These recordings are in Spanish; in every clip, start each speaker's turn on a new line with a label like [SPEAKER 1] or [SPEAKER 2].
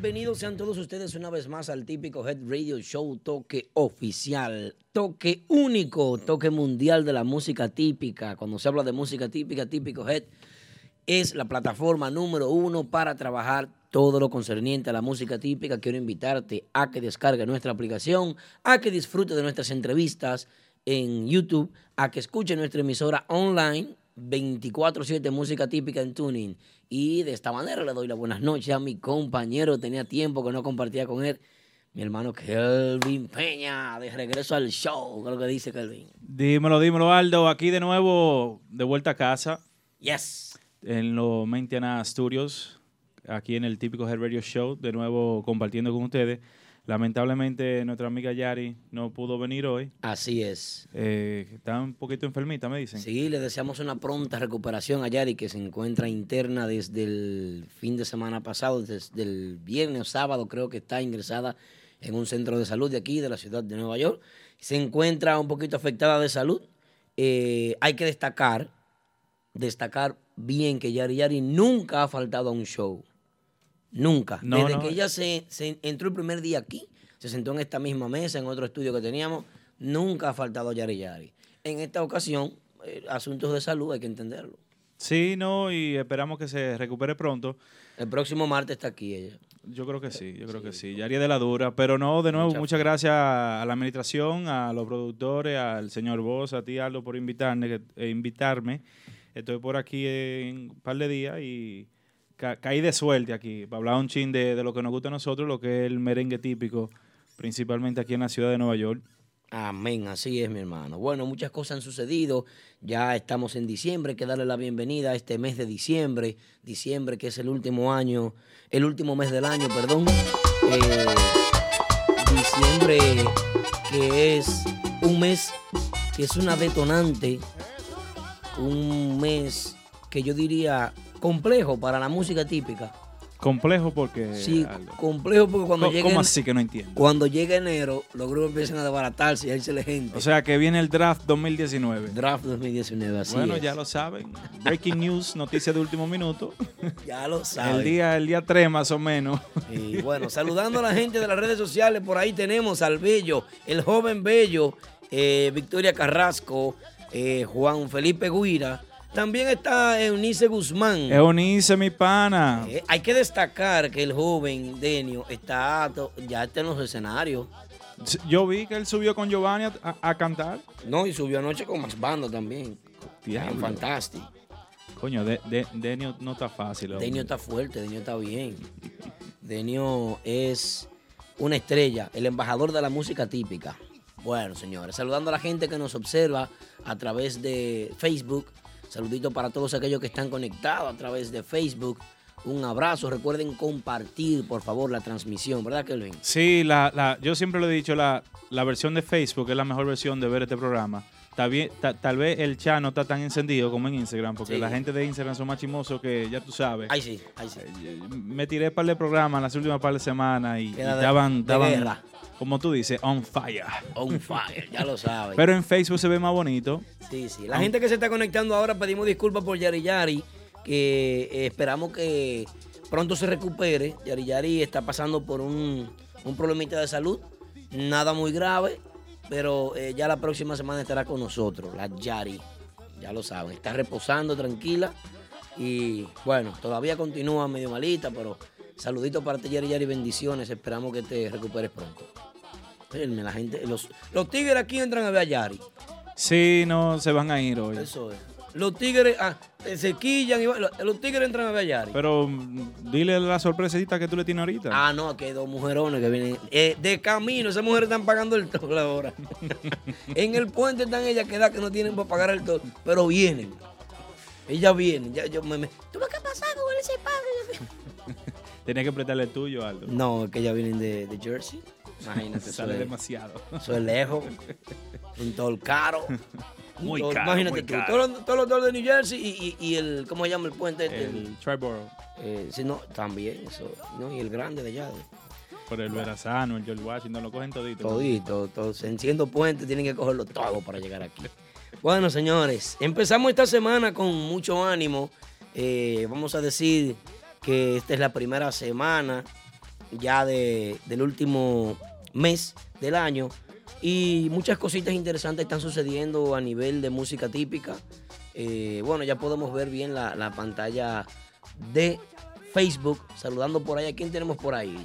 [SPEAKER 1] Bienvenidos sean todos ustedes una vez más al típico Head Radio Show Toque Oficial, toque único, toque mundial de la música típica. Cuando se habla de música típica, típico Head es la plataforma número uno para trabajar todo lo concerniente a la música típica. Quiero invitarte a que descargue nuestra aplicación, a que disfrute de nuestras entrevistas en YouTube, a que escuche nuestra emisora online 24-7 música típica en tuning. Y de esta manera le doy las buenas noches a mi compañero. Tenía tiempo que no compartía con él. Mi hermano Kelvin Peña, de regreso al show. ¿Qué es lo que dice Kelvin?
[SPEAKER 2] Dímelo, dímelo, Aldo. Aquí de nuevo, de vuelta a casa,
[SPEAKER 1] Yes.
[SPEAKER 2] en los Maintiana Studios, aquí en el típico Head Radio Show, de nuevo compartiendo con ustedes. Lamentablemente, nuestra amiga Yari no pudo venir hoy.
[SPEAKER 1] Así es.
[SPEAKER 2] Eh, está un poquito enfermita, me dicen.
[SPEAKER 1] Sí, le deseamos una pronta recuperación a Yari, que se encuentra interna desde el fin de semana pasado, desde el viernes o sábado, creo que está ingresada en un centro de salud de aquí, de la ciudad de Nueva York. Se encuentra un poquito afectada de salud. Eh, hay que destacar, destacar bien que Yari Yari nunca ha faltado a un show. Nunca.
[SPEAKER 2] No,
[SPEAKER 1] Desde
[SPEAKER 2] no.
[SPEAKER 1] que ella se, se entró el primer día aquí, se sentó en esta misma mesa, en otro estudio que teníamos, nunca ha faltado Yari Yari. En esta ocasión, eh, asuntos de salud, hay que entenderlo.
[SPEAKER 2] Sí, no, y esperamos que se recupere pronto.
[SPEAKER 1] El próximo martes está aquí ella.
[SPEAKER 2] Yo creo que sí, yo creo que sí. Yari de la dura, pero no, de nuevo,
[SPEAKER 1] Mucha
[SPEAKER 2] muchas gracias a la administración, a los productores, al señor Boss, a ti, Aldo, por invitarme, eh, invitarme. Estoy por aquí en un par de días y ca- caí de suerte aquí para hablar un chin de, de lo que nos gusta a nosotros, lo que es el merengue típico, principalmente aquí en la ciudad de Nueva York.
[SPEAKER 1] Amén, así es, mi hermano. Bueno, muchas cosas han sucedido. Ya estamos en diciembre. Hay que darle la bienvenida a este mes de diciembre. Diciembre, que es el último año, el último mes del año, perdón. Eh, diciembre, que es un mes que es una detonante. Un mes que yo diría complejo para la música típica.
[SPEAKER 2] Complejo porque...
[SPEAKER 1] Sí, complejo porque cuando
[SPEAKER 2] ¿Cómo,
[SPEAKER 1] llega
[SPEAKER 2] cómo así que no entiendo?
[SPEAKER 1] cuando llega enero, los grupos empiezan a desbaratarse y a irse la gente.
[SPEAKER 2] O sea, que viene el draft 2019.
[SPEAKER 1] Draft 2019, así
[SPEAKER 2] bueno,
[SPEAKER 1] es.
[SPEAKER 2] ya lo saben. Breaking news, noticias de último minuto.
[SPEAKER 1] Ya lo saben.
[SPEAKER 2] El día, el día 3 más o menos.
[SPEAKER 1] Y bueno, saludando a la gente de las redes sociales, por ahí tenemos al Bello, el joven Bello, eh, Victoria Carrasco, eh, Juan Felipe Guira. También está Eunice Guzmán.
[SPEAKER 2] Eunice, mi pana.
[SPEAKER 1] Eh, hay que destacar que el joven Denio está ya está en los escenarios.
[SPEAKER 2] Yo vi que él subió con Giovanni a, a- a cantar.
[SPEAKER 1] No, y subió anoche con más banda también.
[SPEAKER 2] Diablo.
[SPEAKER 1] Fantástico.
[SPEAKER 2] Coño, de, de- Denio no está fácil. hombre.
[SPEAKER 1] Denio está fuerte, Denio está bien. Denio es una estrella, el embajador de la música típica. Bueno, señores, saludando a la gente que nos observa a través de Facebook. Saludito para todos aquellos que están conectados a través de Facebook. Un abrazo. Recuerden compartir, por favor, la transmisión, ¿verdad, Kelvin?
[SPEAKER 2] Sí, la, la- yo siempre lo he dicho, la, la versión de Facebook es la mejor versión de ver este programa. Tal, bien- ta- tal vez el chat no está tan encendido como en Instagram, porque
[SPEAKER 1] Sí.
[SPEAKER 2] la gente de Instagram son más chimosos que ya tú sabes.
[SPEAKER 1] Ahí sí, ahí sí.
[SPEAKER 2] Me tiré par de programas las últimas par de semanas y, y
[SPEAKER 1] Queda de-
[SPEAKER 2] como tú dices, on fire.
[SPEAKER 1] On fire, ya lo saben.
[SPEAKER 2] Pero en Facebook se ve más bonito.
[SPEAKER 1] Sí, sí. La gente que se está conectando ahora pedimos disculpas por Yari Yari, que eh, esperamos que pronto se recupere. Yari Yari está pasando por un, un problemita de salud, nada muy grave, pero eh, ya la próxima semana estará con nosotros, la Yari. Ya lo saben, está reposando tranquila y bueno, todavía continúa medio malita, pero saludito para ti Yari Yari, bendiciones, esperamos que te recuperes pronto. La gente, los, los tigres aquí entran a ver a Yari.
[SPEAKER 2] Sí, no se van a ir hoy.
[SPEAKER 1] Eso es. Los tigres ah, se quillan y los tigres entran a Gallari.
[SPEAKER 2] Pero mm, dile la sorpresita que tú le tienes ahorita.
[SPEAKER 1] Ah, no, aquí hay dos mujerones que vienen eh, de camino. Esas mujeres están pagando el toll ahora. en el puente están ellas que da que no tienen para pagar el toll, pero vienen. Ellas vienen. Ya, yo me, me, ¿Tú qué pasa con ese padre?
[SPEAKER 2] Tienes que prestarle el tuyo, Aldo.
[SPEAKER 1] No, es que ellas vienen de, de Jersey.
[SPEAKER 2] Imagínate. Sale demasiado.
[SPEAKER 1] Es lejos. un toll caro.
[SPEAKER 2] Muy caro.
[SPEAKER 1] Imagínate tú, todos los, todos los de New Jersey y, y, el, ¿cómo se llama el puente? Este?
[SPEAKER 2] El, Triborough.
[SPEAKER 1] Eh, sí, no, también, eso. No, y el grande de allá.
[SPEAKER 2] Por el Verazano, el George Washington, lo cogen todito.
[SPEAKER 1] Todito, todos. Enciendo puentes, tienen que cogerlo todo para llegar aquí. Bueno, señores, empezamos esta semana con mucho ánimo. Eh, vamos a decir que esta es la primera semana ya de, del último mes del año y muchas cositas interesantes están sucediendo a nivel de música típica. Eh, bueno, ya podemos ver bien la, pantalla de Facebook. Saludando por ahí. ¿A quién tenemos por ahí?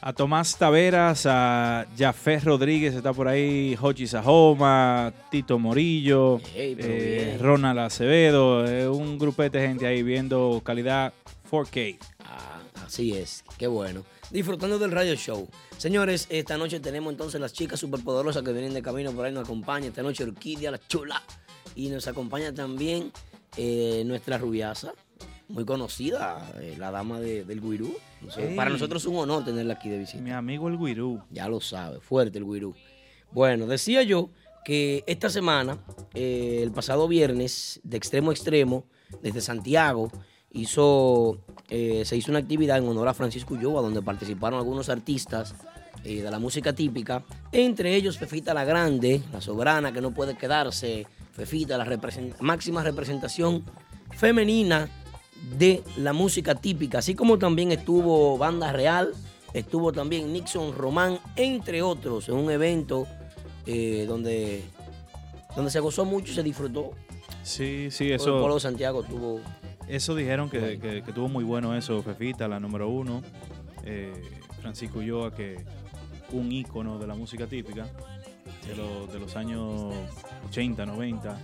[SPEAKER 2] A Tomás Taveras, a Jafé Rodríguez, está por ahí, Jochi Sajoma, Tito Morillo, eh, Ronald Acevedo, un grupete de gente ahí viendo calidad 4K.
[SPEAKER 1] Ah, así es, qué bueno. Disfrutando del radio show. Señores, esta noche tenemos entonces las chicas superpoderosas que vienen de camino por ahí, nos acompaña esta noche Orquídea, la chula. Y nos acompaña también eh, nuestra rubiasa, muy conocida, eh, la dama del Guirú. Para nosotros es un honor tenerla aquí de visita.
[SPEAKER 2] Mi amigo el Guirú.
[SPEAKER 1] Ya lo sabe, fuerte el Guirú. Bueno, decía yo que esta semana, eh, el pasado viernes, de extremo a extremo, desde Santiago, hizo, eh, se hizo una actividad en honor a Francisco Ulloa, donde participaron algunos artistas eh, de la música típica, entre ellos Fefita la Grande, la soberana que no puede quedarse, Fefita, la máxima representación femenina de la música típica, así como también estuvo Banda Real, estuvo también Nixon Román, entre otros, en un evento eh, donde, donde se gozó mucho y se disfrutó.
[SPEAKER 2] Sí, sí, eso. El
[SPEAKER 1] pueblo de Santiago tuvo
[SPEAKER 2] eso dijeron que, que, tuvo muy bueno eso, Fefita, la número uno. Eh, Francisco Ulloa, que un ícono de la música típica de, de los años 80, 90.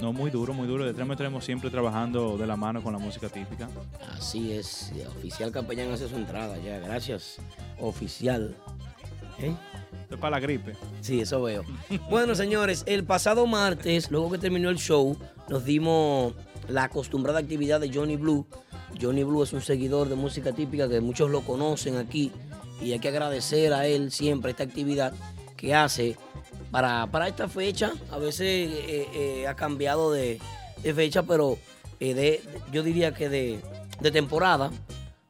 [SPEAKER 2] No muy duro, muy duro. De tres tenemos siempre trabajando de la mano con la música típica.
[SPEAKER 1] Así es. Oficial Capellán hace su entrada ya. Gracias, oficial.
[SPEAKER 2] ¿Eh? Esto es para la gripe.
[SPEAKER 1] Sí, eso veo. bueno, señores, el pasado martes, luego que terminó el show, nos dimos la acostumbrada actividad de Johnny Blue. Johnny Blue es un seguidor de música típica que muchos lo conocen aquí y hay que agradecer a él siempre esta actividad que hace para, para esta fecha. A veces eh, eh, ha cambiado de, fecha, pero eh, de, yo diría que de, de temporada.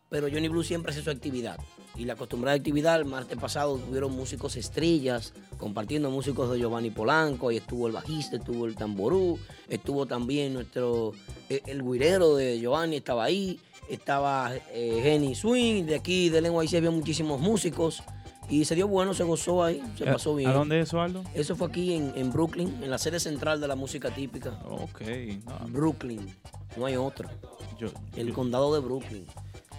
[SPEAKER 1] Pero Johnny Blue siempre hace su actividad y la acostumbrada actividad. El martes pasado tuvieron músicos estrellas, compartiendo músicos de Giovanni Polanco, y estuvo el bajista, estuvo el tamború, estuvo también nuestro, eh, el, guirero de Giovanni estaba ahí, estaba eh, Jenny Swing, de aquí de Lengua y había muchísimos músicos. Y se dio bueno, se gozó ahí, se pasó bien.
[SPEAKER 2] ¿A dónde es eso, Aldo?
[SPEAKER 1] Eso fue aquí en, Brooklyn, en la sede central de la música típica.
[SPEAKER 2] Ok.
[SPEAKER 1] Brooklyn, no hay otro. el condado de Brooklyn.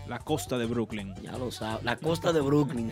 [SPEAKER 2] La costa de Brooklyn.
[SPEAKER 1] Ya lo sabes, la costa de Brooklyn.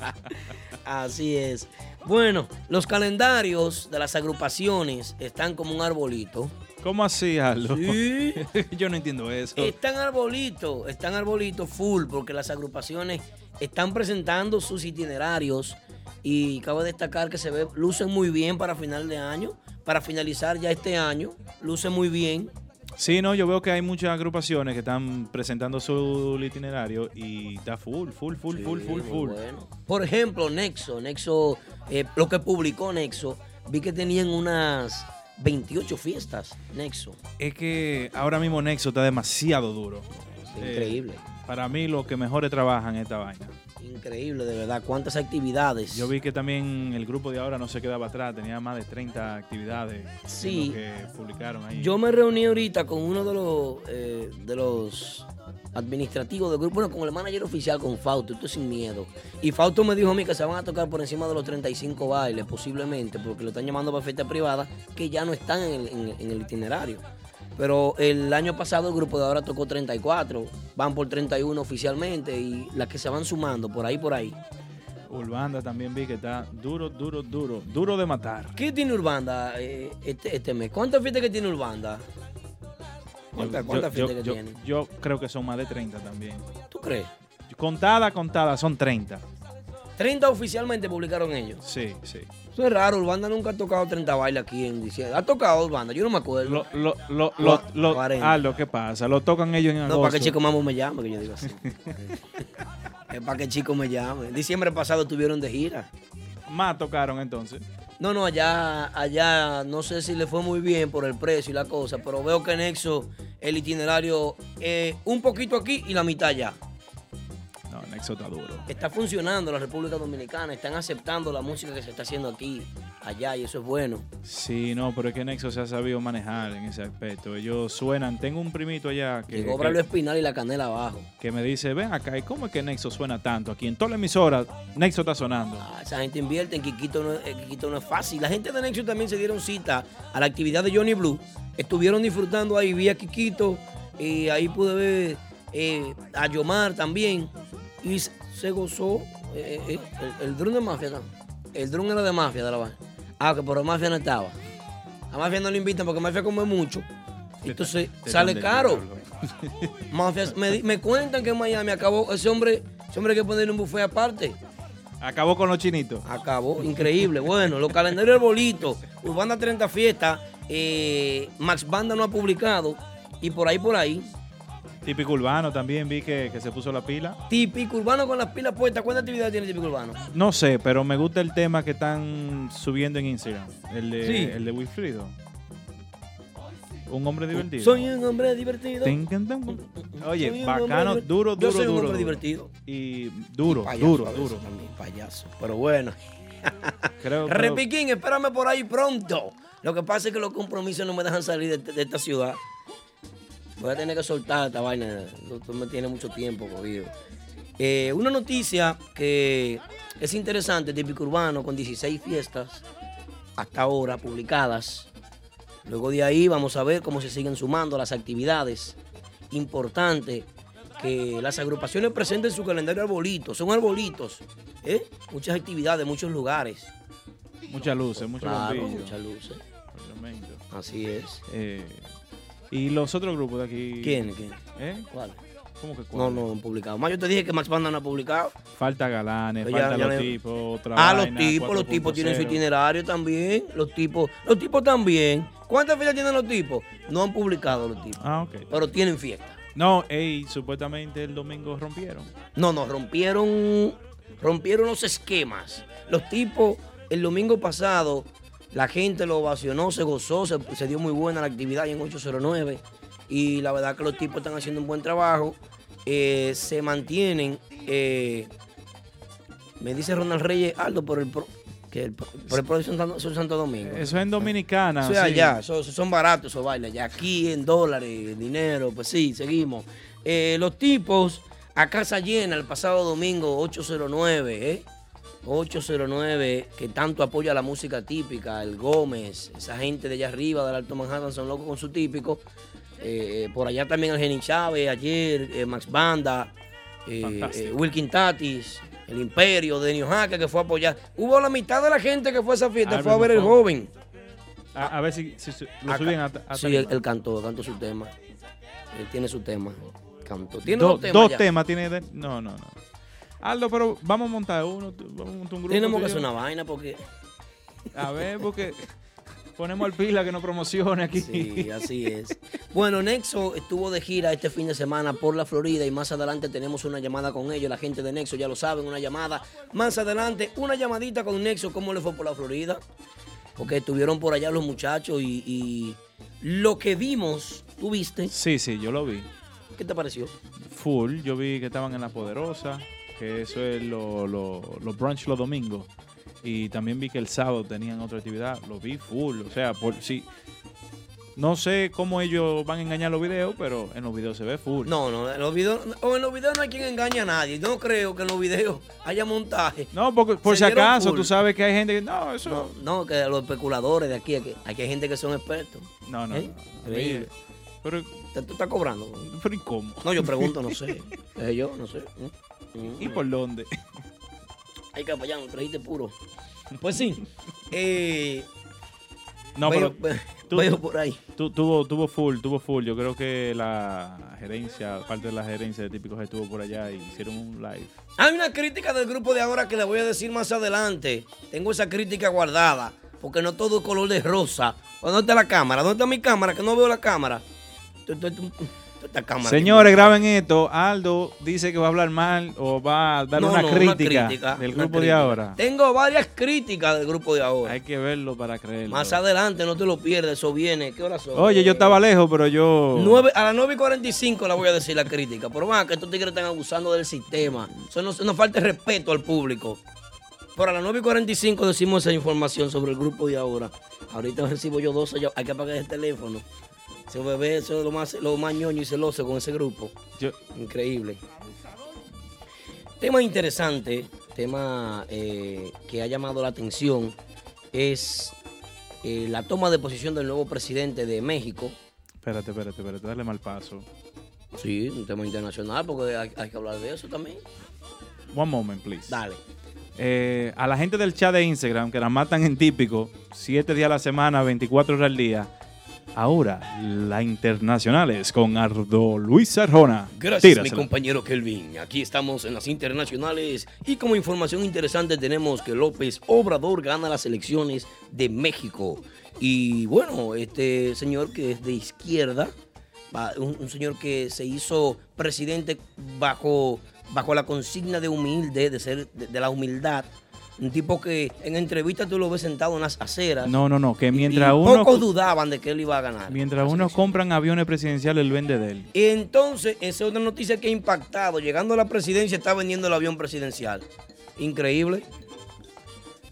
[SPEAKER 1] Así es. Bueno, los calendarios de las agrupaciones están como un arbolito.
[SPEAKER 2] ¿Cómo así, Aldo? Sí. Yo no entiendo eso.
[SPEAKER 1] Están arbolitos, están arbolitos full, porque las agrupaciones están presentando sus itinerarios y cabe destacar que se ve, lucen muy bien para final de año, para finalizar ya este año, luce muy bien.
[SPEAKER 2] Sí, no, yo veo que hay muchas agrupaciones que están presentando su itinerario y está full, full, full, full, full, full.
[SPEAKER 1] Por ejemplo, Nexo, Nexo, eh, lo que publicó Nexo, vi que tenían unas 28 fiestas, Nexo.
[SPEAKER 2] Es que ahora mismo Nexo está demasiado duro.
[SPEAKER 1] Increíble.
[SPEAKER 2] para mí, los que mejores trabajan esta vaina.
[SPEAKER 1] Increíble, de verdad. ¿Cuántas actividades?
[SPEAKER 2] Yo vi que también el grupo de ahora no se quedaba atrás, tenía más de 30 actividades
[SPEAKER 1] sí.
[SPEAKER 2] que publicaron ahí.
[SPEAKER 1] Yo me reuní ahorita con uno de los, eh, de los administrativos del grupo, bueno, con el manager oficial, con Fausto, esto sin miedo. Y Fausto me dijo a mí que se van a tocar por encima de los 35 bailes, posiblemente, porque lo están llamando para fiesta privada, que ya no están en el itinerario. Pero el año pasado el grupo de ahora tocó 34, van por 31 oficialmente y las que se van sumando por ahí, por ahí.
[SPEAKER 2] Urbanda también vi que está duro, duro, duro, duro de matar.
[SPEAKER 1] ¿Qué tiene Urbanda eh, este, este mes? ¿Cuántas fiestas que tiene Urbanda? ¿Cuántas, cuántas
[SPEAKER 2] yo,
[SPEAKER 1] fiestas que tiene?
[SPEAKER 2] yo creo que son más de 30 también.
[SPEAKER 1] ¿Tú crees?
[SPEAKER 2] Contada, contada, son 30.
[SPEAKER 1] 30 oficialmente publicaron ellos.
[SPEAKER 2] Sí, sí.
[SPEAKER 1] Eso es raro, Urbanda nunca ha tocado 30 bailes aquí en diciembre. ¿Ha tocado Urbanda? Yo no me acuerdo.
[SPEAKER 2] Lo, lo, lo, lo,
[SPEAKER 1] Cua-
[SPEAKER 2] lo-
[SPEAKER 1] 40.
[SPEAKER 2] ah, lo que pasa, lo tocan ellos en
[SPEAKER 1] no,
[SPEAKER 2] agosto.
[SPEAKER 1] para que Chico Mamo me llame, que yo digo así. es para que Chico me llame. Diciembre pasado estuvieron de gira.
[SPEAKER 2] Más tocaron entonces.
[SPEAKER 1] No, no, allá, allá no sé si le fue muy bien por el precio y la cosa, pero veo que Nexo, el itinerario, eh, un poquito aquí y la mitad allá.
[SPEAKER 2] Nexo está duro.
[SPEAKER 1] Está funcionando la República Dominicana, están aceptando la música que se está haciendo aquí, allá, y eso es bueno.
[SPEAKER 2] Sí, no, pero es que Nexo se ha sabido manejar en ese aspecto. Ellos suenan. Tengo un primito allá que,
[SPEAKER 1] Llegó Braulio Espinal y la canela abajo.
[SPEAKER 2] que me dice, ven acá, ¿y cómo es que Nexo suena tanto? Aquí en toda la emisora, Nexo está sonando.
[SPEAKER 1] Ah, esa gente invierte en Quiquito no, eh, Quiquito no es fácil. La gente de Nexo también se dieron cita a la actividad de Johnny Blue. Estuvieron disfrutando ahí, vi a Quiquito y ahí pude ver eh, a Yomar también. Y se gozó eh, eh, el, el drum de mafia. ¿no? El drum era de mafia de la vaina. Ah, que pero mafia no estaba. A mafia no le invitan porque mafia come mucho. Entonces
[SPEAKER 2] Te
[SPEAKER 1] sale
[SPEAKER 2] del
[SPEAKER 1] caro. Mafias, me, me cuentan que en Miami acabó ese hombre, ese hombre hay que ponerle un buffet aparte.
[SPEAKER 2] Acabó con los chinitos.
[SPEAKER 1] Acabó, increíble. Bueno, los calendarios arbolitos, Urbana 30 Fiestas, eh, Max Banda no ha publicado y por ahí, por ahí.
[SPEAKER 2] Típico urbano también vi que, que se puso la pila.
[SPEAKER 1] Típico Urbano con las pilas puestas. ¿Cuántas actividades tiene Típico Urbano?
[SPEAKER 2] No sé, pero me gusta el tema que están subiendo en Instagram. El de,
[SPEAKER 1] Sí.
[SPEAKER 2] el de Wilfrido. Un hombre divertido.
[SPEAKER 1] Soy un hombre divertido.
[SPEAKER 2] Tin, tin. Oye, bacano, duro,
[SPEAKER 1] Yo
[SPEAKER 2] duro,
[SPEAKER 1] soy un
[SPEAKER 2] duro.
[SPEAKER 1] hombre
[SPEAKER 2] duro.
[SPEAKER 1] divertido.
[SPEAKER 2] Y duro,
[SPEAKER 1] Payaso
[SPEAKER 2] duro, duro.
[SPEAKER 1] También, payaso. Pero bueno.
[SPEAKER 2] Creo, creo-
[SPEAKER 1] Repiquín, espérame por ahí pronto. Lo que pasa es que los compromisos no me dejan salir de, de esta ciudad. Voy a tener que soltar esta vaina. Esto me tiene mucho tiempo cogido. Eh, una noticia que es interesante, típico urbano, con 16 fiestas hasta ahora publicadas. Luego de ahí vamos a ver cómo se siguen sumando las actividades. Importante que las agrupaciones presenten su calendario arbolitos. Son arbolitos. ¿eh? Muchas actividades, muchos lugares.
[SPEAKER 2] muchas luces, muchos
[SPEAKER 1] Claro, muchas luces. Así es.
[SPEAKER 2] Eh, y los otros grupos de aquí.
[SPEAKER 1] ¿Quién? ¿Quién?
[SPEAKER 2] ¿Eh?
[SPEAKER 1] ¿Cuál?
[SPEAKER 2] ¿Cómo que
[SPEAKER 1] No,
[SPEAKER 2] cuál?
[SPEAKER 1] no han publicado. Más yo te dije que Max Banda no ha publicado.
[SPEAKER 2] Falta galanes,
[SPEAKER 1] ya-
[SPEAKER 2] falta
[SPEAKER 1] ya
[SPEAKER 2] los
[SPEAKER 1] le-
[SPEAKER 2] tipos, otra
[SPEAKER 1] Ah, los tipos, los tipos tienen su
[SPEAKER 2] 4.0.
[SPEAKER 1] itinerario también. Los tipos, los tipos también. ¿Cuántas fiestas tienen los tipos? No han publicado los tipos.
[SPEAKER 2] Ah, ok.
[SPEAKER 1] Pero tienen fiesta.
[SPEAKER 2] No, ey, supuestamente el domingo rompieron.
[SPEAKER 1] No, no, rompieron, rompieron los esquemas. Los tipos, el domingo pasado, la gente lo ovacionó, se gozó, se, se dio muy buena la actividad en 809. Y la verdad que los tipos están haciendo un buen trabajo. Eh, se mantienen. eh, me dice Ronald Reyes Aldo por el pro, que el, por el pro de Santo, Santo Domingo.
[SPEAKER 2] Eso es en Dominicana.
[SPEAKER 1] Eso es
[SPEAKER 2] sí.
[SPEAKER 1] allá, son baratos esos bailes. Ya aquí en dólares, dinero, pues sí, seguimos. Eh, los tipos a casa llena el pasado domingo 809, ¿eh? 809, que tanto apoya la música típica, el Gómez, esa gente de allá arriba del Alto Manhattan son locos con su típico. Eh, por allá también el Geni Chávez, ayer, eh, Max Banda, eh, eh, Wilkin Tatis, el Imperio, Denio Jaque, que fue a apoyar. Hubo la mitad de la gente que fue a esa fiesta, fue a ver el joven.
[SPEAKER 2] A, a ver si, si- si lo
[SPEAKER 1] Acá-
[SPEAKER 2] suben a, a
[SPEAKER 1] Sí, él, él cantó, cantó su tema. Él tiene su tema. Cantó. Tiene
[SPEAKER 2] Do-
[SPEAKER 1] dos temas.
[SPEAKER 2] dos
[SPEAKER 1] ya.
[SPEAKER 2] temas tiene. de- no, no, no. Aldo, pero vamos a montar uno. Vamos a montar un grupo.
[SPEAKER 1] Tenemos que hacer una vaina porque.
[SPEAKER 2] A ver, porque ponemos al pila que nos promocione aquí.
[SPEAKER 1] Sí, así es. Bueno, Nexo estuvo de gira este fin de semana por la Florida y más adelante tenemos una llamada con ellos. La gente de Nexo ya lo saben, una llamada. Más adelante, una llamadita con Nexo. ¿Cómo le fue por la Florida? Porque estuvieron por allá los muchachos y, y lo que vimos, ¿tú viste?
[SPEAKER 2] Sí, sí, yo lo vi.
[SPEAKER 1] ¿Qué te pareció?
[SPEAKER 2] Full. Yo vi que estaban en La Poderosa, que eso es los lo, brunch los domingos. Y también vi que el sábado tenían otra actividad. Lo vi full. O sea, por sí. No sé cómo ellos van a engañar los videos, pero en los videos se ve full.
[SPEAKER 1] No, no, en los videos, o en los videos no hay quien engañe a nadie. No creo que en los videos haya montaje.
[SPEAKER 2] No, porque por
[SPEAKER 1] Se
[SPEAKER 2] si acaso,
[SPEAKER 1] full.
[SPEAKER 2] tú sabes que hay gente que. No, eso.
[SPEAKER 1] No, no, que los especuladores de aquí, aquí, aquí hay gente que son expertos.
[SPEAKER 2] No, no.
[SPEAKER 1] ¿Eh?
[SPEAKER 2] no.
[SPEAKER 1] Increíble.
[SPEAKER 2] Pero,
[SPEAKER 1] ¿Te- ¿Tú estás cobrando?
[SPEAKER 2] pero ¿y cómo?
[SPEAKER 1] No, yo pregunto, no sé. Yo, no sé.
[SPEAKER 2] ¿Y por dónde?
[SPEAKER 1] Ay, capellán, trajiste puro. Pues sí. Eh,
[SPEAKER 2] No,
[SPEAKER 1] veo,
[SPEAKER 2] pero tú-
[SPEAKER 1] veo por ahí.
[SPEAKER 2] tu- tuvo, tuvo full, tuvo full. Yo creo que la gerencia, parte de la gerencia de Típico G estuvo por allá y hicieron un live.
[SPEAKER 1] Hay una crítica del grupo de ahora que le voy a decir más adelante. Tengo esa crítica guardada. Porque no todo es color de rosa. ¿Dónde está la cámara? ¿Dónde está mi cámara? Que no veo la cámara. Esta cámara.
[SPEAKER 2] Señores, graben esto. Aldo dice que va a hablar mal o va a dar
[SPEAKER 1] No,
[SPEAKER 2] una,
[SPEAKER 1] no,
[SPEAKER 2] crítica
[SPEAKER 1] crítica,
[SPEAKER 2] del grupo de ahora.
[SPEAKER 1] Tengo varias críticas del grupo de ahora.
[SPEAKER 2] Hay que verlo para creerlo.
[SPEAKER 1] Más adelante, no te lo pierdas, eso viene. ¿Qué hora son?
[SPEAKER 2] Oye, yo estaba lejos, pero yo.
[SPEAKER 1] A las 9 y 45 la voy a decir la crítica. Pero van, que estos tigres están abusando del sistema. Eso no, no falta respeto al público. Pero a las 9 y 45 decimos esa información sobre el grupo de ahora. Ahorita recibo yo 12, yo- hay que apagar el teléfono. Ese bebé, eso es lo más, lo más ñoño y celoso con ese grupo.
[SPEAKER 2] yo-
[SPEAKER 1] Increíble. Tema interesante, tema eh, que ha llamado la atención, es eh, la toma de posición del nuevo presidente de México.
[SPEAKER 2] Espérate, espérate, espérate. Dale mal paso.
[SPEAKER 1] Sí, un tema internacional, porque hay, hay que hablar de eso también.
[SPEAKER 2] One moment, please.
[SPEAKER 1] Dale.
[SPEAKER 2] Eh, a la gente del chat de Instagram que la matan en típico, 7 días a la semana, 24 horas al día. Ahora, la internacionales con Ardo Luis Arjona.
[SPEAKER 1] Gracias, mi compañero Kelvin. Aquí estamos en las internacionales y como información interesante tenemos que López Obrador gana las elecciones de México. Y bueno, este señor que es de izquierda, un, un señor que se hizo presidente bajo, bajo la consigna de humilde, de ser de, de la humildad. Un tipo que en entrevistas tú lo ves sentado en las aceras.
[SPEAKER 2] No, no, no, que mientras
[SPEAKER 1] y
[SPEAKER 2] uno
[SPEAKER 1] Pocos dudaban de que él iba a ganar.
[SPEAKER 2] mientras uno compran aviones presidenciales, él vende de él.
[SPEAKER 1] Y entonces, esa es otra noticia que ha impactado. Llegando a la presidencia, está vendiendo el avión presidencial. Increíble.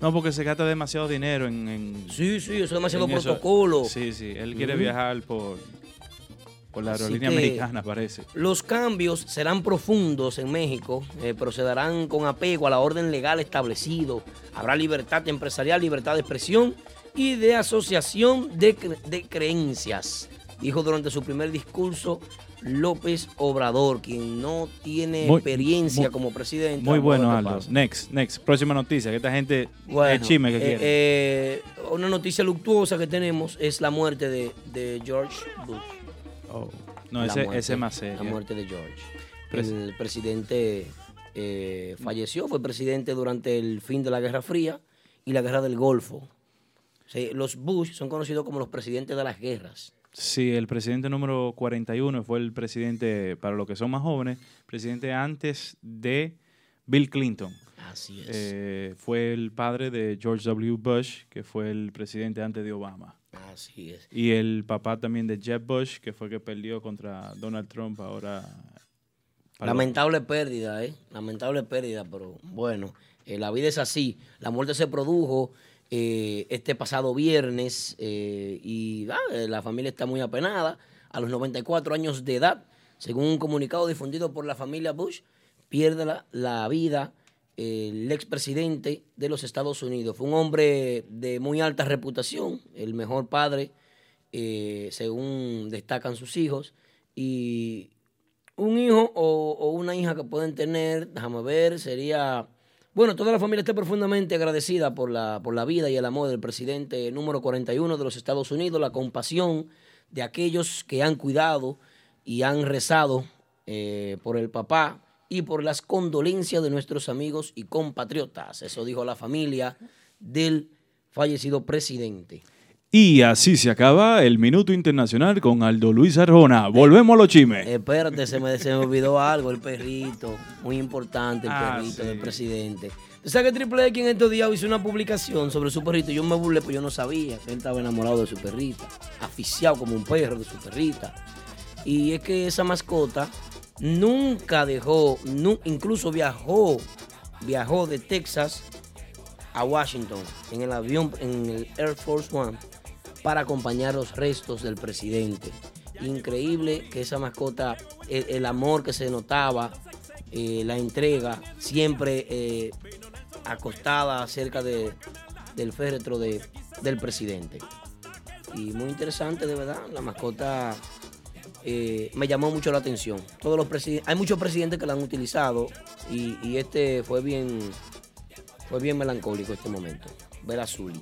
[SPEAKER 2] No, porque se gasta demasiado dinero en. en-
[SPEAKER 1] Sí, sí, eso es demasiado
[SPEAKER 2] eso.
[SPEAKER 1] protocolo.
[SPEAKER 2] Sí, sí. Él quiere viajar por, por la aerolínea americana, parece.
[SPEAKER 1] Los cambios serán profundos en México, eh, pero se darán con apego a la orden legal establecido. Habrá libertad empresarial, libertad de expresión y de asociación de, cre- de creencias, dijo durante su primer discurso López Obrador, quien no tiene
[SPEAKER 2] Muy-
[SPEAKER 1] experiencia
[SPEAKER 2] muy-
[SPEAKER 1] como presidente.
[SPEAKER 2] Muy bueno, Aldo. Next, next. Próxima noticia. Que esta gente
[SPEAKER 1] Bueno,
[SPEAKER 2] es chisme que
[SPEAKER 1] eh,
[SPEAKER 2] quiere.
[SPEAKER 1] eh, una noticia luctuosa que tenemos es la muerte de, de George Bush.
[SPEAKER 2] Oh, No, ese,
[SPEAKER 1] muerte,
[SPEAKER 2] ese serio.
[SPEAKER 1] La muerte de George.
[SPEAKER 2] Pres-
[SPEAKER 1] el presidente eh, falleció, fue presidente durante el fin de la Guerra Fría y la Guerra del Golfo. Sí, los Bush son conocidos como los presidentes de las guerras.
[SPEAKER 2] Sí, el presidente número 41 fue el presidente, para los que son más jóvenes, presidente antes de Bill Clinton.
[SPEAKER 1] Así es.
[SPEAKER 2] Eh, fue el padre de George W. Bush, que fue el presidente antes de Obama.
[SPEAKER 1] Así es.
[SPEAKER 2] Y el papá también de Jeb Bush, que fue que perdió contra Donald Trump ahora.
[SPEAKER 1] Lamentable pérdida, ¿eh? Lamentable pérdida, pero bueno, eh, la vida es así. La muerte se produjo eh, este pasado viernes eh, y ah, la familia está muy apenada. A los 94 años de edad, según un comunicado difundido por la familia Bush, pierde la, la vida el expresidente de los Estados Unidos. Fue un hombre de muy alta reputación, el mejor padre, eh, según destacan sus hijos. Y un hijo o, una hija que pueden tener, déjame ver, sería... Bueno, toda la familia está profundamente agradecida por la, por la vida y el amor del presidente número 41 de los Estados Unidos, la compasión de aquellos que han cuidado y han rezado eh, por el papá y por las condolencias de nuestros amigos y compatriotas. Eso dijo la familia del fallecido presidente.
[SPEAKER 2] Y así se acaba el Minuto Internacional con Aldo Luis Arjona. Volvemos a los chimes.
[SPEAKER 1] Espérate, se me, se me olvidó algo, el perrito. Muy importante el
[SPEAKER 2] Ah,
[SPEAKER 1] perrito
[SPEAKER 2] sí.
[SPEAKER 1] del presidente. ¿Tú sabes que Triple X en estos días hizo una publicación sobre su perrito? Yo me burlé, pues yo no sabía que él estaba enamorado de su perrita. Aficiado como un perro de su perrita. Y es que esa mascota nunca dejó, incluso viajó, viajó de Texas a Washington en el avión, en el Air Force One, para acompañar los restos del presidente. Increíble que esa mascota, el, el amor que se notaba, eh, la entrega, siempre eh, acostada cerca de, del féretro de- del presidente. Y muy interesante, de verdad, la mascota eh, me llamó mucho la atención. Todos los hay muchos presidentes que la han utilizado y, y este fue bien, Fue bien melancólico este momento. Ver a Zully.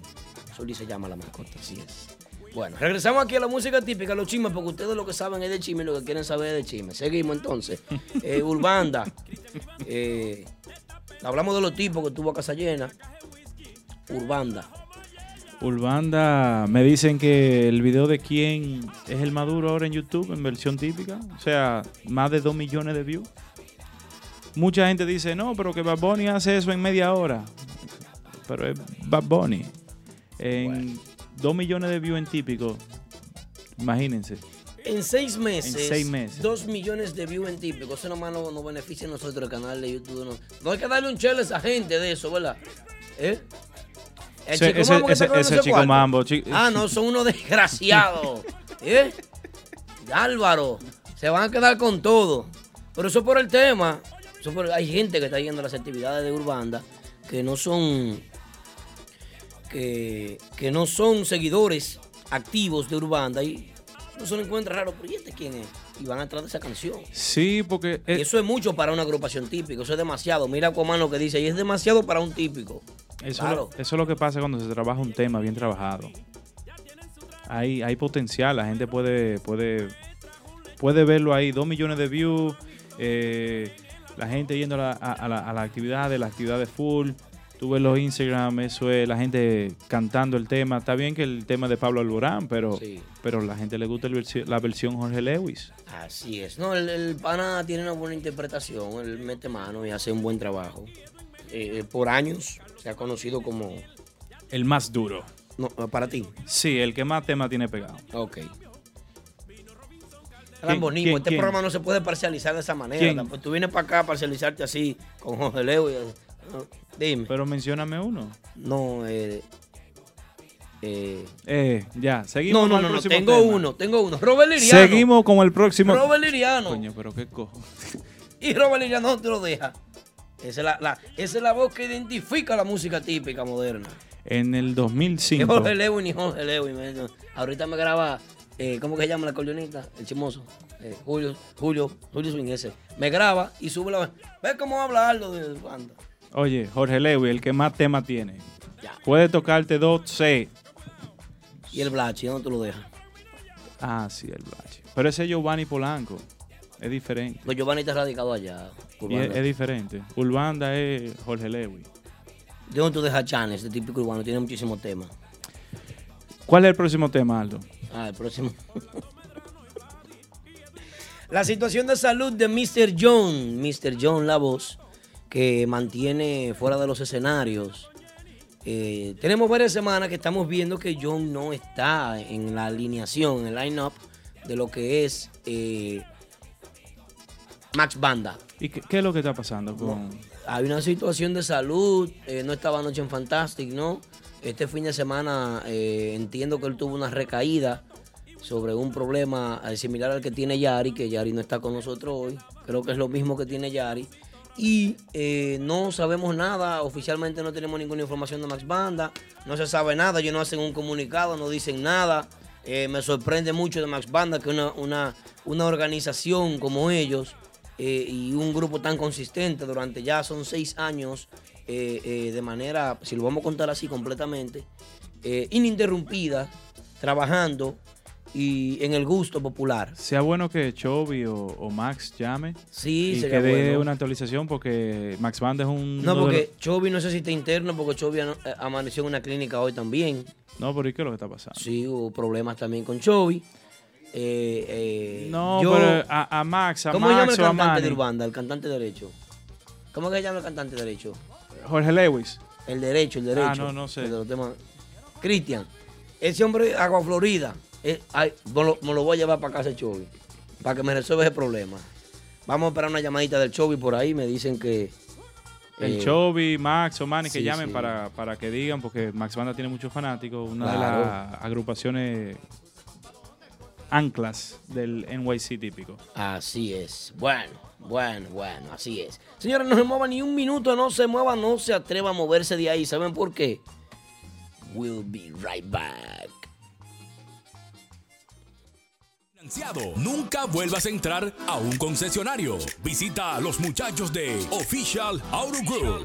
[SPEAKER 1] Zully se llama la mascota, así es. Bueno, regresamos aquí a la música típica, los chismes, porque ustedes lo que saben es de chisme y lo que quieren saber es de chisme. Seguimos entonces. Eh, Urbanda. Eh, hablamos de los tipos que tuvo a casa llena. Urbanda.
[SPEAKER 2] Urbanda, me dicen que el video de quién es el maduro ahora en YouTube en versión típica. O sea, más de 2 millones de views. Mucha gente dice, no, pero que Bad Bunny hace eso en media hora. Pero es Bad Bunny. En 2 millones de views en típico. Imagínense.
[SPEAKER 1] En seis meses.
[SPEAKER 2] En seis meses.
[SPEAKER 1] 2 millones de views en típico. Eso nomás nos no beneficia a nosotros el canal de YouTube. No, no hay que darle un chelo a esa gente de eso, ¿verdad? ¿Eh? El chico
[SPEAKER 2] ese-
[SPEAKER 1] mambo que
[SPEAKER 2] ese-
[SPEAKER 1] está con
[SPEAKER 2] ese
[SPEAKER 1] ese
[SPEAKER 2] chico
[SPEAKER 1] cuarto.
[SPEAKER 2] mambo,
[SPEAKER 1] Ah, no, son unos desgraciados. ¿Eh? Álvaro, se van a quedar con todo. Pero eso por el tema. Eso por- hay gente que está yendo a las actividades de Urbanda que no son. que, que no son seguidores activos de Urbanda y no se lo encuentra raro. Pero ¿y este quién es? Y van atrás de esa canción.
[SPEAKER 2] Sí, porque
[SPEAKER 1] eso es mucho para una agrupación típica. Eso es demasiado. Mira Cuamán lo que dice. Y es demasiado para un típico.
[SPEAKER 2] Eso,
[SPEAKER 1] Claro.
[SPEAKER 2] es lo, eso es lo que pasa cuando se trabaja un tema bien trabajado. Hay, hay potencial, la gente puede, puede, puede verlo ahí. Dos millones de views, eh, la gente yendo a, la, a, a la, a las actividades, las actividades full. Tú ves los Instagram, eso es la gente cantando el tema. Está bien que el tema de Pablo Alborán, pero,
[SPEAKER 1] Sí.
[SPEAKER 2] pero la gente le gusta el versi- la versión Jorge Lewis.
[SPEAKER 1] Así es. No, el, el pana tiene una buena interpretación, él mete mano y hace un buen trabajo. Eh, por años se ha conocido como...
[SPEAKER 2] El más duro.
[SPEAKER 1] No, para ti.
[SPEAKER 2] Sí, el que más tema tiene pegado.
[SPEAKER 1] Ok.
[SPEAKER 2] ¿Quién-
[SPEAKER 1] Lambonismo,
[SPEAKER 2] quién-
[SPEAKER 1] este
[SPEAKER 2] quién?
[SPEAKER 1] programa no se puede parcializar de esa manera. Pues tú vienes para acá a parcializarte así con Jorge Leo y... no, dime.
[SPEAKER 2] Pero mencióname uno.
[SPEAKER 1] No, eh... eh,
[SPEAKER 2] Eh, ya, seguimos.
[SPEAKER 1] no, no,
[SPEAKER 2] con el
[SPEAKER 1] no, tengo
[SPEAKER 2] tema.
[SPEAKER 1] uno, tengo uno. Robert Liriano.
[SPEAKER 2] Seguimos con el próximo.
[SPEAKER 1] Robert Liriano.
[SPEAKER 2] Coño, pero qué cojo.
[SPEAKER 1] Y Robert Liriano no te lo deja. Esa es la, la- esa es la voz que identifica la música típica moderna.
[SPEAKER 2] En el
[SPEAKER 1] Ni
[SPEAKER 2] 2005.
[SPEAKER 1] Jorge Lewin ni Jorge Lewin. Ahorita me graba, eh, ¿cómo que se llama el acordeonista? El chimoso. Eh, Julio, Julio, Julio Swing ese. Me graba y sube la Ve cómo habla Aldo de banda.
[SPEAKER 2] Oye, Jorge Lewis, el que más tema tiene.
[SPEAKER 1] Ya.
[SPEAKER 2] Puede tocarte dos C.
[SPEAKER 1] Y el Blachi, ¿dónde tú lo dejas?
[SPEAKER 2] Ah, sí, el Blache. Pero ese es Giovanni Polanco. Es diferente.
[SPEAKER 1] Pues Giovanni está radicado allá.
[SPEAKER 2] Y
[SPEAKER 1] urbano.
[SPEAKER 2] es, es diferente. Urbanda es Jorge Lewis.
[SPEAKER 1] ¿De dónde tú dejas Chanes, de típico urbano? Tiene muchísimos temas.
[SPEAKER 2] ¿Cuál es el próximo tema, Aldo?
[SPEAKER 1] Ah, el próximo. La situación de salud de Mr. John, Mr. John La Voz, que mantiene fuera de los escenarios. Eh, tenemos varias semanas que estamos viendo que John no está en la alineación, en el line-up de lo que es eh, Max Banda.
[SPEAKER 2] ¿Y qué, qué es lo que está pasando con.?
[SPEAKER 1] Hay una situación de salud, eh, no estaba anoche en Fantastic, ¿no? Este fin de semana eh, entiendo que él tuvo una recaída sobre un problema eh, similar al que tiene Yari, que Yari no está con nosotros hoy. Creo que es lo mismo que tiene Yari. Y eh, no sabemos nada, oficialmente no tenemos ninguna información de Max Banda, no se sabe nada, ellos no hacen un comunicado, no dicen nada. Eh, me sorprende mucho de Max Banda que una, una, una organización como ellos eh, y un grupo tan consistente durante ya son seis años eh, eh, de manera, si lo vamos a contar así completamente, eh, ininterrumpida, trabajando y en el gusto popular.
[SPEAKER 2] Sea bueno que Chovy o, o Max llame
[SPEAKER 1] Sí,
[SPEAKER 2] y que dé
[SPEAKER 1] bueno.
[SPEAKER 2] una actualización porque Max Banda es un.
[SPEAKER 1] No, porque Chovy no sé si está interno, porque Chovy eh, amaneció en una clínica hoy también.
[SPEAKER 2] los- No, pero ¿y qué es lo que está pasando?
[SPEAKER 1] Sí, hubo problemas también con Chovy. Eh, eh,
[SPEAKER 2] No,
[SPEAKER 1] yo-
[SPEAKER 2] pero a, a Max, a
[SPEAKER 1] ¿Cómo se llama
[SPEAKER 2] Max
[SPEAKER 1] el
[SPEAKER 2] o a
[SPEAKER 1] cantante de. Urbanda, el cantante derecho? ¿Cómo que se llama el cantante derecho?
[SPEAKER 2] Jorge Lewis.
[SPEAKER 1] El derecho, el derecho.
[SPEAKER 2] Ah, no, no sé.
[SPEAKER 1] El. Cristian, ese hombre Agua Florida, eh, ay, me, lo, me lo voy a llevar para casa el Chovy, para que me resuelva ese problema. Vamos a esperar una llamadita del Chovy por ahí, me dicen que...
[SPEAKER 2] El
[SPEAKER 1] eh,
[SPEAKER 2] Chovy, Max o Manny que
[SPEAKER 1] sí,
[SPEAKER 2] llamen
[SPEAKER 1] sí.
[SPEAKER 2] Para, para que digan, porque Max Banda tiene muchos fanáticos, una
[SPEAKER 1] Claro.
[SPEAKER 2] de las agrupaciones anclas del NYC típico.
[SPEAKER 1] Así es. Bueno, bueno, bueno, así es. Señores, no se mueva ni un minuto, no se mueva, no se atreva a moverse de ahí. ¿Saben por qué? We'll be right back.
[SPEAKER 3] Financiado. Nunca vuelvas a entrar a un concesionario. Visita a los muchachos de Official Auto Group.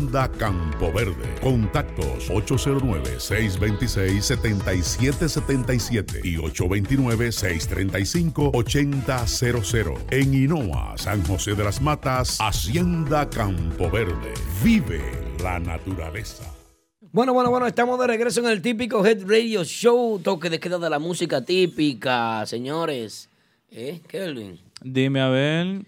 [SPEAKER 4] Campo Verde. Contactos 809-626-7777 y 829-635-8000. En Inoa, San José de las Matas, Hacienda Campo Verde. Vive la naturaleza.
[SPEAKER 1] Bueno, bueno, bueno, estamos de regreso en el típico Head Radio Show, toque de queda de la música típica, señores. ¿Eh, Kelvin?
[SPEAKER 2] Dime a ver.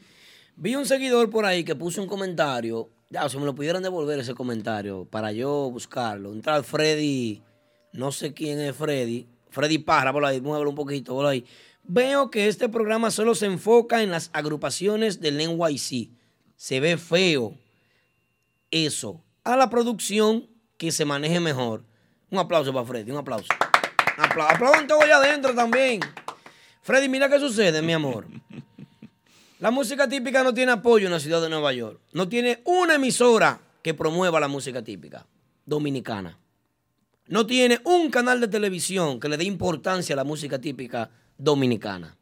[SPEAKER 1] Vi un seguidor por ahí que puso un comentario ya, si me lo pudieran devolver ese comentario para yo buscarlo. Entrar Freddy, no sé quién es Freddy. Freddy Parra, por ahí, muévelo un poquito, por ahí. Veo que este programa solo se enfoca en las agrupaciones del NYC. Se ve feo eso. A la producción que se maneje mejor. Un aplauso para Freddy, un aplauso. Aplaudan todo allá adentro también. Freddy, mira qué sucede, mi amor. La música típica no tiene apoyo en la ciudad de Nueva York. No tiene una emisora que promueva la música típica dominicana. No tiene un canal de televisión que le dé importancia a la música típica dominicana.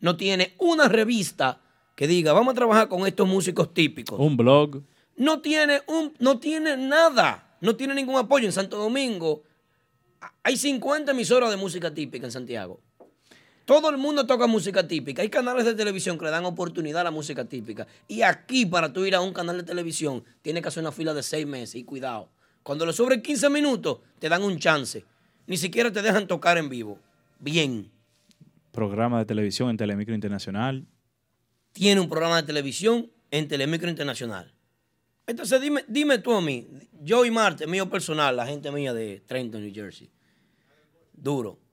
[SPEAKER 1] No tiene una revista que diga, vamos a trabajar con estos músicos típicos.
[SPEAKER 2] Un blog.
[SPEAKER 1] No tiene, un, no tiene nada. No tiene ningún apoyo. En Santo Domingo hay 50 emisoras de música típica en Santiago. Todo el mundo toca música típica. Hay canales de televisión que le dan oportunidad a la música típica. Y aquí, para tú ir a un canal de televisión, tienes que hacer una fila de seis meses. Y cuidado. Cuando le sobren 15 minutos, te dan un chance. Ni siquiera te dejan tocar en vivo. Bien.
[SPEAKER 2] Programa de televisión en Telemicro Internacional.
[SPEAKER 1] Tiene un programa de televisión en Telemicro Internacional. Entonces, dime, dime tú a mí, yo y Marte, mío personal, la gente mía de Trenton, New Jersey. Duro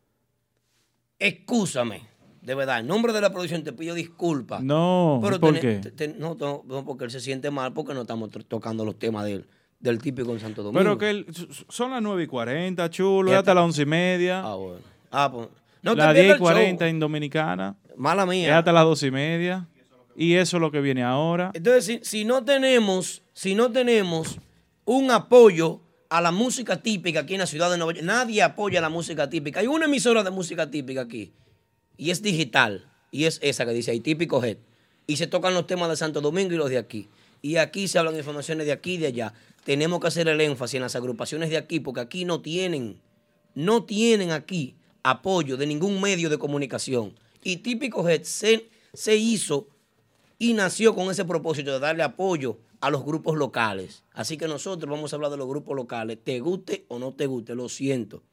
[SPEAKER 1] Excúsame, de verdad, en nombre de la producción te pido disculpas.
[SPEAKER 2] No,
[SPEAKER 1] pero
[SPEAKER 2] ¿por qué?
[SPEAKER 1] no, porque él se siente mal porque no estamos tocando los temas del, del típico en Santo Domingo.
[SPEAKER 2] Pero que son las 9 y 40, chulo, hasta las 11 y media.
[SPEAKER 1] Ah, bueno. Ah, pues.
[SPEAKER 2] No las 10 y 40 en Dominicana.
[SPEAKER 1] Mala mía.
[SPEAKER 2] hasta las 12 y media. Y eso es lo que viene ahora.
[SPEAKER 1] Entonces, si, si no tenemos, si no tenemos un apoyo a la música típica aquí en la ciudad de Nueva York. Nadie apoya la música típica. Hay una emisora de música típica aquí y es digital y es esa que dice ahí, típico Head. Y se tocan los temas de Santo Domingo y los de aquí. Y aquí se hablan informaciones de aquí y de allá. Tenemos que hacer el énfasis en las agrupaciones de aquí porque aquí no tienen, no tienen aquí apoyo de ningún medio de comunicación. Y Típico Head se, se hizo y nació con ese propósito de darle apoyo a los grupos locales. Así que nosotros vamos a hablar de los grupos locales, te guste o no te guste, lo siento.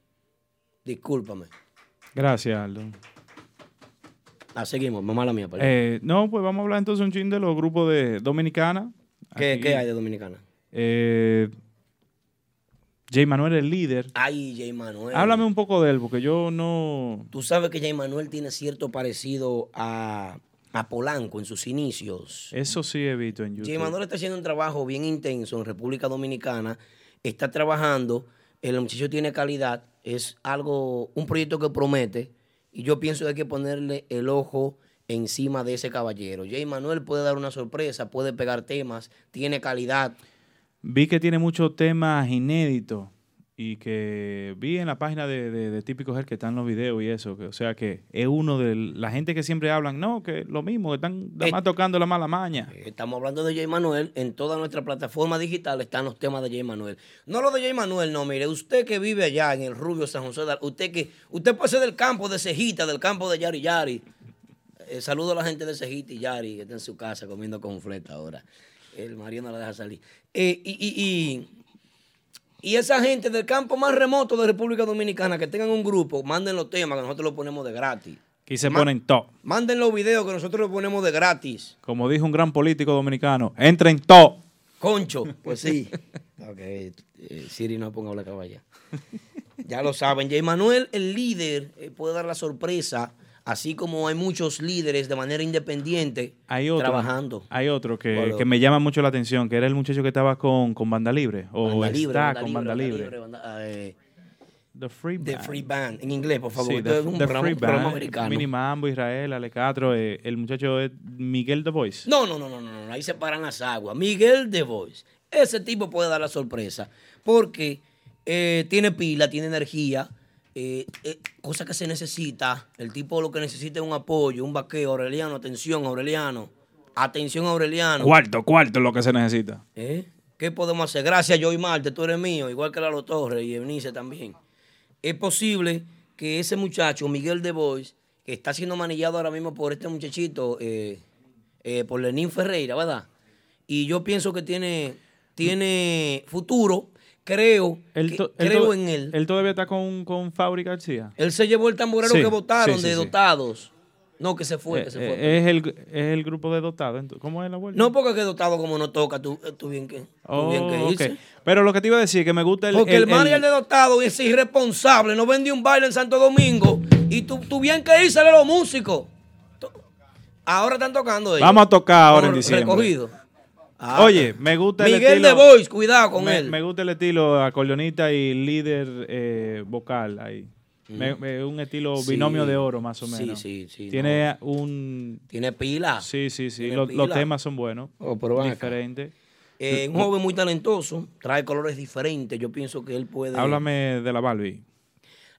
[SPEAKER 1] Discúlpame.
[SPEAKER 2] Gracias, Aldo.
[SPEAKER 1] Ah, seguimos, mamá la mía.
[SPEAKER 2] Eh, no, pues vamos a hablar entonces un chin de los grupos de Dominicana.
[SPEAKER 1] ¿Qué, hay de Dominicana?
[SPEAKER 2] Eh, Jay Manuel es el líder.
[SPEAKER 1] Ay, Jay Manuel.
[SPEAKER 2] Háblame un poco de él, porque yo no.
[SPEAKER 1] Tú sabes que Jay Manuel tiene cierto parecido a a Polanco en sus inicios.
[SPEAKER 2] Eso sí he visto en YouTube.
[SPEAKER 1] Manuel está haciendo un trabajo bien intenso en República Dominicana. Está trabajando, el muchacho tiene calidad, es algo, un proyecto que promete. Y yo pienso que hay que ponerle el ojo encima de ese caballero. Jay Manuel puede dar una sorpresa, puede pegar temas, tiene calidad.
[SPEAKER 2] Vi que tiene muchos temas inéditos y que vi en la página de, de, de Típico Her que están los videos y eso, que, o sea que es uno de la gente que siempre hablan, no, que lo mismo, que están nada más tocando la mala maña.
[SPEAKER 1] Estamos hablando de Jay Manuel, en toda nuestra plataforma digital están los temas de Jay Manuel. No lo de Jay Manuel, no, mire, usted que vive allá en el Rubio San José, usted que, usted puede ser del campo de Cejita, del campo de Yari Yari. Eh, saludo a la gente de Cejita y Yari, que está en su casa comiendo con fleta ahora. El marido no la deja salir. Eh, y, y, y y esa gente del campo más remoto de República Dominicana que tengan un grupo, manden los temas que nosotros los ponemos de gratis.
[SPEAKER 2] Aquí se ponen top.
[SPEAKER 1] Manden los videos que nosotros los ponemos de gratis.
[SPEAKER 2] Como dijo un gran político dominicano, entren top.
[SPEAKER 1] Concho, pues sí. ok, eh, Siri no ponga la caballa. ya lo saben, Jay Manuel, el líder, eh, puede dar la sorpresa así como hay muchos líderes de manera independiente trabajando.
[SPEAKER 2] Hay otro que, que, me llama mucho la atención, que era el muchacho que estaba con, con Banda Libre, o
[SPEAKER 1] banda libre,
[SPEAKER 2] está con Banda Libre.
[SPEAKER 1] Eh,
[SPEAKER 2] the Free Band.
[SPEAKER 1] The Free Band, en inglés, por favor.
[SPEAKER 2] Sí, the, un programa, Free Band, americano. Mini Mambo, Israel, Alecatro, eh, el muchacho es Miguel The Voice.
[SPEAKER 1] No, no, no, no, no, no, ahí se paran las aguas. Miguel The Voice. Ese tipo puede dar la sorpresa, porque eh, tiene pila, tiene energía, eh, eh, cosa que se necesita. El tipo lo que necesita es un apoyo, un vaqueo. Aureliano, atención, Aureliano. Atención, Aureliano.
[SPEAKER 2] Cuarto, cuarto es lo que se necesita.
[SPEAKER 1] ¿Eh? ¿Qué podemos hacer? Gracias, Joy Marte, tú eres mío, igual que Lalo Torres y Eunice también. Es posible que ese muchacho, Miguel de Bois, que está siendo manillado ahora mismo por este muchachito, por Lenín Ferreira, ¿verdad? Y yo pienso que tiene, tiene futuro creo, creo en él.
[SPEAKER 2] ¿Él todavía está con, con Fabri García?
[SPEAKER 1] Él se llevó el tamborero que votaron de dotados. No, que se fue, que se
[SPEAKER 2] eh,
[SPEAKER 1] fue.
[SPEAKER 2] Es el, es el grupo de dotados. ¿Cómo es la vuelta?
[SPEAKER 1] No, porque que dotado como no toca, tú, tú bien que, tú bien que
[SPEAKER 2] okay. Pero lo que te iba a decir, que me gusta el...
[SPEAKER 1] Porque el, el manager de dotado es irresponsable, no vendió un baile en Santo Domingo y tú, tú bien que irse a los músicos. Ahora están tocando ellos.
[SPEAKER 2] Vamos a tocar ahora en diciembre.
[SPEAKER 1] Recogido.
[SPEAKER 2] Ah, Oye, me gusta
[SPEAKER 1] el
[SPEAKER 2] Miguel
[SPEAKER 1] de Boys, cuidado con
[SPEAKER 2] me,
[SPEAKER 1] él.
[SPEAKER 2] Me gusta el estilo acordeonista y líder eh, vocal ahí. Mm. Me, un estilo sí, binomio de oro, más o menos.
[SPEAKER 1] Sí, sí, sí.
[SPEAKER 2] Tiene no. un...
[SPEAKER 1] Tiene pila.
[SPEAKER 2] Sí, sí, sí. Los, los, temas son buenos.
[SPEAKER 1] Oh, pero
[SPEAKER 2] diferentes.
[SPEAKER 1] Eh, un joven muy talentoso, trae colores diferentes. Yo pienso que él puede...
[SPEAKER 2] Háblame de la Barbie.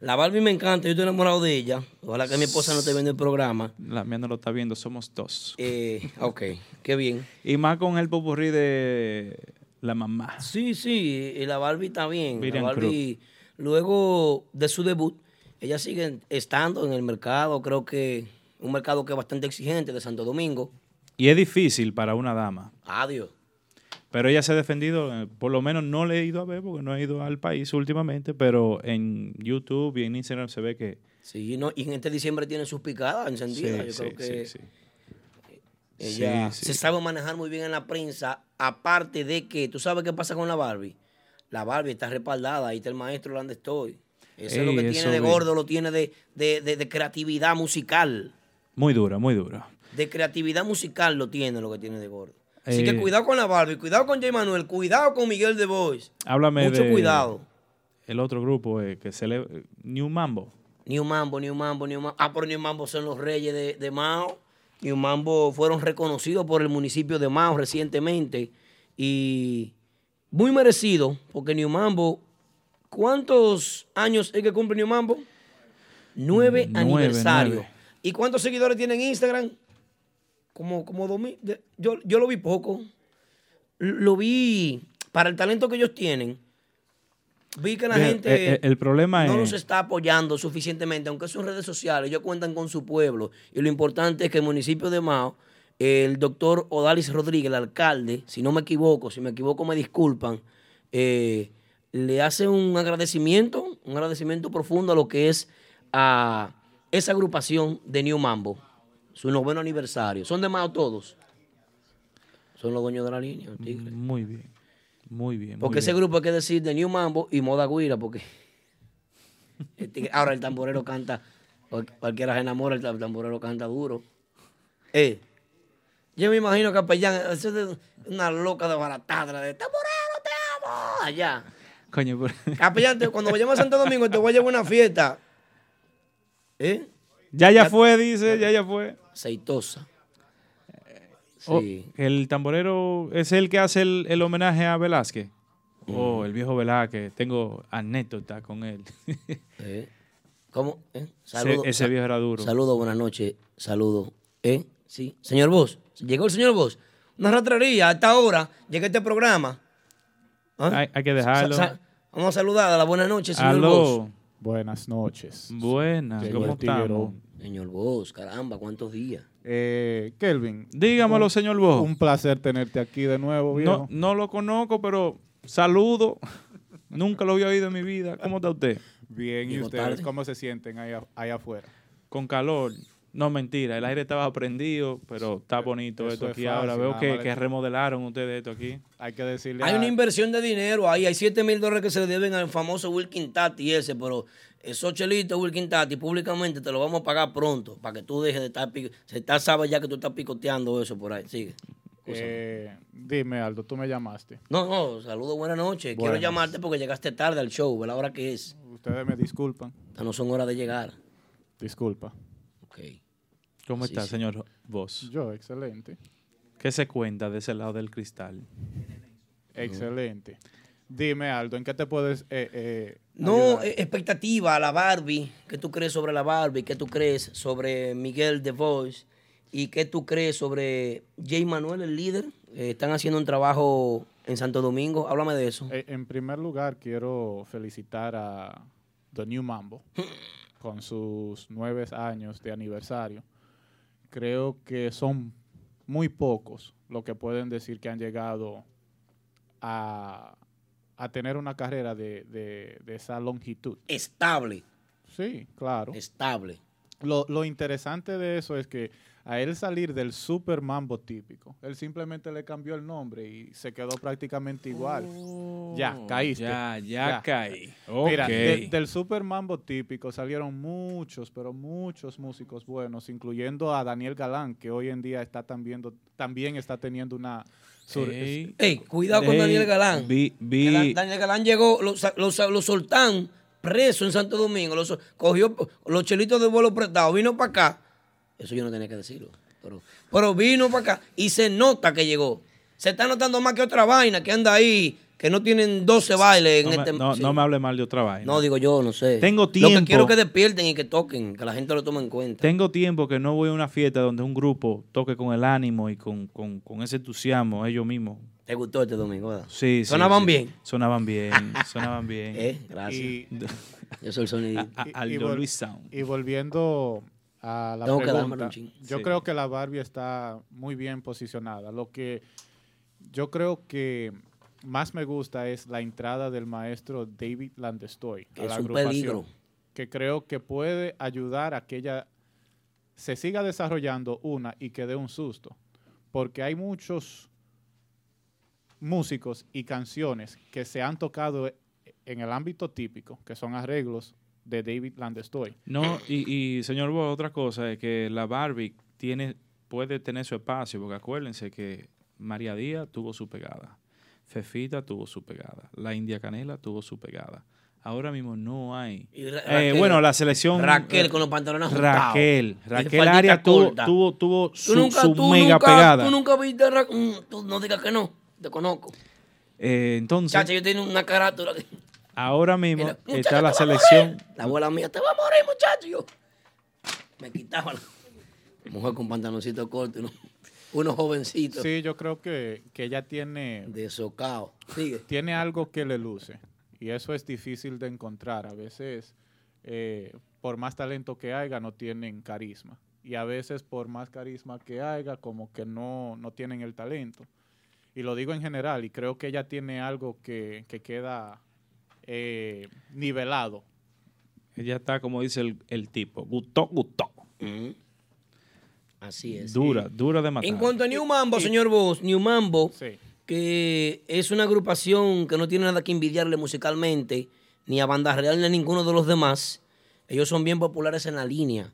[SPEAKER 1] La Barbie me encanta, yo estoy enamorado de ella. Ojalá que mi esposa no esté viendo el programa.
[SPEAKER 2] La mía no lo está viendo, somos dos.
[SPEAKER 1] Eh, ok, qué bien.
[SPEAKER 2] Y más con el popurrí de la mamá.
[SPEAKER 1] Sí, sí, y la Barbie está bien.
[SPEAKER 2] Miriam
[SPEAKER 1] la Barbie,
[SPEAKER 2] Cruz.
[SPEAKER 1] luego de su debut, ella sigue estando en el mercado, creo que un mercado que es bastante exigente de Santo Domingo.
[SPEAKER 2] Y es difícil para una dama.
[SPEAKER 1] Adiós.
[SPEAKER 2] Pero ella se ha defendido, eh, por lo menos no le he ido a ver porque no he ido al país últimamente, pero en YouTube y en Instagram se ve que...
[SPEAKER 1] Sí, no, y en este diciembre tiene sus picadas encendidas.
[SPEAKER 2] Sí,
[SPEAKER 1] Yo creo
[SPEAKER 2] sí,
[SPEAKER 1] que
[SPEAKER 2] sí,
[SPEAKER 1] ella se sabe manejar muy bien en la prensa, aparte de que, ¿tú sabes qué pasa con la Barbie? La Barbie está respaldada, ahí está el maestro donde estoy. Eso es lo que tiene de gordo, lo tiene de, de- de- de creatividad musical.
[SPEAKER 2] Muy dura, muy dura.
[SPEAKER 1] De creatividad musical lo tiene lo que tiene de gordo. Así que
[SPEAKER 2] Eh,
[SPEAKER 1] cuidado con la Barbie, cuidado con Jay Manuel, cuidado con Miguel de Bois.
[SPEAKER 2] Háblame
[SPEAKER 1] Mucho
[SPEAKER 2] de
[SPEAKER 1] cuidado.
[SPEAKER 2] el otro grupo eh, que se le... New Mambo.
[SPEAKER 1] New Mambo, New Mambo, New Mambo. Ah, pero New Mambo son los reyes de, de Mao. New Mambo fueron reconocidos por el municipio de Mao recientemente. Y muy merecido, porque New Mambo, ¿cuántos años es que cumple New Mambo? Nueve,
[SPEAKER 2] Nueve,
[SPEAKER 1] aniversario.
[SPEAKER 2] nueve.
[SPEAKER 1] ¿Y cuántos seguidores tiene en Instagram? Como, como dos mil. de- Yo, yo lo vi poco. Lo vi para el talento que ellos tienen. Vi que la
[SPEAKER 2] Bien,
[SPEAKER 1] gente
[SPEAKER 2] eh, eh, el problema
[SPEAKER 1] no
[SPEAKER 2] es-
[SPEAKER 1] los está apoyando suficientemente, aunque son redes sociales, ellos cuentan con su pueblo. Y lo importante es que el municipio de Mao, el doctor Odalis Rodríguez, el alcalde, si no me equivoco, si me equivoco me disculpan, eh, le hace un agradecimiento, un agradecimiento profundo a lo que es a esa agrupación de New Mambo, su noveno aniversario. Son de Mao todos. Son los dueños de la línea, el tigre.
[SPEAKER 2] Muy bien, muy bien. muy
[SPEAKER 1] Porque ese grupo hay que decir de New Mambo y Moda Guira, porque el tigre- ahora el tamborero canta, cual- cualquiera se enamora, el tam- tamborero canta duro. Eh, yo me imagino capellán, eso es una loca de baratadra de tamborero, te amo, allá.
[SPEAKER 2] Coño, pero-
[SPEAKER 1] Capellán, te- cuando vayamos a Santo Domingo te voy a llevar una fiesta. ¿Eh?
[SPEAKER 2] ya ya fue, dice, ya ya fue.
[SPEAKER 1] Aceitosa.
[SPEAKER 2] Oh, el tamborero es el que hace el, el homenaje a Velázquez. Oh, el viejo Velázquez. Tengo anécdota con él.
[SPEAKER 1] Eh, ¿Cómo? Eh,
[SPEAKER 2] Ese- viejo era duro.
[SPEAKER 1] Saludo, buenas noches. Saludo. ¿Eh? Sí. Señor Vos, llegó el señor Vos. Una ratrería a esta hora. Llega este programa. ¿Ah?
[SPEAKER 2] Hay, hay que dejarlo.
[SPEAKER 1] Sa- sa- vamos a saludar a la buenas noches, señor Vos.
[SPEAKER 2] Aló.
[SPEAKER 5] Buenas noches.
[SPEAKER 2] Buenas. ¿Cómo estamos?
[SPEAKER 1] Señor Vos, caramba, ¿cuántos días?
[SPEAKER 5] Eh, Kelvin,
[SPEAKER 2] Dígamelo, señor Bo.
[SPEAKER 5] un placer tenerte aquí de nuevo, viejo.
[SPEAKER 2] No, no lo conozco, pero saludo. Nunca lo había oído en mi vida. ¿Cómo está usted?
[SPEAKER 5] Bien, ¿y ustedes
[SPEAKER 1] tarde.
[SPEAKER 5] cómo se sienten ahí, a- ahí afuera?
[SPEAKER 2] Con calor. No, mentira. El aire estaba prendido, pero está bonito
[SPEAKER 5] Eso
[SPEAKER 2] esto
[SPEAKER 5] es
[SPEAKER 2] aquí
[SPEAKER 5] fácil,
[SPEAKER 2] ahora. Veo
[SPEAKER 5] nada
[SPEAKER 2] que,
[SPEAKER 5] más le-
[SPEAKER 2] que remodelaron ustedes esto aquí.
[SPEAKER 5] Hay que decirle
[SPEAKER 1] Hay
[SPEAKER 5] a-
[SPEAKER 1] una inversión de dinero ahí, hay 7 mil dólares que se le deben al famoso Wilkin Tati ese, pero esos chelitos Wilkin Tati públicamente te lo vamos a pagar pronto para que tú dejes de estar, pico- se está sabe ya que tú estás picoteando eso por ahí, sigue.
[SPEAKER 5] eh, dime, Aldo, tú me llamaste.
[SPEAKER 1] No, no, saludos, buenas noches. Quiero
[SPEAKER 5] Buenas.
[SPEAKER 1] llamarte porque llegaste tarde al show, ¿la hora que es?
[SPEAKER 5] Ustedes me disculpan.
[SPEAKER 1] No son horas de llegar.
[SPEAKER 5] Disculpa.
[SPEAKER 1] Ok.
[SPEAKER 2] ¿Cómo
[SPEAKER 1] Sí,
[SPEAKER 2] está,
[SPEAKER 1] sí.
[SPEAKER 2] señor Vos?
[SPEAKER 5] Yo, excelente.
[SPEAKER 2] ¿Qué se cuenta de ese lado del cristal?
[SPEAKER 5] Excelente. Dime, Aldo, ¿en qué te puedes eh, eh,
[SPEAKER 1] No, eh, expectativa a la Barbie. ¿Qué tú crees sobre la Barbie? ¿Qué tú crees sobre Miguel The Voice? ¿Y qué tú crees sobre Jay Manuel, el líder? Eh, están haciendo un trabajo en Santo Domingo. Háblame de eso.
[SPEAKER 5] Eh, en primer lugar, quiero felicitar a The New Mambo con sus nueve años de aniversario. Creo que son muy pocos los que pueden decir que han llegado a, a tener una carrera de, de- de esa longitud.
[SPEAKER 1] Estable,
[SPEAKER 5] Sí, claro.
[SPEAKER 1] estable.
[SPEAKER 5] Lo, lo interesante de eso es que a él salir del super mambo típico, él simplemente le cambió el nombre y se quedó prácticamente igual. ya, caíste.
[SPEAKER 2] Ya, ya,
[SPEAKER 5] Ya.
[SPEAKER 2] caí.
[SPEAKER 5] Mira, de- del super mambo típico salieron muchos, pero muchos músicos buenos, incluyendo a Daniel Galán, que hoy en día está también, también está teniendo una... sur-
[SPEAKER 2] Ey.
[SPEAKER 1] Ey, cuidado con
[SPEAKER 2] Ey,
[SPEAKER 1] Daniel Galán. Daniel Galán llegó, lo, sa- lo, lo soltan preso en Santo Domingo, lo cogió los chelitos de vuelo prestados, vino para acá. Eso yo no tenía que decirlo. Pero, pero vino para acá y se nota que llegó. Se está notando más que otra vaina que anda ahí, que no tienen 12 bailes en
[SPEAKER 2] no, me,
[SPEAKER 1] este
[SPEAKER 2] no-
[SPEAKER 1] sí.
[SPEAKER 2] no me hable mal de otra vaina.
[SPEAKER 1] No, digo yo, no sé.
[SPEAKER 2] Tengo
[SPEAKER 1] Lo que
[SPEAKER 2] tiempo.
[SPEAKER 1] quiero que despierten y que toquen, que la gente lo tome en cuenta.
[SPEAKER 2] Tengo tiempo que no voy a una fiesta donde un grupo toque con el ánimo y con, con- con ese entusiasmo ellos mismos.
[SPEAKER 1] ¿Te gustó este domingo? verdad?
[SPEAKER 2] Sí, sí,
[SPEAKER 1] ¿Sonaban
[SPEAKER 2] sí.
[SPEAKER 1] bien?
[SPEAKER 2] Sonaban bien, sonaban bien.
[SPEAKER 1] Eh, gracias.
[SPEAKER 5] y,
[SPEAKER 1] Yo soy el sonido.
[SPEAKER 2] A-
[SPEAKER 5] y- y
[SPEAKER 2] Aldo
[SPEAKER 5] vol-
[SPEAKER 2] Luis Sound.
[SPEAKER 5] y volviendo a la
[SPEAKER 1] Tengo
[SPEAKER 5] pregunta, yo
[SPEAKER 2] Sí.
[SPEAKER 5] creo que la Barbie está muy bien posicionada. Lo que yo creo que más me gusta es la entrada del maestro David Landestoy
[SPEAKER 1] Que
[SPEAKER 5] a
[SPEAKER 1] es
[SPEAKER 5] la
[SPEAKER 1] un
[SPEAKER 5] agrupación,
[SPEAKER 1] peligro.
[SPEAKER 5] que creo que puede ayudar a que ella se siga desarrollando una y que dé un susto, porque hay muchos músicos y canciones que se han tocado en el ámbito típico, que son arreglos de David Landestoy.
[SPEAKER 2] No, y, y señor Bo, otra cosa es que la Barbie tiene, puede tener su espacio, porque acuérdense que María Díaz tuvo su pegada, Fefita tuvo su pegada, la India Canela tuvo su pegada. Ahora mismo no hay. Eh,
[SPEAKER 1] Raquel-
[SPEAKER 2] bueno, la selección.
[SPEAKER 1] Raquel con los pantalones ajustados.
[SPEAKER 2] Raquel. Raquel Arias tuvo, tuvo, tuvo
[SPEAKER 1] Tú
[SPEAKER 2] su,
[SPEAKER 1] nunca,
[SPEAKER 2] su
[SPEAKER 1] tú
[SPEAKER 2] mega
[SPEAKER 1] nunca,
[SPEAKER 2] pegada.
[SPEAKER 1] Tú nunca viste a Ra- Mm, Tú no digas que no. Te conozco.
[SPEAKER 2] Eh, entonces,
[SPEAKER 1] Chacha, yo tengo una carátula.
[SPEAKER 2] Ahora mismo está la selección.
[SPEAKER 1] La abuela mía, te va a morir, muchacho. Yo me quitaba la mujer con pantaloncito corto, unos, unos jovencitos
[SPEAKER 5] Sí, yo creo que, que ella tiene,
[SPEAKER 1] de socao. Sigue.
[SPEAKER 5] tiene algo que le luce y eso es difícil de encontrar. A veces, eh, por más talento que haya, no tienen carisma. Y a veces, por más carisma que haya, como que no, no tienen el talento. Y lo digo en general, y creo que ella tiene algo que, que queda eh, nivelado.
[SPEAKER 2] Ella está, como dice el, el tipo, gustó, gustó.
[SPEAKER 1] Mm. Así es.
[SPEAKER 2] Dura, dura de matar.
[SPEAKER 1] En cuanto a New Mambo, señor Vos, New Mambo,
[SPEAKER 5] Sí.
[SPEAKER 1] que es una agrupación que no tiene nada que envidiarle musicalmente, ni a Banda Real ni a ninguno de los demás. Ellos son bien populares en la línea,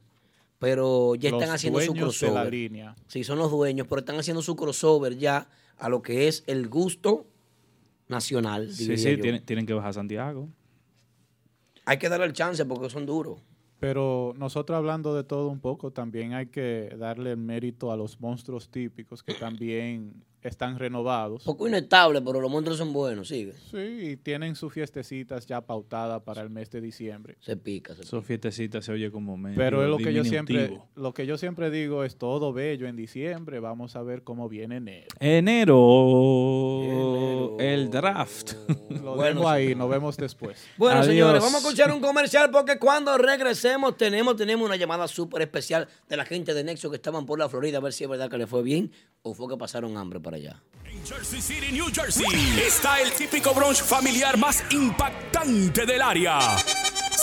[SPEAKER 1] pero ya están
[SPEAKER 5] Los
[SPEAKER 1] haciendo su
[SPEAKER 5] dueños de la
[SPEAKER 1] crossover.
[SPEAKER 5] línea.
[SPEAKER 1] Sí, son los dueños, pero están haciendo su crossover ya a lo que es el gusto nacional.
[SPEAKER 2] Sí, sí, tienen, tienen que bajar a Santiago.
[SPEAKER 1] Hay que darle el chance porque son duros.
[SPEAKER 5] Pero nosotros hablando de todo un poco, también hay que darle el mérito a los monstruos típicos que también están renovados.
[SPEAKER 1] Poco inestable, pero los monstruos son buenos, sigue.
[SPEAKER 5] Sí, y tienen sus fiestecitas ya pautadas para el mes de diciembre.
[SPEAKER 1] Se pica, se
[SPEAKER 2] Esos fiestecitas se oye como medio
[SPEAKER 5] Pero es lo que yo siempre, lo que yo siempre digo es todo bello en diciembre. Vamos a ver cómo viene enero.
[SPEAKER 2] Enero, el draft.
[SPEAKER 5] Lo
[SPEAKER 1] Bueno,
[SPEAKER 5] dejo ahí, nos vemos después.
[SPEAKER 1] Bueno,
[SPEAKER 2] Adiós.
[SPEAKER 1] señores, vamos a escuchar un comercial porque cuando regresemos tenemos, tenemos una llamada súper especial de la gente de Nexo que estaban por la Florida a ver si es verdad que le fue bien o fue que pasaron hambre para allá.
[SPEAKER 3] En Jersey City, New Jersey, está el típico brunch familiar más impactante del área.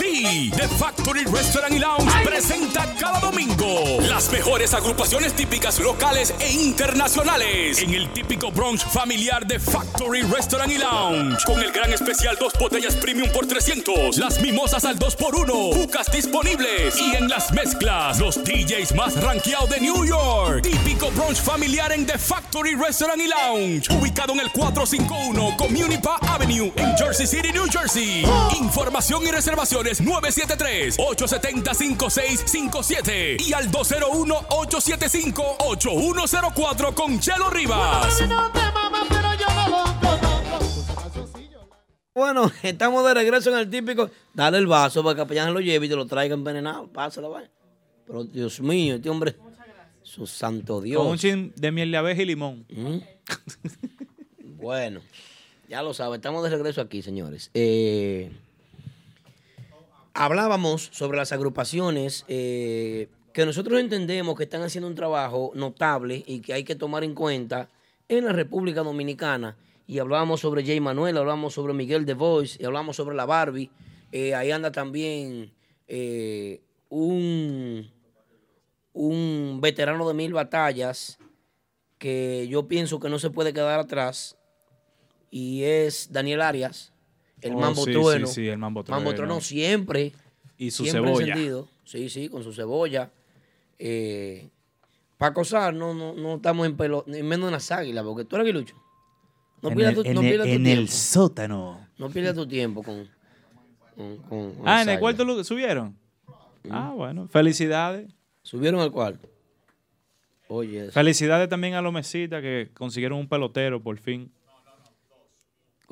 [SPEAKER 3] Sí, The Factory Restaurant y Lounge presenta cada domingo las mejores agrupaciones típicas locales e internacionales en el típico brunch familiar de Factory Restaurant y Lounge con el gran especial dos botellas premium por 300, las mimosas al 2 por 1 bucas disponibles y en las mezclas los DJs más rankeados de New York. Típico brunch familiar en The Factory Restaurant y Lounge, ubicado en el 451 Community Park Avenue en Jersey City, New Jersey. Información y reservaciones 973-870-5657 y al 201-875-8104 con Chelo Rivas.
[SPEAKER 1] Bueno, estamos de regreso en el típico. Dale el vaso para que Capellán lo lleve y te lo traiga envenenado. Pásala, vaya. Pero Dios mío, este hombre. Su santo Dios.
[SPEAKER 2] Con un chin de miel de abeja y limón.
[SPEAKER 1] Mm. Bueno, ya lo sabe, estamos de regreso aquí, señores. Eh, hablábamos sobre las agrupaciones eh, que nosotros entendemos que están haciendo un trabajo notable y que hay que tomar en cuenta en la República Dominicana. Y hablábamos sobre Jay Manuel, hablábamos sobre Miguel De Voice, y hablamos sobre la Barbie. Eh, ahí anda también eh, un, un veterano de mil batallas que yo pienso que no se puede quedar atrás y es Daniel Arias, el
[SPEAKER 2] Oh,
[SPEAKER 1] Mambo
[SPEAKER 2] sí,
[SPEAKER 1] Trueno.
[SPEAKER 2] sí, sí, el Mambo
[SPEAKER 1] Mambo
[SPEAKER 2] Trueno.
[SPEAKER 1] Siempre.
[SPEAKER 2] Y su
[SPEAKER 1] siempre
[SPEAKER 2] cebolla.
[SPEAKER 1] encendido. Sí, sí, con su cebolla. Eh, para cosar, no, no, no estamos en pelo, ni menos en las águilas, porque tú eres aguilucho. No
[SPEAKER 2] En
[SPEAKER 1] pierdas
[SPEAKER 2] el-
[SPEAKER 1] tu,
[SPEAKER 2] en
[SPEAKER 1] no
[SPEAKER 2] el-
[SPEAKER 1] pierdas tu
[SPEAKER 2] en el
[SPEAKER 1] tiempo.
[SPEAKER 2] sótano.
[SPEAKER 1] No pierdas tu tiempo con. con- con- con
[SPEAKER 2] Ah, en el cuarto subieron. Ah, bueno. Felicidades.
[SPEAKER 1] Subieron al cuarto. Oye.
[SPEAKER 2] Felicidades también a los mesitas que consiguieron un pelotero por fin.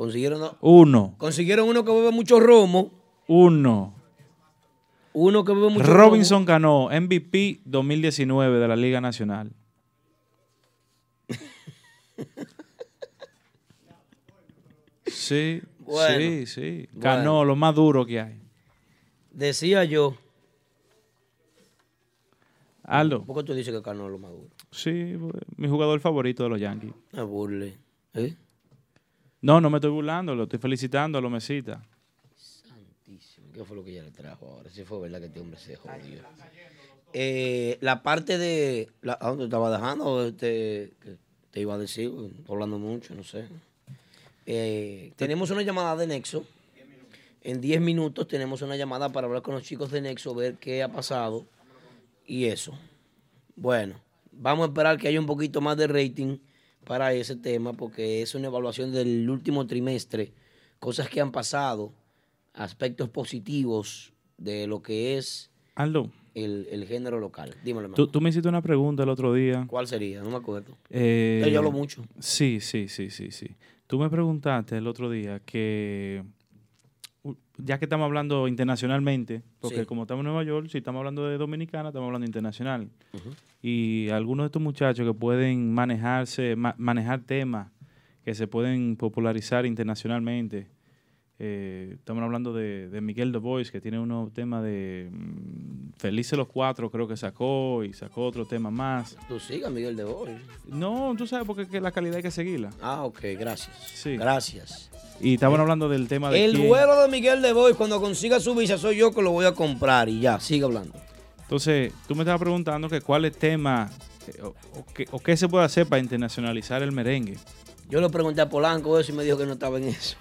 [SPEAKER 1] Consiguieron,
[SPEAKER 2] Uno.
[SPEAKER 1] consiguieron uno que bebe mucho romo.
[SPEAKER 2] Uno.
[SPEAKER 1] Uno que bebe mucho
[SPEAKER 2] Robinson ganó MVP 2019 de la Liga Nacional. Sí,
[SPEAKER 1] Bueno,
[SPEAKER 2] sí, sí.
[SPEAKER 1] bueno.
[SPEAKER 2] Ganó lo más duro que hay.
[SPEAKER 1] romo. Decía yo.
[SPEAKER 2] Aldo,
[SPEAKER 1] ¿Por qué tú dices que Cano es lo más duro?
[SPEAKER 2] sí, mi jugador favorito de los Yankees.
[SPEAKER 1] No burle. ¿Eh?
[SPEAKER 2] No, no me estoy burlando, lo estoy felicitando a los mesitas.
[SPEAKER 1] Santísimo. ¿Qué fue lo que ella le trajo ahora? Si fue verdad que este hombre se jodió. Eh, la parte de. La, ¿A dónde estaba dejando? ¿O Te, que te iba a decir, hablando mucho, no sé. Eh, tenemos una llamada de Nexo. En 10 minutos tenemos una llamada para hablar con los chicos de Nexo, ver qué ha pasado y eso. Bueno, vamos a esperar que haya un poquito más de rating para ese tema, porque es una evaluación del último trimestre, cosas que han pasado, aspectos positivos de lo que es
[SPEAKER 2] Aldo,
[SPEAKER 1] el, el género local. Dímelo, hermano.
[SPEAKER 2] tú, tú me hiciste una pregunta el otro día.
[SPEAKER 1] ¿Cuál sería? No me acuerdo.
[SPEAKER 2] Eh,
[SPEAKER 1] Yo hablo mucho.
[SPEAKER 2] Sí, sí, sí, sí, sí. Tú me preguntaste el otro día que, ya que estamos hablando internacionalmente, porque
[SPEAKER 1] Sí.
[SPEAKER 2] como estamos en Nueva York, si estamos hablando de dominicana, estamos hablando internacional. Y algunos de estos muchachos que pueden manejarse, ma- manejar temas que se pueden popularizar internacionalmente. Eh, estamos hablando de, de Miguel The Voice, que tiene unos temas de mm, Felices los Cuatro, creo que sacó, y sacó otro tema más.
[SPEAKER 1] Tú sigas, Miguel de hoy.
[SPEAKER 2] No, tú sabes porque es que la calidad hay que seguirla.
[SPEAKER 1] Ah, ok, gracias.
[SPEAKER 2] Sí.
[SPEAKER 1] Gracias.
[SPEAKER 2] Y estaban hablando del tema de
[SPEAKER 1] El
[SPEAKER 2] quién.
[SPEAKER 1] vuelo de Miguel de Boy, cuando consiga su visa, soy yo que lo voy a comprar y ya, sigue hablando.
[SPEAKER 2] Entonces, tú me estabas preguntando que cuáles temas eh, o, o qué, o qué se puede hacer para internacionalizar el merengue.
[SPEAKER 1] Yo le pregunté a Polanco eso y me dijo que no estaba en eso.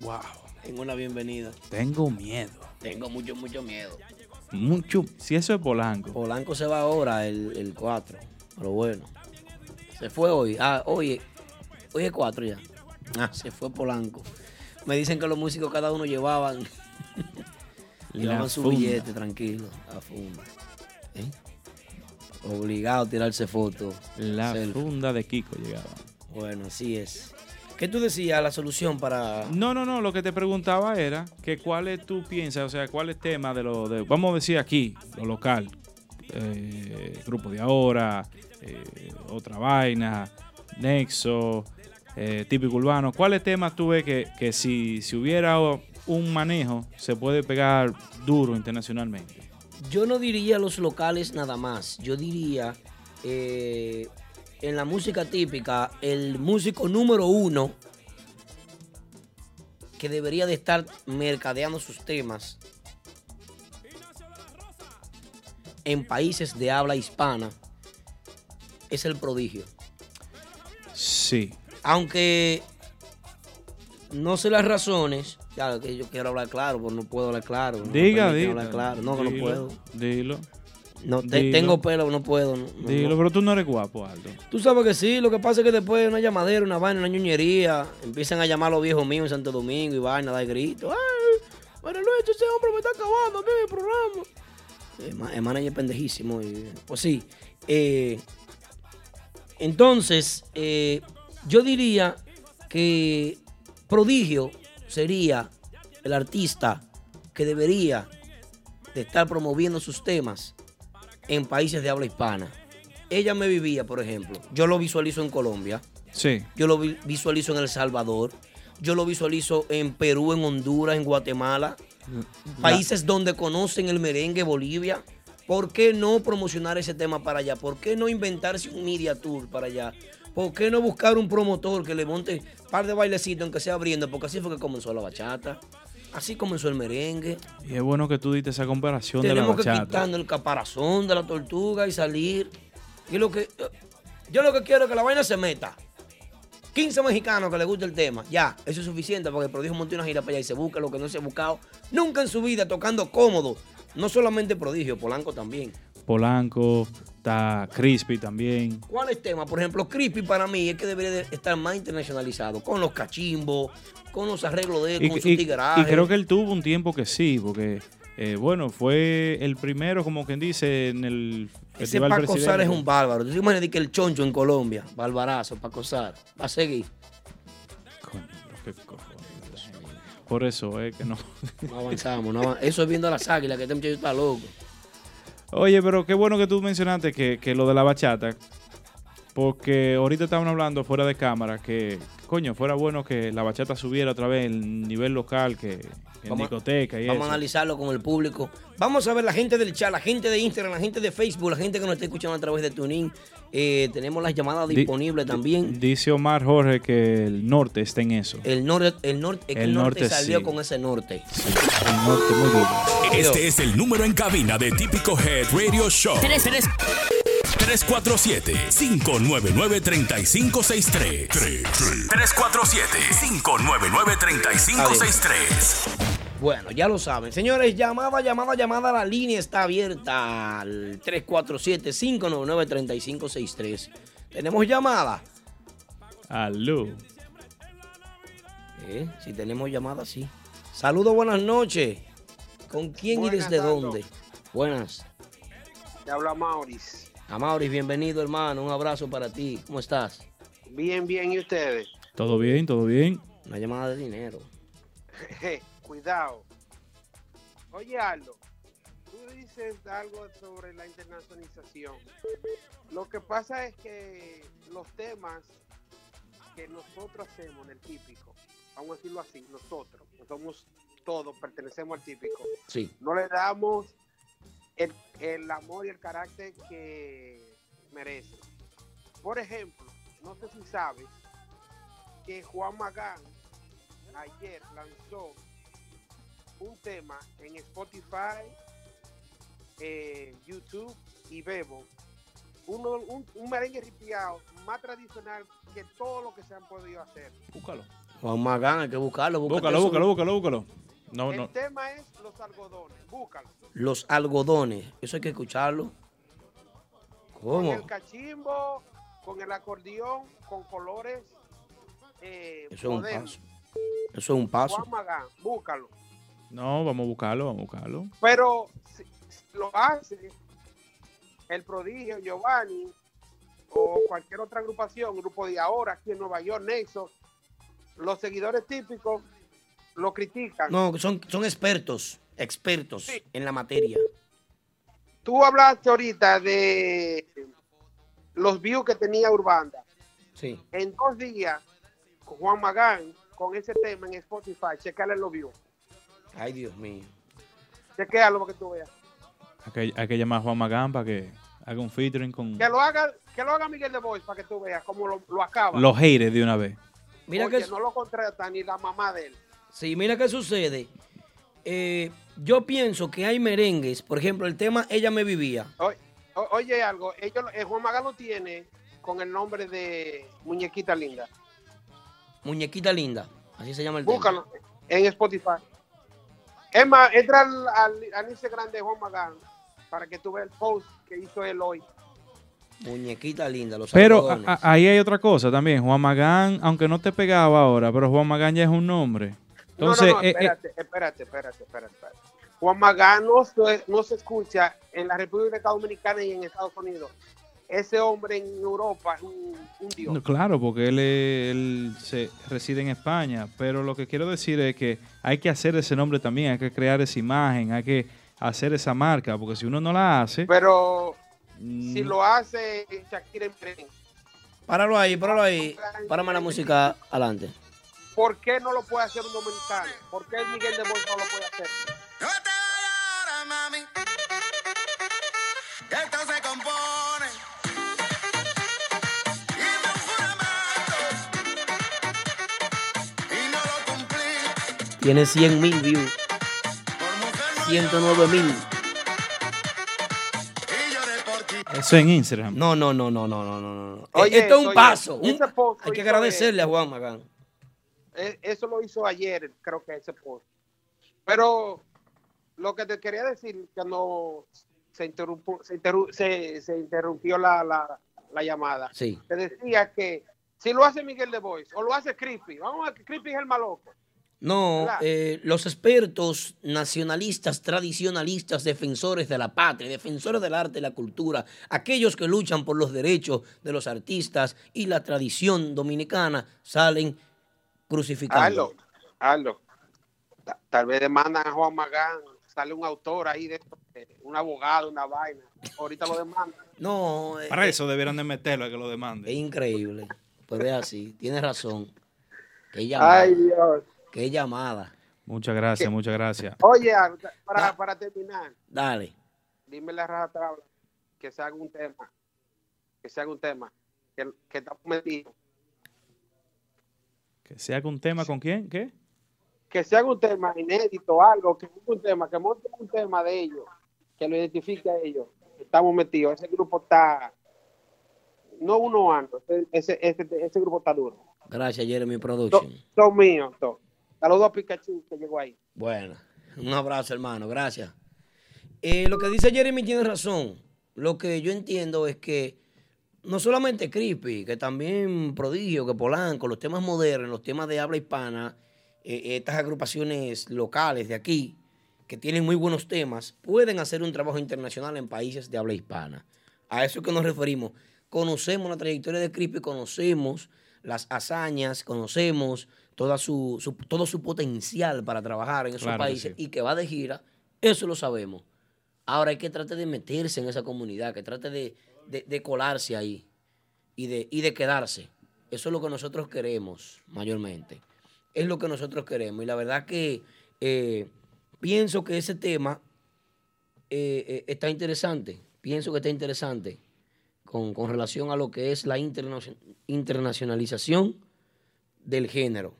[SPEAKER 2] Wow.
[SPEAKER 1] En una bienvenida.
[SPEAKER 2] Tengo miedo.
[SPEAKER 1] Tengo mucho, mucho miedo.
[SPEAKER 2] Mucho. Si eso es Polanco.
[SPEAKER 1] Polanco se va ahora el, el 4. Pero bueno. Se fue hoy. Ah, hoy, hoy es 4 ya. Ah, se fue Polanco. Me dicen que los músicos cada uno llevaban Llevaban su
[SPEAKER 2] funda.
[SPEAKER 1] billete tranquilo. La funda. ¿Eh? Obligado a tirarse fotos.
[SPEAKER 2] La
[SPEAKER 1] selfie.
[SPEAKER 2] funda de Kiko llegaba.
[SPEAKER 1] Bueno, así es. ¿Qué tú decías, la solución para...?
[SPEAKER 2] No, no, no, lo que te preguntaba era que cuáles tú piensas, o sea, cuáles temas de lo de, vamos a decir aquí, lo local, eh, Grupo de Ahora, eh, Otra Vaina, Nexo, eh, Típico Urbano, cuáles temas tú ves que, que si, si hubiera un manejo se puede pegar duro internacionalmente?
[SPEAKER 1] Yo no diría los locales nada más. Yo diría, eh, en la música típica, el músico número uno que debería de estar mercadeando sus temas en países de habla hispana es el prodigio.
[SPEAKER 2] Sí.
[SPEAKER 1] Aunque no sé las razones, ya que yo quiero hablar claro, pero no puedo hablar claro. no
[SPEAKER 2] Diga,
[SPEAKER 1] permiten
[SPEAKER 2] diga.
[SPEAKER 1] hablar claro. No, que no puedo.
[SPEAKER 2] Dilo.
[SPEAKER 1] No, te-
[SPEAKER 2] Dilo.
[SPEAKER 1] tengo pelo, no puedo. no- no-
[SPEAKER 2] Dilo,
[SPEAKER 1] no.
[SPEAKER 2] pero tú no eres guapo, Aldo.
[SPEAKER 1] Tú sabes que sí, lo que pasa es que después una llamadera, una vaina, una ñoñería, empiezan a llamar a los viejos míos en Santo Domingo y vaina, dar gritos. ¡Ay! Bueno, Luis, ese hombre me está acabando aquí en el programa. El ma- El manager es pendejísimo. y- pues sí. eh, entonces, eh, yo diría que Prodigio sería el artista que debería de estar promoviendo sus temas en países de habla hispana. Ella me vivía, por ejemplo. Yo lo visualizo en Colombia.
[SPEAKER 2] Sí.
[SPEAKER 1] Yo lo vi- visualizo en El Salvador. Yo lo visualizo en Perú, en Honduras, en Guatemala. Países donde conocen el merengue, Bolivia. ¿Por qué no promocionar ese tema para allá? ¿Por qué no inventarse un media tour para allá? ¿Por qué no buscar un promotor que le monte un par de bailecitos aunque sea abriendo? Porque así fue que comenzó la bachata. Así comenzó el merengue.
[SPEAKER 2] Y es bueno que tú diste esa comparación de la
[SPEAKER 1] Tenemos que quitarnos el caparazón de la tortuga y salir. Y lo que yo lo que quiero es que la vaina se meta. 15 mexicanos que les guste el tema. Ya, eso es suficiente porque el prodigio monte una gira para allá y se busca lo que no se ha buscado nunca en su vida tocando cómodo. No solamente prodigio, Polanco también.
[SPEAKER 2] Polanco, está Crispy también.
[SPEAKER 1] ¿Cuáles temas? Por ejemplo, Creepy para mí es que debería de estar más internacionalizado. Con los cachimbos, con los arreglos de él,
[SPEAKER 2] Y,
[SPEAKER 1] con su tigueraje.
[SPEAKER 2] y creo que él tuvo un tiempo que sí, porque, eh, bueno, fue el primero, como quien dice, en el
[SPEAKER 1] Ese
[SPEAKER 2] Festival
[SPEAKER 1] Paco Sar
[SPEAKER 2] Presidente.
[SPEAKER 1] es un bárbaro. ¿Tú imaginas que el choncho en Colombia? Barbarazo, Paco Sar. Va a seguir.
[SPEAKER 2] Coño, qué cojones. Por eso es que no.
[SPEAKER 1] No avanzamos, no avan- Eso es viendo a las águilas, que este muchacho está loco.
[SPEAKER 2] Oye, pero qué bueno que tú mencionaste que, que lo de la bachata, porque ahorita estaban hablando fuera de cámara que, coño, fuera bueno que la bachata subiera otra vez el nivel local, que en
[SPEAKER 1] Vamos a-
[SPEAKER 2] discoteca y
[SPEAKER 1] Vamos a
[SPEAKER 2] eso.
[SPEAKER 1] analizarlo con el público. Vamos a ver la gente del chat, la gente de Instagram, la gente de Facebook, la gente que nos está escuchando a través de Tuning. Eh, tenemos las llamadas
[SPEAKER 2] Di-
[SPEAKER 1] disponibles también.
[SPEAKER 2] Dice Omar Jorge que el norte está en eso.
[SPEAKER 1] El norte, el norte, es que
[SPEAKER 2] El
[SPEAKER 1] el norte,
[SPEAKER 2] norte
[SPEAKER 1] salió
[SPEAKER 2] sí.
[SPEAKER 1] con ese norte.
[SPEAKER 2] El norte muy duro.
[SPEAKER 3] Este es el número en cabina de Típico Head Radio Show. 347-599-3563. 347-599-3563.
[SPEAKER 1] Bueno, ya lo saben. Señores, llamada, llamada, llamada. La línea está abierta al 347-599-3563. Tenemos llamada.
[SPEAKER 2] Aló.
[SPEAKER 1] Eh, si tenemos llamada, sí. Saludos, buenas noches. ¿Con quién y desde dónde? Buenas.
[SPEAKER 6] Te habla Maurice.
[SPEAKER 1] Amauris, bienvenido, hermano. Un abrazo para ti. ¿Cómo estás?
[SPEAKER 6] Bien, bien, ¿y ustedes?
[SPEAKER 2] ¿Todo bien? ¿Todo bien?
[SPEAKER 1] Una llamada de dinero.
[SPEAKER 6] Jeje, Cuidado. Oye, Aldo, tú dices algo sobre la internacionalización. Lo que pasa es que los temas que nosotros hacemos en el típico, vamos a decirlo así, nosotros, somos todos, pertenecemos al típico,
[SPEAKER 1] Sí.
[SPEAKER 6] no le damos el, el amor y el carácter que merece. Por ejemplo, no sé si sabes que Juan Magán ayer lanzó un tema en Spotify, eh, YouTube y Bebo. Uno, un, un merengue ripiado más tradicional que todo lo que se han podido hacer.
[SPEAKER 2] Búscalo.
[SPEAKER 1] Juan Magán, hay que buscarlo.
[SPEAKER 2] Búscalo,
[SPEAKER 1] eso.
[SPEAKER 2] búscalo, búscalo, búscalo. No,
[SPEAKER 6] el
[SPEAKER 2] no.
[SPEAKER 6] tema es Los Algodones, búscalo.
[SPEAKER 1] Los algodones. Eso hay que escucharlo.
[SPEAKER 6] Con
[SPEAKER 1] ¿Cómo?
[SPEAKER 6] el cachimbo, con el acordeón, con colores eh,
[SPEAKER 1] Eso es un paso. Eso es un paso.
[SPEAKER 6] Juan Magán, búscalo.
[SPEAKER 2] No, vamos a buscarlo, vamos a buscarlo.
[SPEAKER 6] Pero si, si lo hace el prodigio Giovanni o cualquier otra agrupación, grupo de ahora aquí en Nueva York, Nexo, los seguidores típicos lo critican.
[SPEAKER 1] No, son, son expertos, expertos
[SPEAKER 6] Sí.
[SPEAKER 1] en la materia.
[SPEAKER 6] Tú hablaste ahorita de los views que tenía Urbanda.
[SPEAKER 1] Sí.
[SPEAKER 6] En dos días, Juan Magán, con ese tema en Spotify, chequeale los views.
[SPEAKER 1] Ay, Dios mío.
[SPEAKER 6] Chequealo para que tú veas.
[SPEAKER 2] Hay que, hay que llamar a Juan Magán para que haga un featuring con
[SPEAKER 6] Que lo haga, que lo haga Miguel de Bois para que tú veas cómo lo, lo acaba.
[SPEAKER 2] los haters de una vez.
[SPEAKER 1] Mira
[SPEAKER 6] Oye,
[SPEAKER 1] que
[SPEAKER 6] no lo contrata ni la mamá de él.
[SPEAKER 1] Sí, mira qué sucede. Eh, yo pienso que hay merengues, por ejemplo, el tema Ella me vivía.
[SPEAKER 6] O- o- oye algo, ellos, eh, Juan Magán lo tiene con el nombre de Muñequita Linda.
[SPEAKER 1] Muñequita linda, así se llama el tema.
[SPEAKER 6] Búscalo en Spotify. Es más, entra al, al, al Instagram de Juan Magán para que tú veas el post que hizo él hoy.
[SPEAKER 1] Muñequita linda, los
[SPEAKER 2] Pero
[SPEAKER 1] algodones.
[SPEAKER 2] a- a- ahí hay otra cosa también. Juan Magán, aunque no te pegaba ahora, pero Juan Magán ya es un nombre. Entonces,
[SPEAKER 6] no, no, no,
[SPEAKER 2] eh, eh,
[SPEAKER 6] espérate, espérate, espérate, espérate, espérate. Juan Magán no se, no se escucha en la República Dominicana y en Estados Unidos. Ese hombre en Europa es un, un dios.
[SPEAKER 2] No, Claro, porque él, se reside en España, pero lo que quiero decir es que hay que hacer ese nombre también, hay que crear esa imagen, hay que hacer esa marca, porque si uno no la hace,
[SPEAKER 6] Pero
[SPEAKER 2] mm,
[SPEAKER 6] si lo hace Shakira en
[SPEAKER 1] Páralo ahí, páralo ahí. Párame la música adelante.
[SPEAKER 6] ¿Por qué no lo puede hacer un dominicano? ¿Por qué Miguel de Bolsa no lo puede hacer?
[SPEAKER 7] No te vayas ahora, mami. Esto se compone. Hice un juramento y no lo cumplí.
[SPEAKER 1] Tiene 100 mil views,
[SPEAKER 7] Por mujer no
[SPEAKER 1] 109 mil.
[SPEAKER 2] eso en Instagram.
[SPEAKER 1] No, no, no, no, no, no, no. no.
[SPEAKER 6] Oye,
[SPEAKER 1] Esto es un
[SPEAKER 6] oye,
[SPEAKER 1] paso. un- hay que agradecerle a Juan Magán.
[SPEAKER 6] Eh, Eso lo hizo ayer, creo que ese post. Pero lo que te quería decir, que no se, interrumpió, se, interru- se- se interrumpió la, la- la llamada.
[SPEAKER 1] Sí.
[SPEAKER 6] Te decía que si lo hace Miguel de Bois o lo hace Creepy, vamos a que Creepy es el maloco.
[SPEAKER 1] No, eh, los expertos nacionalistas, tradicionalistas, defensores de la patria, defensores del arte y la cultura, aquellos que luchan por los derechos de los artistas y la tradición dominicana, salen crucificando.
[SPEAKER 6] Hazlo, hazlo. Ta- Tal vez demandan a Juan Magán, sale un autor ahí, de, un abogado, una vaina. Ahorita lo demandan.
[SPEAKER 1] No,
[SPEAKER 2] Para
[SPEAKER 1] eh,
[SPEAKER 2] eso debieran de meterlo a que lo
[SPEAKER 1] es
[SPEAKER 2] demande.
[SPEAKER 1] increíble. Pero es así, tienes razón. Qué llamada.
[SPEAKER 6] Ay, Dios.
[SPEAKER 1] Qué llamada.
[SPEAKER 2] Muchas gracias,
[SPEAKER 6] ¿Qué?
[SPEAKER 2] muchas gracias.
[SPEAKER 6] Oye, para,
[SPEAKER 1] Da-
[SPEAKER 6] para terminar,
[SPEAKER 1] Dale.
[SPEAKER 6] dime la raja tabla que se haga un tema, que se haga un tema, que, que estamos metidos,
[SPEAKER 2] Que se haga un tema con quién, ¿qué?
[SPEAKER 6] que se haga un tema inédito, algo, que un tema, que monte un tema de ellos, que lo identifique a ellos. Estamos metidos, ese grupo está, no uno ando, ese, ese, ese grupo está duro.
[SPEAKER 1] Gracias, Jeremy Production.
[SPEAKER 6] son míos. Saludos a Pikachu que llegó ahí.
[SPEAKER 1] Bueno, un abrazo, hermano. Gracias. Eh, lo que dice Jeremy tiene razón. Lo que yo entiendo es que no solamente Creepy, que también Prodigio, que Polanco, los temas modernos, los temas de habla hispana, eh, estas agrupaciones locales de aquí, que tienen muy buenos temas, pueden hacer un trabajo internacional en países de habla hispana. A eso es que nos referimos. Conocemos la trayectoria de Creepy, conocemos las hazañas, conocemos toda su, su- todo su potencial para trabajar en esos
[SPEAKER 2] Claro
[SPEAKER 1] países
[SPEAKER 2] sí.
[SPEAKER 1] y que va de gira, eso lo sabemos. Ahora hay que tratar de meterse en esa comunidad, que trate de, de- colarse ahí y de, y de quedarse. Eso es lo que nosotros queremos mayormente. Es lo que nosotros queremos. Y la verdad que eh, pienso que ese tema eh, eh, está interesante. Pienso que está interesante con, con relación a lo que es la internacio- internacionalización del género.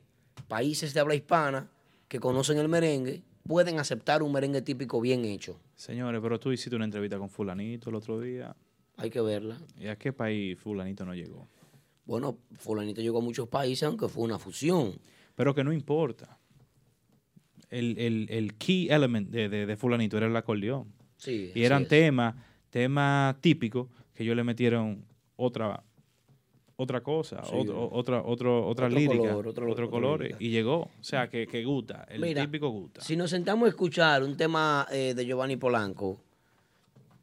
[SPEAKER 1] Países de habla hispana que conocen el merengue pueden aceptar un merengue típico bien hecho.
[SPEAKER 2] Señores, pero tú hiciste una entrevista con fulanito el otro día.
[SPEAKER 1] Hay que verla.
[SPEAKER 2] ¿Y a qué país fulanito no llegó?
[SPEAKER 1] Bueno, fulanito llegó a muchos países, aunque fue una fusión.
[SPEAKER 2] Pero que no importa. El, el- el key element de, de- de fulanito era el acordeón.
[SPEAKER 1] Sí,
[SPEAKER 2] Y eran temas, temas típicos que ellos le metieron otra, otra cosa,
[SPEAKER 1] Sí.
[SPEAKER 2] otro, otra, otro, otra
[SPEAKER 1] Otro
[SPEAKER 2] lírica,
[SPEAKER 1] color, otro- otro
[SPEAKER 2] color,
[SPEAKER 1] lírica.
[SPEAKER 2] y llegó. O sea, que, que gusta, el
[SPEAKER 1] Mira,
[SPEAKER 2] típico gusta.
[SPEAKER 1] Si nos sentamos a escuchar un tema eh, de Giovanni Polanco,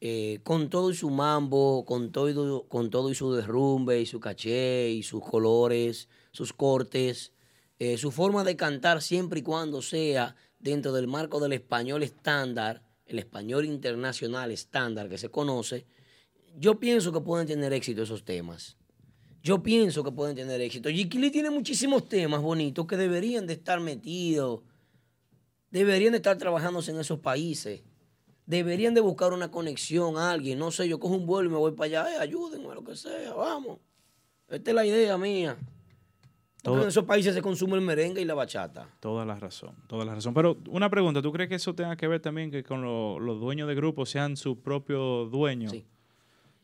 [SPEAKER 1] eh, con todo y su mambo, con todo, con todo y su derrumbe, y su caché, y sus colores, sus cortes, eh, su forma de cantar siempre y cuando sea dentro del marco del español estándar, el español internacional estándar que se conoce, yo pienso que pueden tener éxito esos temas. Yo pienso que pueden tener éxito. Jiquili tiene muchísimos temas bonitos que deberían de estar metidos deberían de estar trabajándose en esos países. Deberían de buscar una conexión a alguien. No sé, yo cojo un vuelo y me voy para allá. Eh, ayúdenme, lo que sea, vamos. Esta es la idea mía.
[SPEAKER 2] Todo-
[SPEAKER 1] en esos países se consume el merengue y la bachata.
[SPEAKER 2] Toda la razón, toda la razón. Pero una pregunta, ¿tú crees que eso tenga que ver también que con lo- los dueños de grupos sean su propio dueño?
[SPEAKER 1] Sí.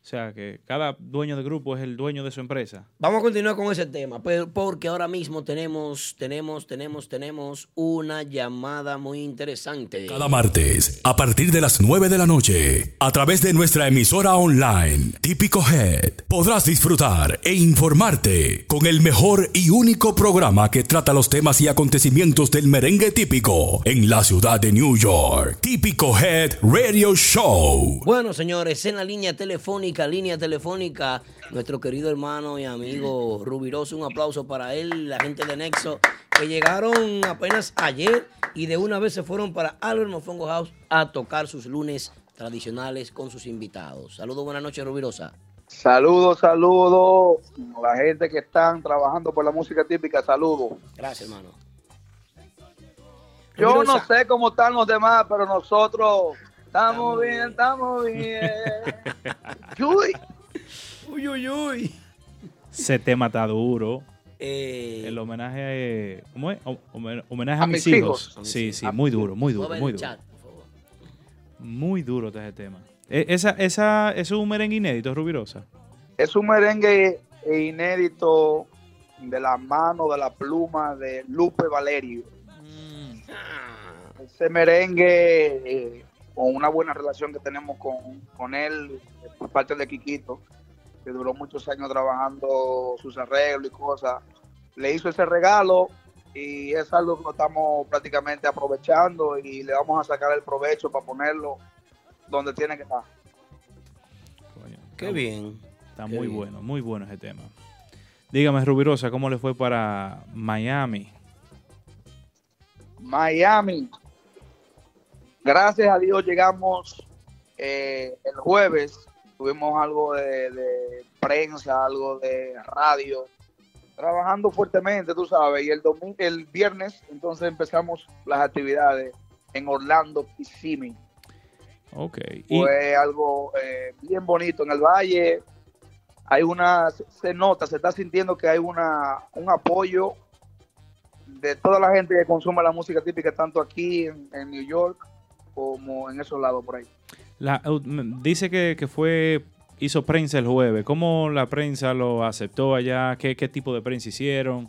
[SPEAKER 2] O sea, que cada dueño de grupo es el dueño de su empresa.
[SPEAKER 1] Vamos a continuar con ese tema, pero porque ahora mismo tenemos, tenemos, tenemos, tenemos una llamada muy interesante.
[SPEAKER 3] Cada martes, a partir de las 9 de la noche, a través de nuestra emisora online, Típico Head, podrás disfrutar e informarte con el mejor y único programa que trata los temas y acontecimientos del merengue típico en la ciudad de New York. Típico Head Radio Show.
[SPEAKER 1] Bueno, señores, en la línea telefónica, línea telefónica, nuestro querido hermano y amigo Rubiroso, un aplauso para él, la gente de Nexo, que llegaron apenas ayer y de una vez se fueron para Albert Mofongo House a tocar sus lunes tradicionales con sus invitados. Saludos, buenas noches, Rubirosa.
[SPEAKER 8] Saludos, saludos. La gente que están trabajando por la música típica, saludos.
[SPEAKER 1] Gracias, hermano.
[SPEAKER 8] Yo no sé cómo están los demás, pero nosotros estamos bien, estamos bien. Uy,
[SPEAKER 1] Uy, uy, uy.
[SPEAKER 2] Ese tema está duro.
[SPEAKER 1] Eh,
[SPEAKER 2] El homenaje a, ¿cómo es? Hom- homen- Homenaje a,
[SPEAKER 8] A
[SPEAKER 2] mis
[SPEAKER 8] mis
[SPEAKER 2] hijos.
[SPEAKER 8] hijos.
[SPEAKER 2] Sí, sí, muy duro, muy duro, muy duro. Muy duro está ese tema. E- Esa, esa, es un merengue inédito, Rubirosa.
[SPEAKER 8] es un merengue inédito de la mano, de la pluma de Lupe Valerio. Ese merengue, eh, con una buena relación que tenemos con, con él, por parte de Quiquito, que duró muchos años trabajando sus arreglos y cosas, le hizo ese regalo y es algo que lo estamos prácticamente aprovechando y le vamos a sacar el provecho para ponerlo donde tiene que estar.
[SPEAKER 2] Coño,
[SPEAKER 1] Qué
[SPEAKER 2] está-
[SPEAKER 1] bien.
[SPEAKER 2] Está
[SPEAKER 1] qué
[SPEAKER 2] muy
[SPEAKER 1] bien.
[SPEAKER 2] bueno, muy bueno ese tema. Dígame, Rubirosa, ¿cómo le fue para Miami?
[SPEAKER 8] Miami. Gracias a Dios llegamos eh, el jueves. Tuvimos algo de, de prensa, algo de radio, trabajando fuertemente, tú sabes. Y el domingo, el viernes, entonces empezamos las actividades en Orlando, Kissimmee.
[SPEAKER 2] Ok. Y,
[SPEAKER 8] Fue algo eh, bien bonito en el valle. Hay una, se- se nota, se está sintiendo que hay una, un apoyo de toda la gente que consume la música típica, tanto aquí en, en New York como en esos lados por ahí.
[SPEAKER 2] la- uh, dice que, que fue, hizo prensa el jueves. ¿Cómo la prensa lo aceptó allá? ¿Qué, qué tipo de prensa hicieron?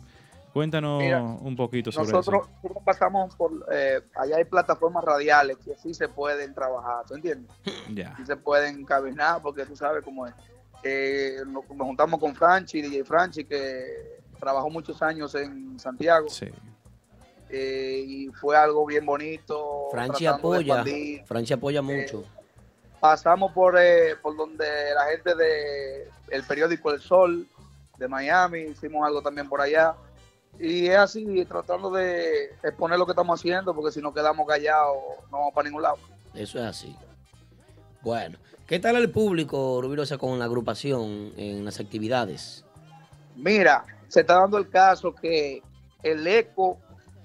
[SPEAKER 2] Cuéntanos
[SPEAKER 8] Mira,
[SPEAKER 2] un poquito sobre
[SPEAKER 8] Nosotros,
[SPEAKER 2] eso.
[SPEAKER 8] nosotros pasamos por, eh, allá hay plataformas radiales que sí se pueden trabajar, ¿tú entiendes?
[SPEAKER 2] Ya.
[SPEAKER 8] sí se pueden cabinar porque tú sabes cómo es. Eh, nos, nos juntamos con Franchi, DJ Franchi, que trabajó muchos años en Santiago
[SPEAKER 2] Sí.
[SPEAKER 8] Eh, y fue algo bien bonito. De
[SPEAKER 1] apoya. Franchi apoya mucho.
[SPEAKER 8] Pasamos por, eh, por donde la gente de el periódico El Sol de Miami, hicimos algo también por allá. Y es así, tratando de exponer lo que estamos haciendo, porque si nos quedamos callados no vamos para ningún lado.
[SPEAKER 1] Eso es así. Bueno, ¿qué tal el público, Rubirosa, con la agrupación en las actividades?
[SPEAKER 8] Mira, se está dando el caso que el eco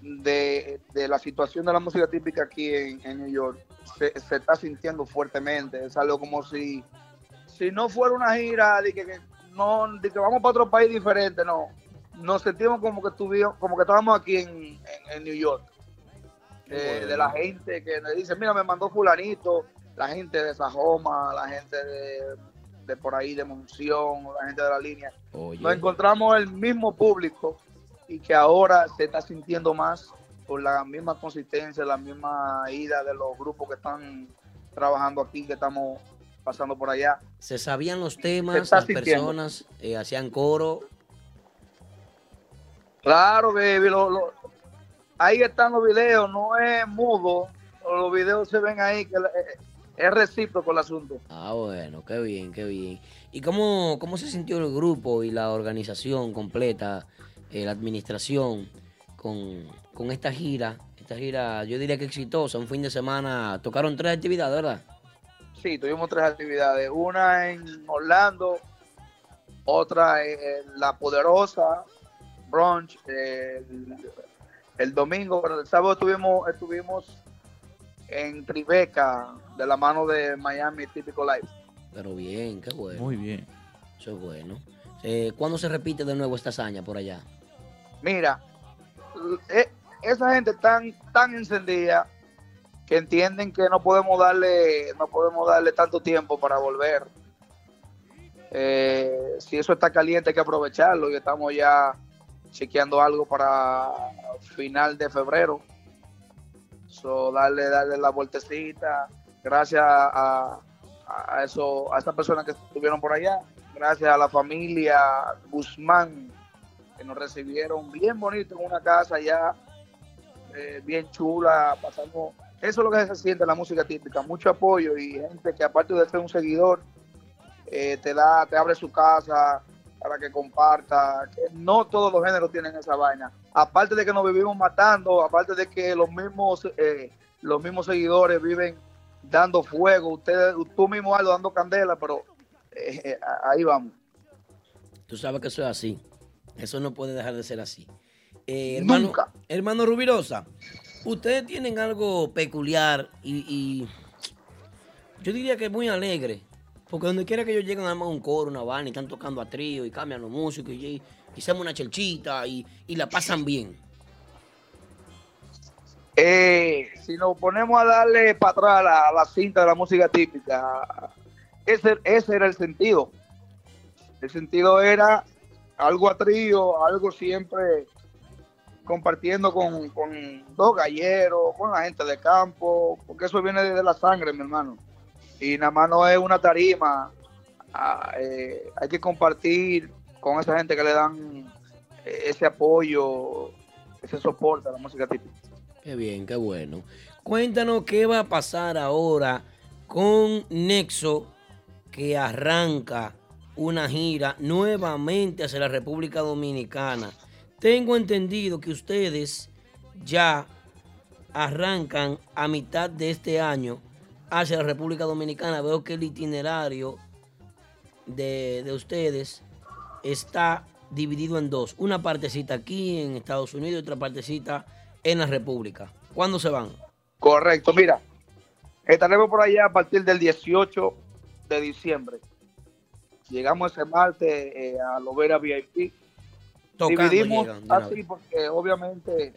[SPEAKER 8] de, de la situación de la música típica aquí en, en New York se, se está sintiendo fuertemente. Es algo como si, si no fuera una gira de que, que no, de que vamos para otro país diferente, no. Nos sentimos como que estuvimos, como que estábamos aquí en, en- en New York. Eh. De la gente que me dice, mira, me mandó fulanito, la gente de Sajoma, la gente de, de por ahí de Monción, la gente de la línea
[SPEAKER 1] Oye,
[SPEAKER 8] nos encontramos el mismo público y que ahora se está sintiendo más por la misma consistencia, la misma ida de los grupos que están trabajando aquí, que estamos pasando por allá.
[SPEAKER 1] ¿Se sabían los temas? Las
[SPEAKER 8] sintiendo.
[SPEAKER 1] personas eh, hacían coro.
[SPEAKER 8] Claro, baby, lo- lo- ahí están los videos, no es mudo, los videos se ven ahí, que la- eh, es recíproco el asunto.
[SPEAKER 1] Ah, bueno, qué bien, qué bien. ¿Y cómo, cómo se sintió el grupo y la organización completa, eh, la administración, con, con esta gira? Esta gira, yo diría que exitosa, un fin de semana, tocaron tres actividades, ¿verdad?
[SPEAKER 8] Sí, tuvimos tres actividades, una en Orlando, otra en La Poderosa, brunch, el, el domingo, pero el sábado estuvimos, estuvimos en Tribeca, de la mano de Miami Típico Life.
[SPEAKER 1] Pero bien, qué bueno.
[SPEAKER 2] Muy bien.
[SPEAKER 1] Eso es bueno. Eh, ¿Cuándo se repite de nuevo esta hazaña por allá?
[SPEAKER 8] Mira, e- esa gente tan, tan encendida que entienden que no podemos darle, no podemos darle tanto tiempo para volver. Eh, si eso está caliente hay que aprovecharlo y estamos ya chequeando algo para final de febrero. So, darle, darle la vueltecita. Gracias a, a eso, a esas personas que estuvieron por allá. Gracias a la familia Guzmán que nos recibieron bien bonito en una casa ya eh, bien chula, pasamos, eso es lo que se siente en la música típica, mucho apoyo y gente que aparte de ser un seguidor, eh, te da, te abre su casa para que comparta, no todos los géneros tienen esa vaina, aparte de que nos vivimos matando, aparte de que los mismos, eh, los mismos seguidores viven dando fuego, ustedes, tú mismo Aldo dando candela, pero eh, ahí vamos.
[SPEAKER 1] Tú sabes que eso es así. Eso no puede dejar de ser así. Eh, hermano,
[SPEAKER 8] Nunca.
[SPEAKER 1] hermano Rubirosa, ustedes tienen algo peculiar y, y yo diría que muy alegre. Porque donde quiera que ellos lleguen, arman un coro, una banda y están tocando a trío y cambian los músicos y, y hacemos una chelchita y, y la pasan bien.
[SPEAKER 8] Eh, si nos ponemos a darle para atrás a la, a la cinta de la música típica, ese, ese era el sentido. El sentido era algo a trío, algo siempre compartiendo con, con dos galleros, con la gente de campo, porque eso viene de la sangre, mi hermano. Y nada más no es una tarima. Ah, eh, hay que compartir con esa gente que le dan eh, ese apoyo, ese soporte a la música típica.
[SPEAKER 1] Qué bien, qué bueno. Cuéntanos qué va a pasar ahora con Nexo, que arranca una gira nuevamente hacia la República Dominicana. Tengo entendido que ustedes ya arrancan a mitad de este año hacia la República Dominicana. Veo que el itinerario de, de ustedes está dividido en dos. Una partecita aquí en Estados Unidos y otra partecita en la República. ¿Cuándo se van?
[SPEAKER 8] Correcto, mira, estaremos por allá a partir del 18 de diciembre. Llegamos ese martes eh, a Lovera VIP.
[SPEAKER 1] Tocando
[SPEAKER 8] Dividimos
[SPEAKER 1] llegan
[SPEAKER 8] así
[SPEAKER 1] vez.
[SPEAKER 8] porque obviamente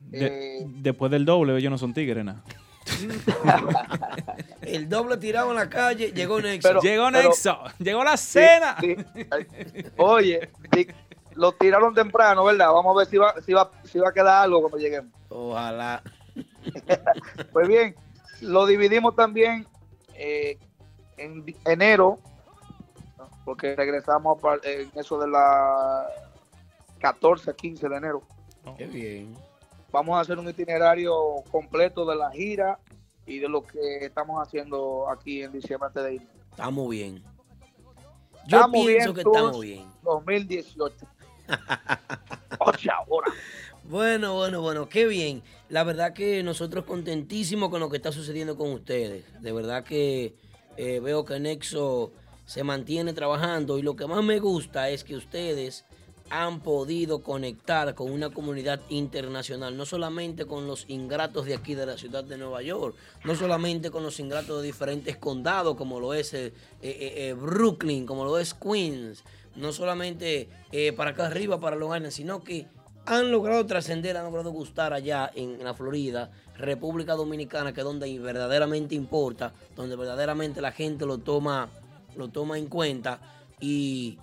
[SPEAKER 2] De-
[SPEAKER 8] eh,
[SPEAKER 2] después del doble, ellos no son tigres, nada.
[SPEAKER 1] El doble tirado en la calle, llegó Nexo.
[SPEAKER 8] Pero-
[SPEAKER 2] llegó
[SPEAKER 8] pero-
[SPEAKER 2] Nexo, llegó la cena.
[SPEAKER 8] sí. oye, lo tiraron temprano, ¿verdad? Vamos a ver si va, si va, si va a quedar algo cuando lleguemos.
[SPEAKER 1] Ojalá.
[SPEAKER 8] Pues bien, lo dividimos también eh, en enero. Porque regresamos en eso de la 14 a 15 de enero.
[SPEAKER 1] Qué bien.
[SPEAKER 8] Vamos a hacer un itinerario completo de la gira y de lo que estamos haciendo aquí en diciembre antes de ir.
[SPEAKER 1] Estamos bien. Yo
[SPEAKER 8] Estamos
[SPEAKER 1] pienso
[SPEAKER 8] bien,
[SPEAKER 1] que estamos bien.
[SPEAKER 8] 2018. Oye, ahora.
[SPEAKER 1] Bueno, bueno, bueno, qué bien. La verdad que nosotros contentísimos con lo que está sucediendo con ustedes. De verdad que eh, veo que Nexo se mantiene trabajando y lo que más me gusta es que ustedes han podido conectar con una comunidad internacional, no solamente con los ingratos de aquí de la ciudad de Nueva York, no solamente con los ingratos de diferentes condados como lo es eh, eh, eh, Brooklyn, como lo es Queens, no solamente para acá arriba, para Long Island, sino que han logrado trascender, han logrado gustar allá en la Florida, República Dominicana, que es donde verdaderamente importa, donde verdaderamente la gente lo toma, lo toma en cuenta y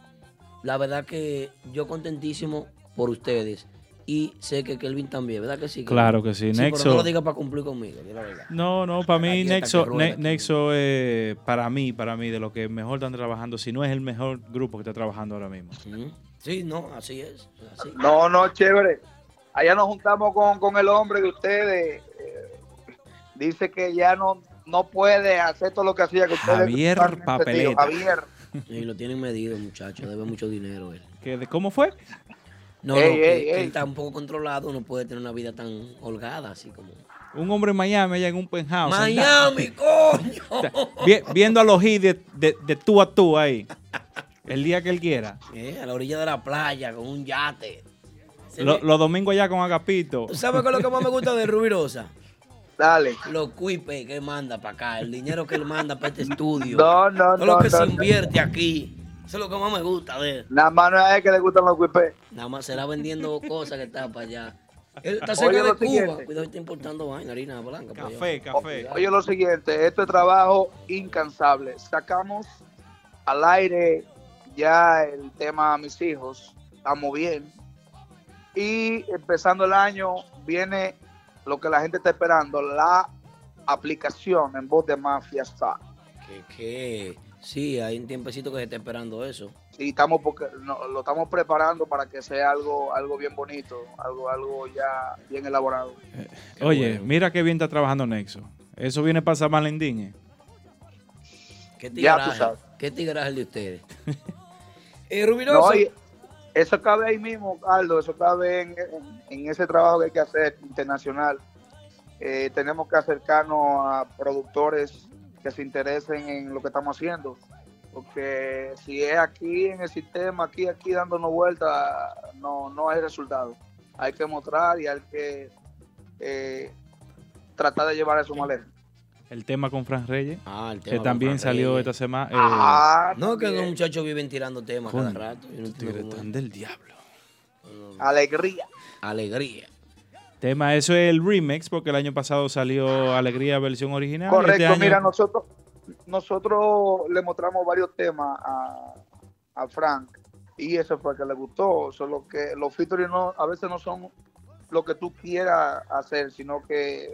[SPEAKER 1] la verdad que yo contentísimo por ustedes y sé que Kelvin también, ¿verdad que sí? Kelvin?
[SPEAKER 2] Claro que sí,
[SPEAKER 1] Sí,
[SPEAKER 2] Nexo-
[SPEAKER 1] pero no lo digas para cumplir conmigo, la verdad.
[SPEAKER 2] No, no, para mí Nexo, Ne-. Nexo es, para mí, para mí, de lo que mejor están trabajando, si no es el mejor grupo que está trabajando ahora mismo.
[SPEAKER 1] Sí, no, así es. así.
[SPEAKER 8] No, no, chévere. Allá nos juntamos con, con el hombre de ustedes. eh, dice que ya no, no puede hacer todo lo que hacía. Que ustedes
[SPEAKER 2] Javier
[SPEAKER 8] tío.
[SPEAKER 2] Papeleta.
[SPEAKER 8] Javier.
[SPEAKER 1] Y lo tienen medido, muchacho, debe mucho dinero él.
[SPEAKER 2] ¿Qué, de- ¿Cómo fue?
[SPEAKER 1] No,
[SPEAKER 8] Ey,
[SPEAKER 1] no, que,
[SPEAKER 8] ey,
[SPEAKER 1] que
[SPEAKER 8] ey.
[SPEAKER 1] él está un poco controlado, no puede tener una vida tan holgada, así como...
[SPEAKER 2] Un hombre en Miami, allá en un penthouse.
[SPEAKER 1] ¡Miami, coño!
[SPEAKER 2] vi- viendo a los hits de, de, de tú a tú ahí. El día que él quiera.
[SPEAKER 1] Eh, a la orilla de la playa, con un yate.
[SPEAKER 2] Lo- los domingos allá con Agapito.
[SPEAKER 1] ¿Tú sabes qué es lo que más me gusta de Rubirosa?
[SPEAKER 8] Dale.
[SPEAKER 1] Los cuipes que él manda para acá, el dinero que él manda para este estudio.
[SPEAKER 8] No, no,
[SPEAKER 1] Todo lo
[SPEAKER 8] no,
[SPEAKER 1] que
[SPEAKER 8] no,
[SPEAKER 1] se
[SPEAKER 8] no.
[SPEAKER 1] invierte aquí. Eso es lo que más me gusta de él.
[SPEAKER 8] Nada más no es a él que le gustan los cuipés.
[SPEAKER 1] Nada más será vendiendo cosas que está para allá. Él está
[SPEAKER 8] Oye,
[SPEAKER 1] cerca de
[SPEAKER 8] lo
[SPEAKER 1] Cuba.
[SPEAKER 8] siguiente.
[SPEAKER 1] Cuidado, está importando vaina, harina blanca. allá.
[SPEAKER 2] Café, café.
[SPEAKER 8] Oye, lo siguiente, esto es trabajo incansable. Sacamos al aire ya el tema mis hijos, estamos bien. Y empezando el año viene lo que la gente está esperando, la aplicación en voz de Mafia Star.
[SPEAKER 1] Que, que sí, hay un tiempecito que se está esperando eso.
[SPEAKER 8] Y estamos porque no, lo estamos preparando para que sea algo algo bien bonito, algo algo ya bien elaborado.
[SPEAKER 2] Oye, mira qué bien está trabajando Nexo. Eso viene para San Valentín. eh.
[SPEAKER 1] ¿Qué
[SPEAKER 8] Ya tú
[SPEAKER 1] tigraje?
[SPEAKER 8] sabes.
[SPEAKER 1] ¿Qué tigraje el de ustedes? eh, Rubirosa.
[SPEAKER 8] No, y eso cabe ahí mismo, Carlos, eso cabe en, ese trabajo que hay que hacer internacional. Eh, tenemos que acercarnos a productores que se interesen en lo que estamos haciendo. Porque si es aquí en el sistema, aquí, aquí dándonos vueltas, no, no hay resultado. Hay que mostrar y hay que eh, tratar de llevar eso maleta.
[SPEAKER 2] El tema con Fran Reyes.
[SPEAKER 1] Ah, el tema
[SPEAKER 2] que también salió
[SPEAKER 1] Reyes.
[SPEAKER 2] esta semana. eh,
[SPEAKER 8] Ah,
[SPEAKER 1] No, que los muchachos viven tirando temas cada rato. Yo no
[SPEAKER 2] tan del diablo.
[SPEAKER 8] Alegría.
[SPEAKER 1] Alegría.
[SPEAKER 2] Tema, eso es el remix, porque el año pasado salió Alegría versión original.
[SPEAKER 8] Correcto,
[SPEAKER 2] este año-
[SPEAKER 8] mira, nosotros nosotros le mostramos varios temas a, a Frank y eso fue que le gustó. Solo que los featuring no, a veces no son lo que tú quieras hacer, sino que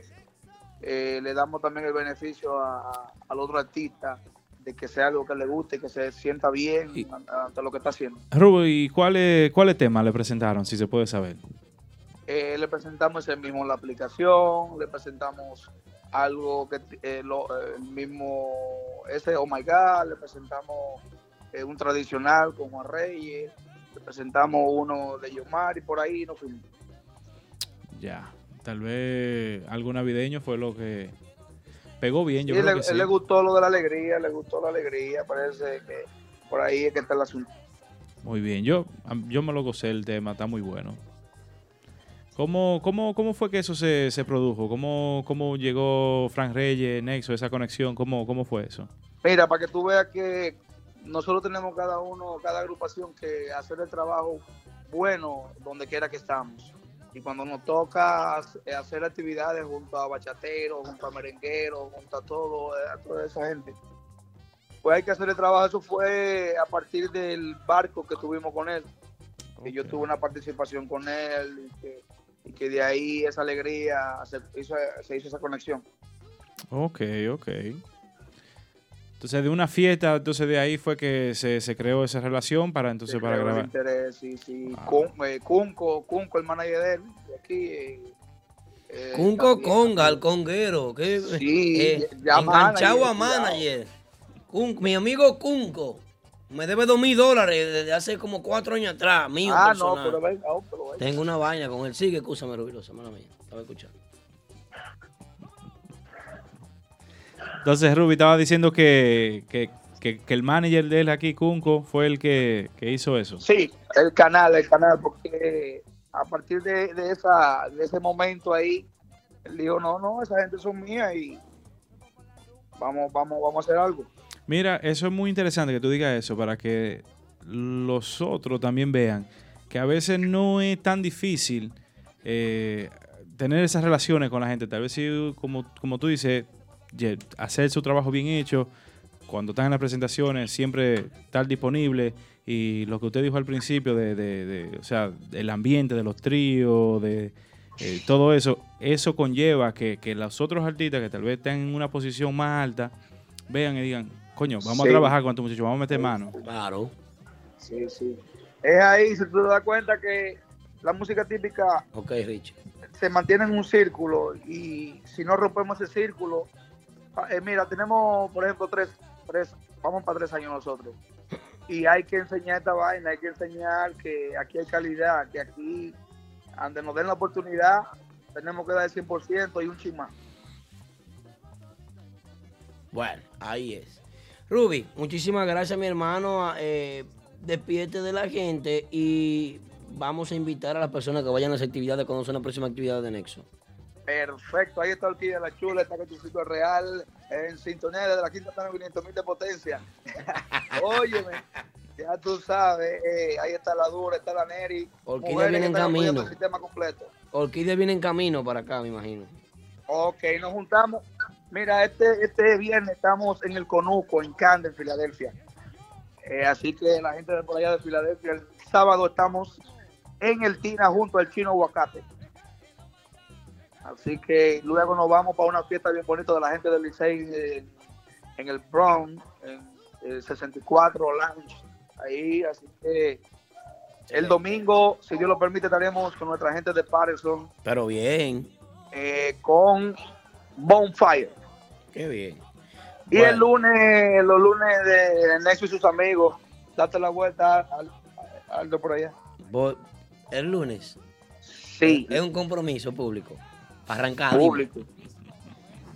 [SPEAKER 8] eh, le damos también el beneficio a- al otro artista de que sea algo que le guste, que se sienta bien ante lo que está haciendo.
[SPEAKER 2] Rubo, ¿y cuáles cuáles temas le presentaron, si se puede saber?
[SPEAKER 8] Eh, le presentamos ese mismo la aplicación, le presentamos algo que eh, lo, eh, el mismo ese Oh My God, le presentamos eh, un tradicional con Juan Reyes, le presentamos uno de Yomar y por ahí nos fuimos.
[SPEAKER 2] Ya. Tal vez algo navideño fue lo que pegó bien, yo
[SPEAKER 8] Y
[SPEAKER 2] creo
[SPEAKER 8] le,
[SPEAKER 2] que sí.
[SPEAKER 8] le gustó lo de la alegría, le gustó la alegría, parece que por ahí es que está el asunto.
[SPEAKER 2] Muy bien, yo, yo me lo gocé el tema, está muy bueno. ¿Cómo, cómo, cómo fue que eso se, se produjo? ¿Cómo, ¿Cómo llegó Frank Reyes, Nexo, esa conexión? ¿Cómo, cómo fue eso?
[SPEAKER 8] Mira, para que tú veas que nosotros tenemos cada uno, cada agrupación que hacer el trabajo bueno donde quiera que estamos. Y cuando nos toca hac- hacer actividades junto a bachateros, junto a merengueros, junto a todo, a toda esa gente, pues hay que hacer el trabajo. Eso fue a partir del barco que tuvimos con él. Que yo tuve una participación con él y que, y que de ahí esa alegría se hizo, se hizo esa conexión.
[SPEAKER 2] Ok, ok. Entonces, de una fiesta, entonces de ahí fue que se, se creó esa relación para entonces
[SPEAKER 8] Se
[SPEAKER 2] para
[SPEAKER 8] creó el
[SPEAKER 2] grabar.
[SPEAKER 8] interés, sí, sí. Kun- eh, Kunko, Kunko, el manager de él, de aquí. eh, eh,
[SPEAKER 1] Cunco
[SPEAKER 8] también.
[SPEAKER 1] Conga, el conguero. Que,
[SPEAKER 8] Sí,
[SPEAKER 1] eh,
[SPEAKER 8] ya
[SPEAKER 1] enganchado a
[SPEAKER 8] manager,
[SPEAKER 1] manager. Cun- mi amigo Cunco me debe dos mil dólares desde hace como cuatro años atrás, mío
[SPEAKER 8] Ah, no, pero venga, oh, pero venga.
[SPEAKER 1] Tengo una vaina con él. Sigue, escúchame, Rubirosa, mala mía. Estaba escuchando.
[SPEAKER 2] Entonces, Ruby estaba diciendo que, que, que- que el manager de él aquí, Kunko, fue el que, que hizo eso.
[SPEAKER 8] Sí, el canal, el canal, porque a partir de, de esa, de ese momento ahí, él dijo, no, no, esa gente son mías y vamos, vamos, vamos a hacer algo.
[SPEAKER 2] Mira, eso es muy interesante que tú digas eso para que los otros también vean que a veces no es tan difícil eh, tener esas relaciones con la gente. Tal vez si, como, como tú dices, hacer su trabajo bien hecho, cuando están en las presentaciones, siempre estar disponible. Y lo que usted dijo al principio, de, de- de, o sea, el ambiente de los tríos, de eh, todo eso, eso conlleva que, que los otros artistas que tal vez estén en una posición más alta, vean y digan, coño, vamos
[SPEAKER 8] Sí.
[SPEAKER 2] a trabajar con estos muchachos, vamos a meter mano.
[SPEAKER 1] Claro.
[SPEAKER 8] Sí, sí. Es ahí, si tú te das cuenta que la música típica
[SPEAKER 1] Ok, Rich.
[SPEAKER 8] se mantiene en un círculo y si no rompemos ese círculo, eh, mira, tenemos, por ejemplo, tres, tres, vamos para tres años nosotros. Y hay que enseñar esta vaina, hay que enseñar que aquí hay calidad, que aquí, donde nos den la oportunidad, tenemos que dar el 100% y un chismán.
[SPEAKER 1] Bueno, ahí es. Ruby, muchísimas gracias, mi hermano. Eh, despídete de la gente y vamos a invitar a las personas que vayan a las actividades cuando sea la próxima actividad de Nexo.
[SPEAKER 8] Perfecto, ahí está Orquídea La Chula, está Cachucito Real, en sintonía de la quinta plana 500 mil de potencia. Óyeme, ya tú sabes, eh, ahí está la Dura, está la Neri.
[SPEAKER 1] Orquídea viene en camino.
[SPEAKER 8] Sistema completo.
[SPEAKER 1] Orquídea viene en camino para acá, me imagino.
[SPEAKER 8] Ok, nos juntamos. Mira, este, este viernes estamos en el Conuco, en Camden, Filadelfia. Eh, así que la gente de por allá de Filadelfia, el sábado estamos en el Tina junto al Chino Aguacate. Así que luego nos vamos para una fiesta bien bonita de la gente del Licey eh, en el Bronx, en el 64 Lounge. Ahí, así que el domingo, si Dios lo permite, estaremos con nuestra gente de Patterson
[SPEAKER 1] Pero bien,
[SPEAKER 8] eh, con Bonfire.
[SPEAKER 1] qué bien.
[SPEAKER 8] Y
[SPEAKER 1] Bueno.
[SPEAKER 8] el lunes, los lunes de Nexo y sus amigos, date la vuelta al, Aldo por allá.
[SPEAKER 1] El lunes.
[SPEAKER 8] Sí,
[SPEAKER 1] Es un compromiso público. Arrancado.
[SPEAKER 8] público.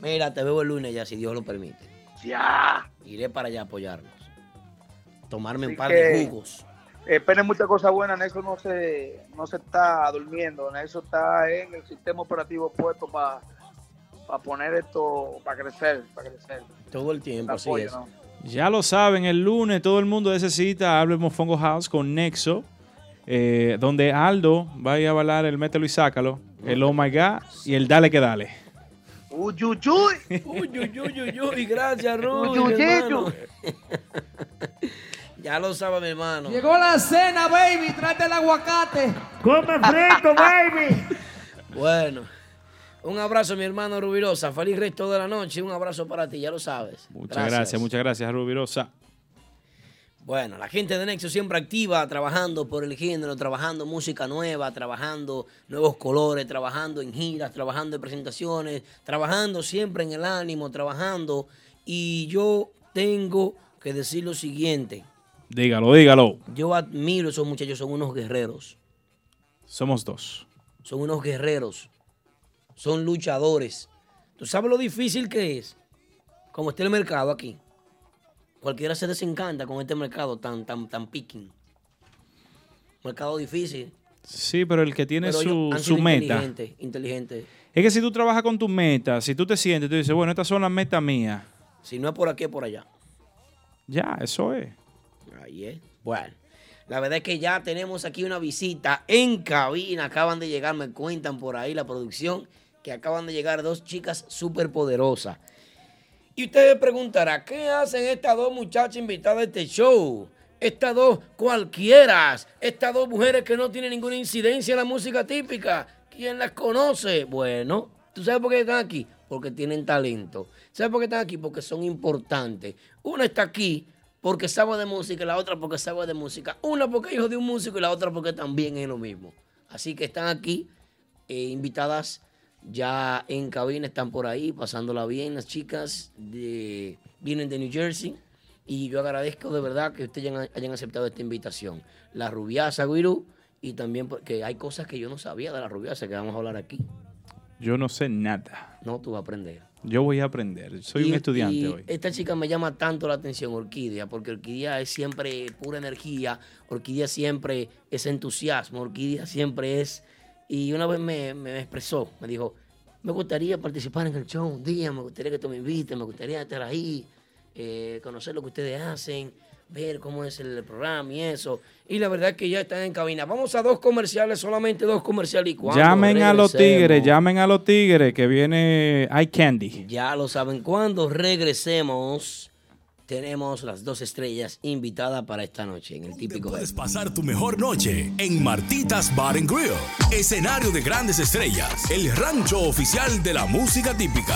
[SPEAKER 1] Mira, te veo el lunes ya, si Dios lo permite.
[SPEAKER 8] Ya.
[SPEAKER 1] Iré para allá a apoyarlos. Tomarme un par
[SPEAKER 8] que-
[SPEAKER 1] de jugos.
[SPEAKER 8] Esperen muchas cosas buenas. Nexo no se, no se está durmiendo. Nexo está en el sistema operativo puesto para poner esto, para crecer, para crecer.
[SPEAKER 1] Todo el tiempo, así
[SPEAKER 8] Apoyo,
[SPEAKER 1] es.
[SPEAKER 8] ¿no?
[SPEAKER 2] Ya lo saben, el lunes todo el mundo necesita Hable Mofongo House con Nexo, eh, donde Aldo va a ir a bailar el Mételo y Sácalo, el Oh My God y el Dale que Dale.
[SPEAKER 8] Uy, uy, uy.
[SPEAKER 1] Uy, uy, uy, uy, uy, gracias, Rudy,
[SPEAKER 8] Uy, uy,
[SPEAKER 1] mi hermano.
[SPEAKER 8] uy.
[SPEAKER 1] ya lo sabe, mi hermano.
[SPEAKER 9] Llegó la cena, baby. Trate el aguacate.
[SPEAKER 10] Come frito, baby.
[SPEAKER 1] Bueno, un abrazo, mi hermano Rubirosa. Feliz resto de la noche. Un abrazo para ti, ya lo sabes.
[SPEAKER 2] Muchas gracias, muchas gracias, Rubirosa.
[SPEAKER 1] Bueno, la gente de Nexo siempre activa, trabajando por el género, trabajando música nueva, trabajando nuevos colores, trabajando en giras, trabajando en presentaciones, trabajando siempre en el ánimo, trabajando. Y yo tengo que decir lo siguiente.
[SPEAKER 2] Dígalo, dígalo.
[SPEAKER 1] Yo admiro a esos muchachos, son unos guerreros.
[SPEAKER 2] Somos dos.
[SPEAKER 1] Son unos guerreros. Son luchadores. ¿Tú sabes lo difícil que es? Como está el mercado aquí. Cualquiera se desencanta con este mercado tan, tan, tan picking. Mercado difícil.
[SPEAKER 2] Sí, pero el que tiene
[SPEAKER 1] pero
[SPEAKER 2] su, meta.
[SPEAKER 1] Inteligente, inteligente.
[SPEAKER 2] Es que si tú trabajas con tu meta, si tú te sientes, tú dices, bueno, estas son las metas mías.
[SPEAKER 1] Si no es por aquí, es por allá.
[SPEAKER 2] Ya, eso es.
[SPEAKER 1] Ahí es. Bueno, la verdad es que ya tenemos aquí una visita en cabina. Acaban de llegar, me cuentan por ahí la producción, que acaban de llegar dos chicas súper poderosas. Y ustedes preguntarán, ¿qué hacen estas dos muchachas invitadas a este show? Estas dos cualquieras, estas dos mujeres que no tienen ninguna incidencia en la música típica. ¿Quién las conoce? Bueno, ¿tú sabes por qué están aquí? Porque tienen talento. ¿Sabes por qué están aquí? Porque son importantes. Una está aquí porque sabe de música y la otra porque sabe de música. Una porque es hijo de un músico y la otra porque también es lo mismo. Así que están aquí eh, invitadas ya en cabina, están por ahí pasándola bien las chicas, de, vienen de New Jersey y yo agradezco de verdad que ustedes hayan, hayan aceptado esta invitación. La rubiasa Guirú y también porque hay cosas que yo no sabía de la rubiasa que vamos a hablar aquí.
[SPEAKER 2] Yo no sé nada.
[SPEAKER 1] No, tú vas a aprender.
[SPEAKER 2] Yo voy a aprender. Soy
[SPEAKER 1] Y-
[SPEAKER 2] un estudiante
[SPEAKER 1] y
[SPEAKER 2] hoy.
[SPEAKER 1] Esta chica me llama tanto la atención, Orquídea, porque Orquídea es siempre pura energía, Orquídea siempre es entusiasmo, Orquídea siempre es... Y una vez me, me expresó, me dijo, me gustaría participar en el show un día, me gustaría que tú me invites, me gustaría estar ahí, eh, conocer lo que ustedes hacen, ver cómo es el programa y eso. Y la verdad es que ya están en cabina. Vamos a dos comerciales, solamente dos comerciales. Y
[SPEAKER 2] Llamen a los tigres, llamen a los tigres que viene iCandy.
[SPEAKER 1] ya lo saben, cuando regresemos, tenemos las dos estrellas invitadas para esta noche en el típico.
[SPEAKER 3] Puedes pasar tu mejor noche en Martitas Bar and Grill, escenario de grandes estrellas, el rancho oficial de la música típica.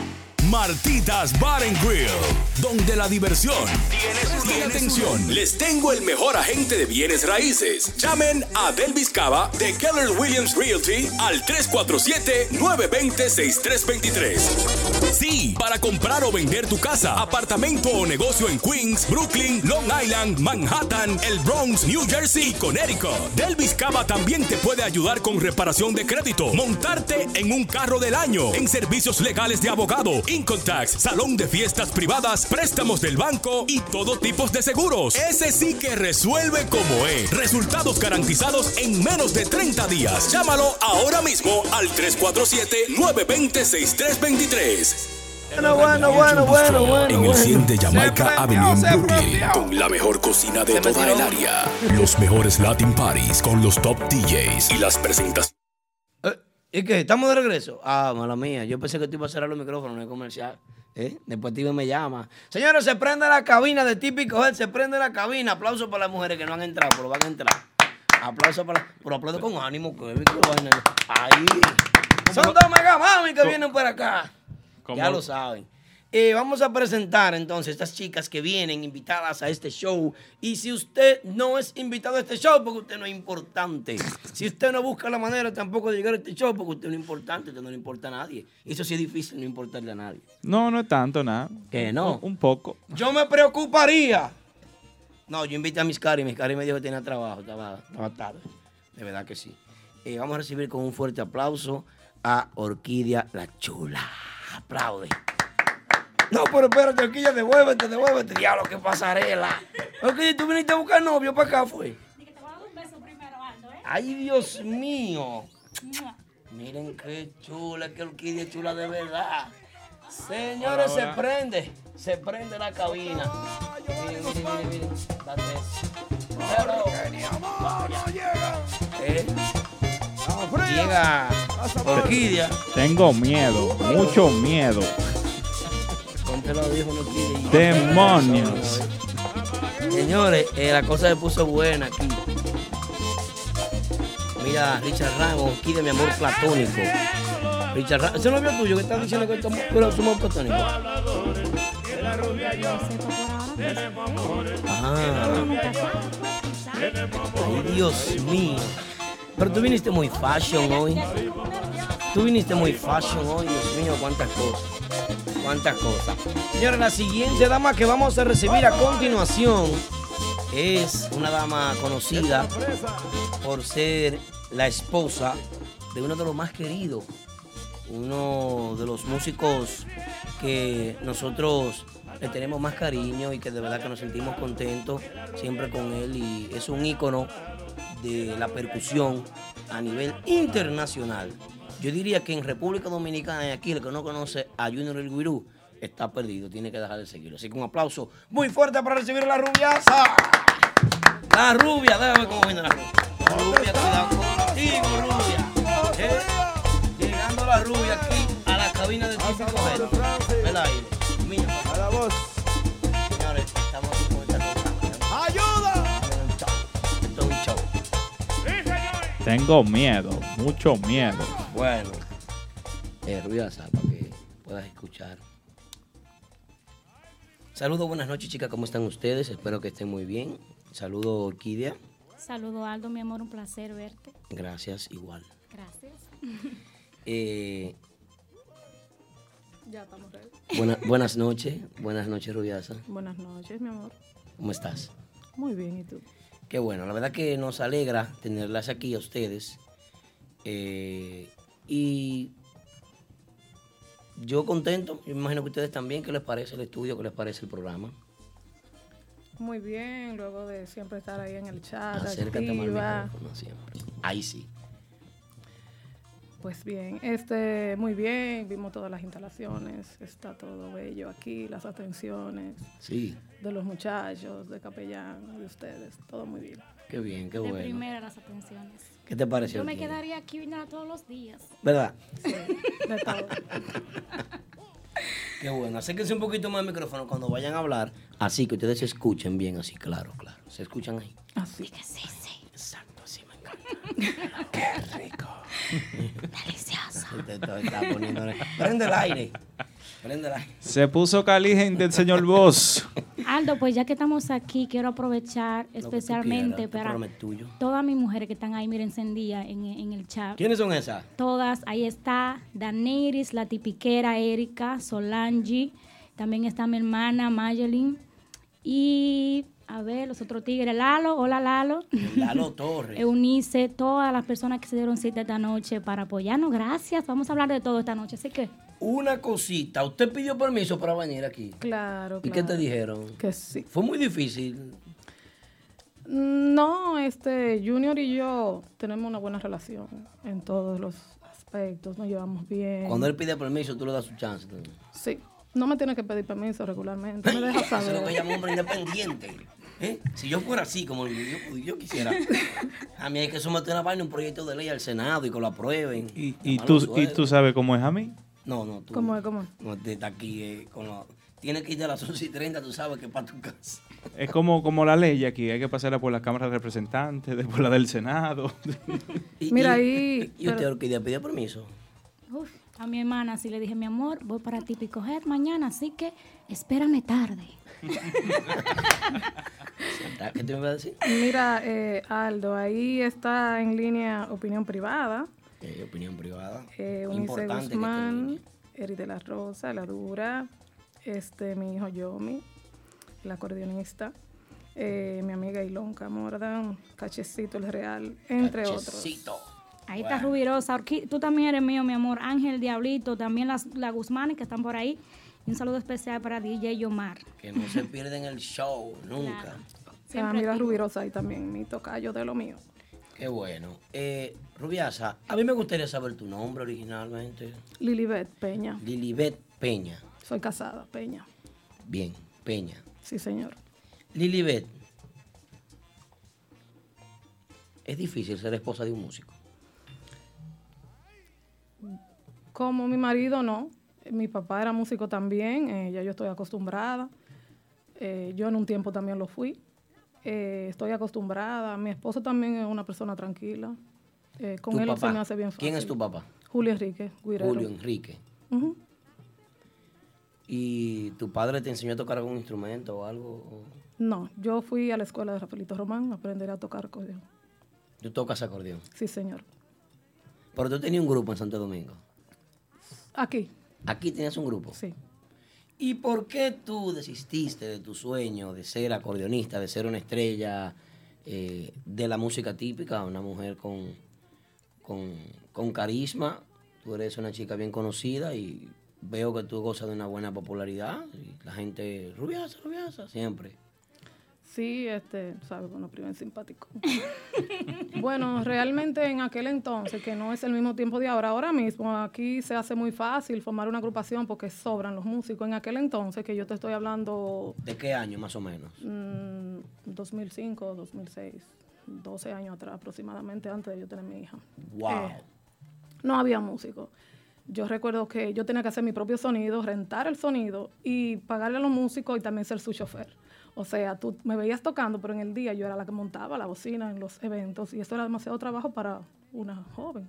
[SPEAKER 3] Martitas Bar and Grill, donde la diversión tiene su atención. Les tengo el mejor agente de bienes raíces. Llamen a Delvis Cava de Keller Williams Realty al 347-920-6323. Sí, para comprar o vender tu casa, apartamento o negocio en Queens, Brooklyn, Long Island, Manhattan, el Bronx, New Jersey y Connecticut. Delvis Cava también te puede ayudar con reparación de crédito, montarte en un carro del año, en servicios legales de abogado, tax, salón de fiestas privadas, préstamos del banco y todo tipo de seguros. Ese sí que resuelve como es. Resultados garantizados en menos de 30 días. Llámalo ahora mismo al 347-920-6323.
[SPEAKER 1] Bueno, bueno, bueno, bueno, bueno.
[SPEAKER 3] En el 100 de Jamaica Avenue en Brooklyn, con la mejor cocina de
[SPEAKER 1] Se
[SPEAKER 3] toda el área, los mejores Latin parties con los top DJs y las presentaciones.
[SPEAKER 1] ¿Y qué? ¿Estamos de regreso? Ah, mala mía. Yo pensé que tú ibas a cerrar los micrófonos en el comercial. ¿Eh? Después Tibe me llama. Señores, se prende la cabina de Típico Head. Se prende la cabina. Aplauso para las mujeres que no han entrado, pero van a entrar. Aplauso para... Pero aplaudo con ánimo, que. Ahí. Son dos mega mami que vienen por acá. Ya lo saben. Eh, vamos a presentar entonces estas chicas que vienen invitadas a este show. Y si usted no es invitado a este show, porque usted no es importante. Si usted no busca la manera tampoco de llegar a este show, porque usted no es importante, usted no le importa a nadie. Y eso sí es difícil, no importarle a nadie.
[SPEAKER 2] No, no es tanto, nada.
[SPEAKER 1] Que no.
[SPEAKER 2] Un poco.
[SPEAKER 1] Yo me preocuparía. No, yo invité a mis cari, mis cari me dijo que tenía trabajo, estaba, estaba tarde. De verdad que sí. Eh, vamos a recibir con un fuerte aplauso a Orquídea la Chula. Aplaude. No, pero espérate, Orquídea, devuélvete, devuélvete. Diablo, qué pasarela. Orquídea, tú viniste a buscar novio para acá, fue. Ay, Dios mío. Miren qué chula, qué orquídea chula de verdad. Señores,
[SPEAKER 2] Hola,
[SPEAKER 1] se prende, se prende la cabina. Miren, miren, miren, miren. Date. Hello. Eh. Llega Orquídea.
[SPEAKER 2] Tengo miedo, mucho miedo. Demonios.
[SPEAKER 1] Señores, eh, la cosa se puso buena aquí. Mira, Richard Ramos, aquí de mi amor platónico. Richard Ramos, ese es el novio tuyo que está diciendo que eres tu amor platónico. Ah. Ay, Dios mío. Pero tú viniste muy fashion hoy. Tú viniste muy fashion hoy, Dios mío, cuántas cosas. Cuántas cosas. Señores, la siguiente dama que vamos a recibir a continuación es una dama conocida por ser la esposa de uno de los más queridos, uno de los músicos que nosotros le tenemos más cariño y que de verdad que nos sentimos contentos siempre con él y es un ícono de la percusión a nivel internacional. Yo diría que en República Dominicana y aquí el que no conoce a Junior El Guirú está perdido, tiene que dejar de seguirlo. Así que un aplauso muy fuerte para recibir a la rubiasa. La rubia, déjame cómo viene la rubia. La rubia, cuidado contigo, rubia. Eh, Llegando la rubia aquí a la cabina de típico. Ven ahí. Mira. A la voz.
[SPEAKER 2] Tengo miedo, mucho miedo.
[SPEAKER 1] Bueno, eh, rubiasa, para que puedas escuchar. Saludos, buenas noches, chicas. ¿Cómo están ustedes? Espero que estén muy bien. Saludo, Orquídea.
[SPEAKER 11] Saludo Aldo, mi amor, un placer verte.
[SPEAKER 1] Gracias, igual.
[SPEAKER 11] Gracias.
[SPEAKER 1] Eh,
[SPEAKER 11] Ya estamos ready.
[SPEAKER 1] buena- buenas noches, buenas noches, Rubiasa.
[SPEAKER 11] Buenas noches, mi amor.
[SPEAKER 1] ¿Cómo estás?
[SPEAKER 11] Muy bien, ¿y tú?
[SPEAKER 1] Qué bueno, la verdad que nos alegra tenerlas aquí a ustedes. Eh, y yo contento, yo me imagino que ustedes también, ¿qué les parece el estudio? ¿Qué les parece el programa?
[SPEAKER 12] Muy bien, luego de siempre estar ahí en el chat,
[SPEAKER 1] Acércate más al micrófono siempre. Ahí sí.
[SPEAKER 12] Pues bien, este, muy bien, vimos todas las instalaciones, está todo bello aquí, las atenciones
[SPEAKER 1] Sí,
[SPEAKER 12] de los muchachos, de capellán, de ustedes, todo muy bien.
[SPEAKER 1] qué bien, qué
[SPEAKER 11] De
[SPEAKER 1] bueno.
[SPEAKER 11] primera las atenciones.
[SPEAKER 1] ¿Qué te pareció?
[SPEAKER 11] Yo me quedaría aquí viniendo todos los días.
[SPEAKER 1] ¿Verdad?
[SPEAKER 12] De todo.
[SPEAKER 1] Qué bueno. Acérquense un poquito más al micrófono cuando vayan a hablar, así que ustedes se escuchen bien, así, claro, claro. ¿Se escuchan ahí?
[SPEAKER 12] Así.
[SPEAKER 11] Sí, sí.
[SPEAKER 1] Exacto, así me encanta. Qué rico.
[SPEAKER 11] Delicioso.
[SPEAKER 1] Te, te está poniendo... Prende el aire. Prende el aire.
[SPEAKER 2] Se puso caliente el señor Boss.
[SPEAKER 11] Aldo, pues ya que estamos aquí, quiero aprovechar especialmente
[SPEAKER 1] quieras, este
[SPEAKER 11] para todas mis mujeres que están ahí, miren, encendidas en, en el chat.
[SPEAKER 1] ¿Quiénes son esas?
[SPEAKER 11] Todas, ahí está Daneiris, la tipiquera, Erika, Solange, también está mi hermana Mayelin y, a ver, los otros tigres, Lalo, hola Lalo.
[SPEAKER 1] Lalo Torres.
[SPEAKER 11] Eunice, todas las personas que se dieron cita esta noche para apoyarnos, gracias. Vamos a hablar de todo esta noche, así que
[SPEAKER 1] Una cosita, ¿usted pidió permiso para venir aquí?
[SPEAKER 12] Claro,
[SPEAKER 1] ¿Y
[SPEAKER 12] claro.
[SPEAKER 1] qué te dijeron?
[SPEAKER 12] Que sí.
[SPEAKER 1] Fue muy difícil.
[SPEAKER 12] No, este, Junior y yo tenemos una buena relación en todos los aspectos, nos llevamos bien.
[SPEAKER 1] Cuando él pide permiso, tú le das su chance.
[SPEAKER 12] Sí, no me tiene que pedir permiso regularmente, me deja
[SPEAKER 1] Eso es lo que
[SPEAKER 12] saber.
[SPEAKER 1] llama hombre independiente. ¿Eh? Si yo fuera así, como yo, yo quisiera, a mí hay que someter una vaina, un proyecto de ley al Senado y que lo aprueben.
[SPEAKER 2] ¿Y, y tú, ¿Y tú sabes cómo es a mí?
[SPEAKER 1] No, no, tú.
[SPEAKER 12] ¿Cómo es, cómo es?
[SPEAKER 1] No, está aquí eh, con la... Tienes que ir a las 11 y 30, tú sabes que es para tu casa.
[SPEAKER 2] Es como, como la ley aquí, hay que pasarla por la Cámara de Representantes, después la del Senado.
[SPEAKER 1] Y-
[SPEAKER 12] Mira
[SPEAKER 1] y-
[SPEAKER 12] ahí,
[SPEAKER 1] ¿Y usted
[SPEAKER 12] pero-
[SPEAKER 1] Orquídea pidió permiso?
[SPEAKER 11] uf, a mi hermana sí le dije, mi amor, voy para Típico Head mañana, así que espérame tarde.
[SPEAKER 1] ¿Qué te iba a decir?
[SPEAKER 12] Mira, eh, Aldo, ahí está en línea opinión privada.
[SPEAKER 1] Eh, opinión privada.
[SPEAKER 12] Eh, Unice Guzmán, Eri de la Rosa, La Dura, este, mi hijo Yomi, el acordeonista, eh, mi amiga Ilonka Mordan, Cachecito el Real, entre otros.
[SPEAKER 1] Cachecito.
[SPEAKER 11] Ahí está Rubirosa, tú también eres mío, mi amor, Ángel Diablito, también las, la Guzmanes que están por ahí. Y un saludo especial para DJ Yomar.
[SPEAKER 1] Que no se pierden el show, nunca.
[SPEAKER 12] Mi amiga Rubirosa ahí también, mi tocayo de lo mío.
[SPEAKER 1] Qué bueno. Eh, Rubiasa, a mí me gustaría saber tu nombre originalmente.
[SPEAKER 12] Lilibet Peña.
[SPEAKER 1] Lilibet Peña.
[SPEAKER 12] Soy casada, Peña.
[SPEAKER 1] Bien, Peña.
[SPEAKER 12] Sí, señor.
[SPEAKER 1] Lilibet. Es difícil ser esposa de un músico.
[SPEAKER 12] Como mi marido, no. Mi papá era músico también, eh, ya yo estoy acostumbrada. Eh, yo en un tiempo también lo fui. Eh, estoy acostumbrada. Mi esposo también es una persona tranquila. Con
[SPEAKER 1] ¿Tu
[SPEAKER 12] él
[SPEAKER 1] papá?
[SPEAKER 12] se me hace bien fácil.
[SPEAKER 1] ¿Quién es tu papá?
[SPEAKER 12] Julio Enrique, Guirero.
[SPEAKER 1] Julio Enrique. ¿Y tu padre te enseñó a tocar algún instrumento o algo? ¿O
[SPEAKER 12] No, yo fui a la escuela de Rafaelito Román a aprender a tocar acordeón.
[SPEAKER 1] ¿Tú tocas acordeón?
[SPEAKER 12] Sí, señor.
[SPEAKER 1] Pero tú tenías un grupo en Santo Domingo.
[SPEAKER 12] Aquí,
[SPEAKER 1] Aquí tenías un grupo.
[SPEAKER 12] sí.
[SPEAKER 1] ¿Y por qué tú desististe de tu sueño de ser acordeonista, de ser una estrella eh, de la música típica, una mujer con, con, con carisma? Tú eres una chica bien conocida y veo que tú gozas de una buena popularidad. Y la gente, rubiasa, rubiasa, siempre.
[SPEAKER 12] Sí, este, sabes, bueno, primer simpático. bueno, realmente en aquel entonces, que no es el mismo tiempo de ahora, ahora mismo aquí se hace muy fácil formar una agrupación porque sobran los músicos. En aquel entonces, que yo te estoy hablando
[SPEAKER 1] ¿De qué año más o menos?
[SPEAKER 12] mm, 2005, 2006, 12 años atrás aproximadamente, antes de yo tener mi hija.
[SPEAKER 1] ¡Wow!
[SPEAKER 12] Eh, no había músicos. Yo recuerdo que yo tenía que hacer mi propio sonido, rentar el sonido y pagarle a los músicos y también ser su chofer. O sea, tú me veías tocando, pero en el día yo era la que montaba la bocina en los eventos y eso era demasiado trabajo para una joven.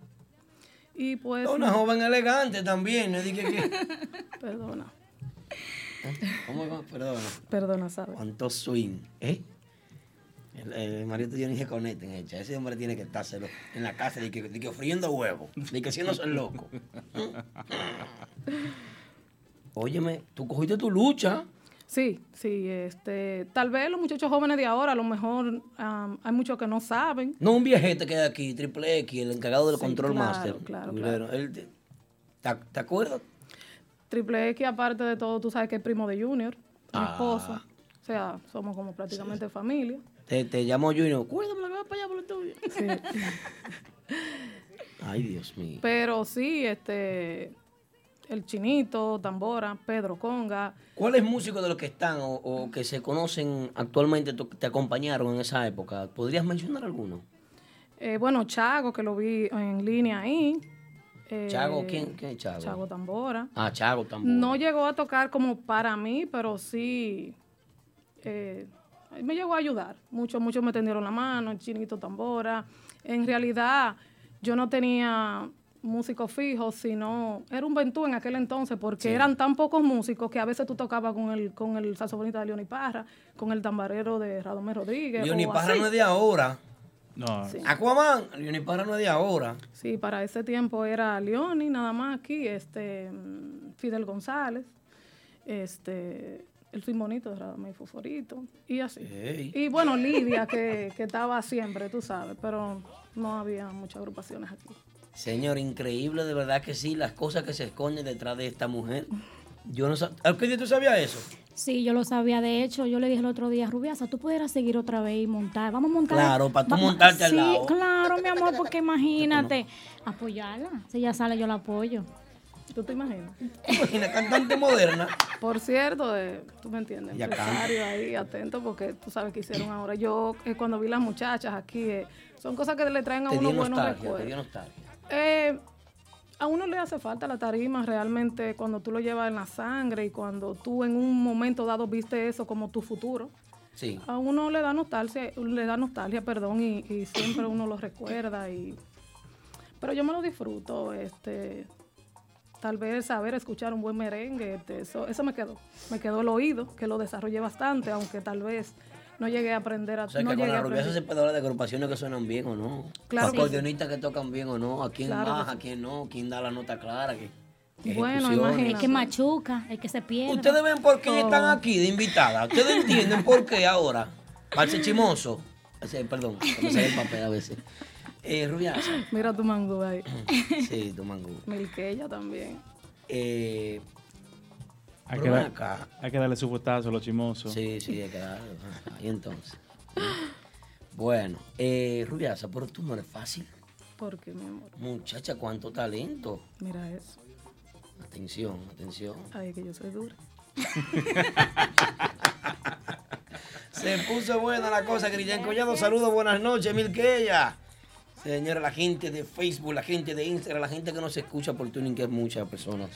[SPEAKER 12] Y pues...
[SPEAKER 1] Una joven elegante también, no dije que...
[SPEAKER 12] Perdona,
[SPEAKER 1] ¿Cómo va? Perdona.
[SPEAKER 12] perdona, ¿sabes?
[SPEAKER 1] ¿Cuánto swing? ¿Eh? El, el marido tuyo ni se conecten, hecha. Ese hombre tiene que estárselo en la casa de que, de que friendo huevos, de que haciéndose el loco. Óyeme, tú cogiste tu lucha.
[SPEAKER 12] Sí, sí, este, tal vez los muchachos jóvenes de ahora, a lo mejor am, hay muchos que no saben.
[SPEAKER 1] No un viejete que hay aquí, Triple X, el encargado del
[SPEAKER 12] Sí,
[SPEAKER 1] control
[SPEAKER 12] claro,
[SPEAKER 1] master.
[SPEAKER 12] claro,
[SPEAKER 1] Culero. Él te, ¿te, te acuerdas?
[SPEAKER 12] Triple X, aparte de todo, tú sabes que es primo de Junior, mi
[SPEAKER 1] Ah.
[SPEAKER 12] esposo. O sea, somos como prácticamente familia.
[SPEAKER 1] Te, te llamo Junior. Que va para allá por lo tuyo.
[SPEAKER 12] Sí.
[SPEAKER 1] Ay, Dios mío.
[SPEAKER 12] Pero sí, este, el Chinito, Tambora, Pedro Conga.
[SPEAKER 1] ¿Cuáles músicos de los que están o, o que se conocen actualmente te acompañaron en esa época? ¿Podrías mencionar alguno?
[SPEAKER 12] Eh, bueno, Chago, que lo vi en línea ahí. Eh,
[SPEAKER 1] Chago, ¿quién, quién es Chago?
[SPEAKER 12] Chago Tambora.
[SPEAKER 1] Ah, Chago también.
[SPEAKER 12] No llegó a tocar como para mí, pero sí eh, me llegó a ayudar. Muchos, muchos me tendieron la mano, el chinito tambora. En realidad, yo no tenía músicos fijos, sino era un ventú en aquel entonces, porque
[SPEAKER 1] Sí.
[SPEAKER 12] eran tan pocos músicos que a veces tú tocabas con el, con el saxofonista de León Parra, con el tambarero de Radomé Rodríguez.
[SPEAKER 1] Leoni Parra
[SPEAKER 12] así.
[SPEAKER 1] no es de ahora.
[SPEAKER 2] No.
[SPEAKER 12] Sí.
[SPEAKER 1] Aquaman, Leoni Parra no es de ahora.
[SPEAKER 12] Sí, para ese tiempo era Leoni, nada más aquí, este, Fidel González, este, el fin bonito de Radamés Foforito, y así. Y bueno, Lidia, que, que estaba siempre, tú sabes, pero no había muchas agrupaciones aquí.
[SPEAKER 1] Señor, increíble, de verdad que sí, las cosas que se esconden detrás de esta mujer. Yo no sabía. ¿Qué tú sabías eso?
[SPEAKER 11] Sí, yo lo sabía. De hecho, yo le dije el otro día, Rubiasa, tú pudieras seguir otra vez y montar. Vamos a montar.
[SPEAKER 1] Claro, para tú montarte al
[SPEAKER 11] sí,
[SPEAKER 1] lado.
[SPEAKER 11] claro, mi amor, porque imagínate. Apoyarla. Si ella sale, yo la apoyo.
[SPEAKER 12] ¿Tú te imaginas?
[SPEAKER 1] Una cantante moderna.
[SPEAKER 12] Por cierto, eh, tú me entiendes,
[SPEAKER 1] Ya canta.
[SPEAKER 12] empresario ahí, atento, porque tú sabes que hicieron ahora. Yo, eh, cuando vi las muchachas aquí, eh, son cosas que le traen a
[SPEAKER 1] Te
[SPEAKER 12] uno buenos
[SPEAKER 1] nostalgia, te
[SPEAKER 12] recuerdos.
[SPEAKER 1] dio nostalgia.
[SPEAKER 12] Eh, a uno le hace falta la tarima realmente cuando tú lo llevas en la sangre y cuando tú en un momento dado viste eso como tu futuro.
[SPEAKER 1] Sí.
[SPEAKER 12] A uno le da nostalgia, le da nostalgia, perdón, y, y siempre uno lo recuerda y pero yo me lo disfruto, este tal vez saber escuchar un buen merengue, este, eso, eso me quedó. Me quedó el oído, que lo desarrollé bastante, aunque tal vez no llegué a aprender a
[SPEAKER 1] O sea,
[SPEAKER 12] no
[SPEAKER 1] que con la
[SPEAKER 12] a
[SPEAKER 1] rubiasa se puede hablar de agrupaciones que suenan bien o no.
[SPEAKER 12] Claro sí.
[SPEAKER 1] Acordeonistas que tocan bien o no. A quién
[SPEAKER 12] Claro
[SPEAKER 1] baja, a quién no. Quién da la nota clara. que- que
[SPEAKER 12] Bueno,
[SPEAKER 1] ejecuciones.
[SPEAKER 11] El que machuca, el que se pierde.
[SPEAKER 1] Ustedes ven por qué están aquí de invitada. Ustedes entienden por qué ahora. Parece chimoso. Perdón, me sale el papel a veces. Eh, Rubiasa.
[SPEAKER 12] Mira tu mango ahí.
[SPEAKER 1] Sí, tu mango.
[SPEAKER 12] Milquella también.
[SPEAKER 1] Eh,
[SPEAKER 2] Hay que,
[SPEAKER 1] ven
[SPEAKER 2] dar-
[SPEAKER 1] acá.
[SPEAKER 2] hay que darle su botazo a los chimosos.
[SPEAKER 1] Sí, sí, hay que darle. Ahí entonces. Bueno, eh, Rubiasa, pero tú no eres fácil.
[SPEAKER 12] ¿Por qué, mi amor?
[SPEAKER 1] Muchacha, cuánto talento.
[SPEAKER 12] Mira eso.
[SPEAKER 1] Atención, atención.
[SPEAKER 12] Ay, que yo soy dura.
[SPEAKER 1] Se puso buena la cosa, Cristian Collado. Saludos, buenas noches, Milquella. Señora, la gente de Facebook, la gente de Instagram, la gente que nos escucha por tuning, que es muchas personas.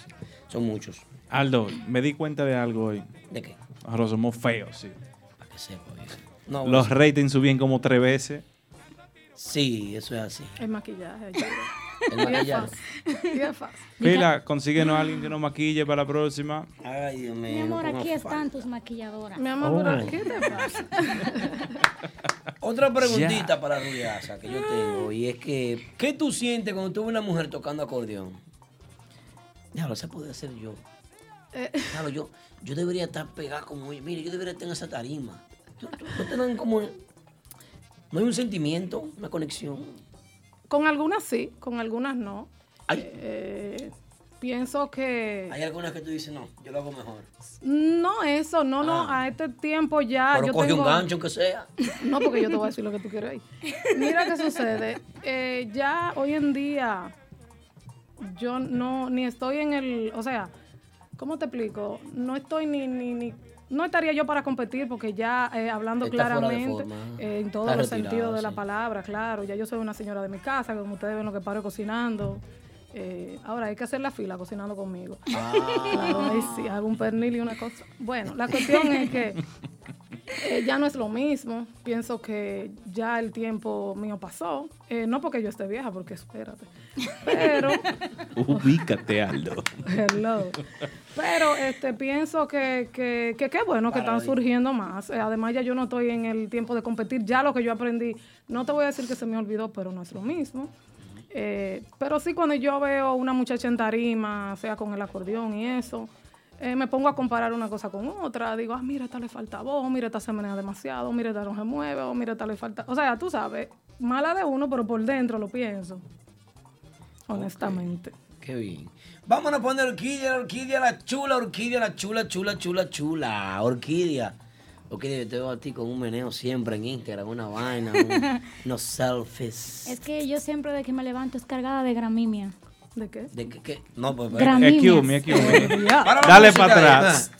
[SPEAKER 1] Son muchos.
[SPEAKER 2] Aldo, me di cuenta de algo hoy.
[SPEAKER 1] ¿De qué?
[SPEAKER 2] Nosotros somos feos, sí.
[SPEAKER 1] Para que sepa. No,
[SPEAKER 2] Los ratings subían como tres veces.
[SPEAKER 1] Sí, eso es así.
[SPEAKER 12] El maquillaje.
[SPEAKER 1] El.
[SPEAKER 2] Fila, consíguenos a alguien que nos maquille para la próxima.
[SPEAKER 1] Ay, Dios mío.
[SPEAKER 11] Mi amor,
[SPEAKER 1] no
[SPEAKER 11] aquí están tus maquilladoras.
[SPEAKER 12] Mi amor,
[SPEAKER 2] Oh.
[SPEAKER 12] pero ¿qué te pasa?
[SPEAKER 1] Otra preguntita para Rubiasa que yo tengo, y es que, ¿qué tú sientes cuando tú ves una mujer tocando acordeón? Diablo, esa puede ser yo.
[SPEAKER 12] Eh.
[SPEAKER 1] Diablo, yo, yo debería estar pegado como ella. Mire, yo debería estar en esa tarima. Tú- tú- No dan como... No hay un sentimiento, una conexión.
[SPEAKER 12] Con algunas sí, con algunas no. Eh, pienso que...
[SPEAKER 1] Hay algunas que tú dices, no, yo lo hago mejor.
[SPEAKER 12] No, eso, no, no, a este tiempo ya...
[SPEAKER 1] Pero
[SPEAKER 12] yo
[SPEAKER 1] coge
[SPEAKER 12] tengo-
[SPEAKER 1] un gancho, aunque sea.
[SPEAKER 12] No, porque yo te voy a decir lo que tú quieres ahí. Mira qué sucede. Eh, ya hoy en día yo no, ni estoy en el, o sea, ¿cómo te explico? No estoy ni, ni, ni no estaría yo para competir porque ya eh, hablando
[SPEAKER 1] Está
[SPEAKER 12] claramente eh, en todos los sentidos de la palabra, claro, ya yo soy una señora de mi casa, como ustedes ven lo que paro cocinando. Eh, ahora hay que hacer la fila cocinando conmigo.
[SPEAKER 1] Ah.
[SPEAKER 12] Claro, ahí sí, hago un pernil y una cosa. Bueno, la cuestión es que eh, ya no es lo mismo. Pienso que ya el tiempo mío pasó. Eh, no porque yo esté vieja, porque espérate. Pero,
[SPEAKER 2] Ubícate, Aldo.
[SPEAKER 12] hello. Pero este, pienso que que que qué bueno que están surgiendo más. Eh, además, ya yo no estoy en el tiempo de competir. Ya lo que yo aprendí, no te voy a decir que se me olvidó, pero no es lo mismo. Eh, pero sí, cuando yo veo una muchacha en tarima, sea con el acordeón y eso, eh, me pongo a comparar una cosa con otra. Digo, ah, mira, esta le falta voz, mira, esta se menea demasiado, mira, esta no se mueve, o mira, esta le falta. O sea, tú sabes, mala de uno, pero por dentro lo pienso. Honestamente.
[SPEAKER 1] Qué bien. Vámonos a poner orquídea, orquídea, la chula, orquídea, la chula, chula, chula, chula. Orquídea. Orquídea, yo te veo a ti con un meneo siempre en Instagram, una vaina, un- unos selfies.
[SPEAKER 11] Es que yo siempre de que me levanto es cargada de gramimia.
[SPEAKER 12] ¿De qué?
[SPEAKER 1] ¿De qué? qué? No, pues.
[SPEAKER 2] Excuse
[SPEAKER 1] la
[SPEAKER 2] Dale para
[SPEAKER 1] eh,
[SPEAKER 2] atrás.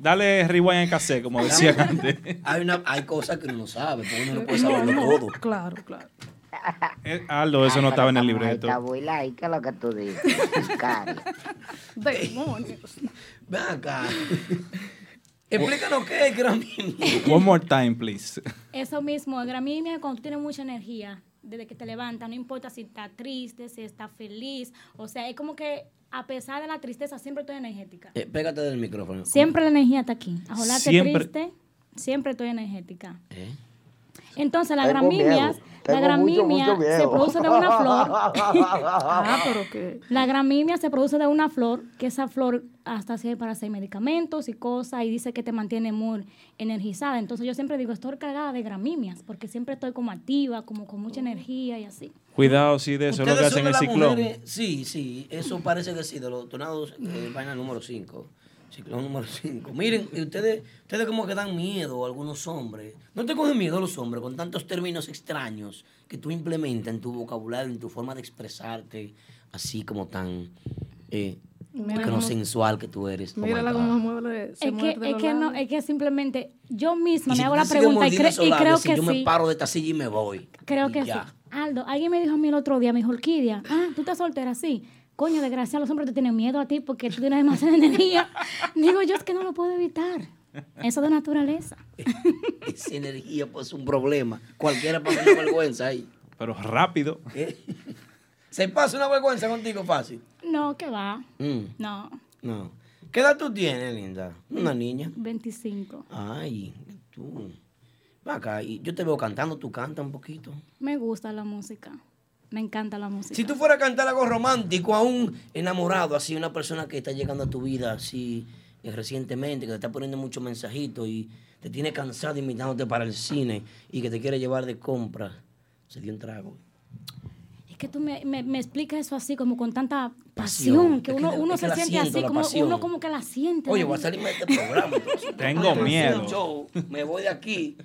[SPEAKER 2] Dale rewind en cassette, como decía antes.
[SPEAKER 1] Hay, una, hay cosas que uno no sabe, porque uno no puede saberlo todo.
[SPEAKER 12] Claro, claro.
[SPEAKER 2] Eh, Aldo, eso no estaba en el libreto.
[SPEAKER 13] abuela, ¿y qué es lo que tú dices?
[SPEAKER 12] Demonios.
[SPEAKER 1] Ven acá. Explícanos qué es gramínea.
[SPEAKER 2] One more time, please.
[SPEAKER 11] Eso mismo, gramimia es cuando tú tienes mucha energía, desde que te levantas, no importa si estás triste, si estás feliz, o sea, es como que a pesar de la tristeza siempre estoy energética.
[SPEAKER 1] Eh, pégate del micrófono.
[SPEAKER 11] Siempre la energía está aquí. A jolarte
[SPEAKER 1] Siempre.
[SPEAKER 11] triste, siempre estoy energética.
[SPEAKER 1] ¿Eh?
[SPEAKER 11] Entonces la
[SPEAKER 13] Tengo
[SPEAKER 11] gramimia,
[SPEAKER 13] miedo,
[SPEAKER 11] la
[SPEAKER 13] mucho
[SPEAKER 11] se produce de una flor.
[SPEAKER 12] Ah, pero.
[SPEAKER 11] La gramimia se produce de una flor, que esa flor hasta sirve para hacer medicamentos y cosas, y dice que te mantiene muy energizada. Entonces yo siempre digo, estoy cargada de gramimias, porque siempre estoy como activa, como con mucha energía y así.
[SPEAKER 2] Cuidado, sí, de eso es lo que
[SPEAKER 1] Ustedes
[SPEAKER 2] hacen
[SPEAKER 1] son
[SPEAKER 2] el ciclón.
[SPEAKER 1] mujeres- Sí, sí, eso parece que sí, de los tornados, eh, vaina número 5. Ciclón número 5. Miren, y ustedes, ustedes como que dan miedo a algunos hombres. ¿No te cogen miedo a los hombres con tantos términos extraños que tú implementas en tu vocabulario, en tu forma de expresarte, así como tan eh,
[SPEAKER 12] Mira
[SPEAKER 1] sensual que tú eres? Oh
[SPEAKER 12] Mírala
[SPEAKER 1] God.
[SPEAKER 12] cómo mueve. Se
[SPEAKER 11] Es que,
[SPEAKER 12] muerde
[SPEAKER 11] es
[SPEAKER 12] los
[SPEAKER 11] que no, es que simplemente yo misma
[SPEAKER 1] si
[SPEAKER 11] me hago la pregunta y, cre- y creo
[SPEAKER 1] labios,
[SPEAKER 11] que
[SPEAKER 1] yo
[SPEAKER 11] sí.
[SPEAKER 1] me paro de esta silla y me voy.
[SPEAKER 11] Creo
[SPEAKER 1] Y
[SPEAKER 11] que
[SPEAKER 1] ya.
[SPEAKER 11] sí. Aldo, alguien me dijo a mí el otro día, me dijo, Orquídea, ah, tú estás soltera, sí. Coño, desgraciado, los hombres te tienen miedo a ti porque tú tienes demasiada energía. Digo, yo es que no lo puedo evitar. Eso de naturaleza.
[SPEAKER 1] Esa energía pues es un problema. Cualquiera pasa una vergüenza ahí.
[SPEAKER 2] Pero rápido.
[SPEAKER 1] ¿Eh? ¿Se pasa una vergüenza contigo fácil?
[SPEAKER 11] No, que va.
[SPEAKER 1] Mm,
[SPEAKER 11] No,
[SPEAKER 1] no. ¿Qué edad tú tienes, linda? Una niña.
[SPEAKER 11] 25.
[SPEAKER 1] Ay, tú. Ven acá, y yo te veo cantando, tú cantas un poquito.
[SPEAKER 11] Me gusta la música. Me encanta la música.
[SPEAKER 1] Si tú fueras a cantar algo romántico a un enamorado, así, una persona que está llegando a tu vida así eh, recientemente, que te está poniendo muchos mensajitos y te tiene cansado invitándote para el cine y que te quiere llevar de compra, se dio un trago.
[SPEAKER 11] Es que tú me, me, me explicas eso así, como con tanta
[SPEAKER 1] Pasión.
[SPEAKER 11] pasión, que
[SPEAKER 1] Es que
[SPEAKER 11] uno, uno
[SPEAKER 1] es
[SPEAKER 11] se siente
[SPEAKER 1] siento,
[SPEAKER 11] así, como
[SPEAKER 1] pasión.
[SPEAKER 11] uno como que la siente.
[SPEAKER 1] Oye, voy a salirme de este programa. entonces.
[SPEAKER 2] Tengo miedo.
[SPEAKER 1] show, me voy de aquí.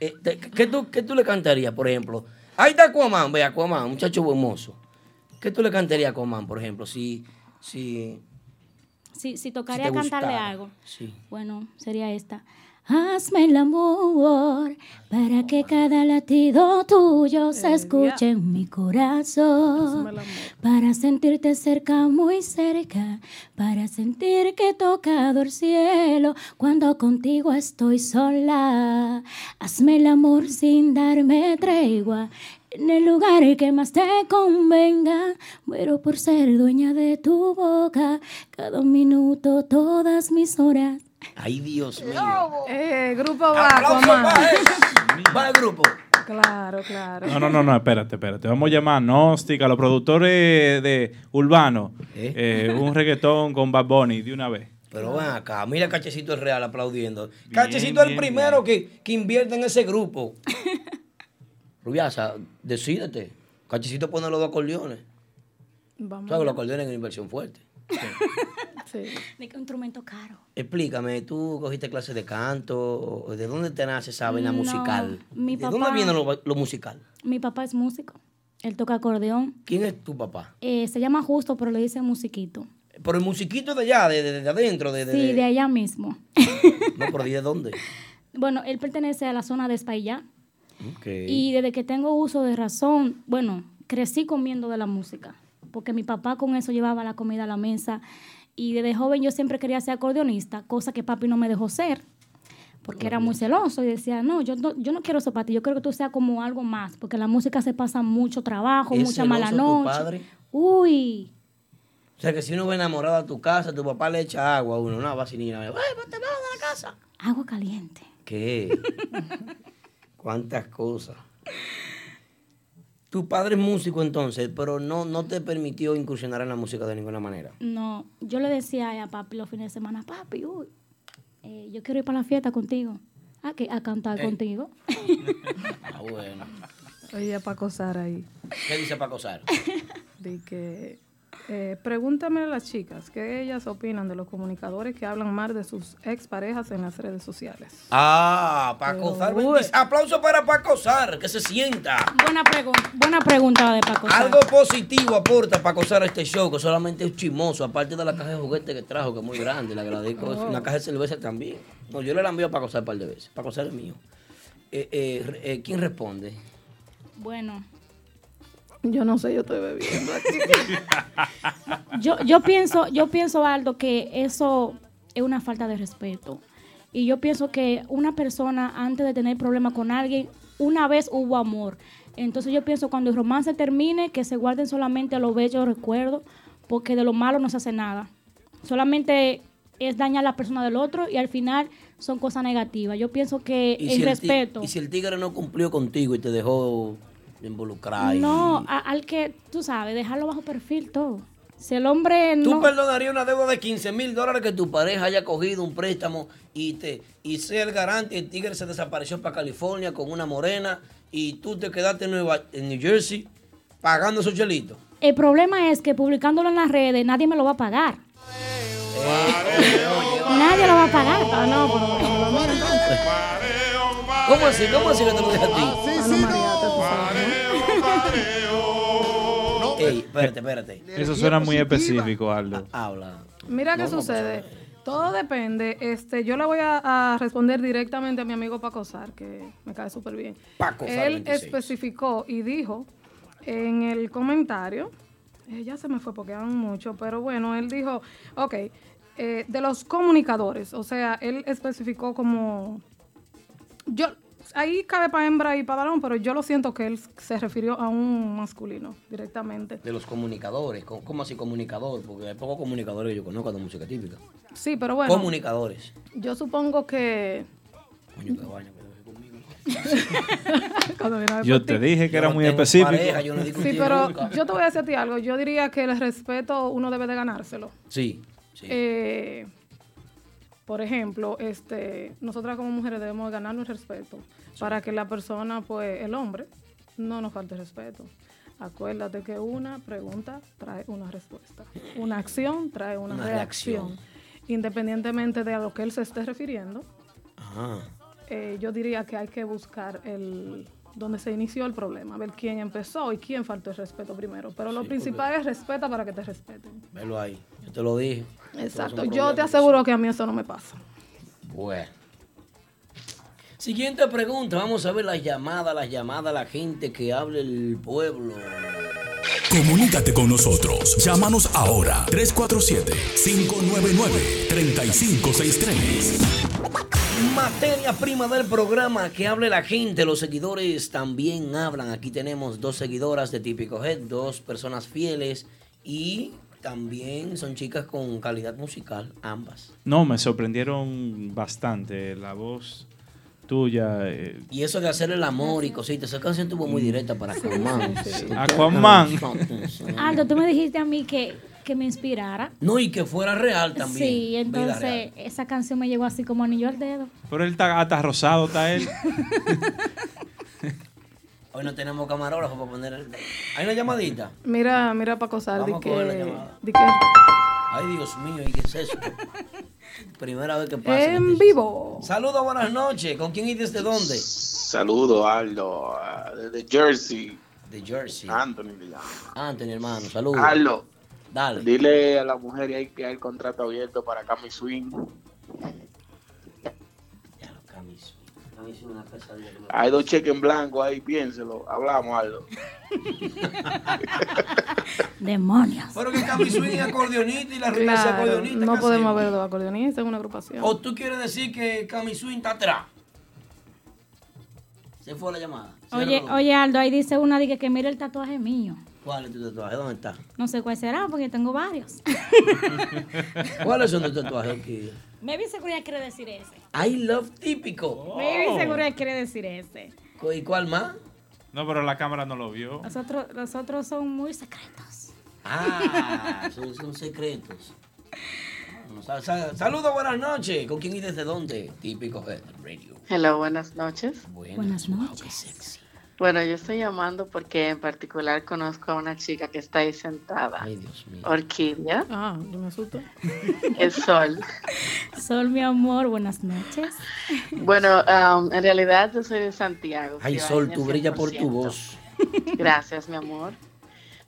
[SPEAKER 1] Eh, te- ¿qué, tú, ¿Qué tú le cantarías, por ejemplo? Ahí está Aquaman, ve, Aquaman, muchacho hermoso. ¿Qué tú le cantarías a Aquaman, por ejemplo? Si, si,
[SPEAKER 11] Si, tocaría cantarle algo.
[SPEAKER 1] Sí.
[SPEAKER 11] Bueno, sería esta. Hazme el amor para que cada latido tuyo se escuche en mi corazón. Para sentirte cerca, muy cerca. Para sentir que he tocado el cielo cuando contigo estoy sola. Hazme el amor sin darme tregua. En el lugar que más te convenga, muero por ser dueña de tu boca. Cada minuto, todas mis horas.
[SPEAKER 1] Ay, Dios mío.
[SPEAKER 12] Eh, grupo
[SPEAKER 1] él. Para el grupo.
[SPEAKER 12] Claro, claro.
[SPEAKER 2] No, no, no, no, espérate, espérate. Vamos a llamar a Gnóstica, a los productores de Urbano.
[SPEAKER 1] ¿Eh?
[SPEAKER 2] Eh, un reggaetón con Bad Bunny de una vez.
[SPEAKER 1] Pero ven acá, mira Cachecito el Real aplaudiendo. Cachecito es el
[SPEAKER 2] bien,
[SPEAKER 1] primero que, que invierte en ese grupo. Rubiasa, decídete. Cachecito pone los dos acordeones.
[SPEAKER 12] Vamos.
[SPEAKER 1] ¿Sabes los acordeones es una inversión fuerte?
[SPEAKER 12] Sí.
[SPEAKER 11] De que un instrumento caro.
[SPEAKER 1] Explícame, ¿tú cogiste clases de canto? ¿De dónde te nace esa vena
[SPEAKER 11] No,
[SPEAKER 1] musical?
[SPEAKER 11] mi
[SPEAKER 1] ¿De dónde
[SPEAKER 11] papá-
[SPEAKER 1] viene lo, lo musical?
[SPEAKER 11] Mi papá es músico. Él toca acordeón.
[SPEAKER 1] ¿Quién es tu papá?
[SPEAKER 11] Eh, se llama Justo, pero le dicen musiquito.
[SPEAKER 1] Por el musiquito de allá, de, de- de adentro, de, de-
[SPEAKER 11] Sí,
[SPEAKER 1] de-
[SPEAKER 11] allá mismo.
[SPEAKER 1] No, pero ¿de dónde?
[SPEAKER 11] Bueno, él pertenece a la zona de Espaillá.
[SPEAKER 1] Ok.
[SPEAKER 11] Y desde que tengo uso de razón, bueno, crecí comiendo de la música. Porque mi papá con eso llevaba la comida a la mesa. Y desde joven yo siempre quería ser acordeonista, cosa que papi no me dejó ser. Porque era muy celoso y decía, no, yo no, yo no quiero eso para ti, yo quiero que tú seas como algo más, porque la música se pasa mucho trabajo,
[SPEAKER 1] ¿Es
[SPEAKER 11] mucha mala
[SPEAKER 1] celoso tu
[SPEAKER 11] noche.
[SPEAKER 1] padre?
[SPEAKER 11] Uy,
[SPEAKER 1] O sea, que si uno va enamorado a tu casa, tu papá le echa agua a uno. No, va sin ir. ¡Ay, ponte bajo de la casa!
[SPEAKER 11] agua caliente.
[SPEAKER 1] ¿Qué? ¿Cuántas cosas? Tu padre es músico entonces, pero no, no te permitió incursionar en la música de ninguna manera.
[SPEAKER 11] No, yo le decía a papi los fines de semana, papi, uy, eh, yo quiero ir para la fiesta contigo. ¿A qué? A cantar
[SPEAKER 1] Eh.
[SPEAKER 11] contigo.
[SPEAKER 1] Ah, bueno.
[SPEAKER 12] Oye, para acosar ahí.
[SPEAKER 1] ¿Qué dice Paco Sar?
[SPEAKER 12] De que Eh, pregúntame a las chicas qué ellas opinan de los comunicadores que hablan mal de sus exparejas en las redes sociales.
[SPEAKER 1] Ah, Paco bendice- Aplauso para Paco Sar, que se sienta.
[SPEAKER 11] Buena, pregunta buena pregunta de Paco. Sar.
[SPEAKER 1] Algo positivo aporta Paco Sar a este show, que solamente es chismoso, aparte de la caja de juguete que trajo, que es muy grande, le agradezco.
[SPEAKER 12] Oh.
[SPEAKER 1] una caja de cerveza también. No, yo le la envío a Paco Sar un par de veces. Paco Sar es mío. Eh, eh, eh, ¿Quién responde?
[SPEAKER 11] Bueno,
[SPEAKER 12] Yo no sé, yo estoy bebiendo aquí.
[SPEAKER 11] yo, yo pienso, yo pienso, Aldo, que eso es una falta de respeto. Y yo pienso que una persona, antes de tener problemas con alguien, una vez hubo amor. Entonces yo pienso cuando el romance termine, que se guarden solamente los bellos recuerdos, porque de lo malo no se hace nada. Solamente es dañar a la persona del otro y al final son cosas negativas. Yo pienso que
[SPEAKER 1] Y
[SPEAKER 11] el
[SPEAKER 1] si
[SPEAKER 11] respeto...
[SPEAKER 1] y si el tigre no cumplió contigo y te dejó involucrar. y-
[SPEAKER 11] No, a- al que, tú sabes, dejarlo bajo perfil todo. Si el hombre
[SPEAKER 1] ¿Tú
[SPEAKER 11] no...
[SPEAKER 1] perdonarías una deuda de 15 mil dólares que tu pareja haya cogido un préstamo y te y sea el garante y el tigre se desapareció para California con una morena y tú te quedaste en, Nueva, en New Jersey pagando esos chelitos?
[SPEAKER 11] El problema es que publicándolo en las redes nadie me lo va a pagar. Nadie lo va a pagar.
[SPEAKER 12] Ah, no,
[SPEAKER 1] ¿Cómo así? ¿Cómo así que te lo dije a ti? Ey, espérate, espérate.
[SPEAKER 2] Eso suena muy específico, Aldo.
[SPEAKER 1] Habla.
[SPEAKER 12] Mira qué
[SPEAKER 1] No, no,
[SPEAKER 12] sucede. Todo depende. Este, yo le voy a, a responder directamente a mi amigo Paco Sar, que me cae súper bien.
[SPEAKER 1] Paco Sar
[SPEAKER 12] Él
[SPEAKER 1] 26.
[SPEAKER 12] especificó y dijo en el comentario, eh, ya se me fue porque eran mucho, pero bueno, él dijo, ok, eh, de los comunicadores, o sea, él especificó como, yo, ahí cabe para hembra y para varón, pero yo lo siento que él se refirió a un masculino directamente.
[SPEAKER 1] De los comunicadores. ¿Cómo, así comunicador? Porque hay pocos comunicadores que yo conozco de música típica.
[SPEAKER 12] Sí, pero bueno.
[SPEAKER 1] Comunicadores.
[SPEAKER 12] Yo supongo que.
[SPEAKER 1] Coño, qué vaina
[SPEAKER 2] Yo te dije que era muy específico.
[SPEAKER 1] pareja, yo no discutí
[SPEAKER 12] Sí, pero
[SPEAKER 1] nunca.
[SPEAKER 12] yo te voy a decir a ti algo. Yo diría que el respeto uno debe de ganárselo.
[SPEAKER 1] Sí, sí.
[SPEAKER 12] Eh, por ejemplo, este, nosotras como mujeres debemos de ganarnos el respeto para que la persona, pues, el hombre, no nos falte respeto. Acuérdate que una pregunta trae una respuesta. Una acción trae una,
[SPEAKER 1] Una
[SPEAKER 12] reacción.
[SPEAKER 1] reacción.
[SPEAKER 12] Independientemente de a lo que él se esté refiriendo, eh, yo diría que hay que buscar el donde se inició el problema, ver quién empezó y quién faltó el respeto primero. Pero lo principal es respeta para que te respeten.
[SPEAKER 1] Velo ahí. Yo te lo dije.
[SPEAKER 12] Exacto. Yo te aseguro que a mí eso no me pasa.
[SPEAKER 1] Bueno. Siguiente pregunta. Vamos a ver las llamadas, las llamadas, la gente que hable el pueblo.
[SPEAKER 3] Comunícate con nosotros. Llámanos ahora 347-599-3563.
[SPEAKER 1] Materia prima del programa que hable la gente. Los seguidores también hablan. Aquí tenemos dos seguidoras de Típico Head, dos personas fieles y también son chicas con calidad musical, ambas.
[SPEAKER 2] No, me sorprendieron bastante la voz tuya. eh,
[SPEAKER 1] Y eso de hacer el amor y cositas, esa canción tuvo muy directa para Aquaman.
[SPEAKER 2] Aquaman.
[SPEAKER 11] Aldo, tú me dijiste a mí que, que me inspirara.
[SPEAKER 1] No, y que fuera real también.
[SPEAKER 11] Sí, entonces esa canción me llegó así como anillo al dedo.
[SPEAKER 2] Pero él está hasta rosado, está él.
[SPEAKER 1] Hoy no tenemos camarógrafo para poner el... ¿Hay una llamadita?
[SPEAKER 12] Mira, mira Paco Sar, di
[SPEAKER 1] Vamos a coger la
[SPEAKER 12] que,
[SPEAKER 1] llamada.
[SPEAKER 12] di que
[SPEAKER 1] Ay, Dios mío, ¿y qué es eso? Primera vez que pasa.
[SPEAKER 12] en vivo.
[SPEAKER 1] Saludos, buenas noches. ¿Con quién y desde dónde?
[SPEAKER 14] Saludo, Aldo, ah, desde Jersey.
[SPEAKER 1] De Jersey.
[SPEAKER 14] Anthony me llama.
[SPEAKER 1] Anthony, hermano, saludos.
[SPEAKER 14] Aldo,
[SPEAKER 1] Dale.
[SPEAKER 14] dile a la mujer ahí que hay el contrato abierto para Cami Swing. Hay dos cheques en blanco ahí, piénselo. Hablamos, Aldo.
[SPEAKER 11] Demonios.
[SPEAKER 1] Pero que Cami Swing es acordeonista y la rima es
[SPEAKER 12] Claro,
[SPEAKER 1] acordeonista.
[SPEAKER 12] no
[SPEAKER 1] ¿qué
[SPEAKER 12] podemos haber dos acordeonistas en una agrupación.
[SPEAKER 1] ¿O tú quieres decir que Cami Swing está atrás? Se fue la llamada.
[SPEAKER 11] Oye, oye Aldo, ahí dice una dice que mire el tatuaje mío.
[SPEAKER 1] ¿Cuál es tu tatuaje? ¿Dónde está?
[SPEAKER 11] No sé cuál será porque tengo varios.
[SPEAKER 1] ¿Cuáles son tus tatuajes aquí?
[SPEAKER 11] Maybe seguridad quiere decir ese.
[SPEAKER 1] I love típico.
[SPEAKER 11] Maybe seguridad quiere decir ese.
[SPEAKER 1] ¿Y cuál más?
[SPEAKER 2] No, pero la cámara no lo vio.
[SPEAKER 11] Los otros, los otros son muy secretos.
[SPEAKER 1] Ah, son, son secretos. Bueno, sal- sal- Saludos, buenas noches. ¿Con quién y desde dónde? Típico Radio.
[SPEAKER 15] Hello, buenas noches.
[SPEAKER 1] Buenas,
[SPEAKER 11] noches.
[SPEAKER 15] Bueno, yo estoy llamando porque en particular conozco a una chica que está ahí sentada.
[SPEAKER 1] Ay, Dios mío.
[SPEAKER 15] Orquídea.
[SPEAKER 12] Ah, yo me asusto.
[SPEAKER 15] Es Sol.
[SPEAKER 11] Sol, mi amor, buenas noches.
[SPEAKER 15] Bueno, um, en realidad yo soy de Santiago.
[SPEAKER 1] Ay, Sol, tú brillas por tu
[SPEAKER 15] 100%.
[SPEAKER 1] voz.
[SPEAKER 15] Gracias, mi amor.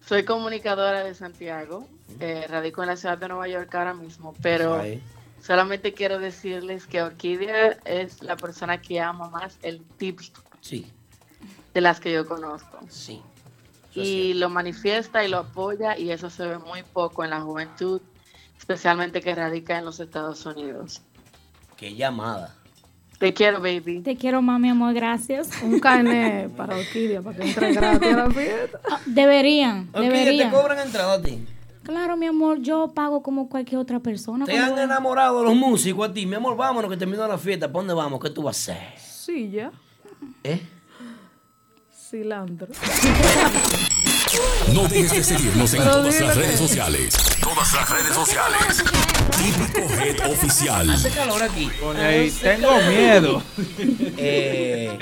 [SPEAKER 15] Soy comunicadora de Santiago. eh, radico en la ciudad de Nueva York ahora mismo, pero
[SPEAKER 1] Ay.
[SPEAKER 15] solamente quiero decirles que Orquídea es la persona que ama más el típico
[SPEAKER 1] Sí,
[SPEAKER 15] de las que yo conozco.
[SPEAKER 1] sí.
[SPEAKER 15] y lo manifiesta y lo apoya y eso se ve muy poco en la juventud, especialmente que radica en los Estados Unidos.
[SPEAKER 1] Qué llamada.
[SPEAKER 15] Te quiero, baby.
[SPEAKER 11] Te quiero más, mi amor, gracias.
[SPEAKER 12] Un carnet para Orquídea, para que entre gratis a la fiesta.
[SPEAKER 11] Ah, Deberían,
[SPEAKER 1] Ok,
[SPEAKER 11] deberían.
[SPEAKER 1] te cobran entrada a ti.
[SPEAKER 11] Claro, mi amor, yo pago como cualquier otra persona.
[SPEAKER 1] Te han enamorado los músicos a ti. Mi amor, vámonos que terminó la fiesta. ¿Para dónde vamos? ¿Qué tú vas a hacer?
[SPEAKER 12] Sí, ya.
[SPEAKER 1] ¿Eh?
[SPEAKER 12] Cilantro.
[SPEAKER 3] No dejes de seguirnos en
[SPEAKER 12] Pero
[SPEAKER 3] todas las redes sociales. Todas las redes sociales. Típico Head Oficial.
[SPEAKER 1] Hace calor aquí.
[SPEAKER 2] Tengo miedo.
[SPEAKER 1] Eh,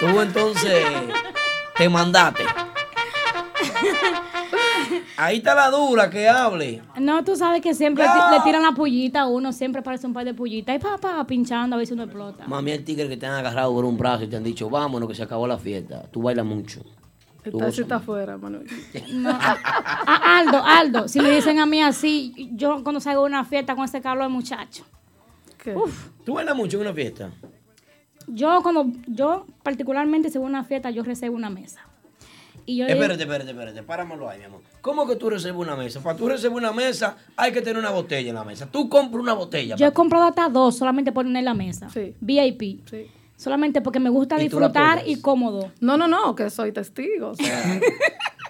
[SPEAKER 1] tú entonces te mandaste. Ahí está la dura que hable.
[SPEAKER 11] No, tú sabes que siempre le tiran la pullita a uno, siempre parece un par de pullitas. Y papá, pinchando a ver si uno explota.
[SPEAKER 1] Mami, el tigre que te han agarrado por un brazo y te han dicho, vámonos que se acabó la fiesta. Tú bailas mucho. Gozas
[SPEAKER 12] sí está afuera, Manuel.
[SPEAKER 11] No, a- a- Aldo, Aldo, si me dicen a mí así, yo cuando salgo de una fiesta con ese calor, muchacho.
[SPEAKER 12] ¿Qué?
[SPEAKER 11] Uf,
[SPEAKER 1] ¿Tú bailas mucho en una fiesta?
[SPEAKER 11] yo cuando, yo particularmente si voy a una fiesta, yo reservo una mesa. Y yo
[SPEAKER 1] Espérate, espérate, espérate. Páramelo ahí, mi amor. ¿Cómo que tú reservas una mesa? Para tú reservar una mesa, hay que tener una botella en la mesa. Tú compras una botella.
[SPEAKER 11] yo he comprado hasta dos solamente por tener la mesa.
[SPEAKER 12] Sí.
[SPEAKER 11] VIP.
[SPEAKER 12] Sí.
[SPEAKER 11] Solamente porque me gusta
[SPEAKER 1] ¿Y tú la
[SPEAKER 11] disfrutar y cómodo.
[SPEAKER 12] No, no, no, que soy testigo. O sea,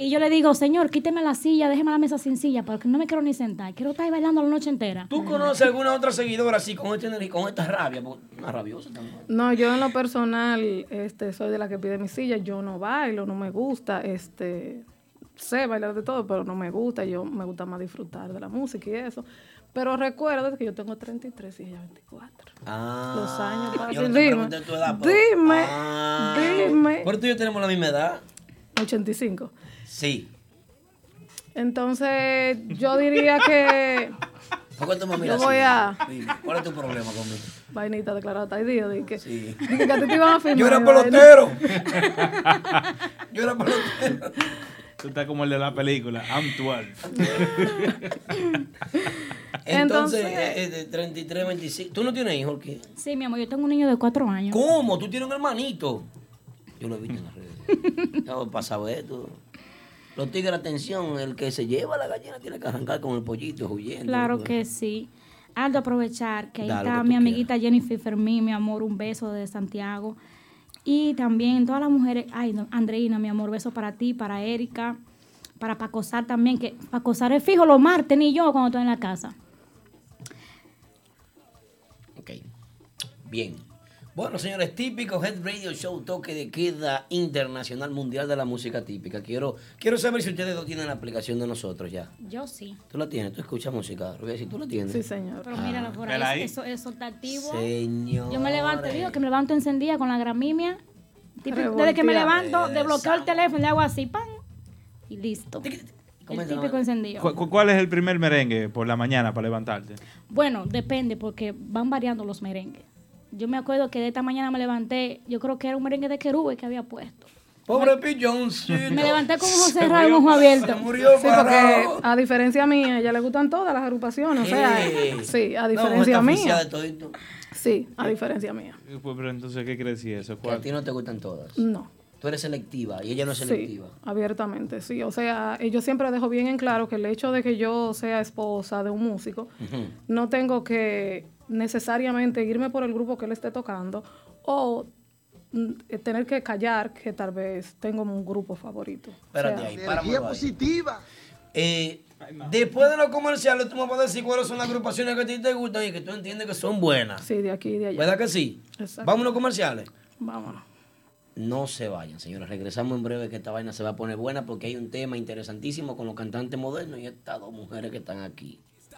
[SPEAKER 11] Y yo le digo, señor, quíteme la silla, déjeme la mesa sin silla, porque no me quiero ni sentar. Quiero estar ahí bailando la noche entera.
[SPEAKER 1] ¿Tú conoces alguna otra seguidora así con esta energía, con esta rabia? Una rabiosa también.
[SPEAKER 12] no, yo en lo personal este, soy de la que pide mi silla. Yo no bailo, no me gusta. Este, sé bailar de todo, pero no me gusta. Yo me gusta más disfrutar de la música y eso. Pero recuerda que yo tengo 33 y ella 24.
[SPEAKER 1] Ah,
[SPEAKER 12] Los años pasan.
[SPEAKER 1] yo no te
[SPEAKER 12] Dime,
[SPEAKER 1] pregunté tu edad, pero-
[SPEAKER 12] dime,
[SPEAKER 1] Ah.
[SPEAKER 12] dime.
[SPEAKER 1] Pero tú y yo tenemos la misma edad.
[SPEAKER 12] 85.
[SPEAKER 1] Sí.
[SPEAKER 12] Entonces, yo diría que
[SPEAKER 1] ¿Por qué tú me
[SPEAKER 12] yo
[SPEAKER 1] miras
[SPEAKER 12] voy
[SPEAKER 1] así?
[SPEAKER 12] a...
[SPEAKER 1] Dime, ¿Cuál es tu problema conmigo?
[SPEAKER 12] Vainita declarada ahí día, de que,
[SPEAKER 1] Sí.
[SPEAKER 12] de que a ti te iban a firmar.
[SPEAKER 1] Yo era pelotero. yo era pelotero.
[SPEAKER 2] Tú estás como el de la película, I'm 12.
[SPEAKER 1] Entonces,
[SPEAKER 12] Entonces-
[SPEAKER 1] eh, eh, de 33, 25. ¿Tú no tienes hijos? ¿qué?
[SPEAKER 11] Sí, mi amor, yo tengo un niño de cuatro años.
[SPEAKER 1] ¿Cómo? ¿Tú tienes un hermanito? Yo lo he visto en las redes. Ya ha pasado esto. Los tigres, atención, el que se lleva la gallina tiene que arrancar con el pollito huyendo.
[SPEAKER 11] Claro que sí. Aldo, aprovechar que ahí está
[SPEAKER 1] que
[SPEAKER 11] mi amiguita Jennifer Fermín, mi amor, un beso de Santiago. Y también todas las mujeres, ay, Andreina, mi amor, beso para ti, para Erika, para Pacosar también, que Pacosar es fijo los martes, ni yo cuando estoy en la casa.
[SPEAKER 1] Ok. Bien. Bueno, señores, típico Head Radio Show, toque de queda internacional mundial de la música típica. Quiero, quiero saber si ustedes dos tienen la aplicación de nosotros ya.
[SPEAKER 11] Yo sí.
[SPEAKER 1] ¿Tú la tienes? ¿Tú escuchas música? Rubia, si tú la tienes.
[SPEAKER 12] Sí, señor.
[SPEAKER 11] Pero mírala por
[SPEAKER 1] Vela
[SPEAKER 11] ahí,
[SPEAKER 1] ahí.
[SPEAKER 11] eso, eso está activo.
[SPEAKER 1] Señor.
[SPEAKER 11] Yo me levanto, digo que me levanto encendida con la gramimia. Típico, desde que me levanto, desbloqueo el teléfono, le hago así, pan, y listo. El típico encendido.
[SPEAKER 2] ¿Cu- cu- ¿Cuál es el primer merengue por la mañana para levantarte?
[SPEAKER 11] Bueno, depende porque van variando los merengues. Yo me acuerdo que de esta mañana me levanté, yo creo que era un merengue de querube que había puesto.
[SPEAKER 1] Pobre pilloncito.
[SPEAKER 11] Me levanté con ojos cerrados y un ojo abierto.
[SPEAKER 1] murió
[SPEAKER 12] Sí, porque a diferencia mía, a ella le gustan todas las agrupaciones. O sea,
[SPEAKER 1] Sí.
[SPEAKER 12] sí, a
[SPEAKER 1] No,
[SPEAKER 12] diferencia
[SPEAKER 1] está
[SPEAKER 12] mía.
[SPEAKER 1] de.
[SPEAKER 12] Sí, a diferencia mía.
[SPEAKER 2] Pues, pero entonces, ¿qué quiere decir eso?
[SPEAKER 1] Que a ti no te gustan todas.
[SPEAKER 12] No.
[SPEAKER 1] Tú eres selectiva y ella no es
[SPEAKER 12] Sí,
[SPEAKER 1] selectiva.
[SPEAKER 12] abiertamente, sí. O sea, yo siempre dejo bien en claro que el hecho de que yo sea esposa de un músico, no tengo que necesariamente irme por el grupo que él esté tocando o mm, eh, tener que callar que tal vez tengo un grupo favorito. O
[SPEAKER 1] Espérate
[SPEAKER 12] sea,
[SPEAKER 1] ahí, ahí. positiva. Eh, después de los comerciales, tú me vas a decir cuáles son las agrupaciones que a ti te gustan y que tú entiendes que son buenas.
[SPEAKER 12] Sí, de aquí y de allá.
[SPEAKER 1] ¿Verdad que sí?
[SPEAKER 12] Exacto.
[SPEAKER 1] Vamos a los comerciales.
[SPEAKER 12] Vámonos.
[SPEAKER 1] No se vayan, señores. Regresamos en breve que esta vaina se va a poner buena porque hay un tema interesantísimo con los cantantes modernos y estas dos mujeres que están aquí.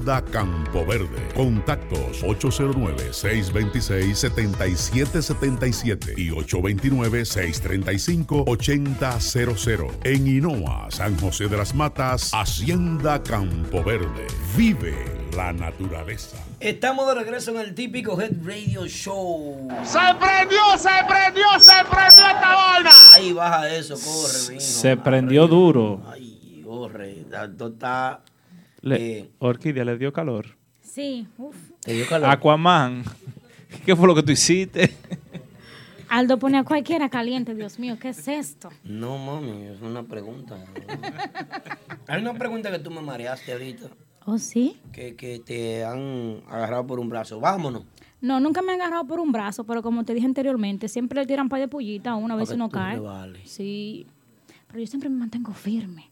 [SPEAKER 4] Campo Verde. Contactos 809-626-7777 y 829-635-8000. En Hinoa, San José de las Matas, Hacienda Campo Verde. Vive la naturaleza.
[SPEAKER 1] Estamos de regreso en el típico Head Radio Show.
[SPEAKER 7] ¡Se prendió, se prendió, se prendió esta vaina!
[SPEAKER 1] Ahí baja eso, corre, mijo.
[SPEAKER 2] Se prendió duro.
[SPEAKER 1] Ay, corre. Esto está.
[SPEAKER 2] Le-
[SPEAKER 1] eh,
[SPEAKER 2] Orquídea le dio calor.
[SPEAKER 11] Sí, uf.
[SPEAKER 1] Te dio calor.
[SPEAKER 2] Aquaman. ¿Qué fue lo que tú hiciste?
[SPEAKER 11] Aldo pone a cualquiera caliente, Dios mío, ¿qué es esto?
[SPEAKER 1] No, mami, es una pregunta. Hay una pregunta que tú me mareaste ahorita.
[SPEAKER 11] ¿Oh, sí?
[SPEAKER 1] Que, que te han agarrado por un brazo. Vámonos.
[SPEAKER 11] No, nunca me han agarrado por un brazo, pero como te dije anteriormente, siempre le tiran par de pullita a uno
[SPEAKER 1] tú
[SPEAKER 11] cae.
[SPEAKER 1] le vales.
[SPEAKER 11] Sí, pero yo siempre me mantengo firme.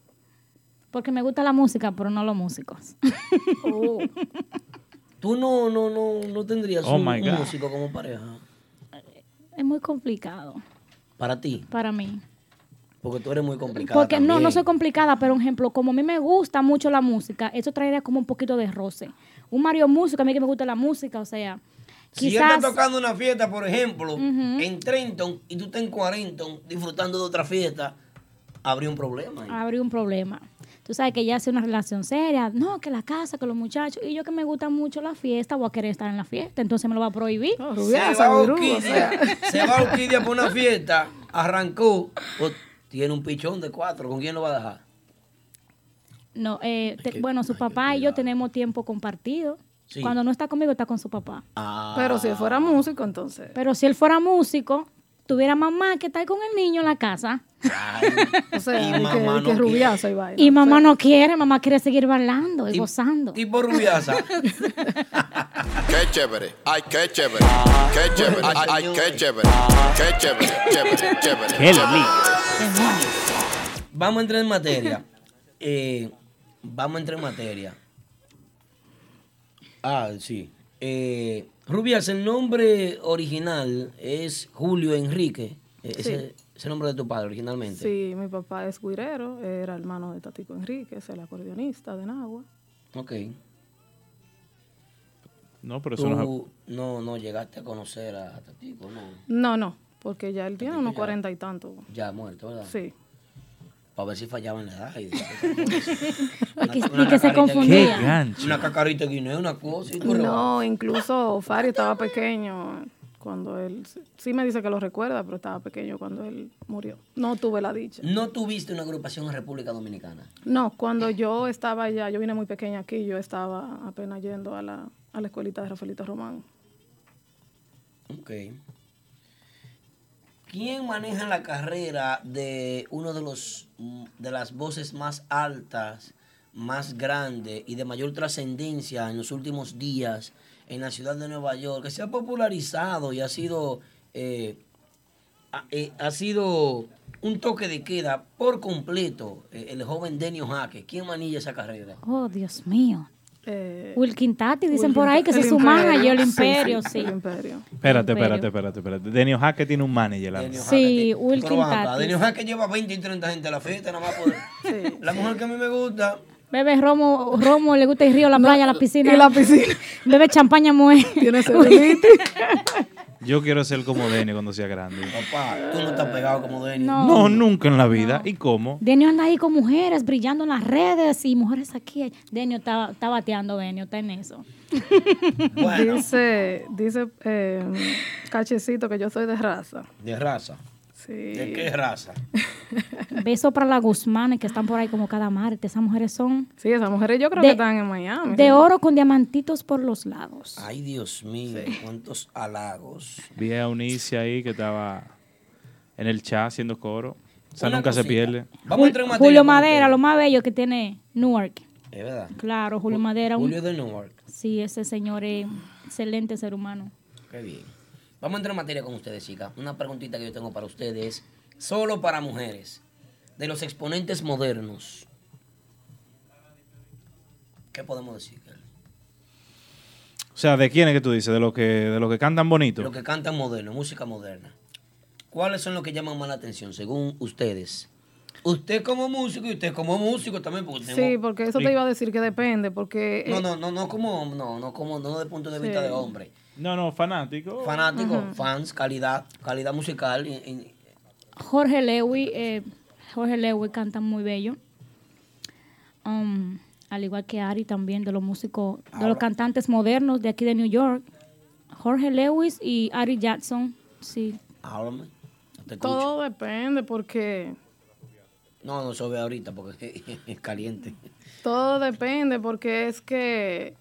[SPEAKER 11] Porque me gusta la música, pero no los músicos.
[SPEAKER 1] Tú no, no, no, no tendrías
[SPEAKER 11] Oh,
[SPEAKER 1] un, músico como pareja.
[SPEAKER 11] es muy complicado
[SPEAKER 1] Para ti.
[SPEAKER 11] para mí.
[SPEAKER 1] Porque tú eres muy complicada.
[SPEAKER 11] Porque no, no soy complicada, pero un ejemplo, como a mí me gusta mucho la música, eso traería como un poquito de roce. Un Mario músico, a mí que me gusta la música, o sea,
[SPEAKER 1] Si
[SPEAKER 11] quizás...
[SPEAKER 1] está tocando una fiesta, por ejemplo, en Trenton y tú estás en Quarenton disfrutando de otra fiesta, habría un problema. ahí.
[SPEAKER 11] habría un problema. Tú sabes que ya hace una relación seria, no, que la casa, que los muchachos, y yo que me gusta mucho la fiesta, voy a querer estar en la fiesta, entonces me lo va a prohibir.
[SPEAKER 1] se va Orquídea, se va Orquídea por una fiesta, arrancó, pues, tiene un pichón de cuatro, ¿con quién lo va a dejar?
[SPEAKER 11] No, eh, te- bueno, su papá y yo tenemos tiempo compartido.
[SPEAKER 12] Sí.
[SPEAKER 11] Cuando no está conmigo, está con su papá.
[SPEAKER 12] Pero si él fuera músico, entonces.
[SPEAKER 11] Pero si él fuera músico, tuviera mamá que está ahí con el niño en la casa.
[SPEAKER 12] O sea,
[SPEAKER 1] Y
[SPEAKER 12] y que,
[SPEAKER 1] mamá
[SPEAKER 12] y que
[SPEAKER 1] no
[SPEAKER 12] rubiaza y vaina.
[SPEAKER 11] Y mamá no quiere, mamá quiere seguir bailando y gozando.
[SPEAKER 1] Tipo rubiaza.
[SPEAKER 16] Qué chévere, ay, qué chévere, qué chévere, ay, ay, qué chévere, qué chévere, chévere, chévere.
[SPEAKER 1] Qué
[SPEAKER 16] chévere.
[SPEAKER 1] Vamos a entrar en materia. Eh, vamos a entrar en materia. Ah, sí. Eh, Rubias, el nombre original es Julio Enrique. Eh, Ese
[SPEAKER 12] Sí.
[SPEAKER 1] es el nombre de tu padre originalmente.
[SPEAKER 12] Sí, mi papá es guirero, era hermano de Tatico Enríquez, el acordeonista de Nagua.
[SPEAKER 1] Ok.
[SPEAKER 2] No, pero
[SPEAKER 1] Tú
[SPEAKER 2] eso no
[SPEAKER 1] no, no llegaste a conocer a Tatico, no.
[SPEAKER 12] No, no, porque ya él tiene unos cuarenta y tanto.
[SPEAKER 1] Ya muerto, ¿verdad?
[SPEAKER 12] Sí.
[SPEAKER 1] Para ver si fallaba en la edad. Y, Una
[SPEAKER 11] y que se
[SPEAKER 1] cacarita
[SPEAKER 11] confundía.
[SPEAKER 1] guineo, Una cacarita guineo, una cosa. Y tú
[SPEAKER 12] No, incluso Fari estaba pequeño cuando él, sí me dice que lo recuerda, pero estaba pequeño cuando él murió. No tuve la dicha.
[SPEAKER 1] ¿No tuviste una agrupación en República Dominicana?
[SPEAKER 12] No, cuando yo estaba allá, yo vine muy pequeña aquí, yo estaba apenas yendo a la, a la escuelita de Rafaelito Román.
[SPEAKER 1] Ok. ¿Quién maneja la carrera de uno de los mm, de las voces más altas, más grandes y de mayor trascendencia en los últimos días en la ciudad de Nueva York, que se ha popularizado y ha sido eh, ha, eh, ha sido un toque de queda por completo, eh, el joven Denio Jaque. ¿Quién manilla esa carrera?
[SPEAKER 11] Oh, Dios mío.
[SPEAKER 12] Eh,
[SPEAKER 11] Wilkin Tati, dicen
[SPEAKER 12] Wilkin
[SPEAKER 11] por ahí que
[SPEAKER 12] Tati.
[SPEAKER 11] ese es
[SPEAKER 12] El
[SPEAKER 11] su manager, el
[SPEAKER 12] Imperio. Sí,
[SPEAKER 11] sí.
[SPEAKER 12] el Imperio.
[SPEAKER 2] Espérate, espérate, espérate, espérate. Denio Jaque tiene un manager.
[SPEAKER 11] Sí, Wilkin Tati.
[SPEAKER 1] Denio Jaque lleva 20 y 30 gente a la fiesta, nada más por... La mujer que a mí me gusta...
[SPEAKER 11] Bebe Romo, Romo le gusta el río, la playa, la piscina.
[SPEAKER 12] y la piscina.
[SPEAKER 11] Bebe champaña muere.
[SPEAKER 12] Tiene celulitis.
[SPEAKER 2] Yo quiero ser como Denio cuando sea grande.
[SPEAKER 1] Papá, tú no estás pegado como Denio.
[SPEAKER 11] No.
[SPEAKER 2] No, nunca en la vida. ¿Y cómo?
[SPEAKER 11] Denio anda ahí con mujeres brillando en las redes y mujeres aquí. Denio está, está bateando, Denio, está en eso.
[SPEAKER 12] Dice, dice eh, Cachecito que yo soy de raza.
[SPEAKER 1] ¿De raza?
[SPEAKER 12] Sí.
[SPEAKER 1] ¿De qué raza?
[SPEAKER 11] Beso para las Guzmanes que están por ahí como cada martes. Esas mujeres son
[SPEAKER 12] Sí, esas mujeres yo creo
[SPEAKER 11] De-
[SPEAKER 12] que están en Miami.
[SPEAKER 11] de oro con diamantitos por los lados.
[SPEAKER 1] Ay, Dios mío, cuántos halagos.
[SPEAKER 2] Vi a Unice ahí que estaba en el chat haciendo coro. O sea,
[SPEAKER 1] Una
[SPEAKER 2] nunca se pierde.
[SPEAKER 1] Vamos a entrar en materia
[SPEAKER 11] Julio Madera, lo más bello que tiene Newark.
[SPEAKER 1] Es verdad.
[SPEAKER 11] Claro, Julio Madera. un-
[SPEAKER 1] Julio de Newark.
[SPEAKER 11] Sí, ese señor es excelente ser humano.
[SPEAKER 1] Qué bien. Vamos a entrar en materia con ustedes, chicas. Una preguntita que yo tengo para ustedes, solo para mujeres, de los exponentes modernos. ¿Qué podemos decir? Kelly?
[SPEAKER 2] O sea, ¿de quién es que tú dices? ¿De los que, de los que cantan bonito?
[SPEAKER 1] Los que cantan moderno, música moderna. ¿Cuáles son los que llaman más la atención, según ustedes? Usted como músico y usted como músico también. Porque
[SPEAKER 12] Sí,
[SPEAKER 1] tenemos-
[SPEAKER 12] porque eso te iba a decir que depende, porque...
[SPEAKER 1] No,
[SPEAKER 12] eh,
[SPEAKER 1] no, no, no como, no, no como, no desde el punto de vista
[SPEAKER 12] Sí.
[SPEAKER 1] de hombre.
[SPEAKER 2] No, no, fanático.
[SPEAKER 1] Fanático, fans, calidad, calidad musical. y- y-
[SPEAKER 11] Jorge Lewy, eh, Jorge Lewy canta muy bello. Um, al igual que Ari también, de los músicos, de los cantantes modernos de aquí de New York. Jorge Lewis y Ari Jackson, sí.
[SPEAKER 1] Háblame. Te
[SPEAKER 12] todo depende, porque...
[SPEAKER 1] No, no se ve ahorita porque es caliente.
[SPEAKER 12] Todo depende porque es que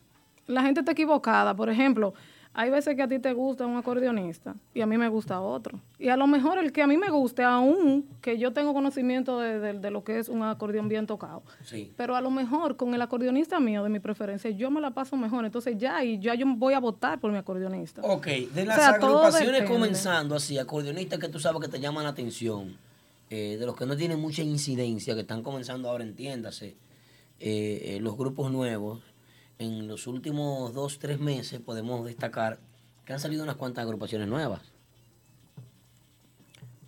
[SPEAKER 12] la gente está equivocada. Por ejemplo, hay veces que a ti te gusta un acordeonista y a mí me gusta otro. Y a lo mejor el que a mí me guste, aún que yo tengo conocimiento de, de- de lo que es un acordeón bien tocado,
[SPEAKER 1] Sí.
[SPEAKER 12] pero a lo mejor con el acordeonista mío de mi preferencia yo me la paso mejor. Entonces ya, y ya yo voy a votar por mi acordeonista.
[SPEAKER 1] Ok, de las
[SPEAKER 12] O sea, todo
[SPEAKER 1] agrupaciones comenzando así, acordeonistas que tú sabes que te llaman la atención, eh, de los que no tienen mucha incidencia, que están comenzando ahora, entiéndase, eh, eh, los grupos nuevos, en los últimos dos, tres meses podemos destacar que han salido unas cuantas agrupaciones nuevas.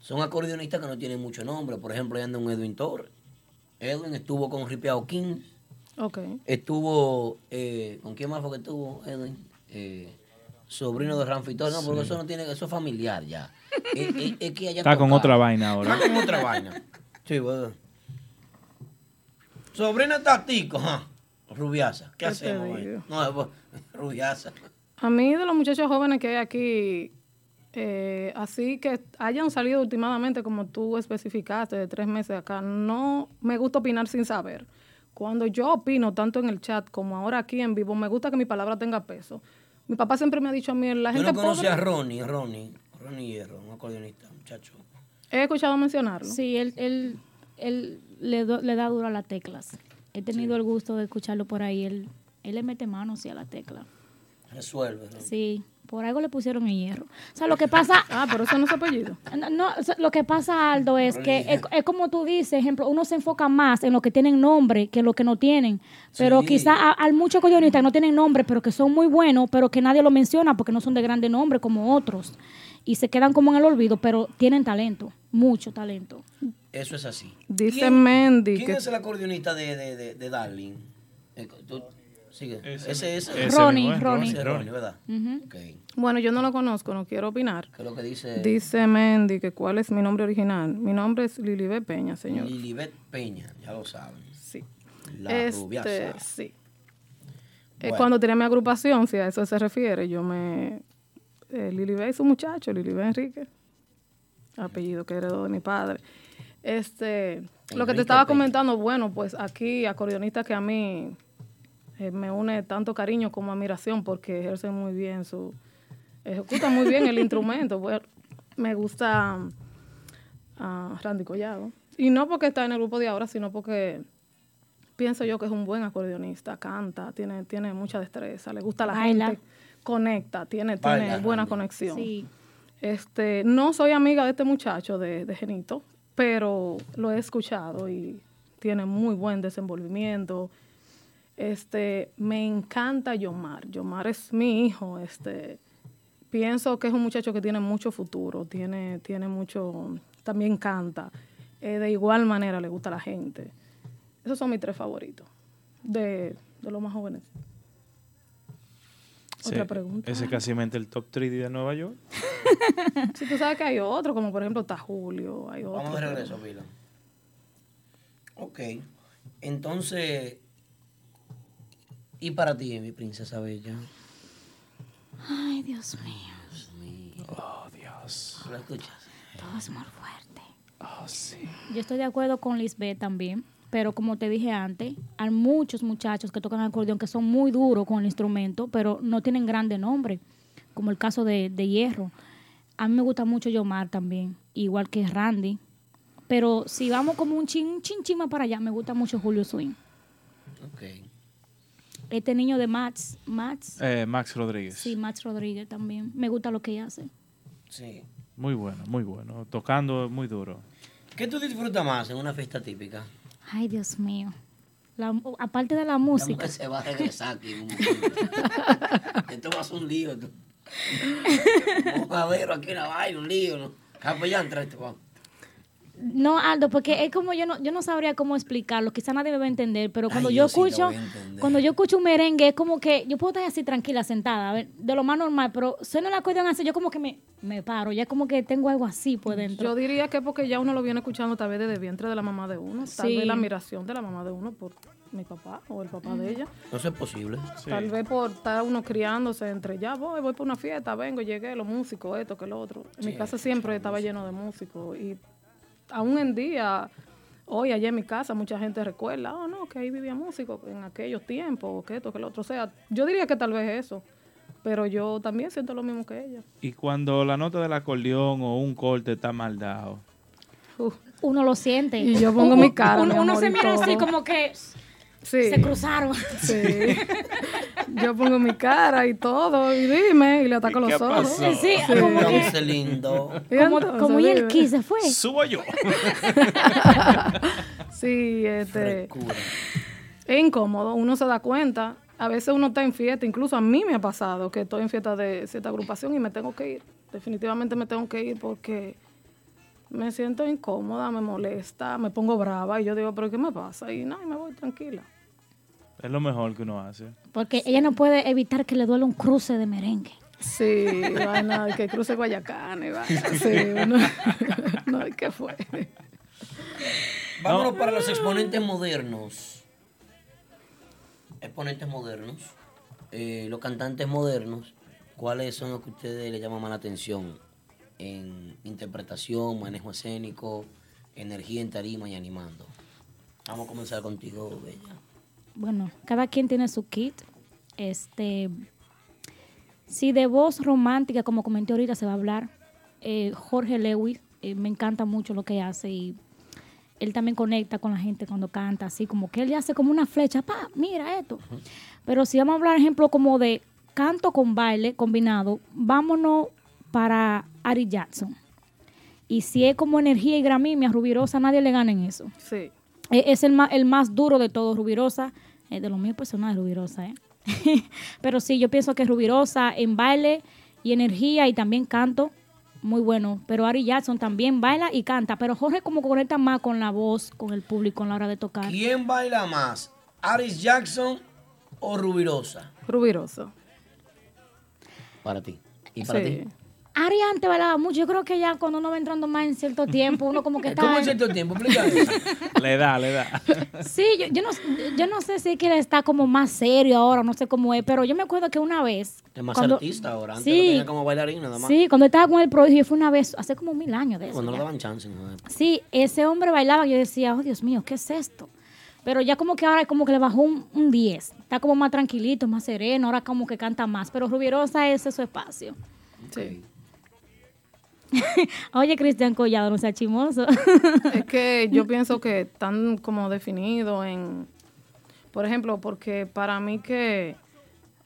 [SPEAKER 1] Son acordeonistas que no tienen mucho nombre, por ejemplo, ahí anda un Edwin Torres. Edwin estuvo con Ripiao King,
[SPEAKER 12] Ok.
[SPEAKER 1] Estuvo, eh, ¿con quién más fue que estuvo, Edwin? Eh, sobrino de Ramfi Torres. No, porque eso no tiene, eso es familiar ya. Es, es- es que haya
[SPEAKER 2] Está con otra vaina ahora.
[SPEAKER 1] Está con otra vaina. Sí, bueno. Sobrina Tatico, ajá. Rubiasa. ¿Qué,
[SPEAKER 12] ¿Qué te
[SPEAKER 1] hacemos?
[SPEAKER 12] digo?
[SPEAKER 1] No, Rubiasa.
[SPEAKER 12] A mí de los muchachos jóvenes que hay aquí, eh, así que hayan salido últimamente, como tú especificaste, de tres meses acá, no me gusta opinar sin saber. Cuando yo opino, tanto en el chat como ahora aquí en vivo, me gusta que mi palabra tenga peso. Mi papá siempre me ha dicho a mí, la
[SPEAKER 1] Yo
[SPEAKER 12] gente
[SPEAKER 1] no conocí
[SPEAKER 12] pobre,
[SPEAKER 1] a Ronnie, Ronnie, Ronnie Hierro, un acordeonista, muchacho.
[SPEAKER 12] he escuchado mencionarlo.
[SPEAKER 11] Sí, él, él, él le, do- le da duro a las teclas. He tenido el gusto de escucharlo por ahí. Él, él le mete mano sí, a la tecla.
[SPEAKER 1] Resuelve.
[SPEAKER 11] Sí, por algo le pusieron el hierro. O sea, lo que pasa...
[SPEAKER 12] ah, pero eso no es apellido.
[SPEAKER 11] No, no, o sea, lo que pasa, Aldo, es que es, es como tú dices, ejemplo, uno se enfoca más en lo que tienen nombre que en lo que no tienen. Pero
[SPEAKER 1] Sí.
[SPEAKER 11] quizá a- al muchos acordeonistas que no tienen nombre, pero que son muy buenos, pero que nadie lo menciona porque no son de grande nombre como otros. Y se quedan como en el olvido, pero tienen talento, mucho talento.
[SPEAKER 1] Eso es así.
[SPEAKER 12] Dice
[SPEAKER 1] ¿Quién-
[SPEAKER 12] Mendy
[SPEAKER 1] ¿Quién
[SPEAKER 12] que-
[SPEAKER 1] es el acordeonista de, de, de, de Darling? Eh, tú- sigue. Ese, es
[SPEAKER 2] ese
[SPEAKER 11] Ronnie,
[SPEAKER 2] es,
[SPEAKER 11] Ronnie.
[SPEAKER 1] Ese es Ronnie, ¿verdad?
[SPEAKER 12] Bueno, yo no lo conozco, no quiero opinar.
[SPEAKER 1] ¿Qué es lo que dice?
[SPEAKER 12] Dice Mendy que cuál es mi nombre original. Mi nombre es Lilibet Peña, señor.
[SPEAKER 1] Lilibet Peña, ya lo saben.
[SPEAKER 12] Sí.
[SPEAKER 1] La
[SPEAKER 12] Este,
[SPEAKER 1] rubiasa.
[SPEAKER 12] sí. Eh,
[SPEAKER 1] Bueno.
[SPEAKER 12] Cuando tenía mi agrupación, si a eso se refiere, yo me... Eh, Lilibet y su muchacho, Lilibet Enrique, apellido que heredó de mi padre. Este, lo que te estaba comentando, bueno, pues aquí acordeonistas que a mí eh, me une tanto cariño como admiración porque ejercen muy bien su... Ejecutan muy bien el instrumento. Bueno, me gusta a Randy Collado. Y no porque está en el grupo de ahora, sino porque pienso yo que es un buen acordeonista, canta, tiene, tiene mucha destreza, le gusta la
[SPEAKER 11] Baila.
[SPEAKER 12] gente, conecta, tiene, tiene buena
[SPEAKER 1] Randy.
[SPEAKER 12] conexión.
[SPEAKER 11] Sí.
[SPEAKER 12] Este, no soy amiga de este muchacho de, de Genito, pero lo he escuchado y tiene muy buen desenvolvimiento. Este, me encanta Yomar. Yomar es mi hijo. Este, pienso que es un muchacho que tiene mucho futuro, tiene, tiene mucho, también canta. Eh, de igual manera le gusta a la gente. Esos son mis tres favoritos de, de los más jóvenes. Otra pregunta.
[SPEAKER 2] Ese es casi el top 3 de Nueva York.
[SPEAKER 12] Si tú sabes que hay otro, como por ejemplo está Julio, hay otro.
[SPEAKER 1] Vamos de regreso, Pila. Ok. Entonces. ¿Y para ti, mi princesa bella?
[SPEAKER 11] Ay, Dios mío.
[SPEAKER 2] Oh, Dios.
[SPEAKER 1] ¿Lo escuchas?
[SPEAKER 11] Todo es muy fuerte.
[SPEAKER 2] Oh, sí.
[SPEAKER 11] Yo estoy de acuerdo con Lisbeth también, pero como te dije antes, hay muchos muchachos que tocan acordeón que son muy duros con el instrumento, pero no tienen grande nombre, como el caso de, de Hierro. A mí me gusta mucho Yomar también, igual que Randy. Pero si vamos como un chin, un chin, chin más para allá, me gusta mucho Julio Swing.
[SPEAKER 1] Ok.
[SPEAKER 11] Este niño de Max, Max,
[SPEAKER 2] Eh, Max Rodríguez.
[SPEAKER 11] sí, Max Rodríguez también. Me gusta lo que hace.
[SPEAKER 1] Sí.
[SPEAKER 2] Muy bueno, muy bueno. Tocando muy duro.
[SPEAKER 1] ¿Qué tú disfrutas más en una fiesta típica?
[SPEAKER 11] Ay, Dios mío. La- aparte de la
[SPEAKER 1] La
[SPEAKER 11] música.
[SPEAKER 1] mujer se va a regresar aquí. un. Esto va a ser un lío. Un aquí, una vaina, un lío. ¿no? Capellán, tráete, vamos.
[SPEAKER 11] No, Aldo, porque es como yo no, yo no sabría cómo explicarlo, quizá nadie me va a entender, pero cuando
[SPEAKER 1] Ay,
[SPEAKER 11] yo
[SPEAKER 1] yo sí
[SPEAKER 11] escucho, cuando yo escucho un merengue, es como que yo puedo estar así tranquila, sentada, a ver, de lo más normal, pero suena la acordeón así, yo como que me, me paro, ya como que tengo algo así por dentro.
[SPEAKER 12] Yo diría que porque ya uno lo viene escuchando tal vez desde el vientre de la mamá de uno, tal
[SPEAKER 11] Sí.
[SPEAKER 12] vez la admiración de la mamá de uno por mi papá o el papá de ella.
[SPEAKER 1] Eso es posible.
[SPEAKER 12] Tal vez por estar uno criándose entre ya voy, voy por una fiesta, vengo, llegué, los músicos, esto, que lo otro. En mi casa siempre estaba lleno de músicos y aún en día, hoy allá en mi casa, mucha gente recuerda, oh no, que ahí vivía músicos en aquellos tiempos, o que esto, que lo otro. O sea, yo diría que tal vez eso, pero yo también siento lo mismo que ella.
[SPEAKER 2] Y cuando la nota del acordeón o un corte está mal dado.
[SPEAKER 11] Uno lo siente.
[SPEAKER 12] Y yo pongo mi cara,
[SPEAKER 11] Uno,
[SPEAKER 12] mi
[SPEAKER 11] uno
[SPEAKER 12] amor,
[SPEAKER 11] se mira así como que
[SPEAKER 12] Sí.
[SPEAKER 11] se cruzaron.
[SPEAKER 12] Sí. Yo pongo mi cara y todo, y dime, y le ataco
[SPEAKER 1] ¿Y
[SPEAKER 12] los ojos.
[SPEAKER 1] pasó?
[SPEAKER 11] Sí, como que-
[SPEAKER 1] lindo.
[SPEAKER 12] Y
[SPEAKER 11] Como,
[SPEAKER 12] entonces,
[SPEAKER 11] como y el. Key se fue.
[SPEAKER 2] Subo yo.
[SPEAKER 12] Sí, este.
[SPEAKER 1] Frescura.
[SPEAKER 12] Es incómodo, uno se da cuenta. A veces uno está en fiesta, incluso a mí me ha pasado que estoy en fiesta de cierta agrupación y me tengo que ir. Definitivamente me tengo que ir porque me siento incómoda, me molesta, me pongo brava y yo digo, pero ¿qué me pasa? Y nada, y me voy tranquila.
[SPEAKER 2] Es lo mejor que uno hace.
[SPEAKER 11] Porque ella no puede evitar que le duele un cruce de merengue.
[SPEAKER 12] Sí, vaina, que cruce Guayacán y vaina. Sí, uno- no, ¿y ¿qué fue?
[SPEAKER 1] Vámonos para los exponentes modernos. Exponentes modernos. Eh, los cantantes modernos. ¿Cuáles son los que a ustedes les llaman más la atención? En interpretación, manejo escénico, energía en tarima y animando. Vamos a comenzar contigo, Bella.
[SPEAKER 11] Bueno, cada quien tiene su kit. Este, si de voz romántica, como comenté ahorita, se va a hablar, eh, Jorge Lewis, eh, me encanta mucho lo que hace y él también conecta con la gente cuando canta, así como que él le hace como una flecha, pa, mira esto. Pero si vamos a hablar, ejemplo, como de canto con baile combinado, vámonos para Ari Jackson. Y si es como energía y gramimia, Rubirosa, nadie le gana en eso.
[SPEAKER 12] Sí.
[SPEAKER 11] Eh, Es el más, el más duro de todos, Rubirosa. eh, de lo mío personal, Rubirosa, ¿eh? Pero sí, yo pienso que Rubirosa en baile y energía y también canto, muy bueno. Pero Ari Jackson también baila y canta. Pero Jorge como conecta más con la voz, con el público a la hora de tocar.
[SPEAKER 1] ¿Quién baila más? ¿Aris Jackson o Rubirosa?
[SPEAKER 12] Rubiroso.
[SPEAKER 1] Para ti. ¿Y para
[SPEAKER 12] Sí.
[SPEAKER 1] ti?
[SPEAKER 11] Ari antes bailaba mucho. Yo creo que ya cuando uno va entrando más en cierto tiempo, uno como que está...
[SPEAKER 1] ¿Cómo en cierto tiempo?
[SPEAKER 2] Le da, le da.
[SPEAKER 11] Sí, yo, yo no, yo no sé si es que él está como más serio ahora, no sé cómo es, pero yo me acuerdo que una vez...
[SPEAKER 1] Es más
[SPEAKER 11] cuando-
[SPEAKER 1] artista ahora. Antes
[SPEAKER 11] Sí.
[SPEAKER 1] lo tenía como bailarín nada más.
[SPEAKER 11] Sí, cuando estaba con el prodigio fue una vez, hace como mil años de eso.
[SPEAKER 1] Cuando no
[SPEAKER 11] ya.
[SPEAKER 1] daban chance. ¿no?
[SPEAKER 11] Sí, ese hombre bailaba y yo decía, oh Dios mío, ¿qué es esto? Pero ya como que ahora como que le bajó un, un 10. Está como más tranquilito, más sereno, ahora como que canta más. Pero Rubierosa ese es su espacio.
[SPEAKER 12] Sí.
[SPEAKER 11] Oye, Cristian Collado, no sea chimoso.
[SPEAKER 12] Es que yo pienso que están como definidos en, por ejemplo, porque para mí que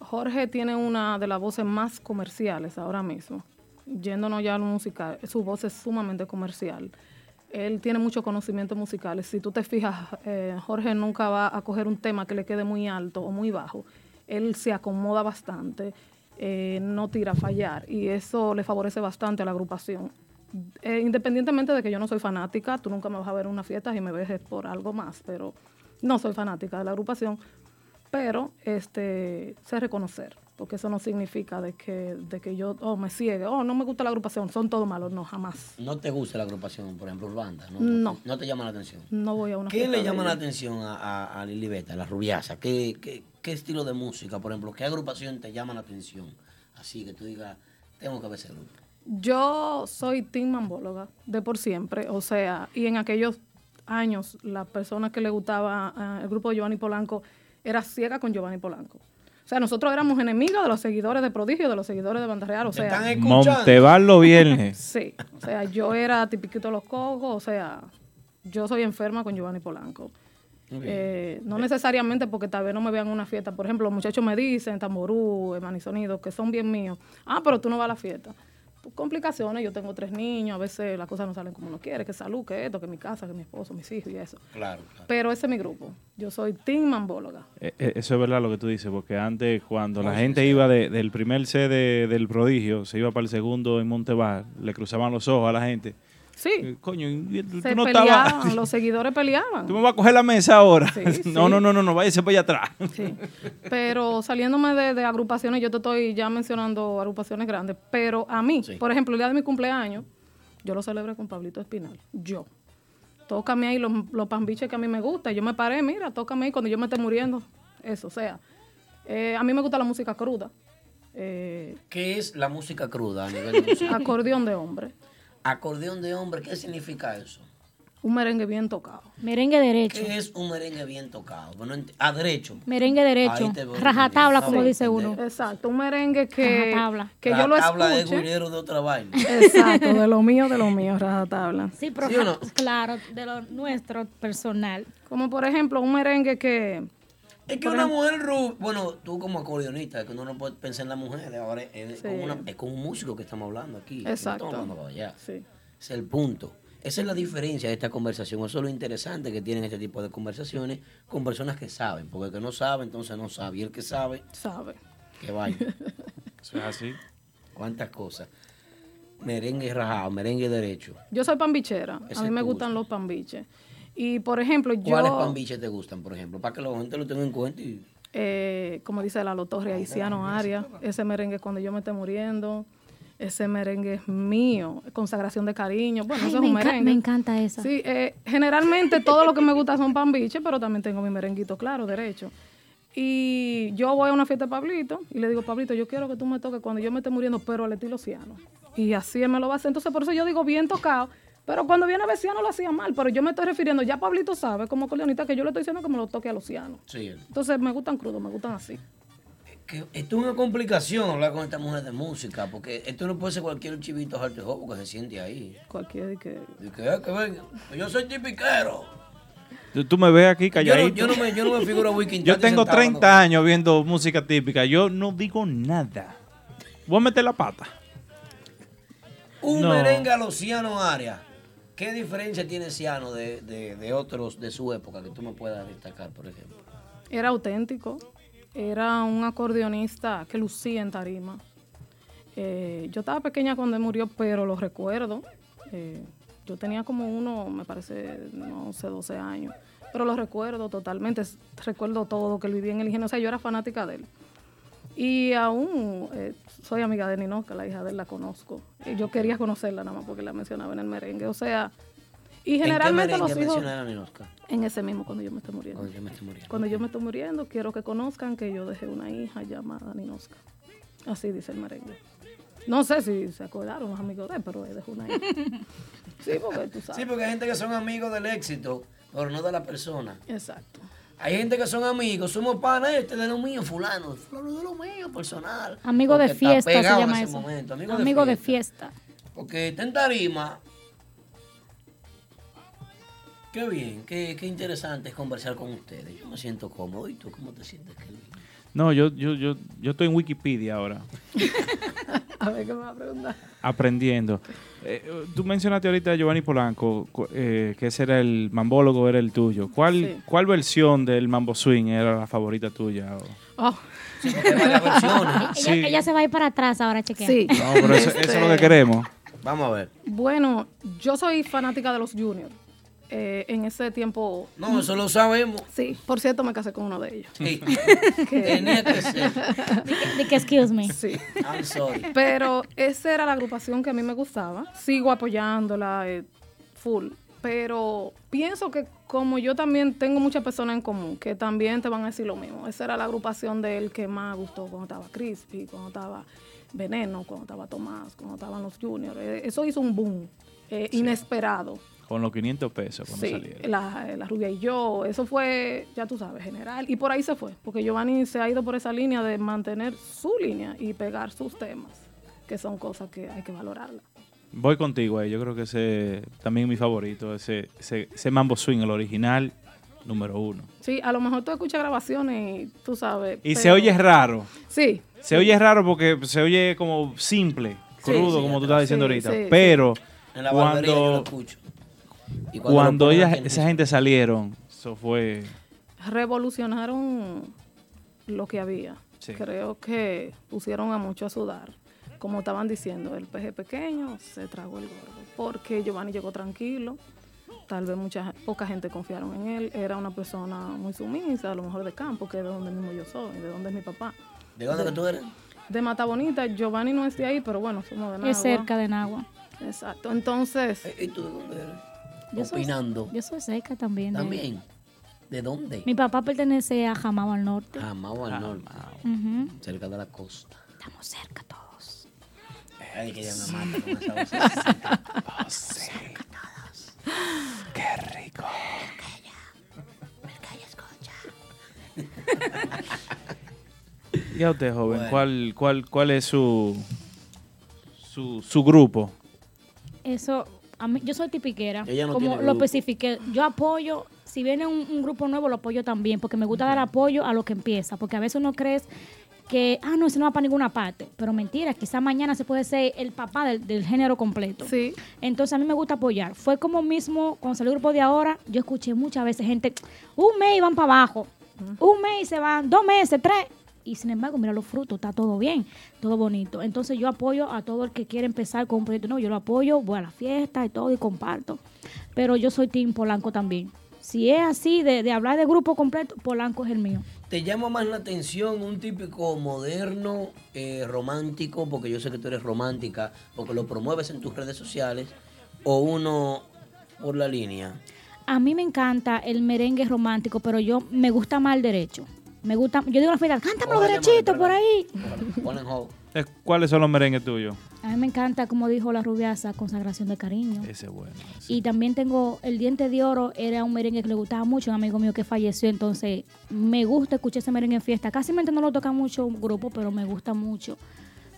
[SPEAKER 12] Jorge tiene una de las voces más comerciales ahora mismo. Yéndonos ya a lo musical, su voz es sumamente comercial. Él tiene muchos conocimientos musicales. Si tú te fijas, eh, Jorge nunca va a coger un tema que le quede muy alto o muy bajo. Él se acomoda bastante, eh, no tira a fallar y eso le favorece bastante a la agrupación. Eh, independientemente de que yo no soy fanática, tú nunca me vas a ver en una fiesta y me ves por algo más, pero no soy fanática de la agrupación, pero este sé reconocer, porque eso no significa de que, de que yo oh, me ciegue, oh, no me gusta la agrupación, son todos malos, no, jamás.
[SPEAKER 1] ¿No te gusta la agrupación, por ejemplo, Urbanda? ¿No,
[SPEAKER 12] No.
[SPEAKER 1] ¿No te llama la atención?
[SPEAKER 12] No voy a una
[SPEAKER 1] ¿Qué le llama la atención a, a, a Lili Beta, la rubiasa? ¿Qué, qué, qué estilo de música, por ejemplo? ¿Qué agrupación te llama la atención? Así que tú digas, tengo que ver ese grupo.
[SPEAKER 12] Yo soy team mambóloga de por siempre, o sea, y en aquellos años la persona que le gustaba ah, el grupo de Giovanni Polanco era ciega con Giovanni Polanco. O sea, nosotros éramos enemigos de los seguidores de Prodigio, de los seguidores de Banda Real, o sea,
[SPEAKER 2] Montebar los viernes.
[SPEAKER 12] Sí, o sea, yo era tipiquito de los cocos, o sea, yo soy enferma con Giovanni Polanco. Eh, no necesariamente porque tal vez no me vean en una fiesta. Por ejemplo, los muchachos me dicen, Tamború, Sonido, que son bien míos. Ah, pero tú no vas a la fiesta. Complicaciones, yo tengo tres niños, a veces las cosas no salen como uno quiere, que salud, que esto, que mi casa, que mi esposo, mis hijos y eso.
[SPEAKER 1] Claro,
[SPEAKER 12] Pero ese es mi grupo. Yo soy team mambóloga.
[SPEAKER 2] Eh, eh, Eso es verdad lo que tú dices, porque antes cuando la gente iba de- del primer C de- del prodigio, se iba para el segundo en Montebar, le cruzaban los ojos a la gente.
[SPEAKER 12] Sí.
[SPEAKER 2] Eh, Coño, tú
[SPEAKER 12] Se
[SPEAKER 2] no
[SPEAKER 12] peleaban,
[SPEAKER 2] estabas...
[SPEAKER 12] los seguidores peleaban.
[SPEAKER 2] Tú me vas a coger la mesa ahora.
[SPEAKER 12] Sí, sí.
[SPEAKER 2] No, no, no, no, no, váyase para allá atrás.
[SPEAKER 12] Pero saliéndome de, de agrupaciones, yo te estoy ya mencionando agrupaciones grandes, pero a mí, por ejemplo, el día de mi cumpleaños, yo lo celebré con Pablito Espinal. Yo. Tócame ahí los, los pambiches que a mí me gustan. Yo me paré, mira, tócame ahí cuando yo me esté muriendo. Eso, o sea. eh, a mí me gusta la música cruda. Eh,
[SPEAKER 1] ¿Qué es la música cruda a nivel de música?
[SPEAKER 12] acordeón de hombre.
[SPEAKER 1] Acordeón de hombre, ¿qué significa eso?
[SPEAKER 12] Un merengue bien tocado.
[SPEAKER 11] Merengue derecho.
[SPEAKER 1] ¿Qué es un merengue bien tocado? Bueno, a derecho.
[SPEAKER 11] Merengue derecho.
[SPEAKER 1] Ahí te voy
[SPEAKER 11] Rajatabla, como
[SPEAKER 1] Sí,
[SPEAKER 11] dice uno.
[SPEAKER 12] Exacto, un merengue que,
[SPEAKER 11] Rajatabla.
[SPEAKER 12] que yo lo escuche.
[SPEAKER 1] guirero de otra vaina.
[SPEAKER 12] Exacto, de lo mío, de lo mío, rajatabla.
[SPEAKER 11] Sí, pero
[SPEAKER 1] ¿Sí o no?
[SPEAKER 11] claro, de lo nuestro personal.
[SPEAKER 12] Como por ejemplo, un merengue que...
[SPEAKER 1] Es que
[SPEAKER 12] por
[SPEAKER 1] una
[SPEAKER 12] ejemplo-
[SPEAKER 1] mujer rubia, bueno, tú como acordeonista, que uno no puede pensar en la mujer, ahora es,
[SPEAKER 12] Sí.
[SPEAKER 1] con, una- es con un músico que estamos hablando aquí. no
[SPEAKER 12] Exacto.
[SPEAKER 1] estamos hablando allá.
[SPEAKER 12] Sí.
[SPEAKER 1] Ese es el punto. Esa es la diferencia de esta conversación. Eso es lo interesante que tienen este tipo de conversaciones con personas que saben. Porque el que no sabe, entonces no sabe. Y el que sabe,
[SPEAKER 12] Sabe.
[SPEAKER 1] que vaya.
[SPEAKER 2] Eso es así.
[SPEAKER 1] ¿Cuántas cosas? Merengue rajado, merengue derecho.
[SPEAKER 12] Yo soy pambichera.
[SPEAKER 1] Ese
[SPEAKER 12] A mí me gustan los pambiches. Y por ejemplo, yo...
[SPEAKER 1] ¿Cuáles pambiches te gustan, por ejemplo? Para que la gente lo tenga en cuenta. Y...
[SPEAKER 12] eh, como dice la Torre, Haitiano Aria, ese merengue cuando yo me esté muriendo, ese merengue es mío, consagración de cariño, bueno,
[SPEAKER 11] Ay,
[SPEAKER 12] eso es un merengue.
[SPEAKER 11] me encanta esa.
[SPEAKER 12] Sí, eh, generalmente todo lo que me gusta son pambiches, pero también tengo mi merenguito claro, derecho. Y yo voy a una fiesta de Pablito y le digo, Pablito, yo quiero que tú me toques cuando yo me esté muriendo, pero al estilo Ciano. Y así él me lo va a hacer. Entonces, por eso yo digo bien tocado. Pero cuando viene Besiano lo hacía mal, pero yo me estoy refiriendo, ya Pablito sabe como acordeonista que yo le estoy diciendo que me lo toque a Luciano.
[SPEAKER 1] Sí,
[SPEAKER 12] Entonces me gustan crudos, me gustan así.
[SPEAKER 1] que esto es una complicación hablar con esta mujer de música, porque esto no puede ser cualquier chivito heart porque se siente ahí.
[SPEAKER 12] Cualquiera de que...
[SPEAKER 1] Y que, "Eh, que venga, yo soy tipiquero.
[SPEAKER 2] Tú, tú me ves aquí
[SPEAKER 1] Yo no,
[SPEAKER 2] calladito.
[SPEAKER 1] yo, no me, yo no me figuro a Wiki
[SPEAKER 2] Yo tengo 30 años viendo música típica. Yo no digo nada. Voy a meter la pata.
[SPEAKER 1] Un
[SPEAKER 2] No.
[SPEAKER 1] merengue a los Ciano Arias. ¿Qué diferencia tiene Ciano de, otros de su época que tú me puedas destacar, por ejemplo?
[SPEAKER 12] Era auténtico, era un acordeonista que lucía en tarima. Eh, yo estaba pequeña cuando él murió, pero lo recuerdo. Eh, yo tenía como uno, me parece, no sé, 12 años. Pero lo recuerdo totalmente. Recuerdo todo que él vivía en el ingenio. O sea, yo era fanática de él. Y aún eh, soy amiga de Ninoca, la hija de él, la conozco. Yo quería conocerla nada más porque la mencionaba en el merengue. O sea, y generalmente
[SPEAKER 1] ¿En qué
[SPEAKER 12] los hijos...
[SPEAKER 1] a?
[SPEAKER 12] En ese mismo, cuando yo me esté muriendo.
[SPEAKER 1] Cuando yo me esté muriendo.
[SPEAKER 12] Cuando yo me estoy muriendo, quiero que conozcan que yo dejé una hija llamada Ninosca. Así dice el merengue. No sé si se acordaron los amigos de él, pero él dejó una hija. Sí, porque tú sabes.
[SPEAKER 1] Sí, porque hay gente que son amigos del éxito, pero no de la persona.
[SPEAKER 12] Exacto.
[SPEAKER 1] Hay gente que son amigos, somos panas este de lo mío, fulano, fulano de lo mío, personal.
[SPEAKER 11] Amigo de fiesta se llama
[SPEAKER 1] ese
[SPEAKER 11] eso.
[SPEAKER 1] momento,
[SPEAKER 11] Amigo,
[SPEAKER 1] amigo, de,
[SPEAKER 11] de
[SPEAKER 1] fiesta.
[SPEAKER 11] fiesta.
[SPEAKER 1] Porque está en tarima. Qué bien, qué, qué interesante es conversar con ustedes. Yo me siento cómodo. ¿Y tú cómo te sientes, Kelvin?
[SPEAKER 2] No, yo, yo, yo, yo estoy en Wikipedia ahora.
[SPEAKER 12] A ver qué me va a preguntar.
[SPEAKER 2] aprendiendo. Eh, tú mencionaste ahorita a Giovanni Polanco, eh, que ese era el mambólogo, era el tuyo. ¿Cuál,
[SPEAKER 12] Sí.
[SPEAKER 2] ¿Cuál versión del mambo swing era la favorita tuya? o-
[SPEAKER 12] Oh.
[SPEAKER 11] Ella,
[SPEAKER 2] Sí.
[SPEAKER 11] ella se va a ir para atrás ahora, chequea.
[SPEAKER 12] Sí.
[SPEAKER 2] No, pero eso, eso es lo que queremos.
[SPEAKER 1] Vamos a ver.
[SPEAKER 12] Bueno, yo soy fanática de los juniors. Eh, en ese tiempo.
[SPEAKER 1] No, eso lo sabemos.
[SPEAKER 12] Sí, por cierto, me casé con uno de ellos.
[SPEAKER 1] Sí. Tenía que ser.
[SPEAKER 11] De que excuse me.
[SPEAKER 12] Sí.
[SPEAKER 1] I'm sorry.
[SPEAKER 12] Pero esa era la agrupación que a mí me gustaba. Sigo apoyándola eh, full. Pero pienso que como yo también tengo muchas personas en común que también te van a decir lo mismo. Esa era la agrupación de él que más gustó cuando estaba Crispy, cuando estaba Veneno, cuando estaba Tomás, cuando estaban los Juniors. Eh, Eso hizo un boom eh, inesperado.
[SPEAKER 2] Con los 500 pesos cuando
[SPEAKER 12] Sí,
[SPEAKER 2] salieron.
[SPEAKER 12] la, la rubia y yo, eso fue, ya tú sabes, general. Y por ahí se fue, porque Giovanni se ha ido por esa línea de mantener su línea y pegar sus temas, que son cosas que hay que valorarla.
[SPEAKER 2] Voy contigo ahí. Yo creo que ese también es mi favorito. Ese, ese, ese mambo swing, el original, número uno.
[SPEAKER 12] Sí, a lo mejor tú escuchas grabaciones y tú sabes.
[SPEAKER 2] Y se oye raro.
[SPEAKER 12] Sí.
[SPEAKER 2] Se oye raro porque se oye como simple, crudo,
[SPEAKER 1] sí,
[SPEAKER 2] como tú estabas diciendo
[SPEAKER 12] Sí,
[SPEAKER 2] ahorita.
[SPEAKER 12] sí,
[SPEAKER 2] Pero
[SPEAKER 1] En la barbería yo lo
[SPEAKER 2] cuando,
[SPEAKER 1] escucho. Y
[SPEAKER 2] cuando,
[SPEAKER 1] lo ponen
[SPEAKER 2] ella-
[SPEAKER 1] aquí en
[SPEAKER 2] esa gente salieron, eso fue...
[SPEAKER 12] revolucionaron lo que había.
[SPEAKER 2] Sí.
[SPEAKER 12] Creo que pusieron a mucho a sudar. Como estaban diciendo, el peje pequeño se tragó el gordo. Porque Giovanni llegó tranquilo. Tal vez mucha, poca gente confiaron en él. Era una persona muy sumisa, a lo mejor de campo, que es de donde mismo yo soy, de donde es mi papá.
[SPEAKER 1] ¿De dónde que tú eres?
[SPEAKER 12] De Mata Bonita. Giovanni no es de ahí, pero bueno, somos de Nagua.
[SPEAKER 11] Es cerca de Nagua.
[SPEAKER 12] Exacto. Entonces.
[SPEAKER 1] ¿Y tú de dónde eres?
[SPEAKER 11] Yo soy-
[SPEAKER 1] Opinando.
[SPEAKER 11] Yo soy cerca también. de-
[SPEAKER 1] También. ¿De dónde?
[SPEAKER 11] Mi papá pertenece a Jamao al norte.
[SPEAKER 1] Jamao al norte. Cerca de la costa.
[SPEAKER 11] Estamos cerca todos.
[SPEAKER 1] Ay, que ella me mata con esa vocecita.
[SPEAKER 2] Qué rico. Y a usted, joven,
[SPEAKER 1] Bueno.
[SPEAKER 2] ¿cuál, cuál, ¿cuál es su, su, su grupo?
[SPEAKER 11] Eso, a mí, yo soy tipiquera.
[SPEAKER 2] Ella no
[SPEAKER 11] como
[SPEAKER 2] tiene
[SPEAKER 11] lo especifiqué, yo apoyo, si viene un, un grupo nuevo, lo apoyo también, porque me gusta dar apoyo a lo que empieza, porque a veces uno cree que, ah, no, ese no va para ninguna parte, pero mentira, quizá mañana se puede ser el papá del, del género completo.
[SPEAKER 12] Sí.
[SPEAKER 11] Entonces a mí me gusta apoyar. Fue como mismo, cuando salió el grupo de ahora, yo escuché muchas veces gente, un mes y van para abajo, un mes y se van, dos meses, tres. Y sin embargo, mira los frutos, está todo bien, todo bonito. Entonces yo apoyo a todo el que quiere empezar con un proyecto nuevo. Yo lo apoyo, voy a la fiesta y todo y comparto. Pero yo soy Team Polanco también. Si es así de, de hablar de grupo completo, Polanco es el mío.
[SPEAKER 1] ¿Te llama más la atención un típico moderno, eh, romántico, porque yo sé que tú eres romántica, porque lo promueves en tus redes sociales, o uno por la línea?
[SPEAKER 11] A mí me encanta el merengue romántico, pero yo me gusta más el derecho. Me gusta, yo digo a la fiesta, cántamelo derechito por ahí.
[SPEAKER 1] Ponen hold.
[SPEAKER 2] Eh, ¿Cuáles son los merengues tuyos?
[SPEAKER 11] A mí me encanta, como dijo la rubiasa, consagración de cariño.
[SPEAKER 2] Ese es bueno.
[SPEAKER 11] Y también tengo El Diente de Oro, era un merengue que le gustaba mucho, un amigo mío que falleció, entonces me gusta escuchar ese merengue en fiesta. Casi no lo toca mucho un grupo, pero me gusta mucho.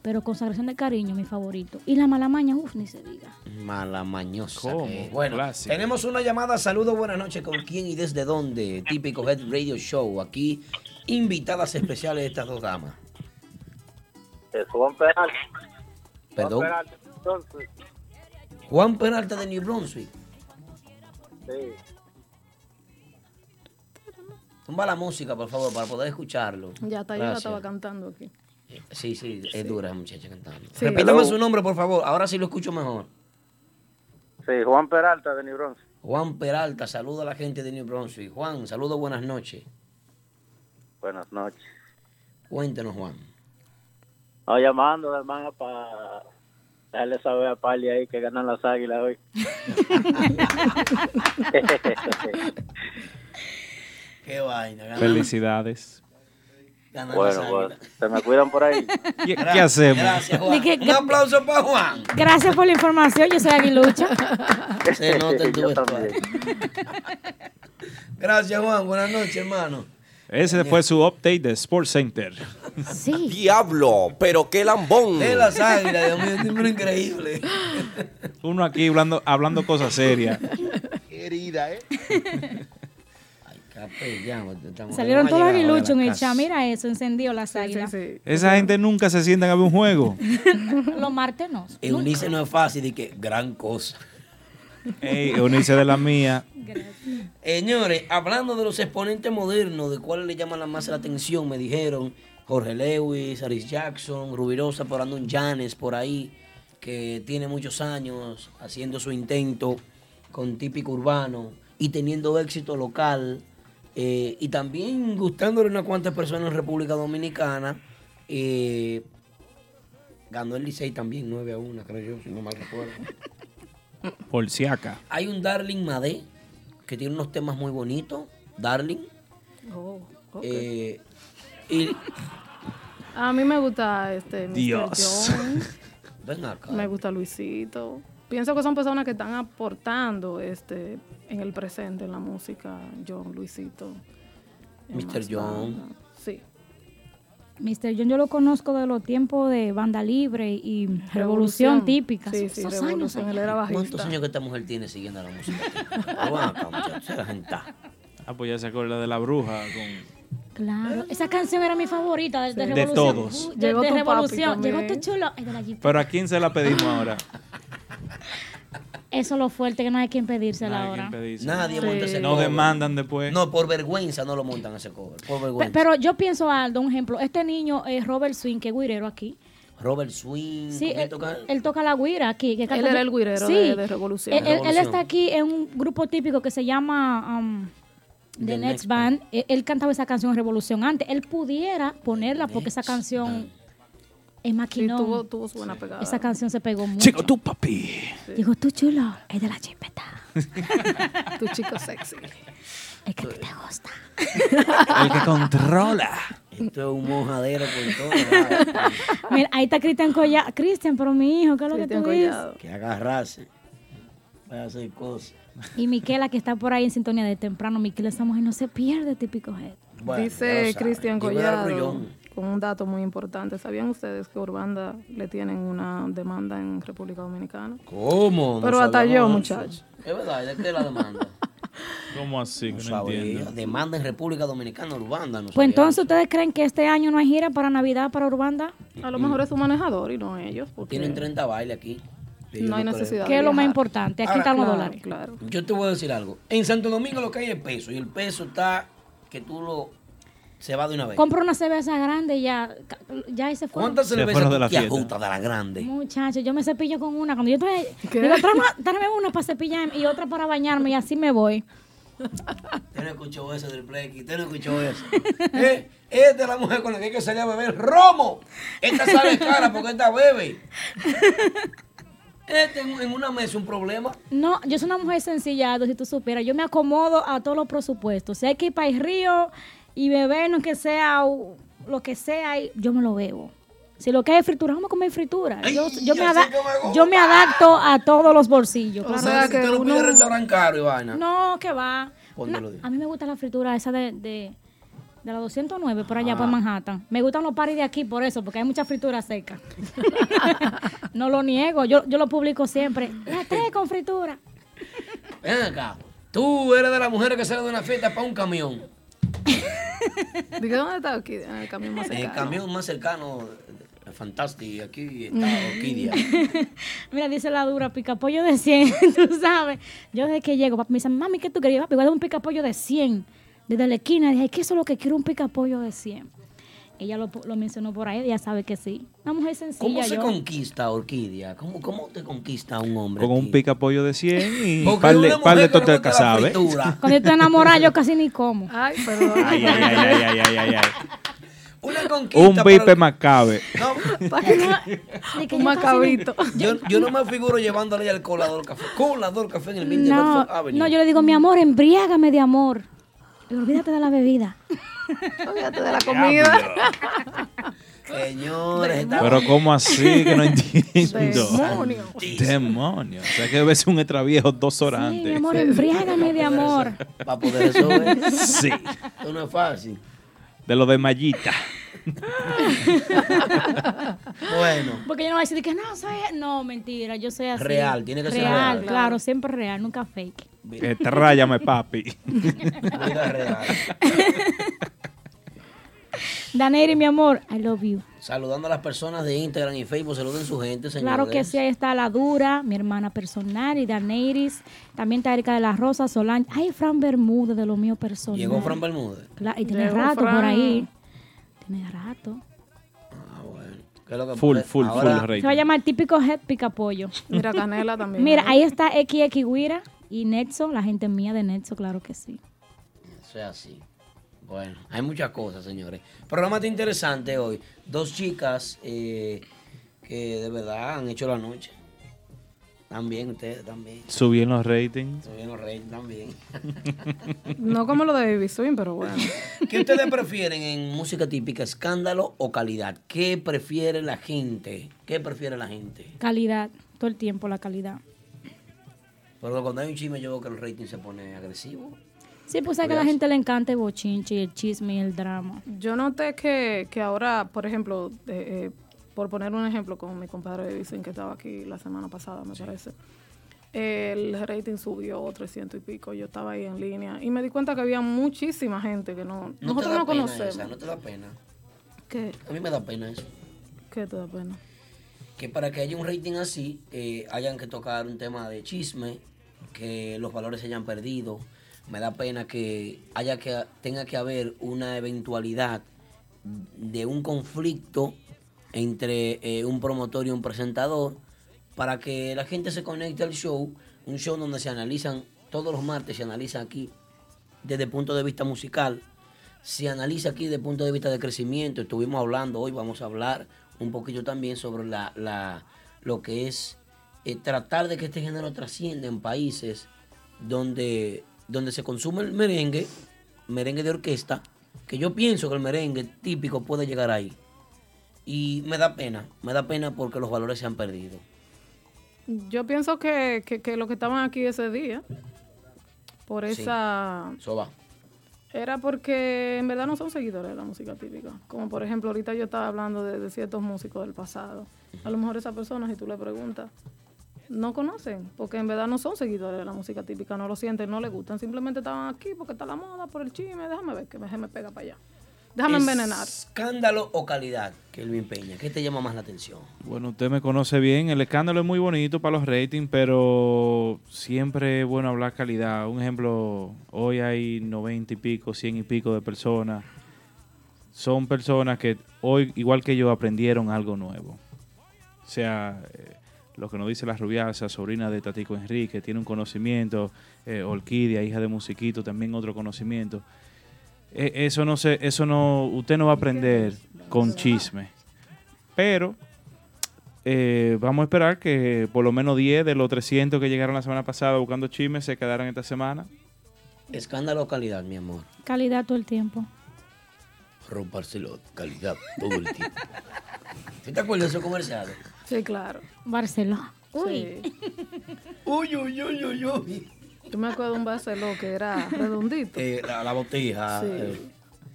[SPEAKER 11] Pero Consagración de Cariño, mi favorito. Y La Malamaña, uff, ni se diga.
[SPEAKER 1] Malamañosa. Es. Bueno,
[SPEAKER 2] Clásico.
[SPEAKER 1] tenemos una llamada. Saludos, buenas noches. ¿Con quién y desde dónde? Típico Head Radio Show. Aquí, invitadas especiales de estas dos damas.
[SPEAKER 17] Juan Peralta.
[SPEAKER 1] Perdón.
[SPEAKER 17] Juan Peralta, entonces,
[SPEAKER 1] Juan Peralta de New Brunswick.
[SPEAKER 17] sí.
[SPEAKER 1] Tumba la música, por favor, para poder escucharlo.
[SPEAKER 12] Ya está, yo la estaba cantando aquí.
[SPEAKER 1] Sí, sí, es dura esa muchacha cantando.
[SPEAKER 12] Sí.
[SPEAKER 1] Repítame su nombre, por favor. Ahora sí lo escucho mejor.
[SPEAKER 17] Sí, Juan Peralta de New Brunswick.
[SPEAKER 1] Juan Peralta, saluda a la gente de New Brunswick. Juan, saludos, buenas noches.
[SPEAKER 17] Buenas noches.
[SPEAKER 1] Cuéntenos, Juan.
[SPEAKER 17] No, llamando, hermano, para darle saber a Pali ahí que ganan las águilas hoy.
[SPEAKER 1] Qué vaina. ganan-
[SPEAKER 2] Felicidades.
[SPEAKER 1] ganan las
[SPEAKER 17] bueno, pues, se me cuidan por ahí.
[SPEAKER 2] ¿Qué, hacemos?
[SPEAKER 1] Gracias, Juan.
[SPEAKER 11] Que-
[SPEAKER 1] Un aplauso para Juan.
[SPEAKER 11] Gracias por la información, yo soy aguilucha.
[SPEAKER 1] Se nota en tu
[SPEAKER 17] Yo
[SPEAKER 1] vestuario. Gracias, Juan. Buenas noches, hermano.
[SPEAKER 2] Ese fue su update de Sports Center.
[SPEAKER 11] Sí.
[SPEAKER 16] Diablo, pero qué lambón.
[SPEAKER 1] De las águilas, Dios mío, increíble.
[SPEAKER 2] Uno aquí hablando, hablando cosas serias.
[SPEAKER 14] Qué herida, ¿eh?
[SPEAKER 11] Salieron todos los aguiluchos en el chat. Mira eso, encendió las águilas.
[SPEAKER 2] Esa gente nunca se sientan a ver un juego.
[SPEAKER 11] los martes no.
[SPEAKER 1] Eunice no es fácil y que gran cosa.
[SPEAKER 2] Eunice de la mía.
[SPEAKER 1] Señores, hablando de los exponentes modernos, de cuáles le llaman la más la atención, me dijeron Jorge Lewis, Aris Jackson, Rubirosa, por Andon Janes, por ahí, que tiene muchos años haciendo su intento con típico urbano y teniendo éxito local, eh, y también gustándole unas cuantas personas en República Dominicana. eh, ganó el Licey también 9 a 1, creo yo, si no mal recuerdo.
[SPEAKER 2] Por si acá.
[SPEAKER 1] Hay un Darling Madé que tiene unos temas muy bonitos. Darling.
[SPEAKER 12] Oh, ok.
[SPEAKER 1] Eh, y
[SPEAKER 12] A mí me gusta este Mr.
[SPEAKER 1] Dios.
[SPEAKER 12] John,
[SPEAKER 1] ven acá.
[SPEAKER 12] me gusta Luisito. Pienso que son personas que están aportando este en el presente en la música. John, Luisito.
[SPEAKER 1] Mr. John.
[SPEAKER 11] Mr. John yo lo conozco de los tiempos de Banda Libre y Revolución,
[SPEAKER 12] Revolución.
[SPEAKER 11] Típica.
[SPEAKER 12] Sí,
[SPEAKER 11] esos
[SPEAKER 12] sí,
[SPEAKER 11] años,
[SPEAKER 12] Revolución, él era bajista.
[SPEAKER 1] ¿Cuántos años que esta mujer tiene siguiendo la música? Pero ven acá, muchachos, la gente está.
[SPEAKER 2] Ah, pues ya se acuerda de la bruja con.
[SPEAKER 11] Claro, esa canción era mi favorita de, de
[SPEAKER 2] De
[SPEAKER 11] Revolución.
[SPEAKER 2] todos.
[SPEAKER 11] Uh, De,
[SPEAKER 12] Llegó
[SPEAKER 11] de
[SPEAKER 12] tu papi
[SPEAKER 11] Revolución. Llegó tu chulo. Ay, de la Jeep.
[SPEAKER 2] Pero ¿a quién se la pedimos ahora?
[SPEAKER 11] Eso es lo fuerte que no hay quien pedírsela
[SPEAKER 2] Nadie
[SPEAKER 11] ahora.
[SPEAKER 2] quien pedírsela.
[SPEAKER 1] Nadie monta ese
[SPEAKER 2] No
[SPEAKER 1] cover.
[SPEAKER 2] demandan después.
[SPEAKER 1] No, por vergüenza no lo montan ese cover. Por
[SPEAKER 11] Pe-
[SPEAKER 1] vergüenza.
[SPEAKER 11] Pero yo pienso, Aldo, un ejemplo. Este niño, eh, Robert Swing, que es guirero aquí.
[SPEAKER 1] Robert Swing.
[SPEAKER 11] Sí,
[SPEAKER 1] ¿con quién
[SPEAKER 11] él,
[SPEAKER 1] toca?
[SPEAKER 11] él toca la guira aquí. Que canta-
[SPEAKER 12] era el guirero
[SPEAKER 11] Sí.
[SPEAKER 12] de- de Revolución.
[SPEAKER 11] Él, él- él está aquí en un grupo típico que se llama um, The,
[SPEAKER 1] The
[SPEAKER 11] Next,
[SPEAKER 1] Next
[SPEAKER 11] Band. Él, él cantaba esa canción en Revolución antes. Él pudiera ponerla porque esa canción es
[SPEAKER 12] Sí,
[SPEAKER 11] maquinón.
[SPEAKER 12] tuvo, tuvo su buena pegada.
[SPEAKER 11] Esa canción se pegó mucho.
[SPEAKER 2] Chico, tú, papi.
[SPEAKER 11] Digo, tú chulo, es de la chimpeta.
[SPEAKER 12] tu chico sexy.
[SPEAKER 11] Es que a ti te gusta.
[SPEAKER 2] El que controla.
[SPEAKER 1] Esto es un mojadero por todo.
[SPEAKER 11] Mira, ahí está Cristian Collado. Cristian, pero mi hijo, ¿qué es lo que
[SPEAKER 12] Cristian
[SPEAKER 11] tú dices?
[SPEAKER 12] Collado.
[SPEAKER 1] que agarrarse. Para hacer cosas.
[SPEAKER 11] Y Miquela, que está por ahí en sintonía de temprano. Miquela, esa mujer no se pierde, típico head.
[SPEAKER 1] Bueno,
[SPEAKER 12] Dice. Cristian
[SPEAKER 1] el
[SPEAKER 12] Collado. Con un dato muy importante. ¿Sabían ustedes que Urbanda le tienen una demanda en República Dominicana?
[SPEAKER 1] ¿Cómo? No
[SPEAKER 12] Pero hasta yo,
[SPEAKER 1] sabíamos
[SPEAKER 12] muchacho.
[SPEAKER 1] eso. Es verdad, ¿y ¿de qué la demanda?
[SPEAKER 2] ¿Cómo así?
[SPEAKER 1] No
[SPEAKER 2] Que no
[SPEAKER 1] sabía.
[SPEAKER 2] entiendo.
[SPEAKER 1] Demanda en República Dominicana, Urbanda. No
[SPEAKER 11] Pues entonces,
[SPEAKER 1] eso.
[SPEAKER 11] ¿ustedes creen que este año no hay gira para Navidad para Urbanda?
[SPEAKER 12] A lo mejor es su manejador y no ellos. Porque
[SPEAKER 1] Tienen 30 bailes aquí.
[SPEAKER 12] No hay necesidad.
[SPEAKER 11] ¿Qué es lo más importante? Aquí
[SPEAKER 1] Ahora,
[SPEAKER 11] están los
[SPEAKER 12] Claro,
[SPEAKER 11] dólares.
[SPEAKER 12] claro.
[SPEAKER 1] Yo te voy a decir algo. En Santo Domingo lo que hay es peso. Y el peso está que tú lo. Se va de una vez.
[SPEAKER 11] Compra una cerveza grande y ya, ya ahí se fue.
[SPEAKER 1] ¿Cuántas cervezas
[SPEAKER 2] de la fiesta.
[SPEAKER 1] de la grande?
[SPEAKER 11] Muchachos, yo me cepillo con una. Cuando yo.
[SPEAKER 12] ¿Qué?
[SPEAKER 11] Digo, tráeme, una para cepillarme y otra para bañarme y así me voy.
[SPEAKER 1] Usted no escuchó eso del Play, usted no escuchó eso. eh, esta es la mujer con la que hay que salir a beber romo. Esta sale cara porque esta bebe. Este en, en una mesa un problema.
[SPEAKER 11] No, yo soy una mujer sencilla, Aldo, si tú supieras. Yo me acomodo a todos los presupuestos. Si hay que ir para el río y beber, no que sea lo que sea, yo me lo bebo. Si lo que hay es fritura, vamos a comer fritura.
[SPEAKER 1] Ay,
[SPEAKER 11] Yo, yo me, yo adapto a todos los bolsillos.
[SPEAKER 12] O
[SPEAKER 11] claro.
[SPEAKER 12] sea
[SPEAKER 1] si
[SPEAKER 12] que
[SPEAKER 1] usted no pide
[SPEAKER 12] uno-
[SPEAKER 1] restaurante caro y vaina.
[SPEAKER 11] No, que va. No, a mí me gusta la fritura esa de, de, de la 209 por allá,
[SPEAKER 1] Ah.
[SPEAKER 11] por Manhattan. Me gustan los paris de aquí por eso, porque hay mucha fritura seca. no lo niego, yo, yo lo publico siempre. Tres con fritura.
[SPEAKER 1] Ven acá. Tú eres de las mujeres que sale de una fiesta para un camión.
[SPEAKER 12] Dije, ¿dónde está aquí? En el camión más
[SPEAKER 1] En el
[SPEAKER 12] cercano.
[SPEAKER 1] camión más cercano, eh, Fantastic, aquí está Orquídea.
[SPEAKER 11] Mira, dice la dura, picapollo de 100, tú sabes. Yo desde que llego, papi me dice, mami, ¿qué tú querías? Papi, voy a dar un picapollo de 100. Desde la esquina, dije, ¿qué es lo que quiero? Un picapollo de 100. Ella lo, lo mencionó por ahí, ella sabe que sí. Una mujer sencilla.
[SPEAKER 1] ¿Cómo se
[SPEAKER 11] yo.
[SPEAKER 1] conquista Orquídea? ¿Cómo, ¿Cómo te conquista un hombre?
[SPEAKER 2] Con un pica pollo de 100 y
[SPEAKER 1] Porque
[SPEAKER 2] par de, par de
[SPEAKER 1] no
[SPEAKER 2] tortas.
[SPEAKER 11] Cuando yo estoy enamorada, yo casi ni como.
[SPEAKER 12] Ay, pero.
[SPEAKER 2] Ay, ay, ay, ay, ay, ay, ay, ay.
[SPEAKER 1] Una conquista.
[SPEAKER 2] Un
[SPEAKER 1] para-
[SPEAKER 2] bipe macabe.
[SPEAKER 1] No,
[SPEAKER 11] Ni que
[SPEAKER 12] Un macabrito.
[SPEAKER 1] yo, yo no me figuro llevándole al colador café. Colador café en el Mindy
[SPEAKER 11] No, no, yo le digo, mi amor, embriágame de amor. Olvídate de la bebida.
[SPEAKER 12] Olvídate de la comida.
[SPEAKER 1] Señores,
[SPEAKER 2] Pero ¿cómo así? Que no entiendo.
[SPEAKER 12] Demonio.
[SPEAKER 2] Demonios. O sea que debe ser un extraviejo dos horas
[SPEAKER 11] Sí, mi amor, embriágame de amor.
[SPEAKER 1] Para poder resolver.
[SPEAKER 2] Sí.
[SPEAKER 1] Esto no es fácil.
[SPEAKER 2] De lo de mallita.
[SPEAKER 1] Bueno.
[SPEAKER 11] Porque yo no voy a decir que no, soy. No, mentira, yo soy así.
[SPEAKER 1] Real, tiene que ser
[SPEAKER 11] real.
[SPEAKER 1] real.
[SPEAKER 11] Claro, siempre real, nunca fake.
[SPEAKER 2] Este, ráyame, papi.
[SPEAKER 1] Vida real.
[SPEAKER 11] Daneri, mi amor, I love you.
[SPEAKER 1] Saludando a las personas de Instagram y Facebook, saluden su gente, señores.
[SPEAKER 11] Claro que sí, ahí está la Dura, mi hermana personal, y Daneiris. También está Erika de la Rosa, Solange. Ay, Fran Bermúdez, de lo mío personal.
[SPEAKER 1] Llegó Fran Bermúdez.
[SPEAKER 11] Claro, y tiene
[SPEAKER 12] Llegó
[SPEAKER 11] rato por ahí. Tiene rato.
[SPEAKER 1] ¿Qué es lo que-
[SPEAKER 2] Full, full,
[SPEAKER 1] Ahora-
[SPEAKER 2] full
[SPEAKER 11] Se va a llamar típico Head Pica Pollo.
[SPEAKER 12] Mira, Canela también.
[SPEAKER 11] Mira, ahí está XX Guira y Netso, la gente mía de Netso, claro que sí.
[SPEAKER 1] Eso es así. Bueno, hay muchas cosas, señores. Programa está interesante hoy. Dos chicas eh, que de verdad han hecho la noche. También ustedes, también.
[SPEAKER 2] Subí en los ratings.
[SPEAKER 1] Subieron los ratings también.
[SPEAKER 12] No como lo de Baby Swing, pero bueno.
[SPEAKER 1] ¿Qué ustedes prefieren en música típica, escándalo o calidad? ¿Qué prefiere la gente? ¿Qué prefiere la gente?
[SPEAKER 11] Calidad, todo el tiempo la calidad.
[SPEAKER 1] Pero cuando hay un chisme yo veo que el rating se pone agresivo.
[SPEAKER 11] Sí, pues a que a la gente le encanta el bochinche y el chisme y el drama.
[SPEAKER 12] Yo noté que, que ahora, por ejemplo, eh, eh, por poner un ejemplo con mi compadre Vicen, que estaba aquí la semana pasada, me parece, el rating subió 300 y pico. Yo estaba ahí en línea y me di cuenta que había muchísima gente que no,
[SPEAKER 1] ¿No
[SPEAKER 12] nosotros no
[SPEAKER 1] pena
[SPEAKER 12] conocemos.
[SPEAKER 1] esa? ¿No te da pena?
[SPEAKER 12] ¿Qué?
[SPEAKER 1] A mí me da pena eso.
[SPEAKER 12] ¿Qué te da pena?
[SPEAKER 1] que para que haya un rating así, eh, hayan que tocar un tema de chisme, que los valores se hayan perdido. Me da pena que haya que tenga que haber una eventualidad de un conflicto entre eh, un promotor y un presentador para que la gente se conecte al show, un show donde se analizan todos los martes se analiza aquí desde el punto de vista musical, se analiza aquí desde el punto de vista de crecimiento. Estuvimos hablando hoy, vamos a hablar un poquito también sobre la, la- lo que es eh, tratar de que este género trascienda en países donde, donde se consume el merengue, merengue de orquesta, que yo pienso que el merengue típico puede llegar ahí. Y me da pena, me da pena porque los valores se han perdido.
[SPEAKER 12] Yo pienso que, que, que los que estaban aquí ese día, por esa...
[SPEAKER 1] Eso va.
[SPEAKER 12] Era porque en verdad no son seguidores de la música típica. Como por ejemplo, ahorita yo estaba hablando de, de ciertos músicos del pasado. A lo mejor esas personas, si tú le preguntas, no conocen, porque en verdad no son seguidores de la música típica, no lo sienten, no les gustan. Simplemente estaban aquí porque está la moda, por el chisme, déjame ver, que me, me pega para allá. Déjame envenenar.
[SPEAKER 1] ¿Escándalo o calidad, Kelvin Peña? ¿Qué te llama más la atención?
[SPEAKER 2] Bueno, usted me conoce bien. El escándalo es muy bonito para los ratings, pero siempre es bueno hablar calidad. Un ejemplo, hoy hay 90 y pico, 100 y pico de personas. Son personas que hoy, igual que yo, aprendieron algo nuevo. O sea, eh, lo que nos dice la rubiasa, sobrina de Tatico Enrique, tiene un conocimiento. Eh, Orquídea, hija de Musiquito, también otro conocimiento. Eh, eso no se, eso no, usted no va a aprender con chisme. Pero eh, vamos a esperar que por lo menos 10 de los 300 que llegaron la semana pasada buscando chismes se quedaran esta semana.
[SPEAKER 1] ¿Escándalo o calidad, mi amor?
[SPEAKER 11] Calidad todo el tiempo.
[SPEAKER 1] Rob Barceló, calidad todo el tiempo. ¿Tú te acuerdas de esos comerciales?
[SPEAKER 12] Sí, claro.
[SPEAKER 11] Barcelona.
[SPEAKER 12] Uy.
[SPEAKER 1] Uy, uy, uy, uy, uy.
[SPEAKER 12] Yo me acuerdo de un Barceló que era redondito.
[SPEAKER 1] Eh, la, la botija.
[SPEAKER 12] Sí.
[SPEAKER 1] eh,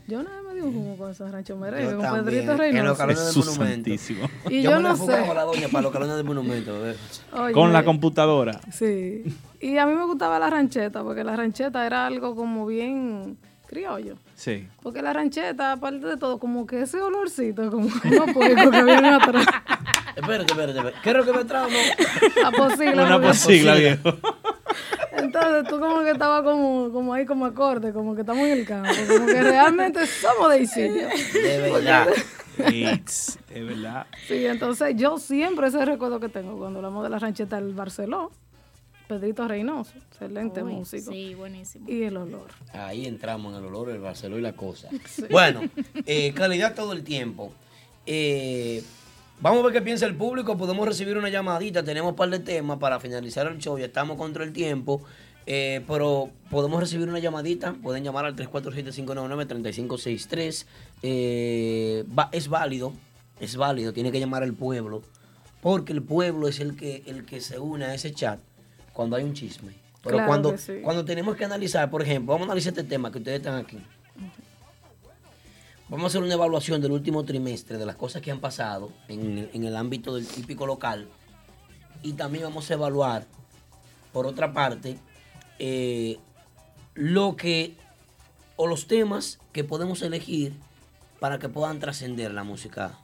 [SPEAKER 12] Yo una vez me di un jugo con esos ranchos merengue, con
[SPEAKER 1] también,
[SPEAKER 12] Pedrito
[SPEAKER 1] en los
[SPEAKER 12] Reynoso.
[SPEAKER 1] calones del monumento.
[SPEAKER 12] Y
[SPEAKER 1] yo
[SPEAKER 12] yo
[SPEAKER 1] me
[SPEAKER 12] no sé.
[SPEAKER 1] a la doña para los calones del monumento. eh.
[SPEAKER 12] Oye,
[SPEAKER 2] Con la computadora.
[SPEAKER 12] Sí. Y a mí me gustaba la rancheta, porque la rancheta era algo como bien criollo.
[SPEAKER 2] Sí.
[SPEAKER 12] Porque la rancheta, aparte de todo, como que ese olorcito, como unos puercos que vienen atrás.
[SPEAKER 1] Espérate, espérate, espérate. ¿Qué es lo que me trajo?
[SPEAKER 12] La posigla.
[SPEAKER 2] Una posigla, viejo.
[SPEAKER 12] Entonces tú como que estabas como, como ahí como acorde, como que estamos en el campo, como que realmente somos de Isidro.
[SPEAKER 1] De verdad.
[SPEAKER 2] It's, es verdad.
[SPEAKER 12] Sí, entonces yo siempre ese recuerdo que tengo cuando hablamos de la rancheta del Barceló, Pedrito Reynoso, excelente
[SPEAKER 11] Uy,
[SPEAKER 12] músico.
[SPEAKER 11] Sí, buenísimo.
[SPEAKER 12] Y el olor.
[SPEAKER 1] Ahí entramos en el olor, el Barceló y la cosa. Bueno, eh, calidad todo el tiempo. Eh, vamos a ver qué piensa el público. Podemos recibir una llamadita. Tenemos un par de temas para finalizar el show. Ya estamos contra el tiempo. Eh, pero podemos recibir una llamadita. Pueden llamar al 347-599-3563. Eh, va- es válido. Es válido. Tiene que llamar al pueblo. Porque el pueblo es el que, el que se une a ese chat cuando hay un chisme. Pero
[SPEAKER 12] Claro
[SPEAKER 1] cuando,
[SPEAKER 12] sí.
[SPEAKER 1] cuando tenemos que analizar, por ejemplo, vamos a analizar este tema que ustedes están aquí. Vamos a hacer una evaluación del último trimestre de las cosas que han pasado en, el- en el ámbito del típico local. Y también vamos a evaluar, por otra parte, eh, lo que o los temas que podemos elegir para que puedan trascender la música,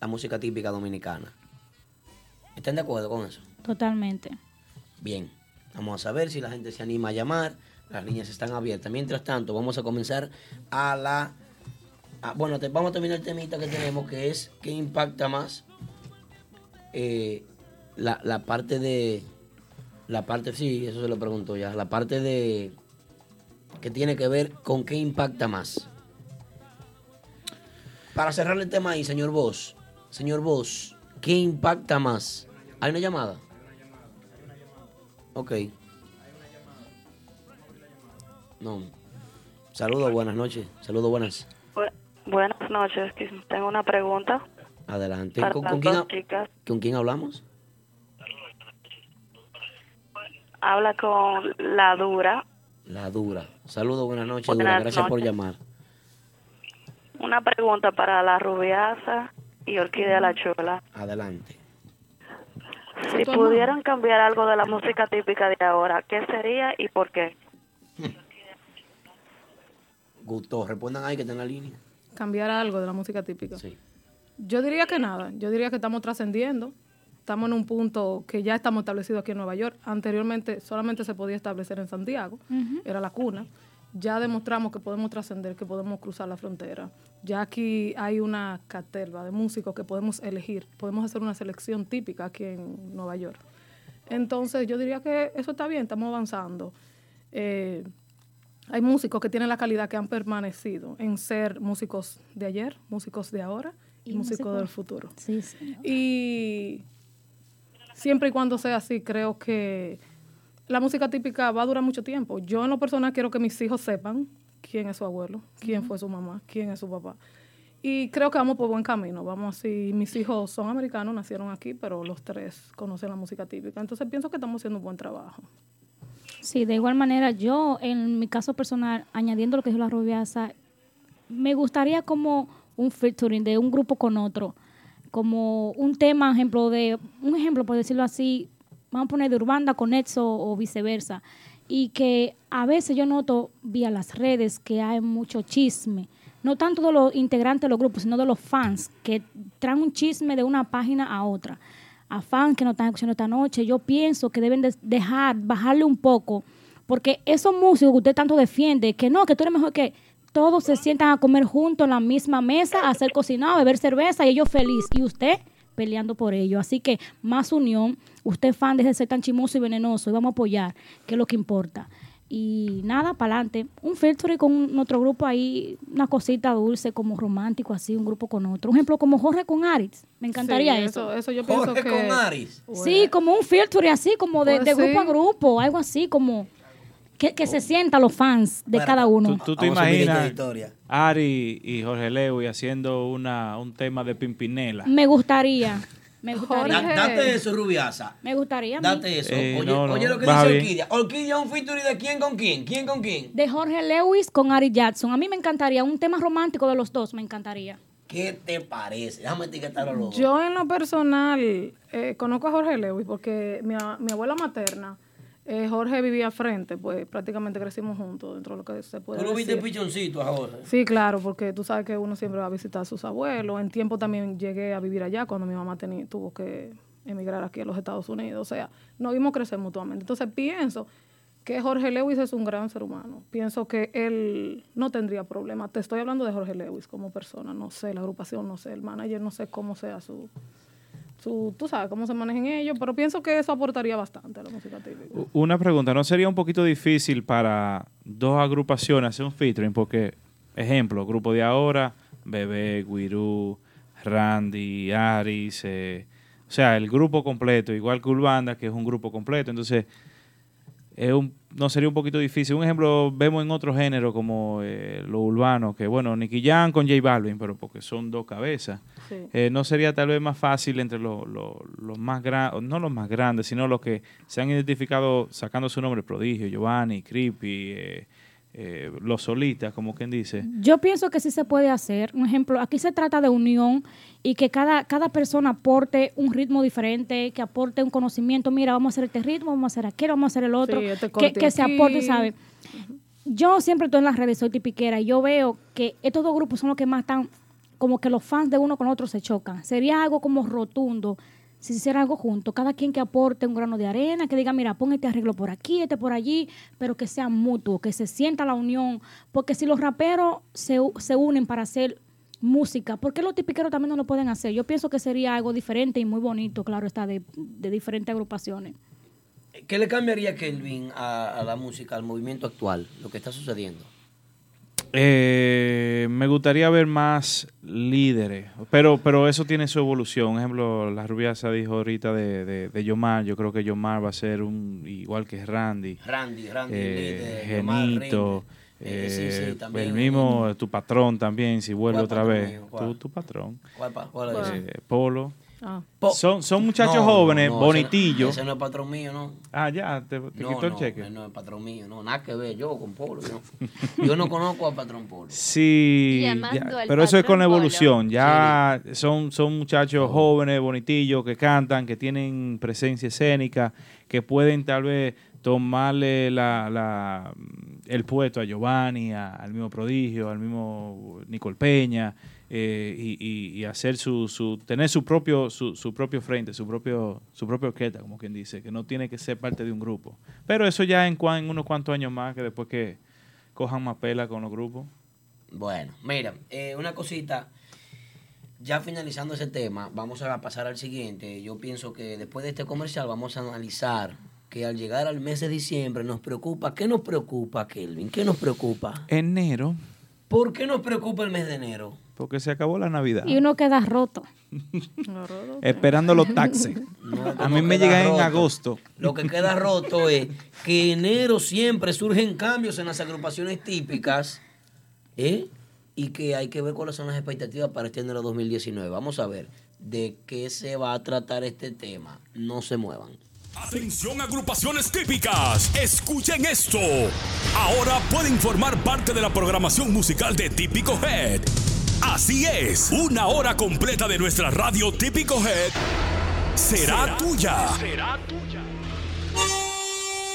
[SPEAKER 1] la música típica dominicana. ¿Están de acuerdo con eso?
[SPEAKER 11] Totalmente.
[SPEAKER 1] Bien, vamos a saber si la gente se anima a llamar. Las líneas están abiertas. Mientras tanto, vamos a comenzar a la... a- bueno, vamos a terminar el temita que tenemos, que es qué impacta más eh, la, la parte de... La parte, sí, eso se lo pregunto ya. La parte de... que tiene que ver con qué impacta más. Para cerrar el tema ahí, señor Vos. Señor Vos, ¿qué impacta más? ¿Hay una llamada? Ok. No. Saludos, buenas noches. Saludos, buenas.
[SPEAKER 18] Bu- buenas noches, tengo una pregunta
[SPEAKER 1] Adelante.
[SPEAKER 18] para
[SPEAKER 1] ¿Con, quién,
[SPEAKER 18] chicas.
[SPEAKER 1] ¿Con quién hablamos?
[SPEAKER 18] Habla con la dura.
[SPEAKER 1] La dura. Saludos, buenas noches,
[SPEAKER 18] Buenas
[SPEAKER 1] Dura. Gracias por
[SPEAKER 18] noches.
[SPEAKER 1] llamar.
[SPEAKER 18] Una pregunta para la rubiasa y orquídea la chola.
[SPEAKER 1] Adelante.
[SPEAKER 18] Si pudieran cambiar algo de la música típica de ahora, ¿qué sería y por qué?
[SPEAKER 1] Gusto, respondan ahí que está en la línea.
[SPEAKER 12] Cambiar algo de la música típica.
[SPEAKER 1] Sí.
[SPEAKER 12] Yo diría que nada. Yo diría que estamos trascendiendo. Estamos en un punto que ya estamos establecidos aquí en Nueva York. Anteriormente solamente se podía establecer en Santiago. Era la cuna. Ya demostramos que podemos trascender, que podemos cruzar la frontera. Ya aquí hay una caterva de músicos que podemos elegir. Podemos hacer una selección típica aquí en Nueva York. Entonces yo diría que eso está bien, estamos avanzando. Eh, hay músicos que tienen la calidad que han permanecido en ser músicos de ayer, músicos de ahora y,
[SPEAKER 11] Y
[SPEAKER 12] músicos del futuro.
[SPEAKER 11] Sí, sí.
[SPEAKER 12] Y siempre y cuando sea así, creo que la música típica va a durar mucho tiempo. Yo en lo personal quiero que mis hijos sepan quién es su abuelo, quién fue su mamá, quién es su papá. Y creo que vamos por buen camino. Vamos así. Mis hijos son americanos, nacieron aquí, pero los tres conocen la música típica. Entonces pienso que estamos haciendo un buen trabajo.
[SPEAKER 11] Sí, de igual manera, yo en mi caso personal, añadiendo lo que dijo la rubiasa, me gustaría como un featuring de un grupo con otro, como un tema, ejemplo de, un ejemplo por decirlo así, vamos a poner de Urbanda con Exo o viceversa, y que a veces yo noto vía las redes que hay mucho chisme, no tanto de los integrantes de los grupos, sino de los fans, que traen un chisme de una página a otra a fans que nos están escuchando esta noche, yo pienso que deben de dejar, bajarle un poco, porque esos músicos que usted tanto defiende, que no, que tú eres mejor que todos se sientan a comer juntos en la misma mesa, a hacer cocinado, a beber cerveza y ellos feliz, y usted peleando por ello. Así que más unión, usted fan de ser tan chimoso y venenoso, y vamos a apoyar, que es lo que importa. Y nada, para adelante. Un featuring con otro grupo ahí, una cosita dulce, como romántico, así, un grupo con otro. Un ejemplo como Jorge con Aritz. Me encantaría
[SPEAKER 12] Sí,
[SPEAKER 11] eso.
[SPEAKER 12] eso- eso yo pienso
[SPEAKER 1] Jorge
[SPEAKER 12] que-
[SPEAKER 1] con Aris.
[SPEAKER 11] Sí, como un filtro así, como de,
[SPEAKER 12] Pues
[SPEAKER 11] de grupo a grupo, algo así, como que, que se sientan los fans de cada uno.
[SPEAKER 2] ¿Tú, tú te imaginas. Ari y Jorge Lewy haciendo una, un tema de Pimpinela?
[SPEAKER 11] Me gustaría, me gustaría.
[SPEAKER 1] Da- date eso, Rubiasa.
[SPEAKER 11] Me gustaría.
[SPEAKER 1] Date eso.
[SPEAKER 2] Eh,
[SPEAKER 1] oye,
[SPEAKER 2] no, no,
[SPEAKER 1] oye lo que
[SPEAKER 2] baja
[SPEAKER 1] dice
[SPEAKER 2] bien.
[SPEAKER 1] Orquídea. Orquídea es un featuring de quién con quién. ¿Quién con quién?
[SPEAKER 11] De Jorge Lewis con Ari Jackson. A mí me encantaría un tema romántico de los dos, me encantaría.
[SPEAKER 1] ¿Qué te parece? Déjame etiquetar a los dos.
[SPEAKER 12] Yo en lo personal eh, conozco a Jorge Lewis porque mi, a- mi abuela materna, eh, Jorge vivía frente, pues prácticamente crecimos juntos dentro de lo que se puede
[SPEAKER 1] ¿Tú lo viste
[SPEAKER 12] decir.
[SPEAKER 1] pichoncito a Jorge?
[SPEAKER 12] Sí, claro, porque tú sabes que uno siempre va a visitar a sus abuelos. En tiempo también llegué a vivir allá cuando mi mamá teni- tuvo que emigrar aquí a los Estados Unidos. O sea, nos vimos crecer mutuamente. Entonces pienso que Jorge Lewis es un gran ser humano. Pienso que él no tendría problema. Te estoy hablando de Jorge Lewis como persona. No sé, la agrupación, no sé, el manager, no sé cómo sea su... su tú sabes cómo se manejen ellos, pero pienso que eso aportaría bastante a la música típica.
[SPEAKER 2] Una pregunta, ¿no sería un poquito difícil para dos agrupaciones hacer un featuring? Porque, ejemplo, grupo de ahora, Bebé, Guirú, Randy, Aris, eh, o sea, el grupo completo, igual que Urbanda, que es un grupo completo, entonces es un- no sería un poquito difícil. Un ejemplo vemos en otro género como eh, lo urbano, que bueno, Nicky Jam con J Balvin, pero porque son dos cabezas.
[SPEAKER 12] Sí.
[SPEAKER 2] Eh, ¿No sería tal vez más fácil entre los, los- los más grandes, no los más grandes, sino los que se han identificado sacando su nombre, Prodigio, Giovanni, Creepy, eh, eh, los solistas, como quien dice.
[SPEAKER 11] Yo pienso que sí se puede hacer. Un ejemplo, aquí se trata de unión y que cada, cada persona aporte un ritmo diferente, que aporte un conocimiento. Mira, vamos a hacer este ritmo, vamos a hacer aquel, vamos a hacer el otro.
[SPEAKER 12] Sí, este
[SPEAKER 11] que, que se aporte, ¿sabes? Yo siempre estoy en las redes, soy tipiquera, y yo veo que estos dos grupos son los que más están, como que los fans de uno con otro se chocan. Sería algo como rotundo si se hiciera algo junto, cada quien que aporte un grano de arena, que diga, mira, pon este arreglo por aquí, este por allí, pero que sea mutuo, que se sienta la unión, porque si los raperos se, se unen para hacer música, ¿por qué los tipiqueros también no lo pueden hacer? Yo pienso que sería algo diferente y muy bonito, claro, está de, de diferentes agrupaciones.
[SPEAKER 1] ¿Qué le cambiaría Kelvin a la música, al movimiento actual, lo que está sucediendo?
[SPEAKER 2] Eh, me gustaría ver más líderes, pero, pero eso tiene su evolución. Por ejemplo, la rubiasa dijo ahorita de, de, de Yomar, yo creo que Yomar va a ser un igual que Randy.
[SPEAKER 1] Randy, Randy,
[SPEAKER 2] eh,
[SPEAKER 1] líder,
[SPEAKER 2] Genito,
[SPEAKER 1] Eh, sí, sí,
[SPEAKER 2] eh,
[SPEAKER 1] también.
[SPEAKER 2] el mismo, tu patrón también, si vuelve
[SPEAKER 1] ¿Cuál
[SPEAKER 2] otra vez. Tu, tu patrón.
[SPEAKER 1] ¿Cuál, es?
[SPEAKER 2] Polo.
[SPEAKER 12] Ah.
[SPEAKER 2] Son, son muchachos
[SPEAKER 1] No,
[SPEAKER 2] jóvenes,
[SPEAKER 1] no, no,
[SPEAKER 2] bonitillos.
[SPEAKER 1] Ese, ese no es patrón mío, ¿no?
[SPEAKER 2] Ah, ya, te, te
[SPEAKER 1] No,
[SPEAKER 2] quitó el
[SPEAKER 1] no,
[SPEAKER 2] cheque.
[SPEAKER 1] él no es patrón mío, no, nada que ver yo con Polo. Yo, yo no conozco al patrón Polo.
[SPEAKER 2] Sí, ya, pero eso es con
[SPEAKER 1] Polo.
[SPEAKER 2] evolución. Ya son, son muchachos jóvenes, bonitillos, que cantan, que tienen presencia escénica, que pueden tal vez tomarle la, la- el puesto a Giovanni, a- al mismo Prodigio, al mismo Nicol Peña, eh, y, y- y hacer su, su, tener su propio, su, su propio frente, su propio, su propia orquesta, como quien dice, que no tiene que ser parte de un grupo. Pero eso ya en, cuan- en unos cuantos años más, que después que cojan más pela con los grupos.
[SPEAKER 1] Bueno, mira, eh, una cosita. Ya finalizando ese tema, vamos a pasar al siguiente. Yo pienso que después de este comercial vamos a analizar que al llegar al mes de diciembre nos preocupa. ¿Qué nos preocupa, Kelvin? ¿Qué nos preocupa?
[SPEAKER 2] Enero,
[SPEAKER 1] ¿Por qué nos preocupa el mes de enero?
[SPEAKER 2] Porque se acabó la Navidad.
[SPEAKER 11] Y uno queda roto.
[SPEAKER 2] Esperando los taxes. a mí me llegan en agosto.
[SPEAKER 1] Lo que queda roto es que enero siempre surgen cambios en las agrupaciones típicas ¿eh? y que hay que ver cuáles son las expectativas para este enero 2019. Vamos a ver de qué se va a tratar este tema. No se muevan.
[SPEAKER 3] Atención agrupaciones típicas, escuchen esto. Ahora pueden formar parte de la programación musical de Típico Head. Así es, una hora completa de nuestra radio Típico Head será, tuya.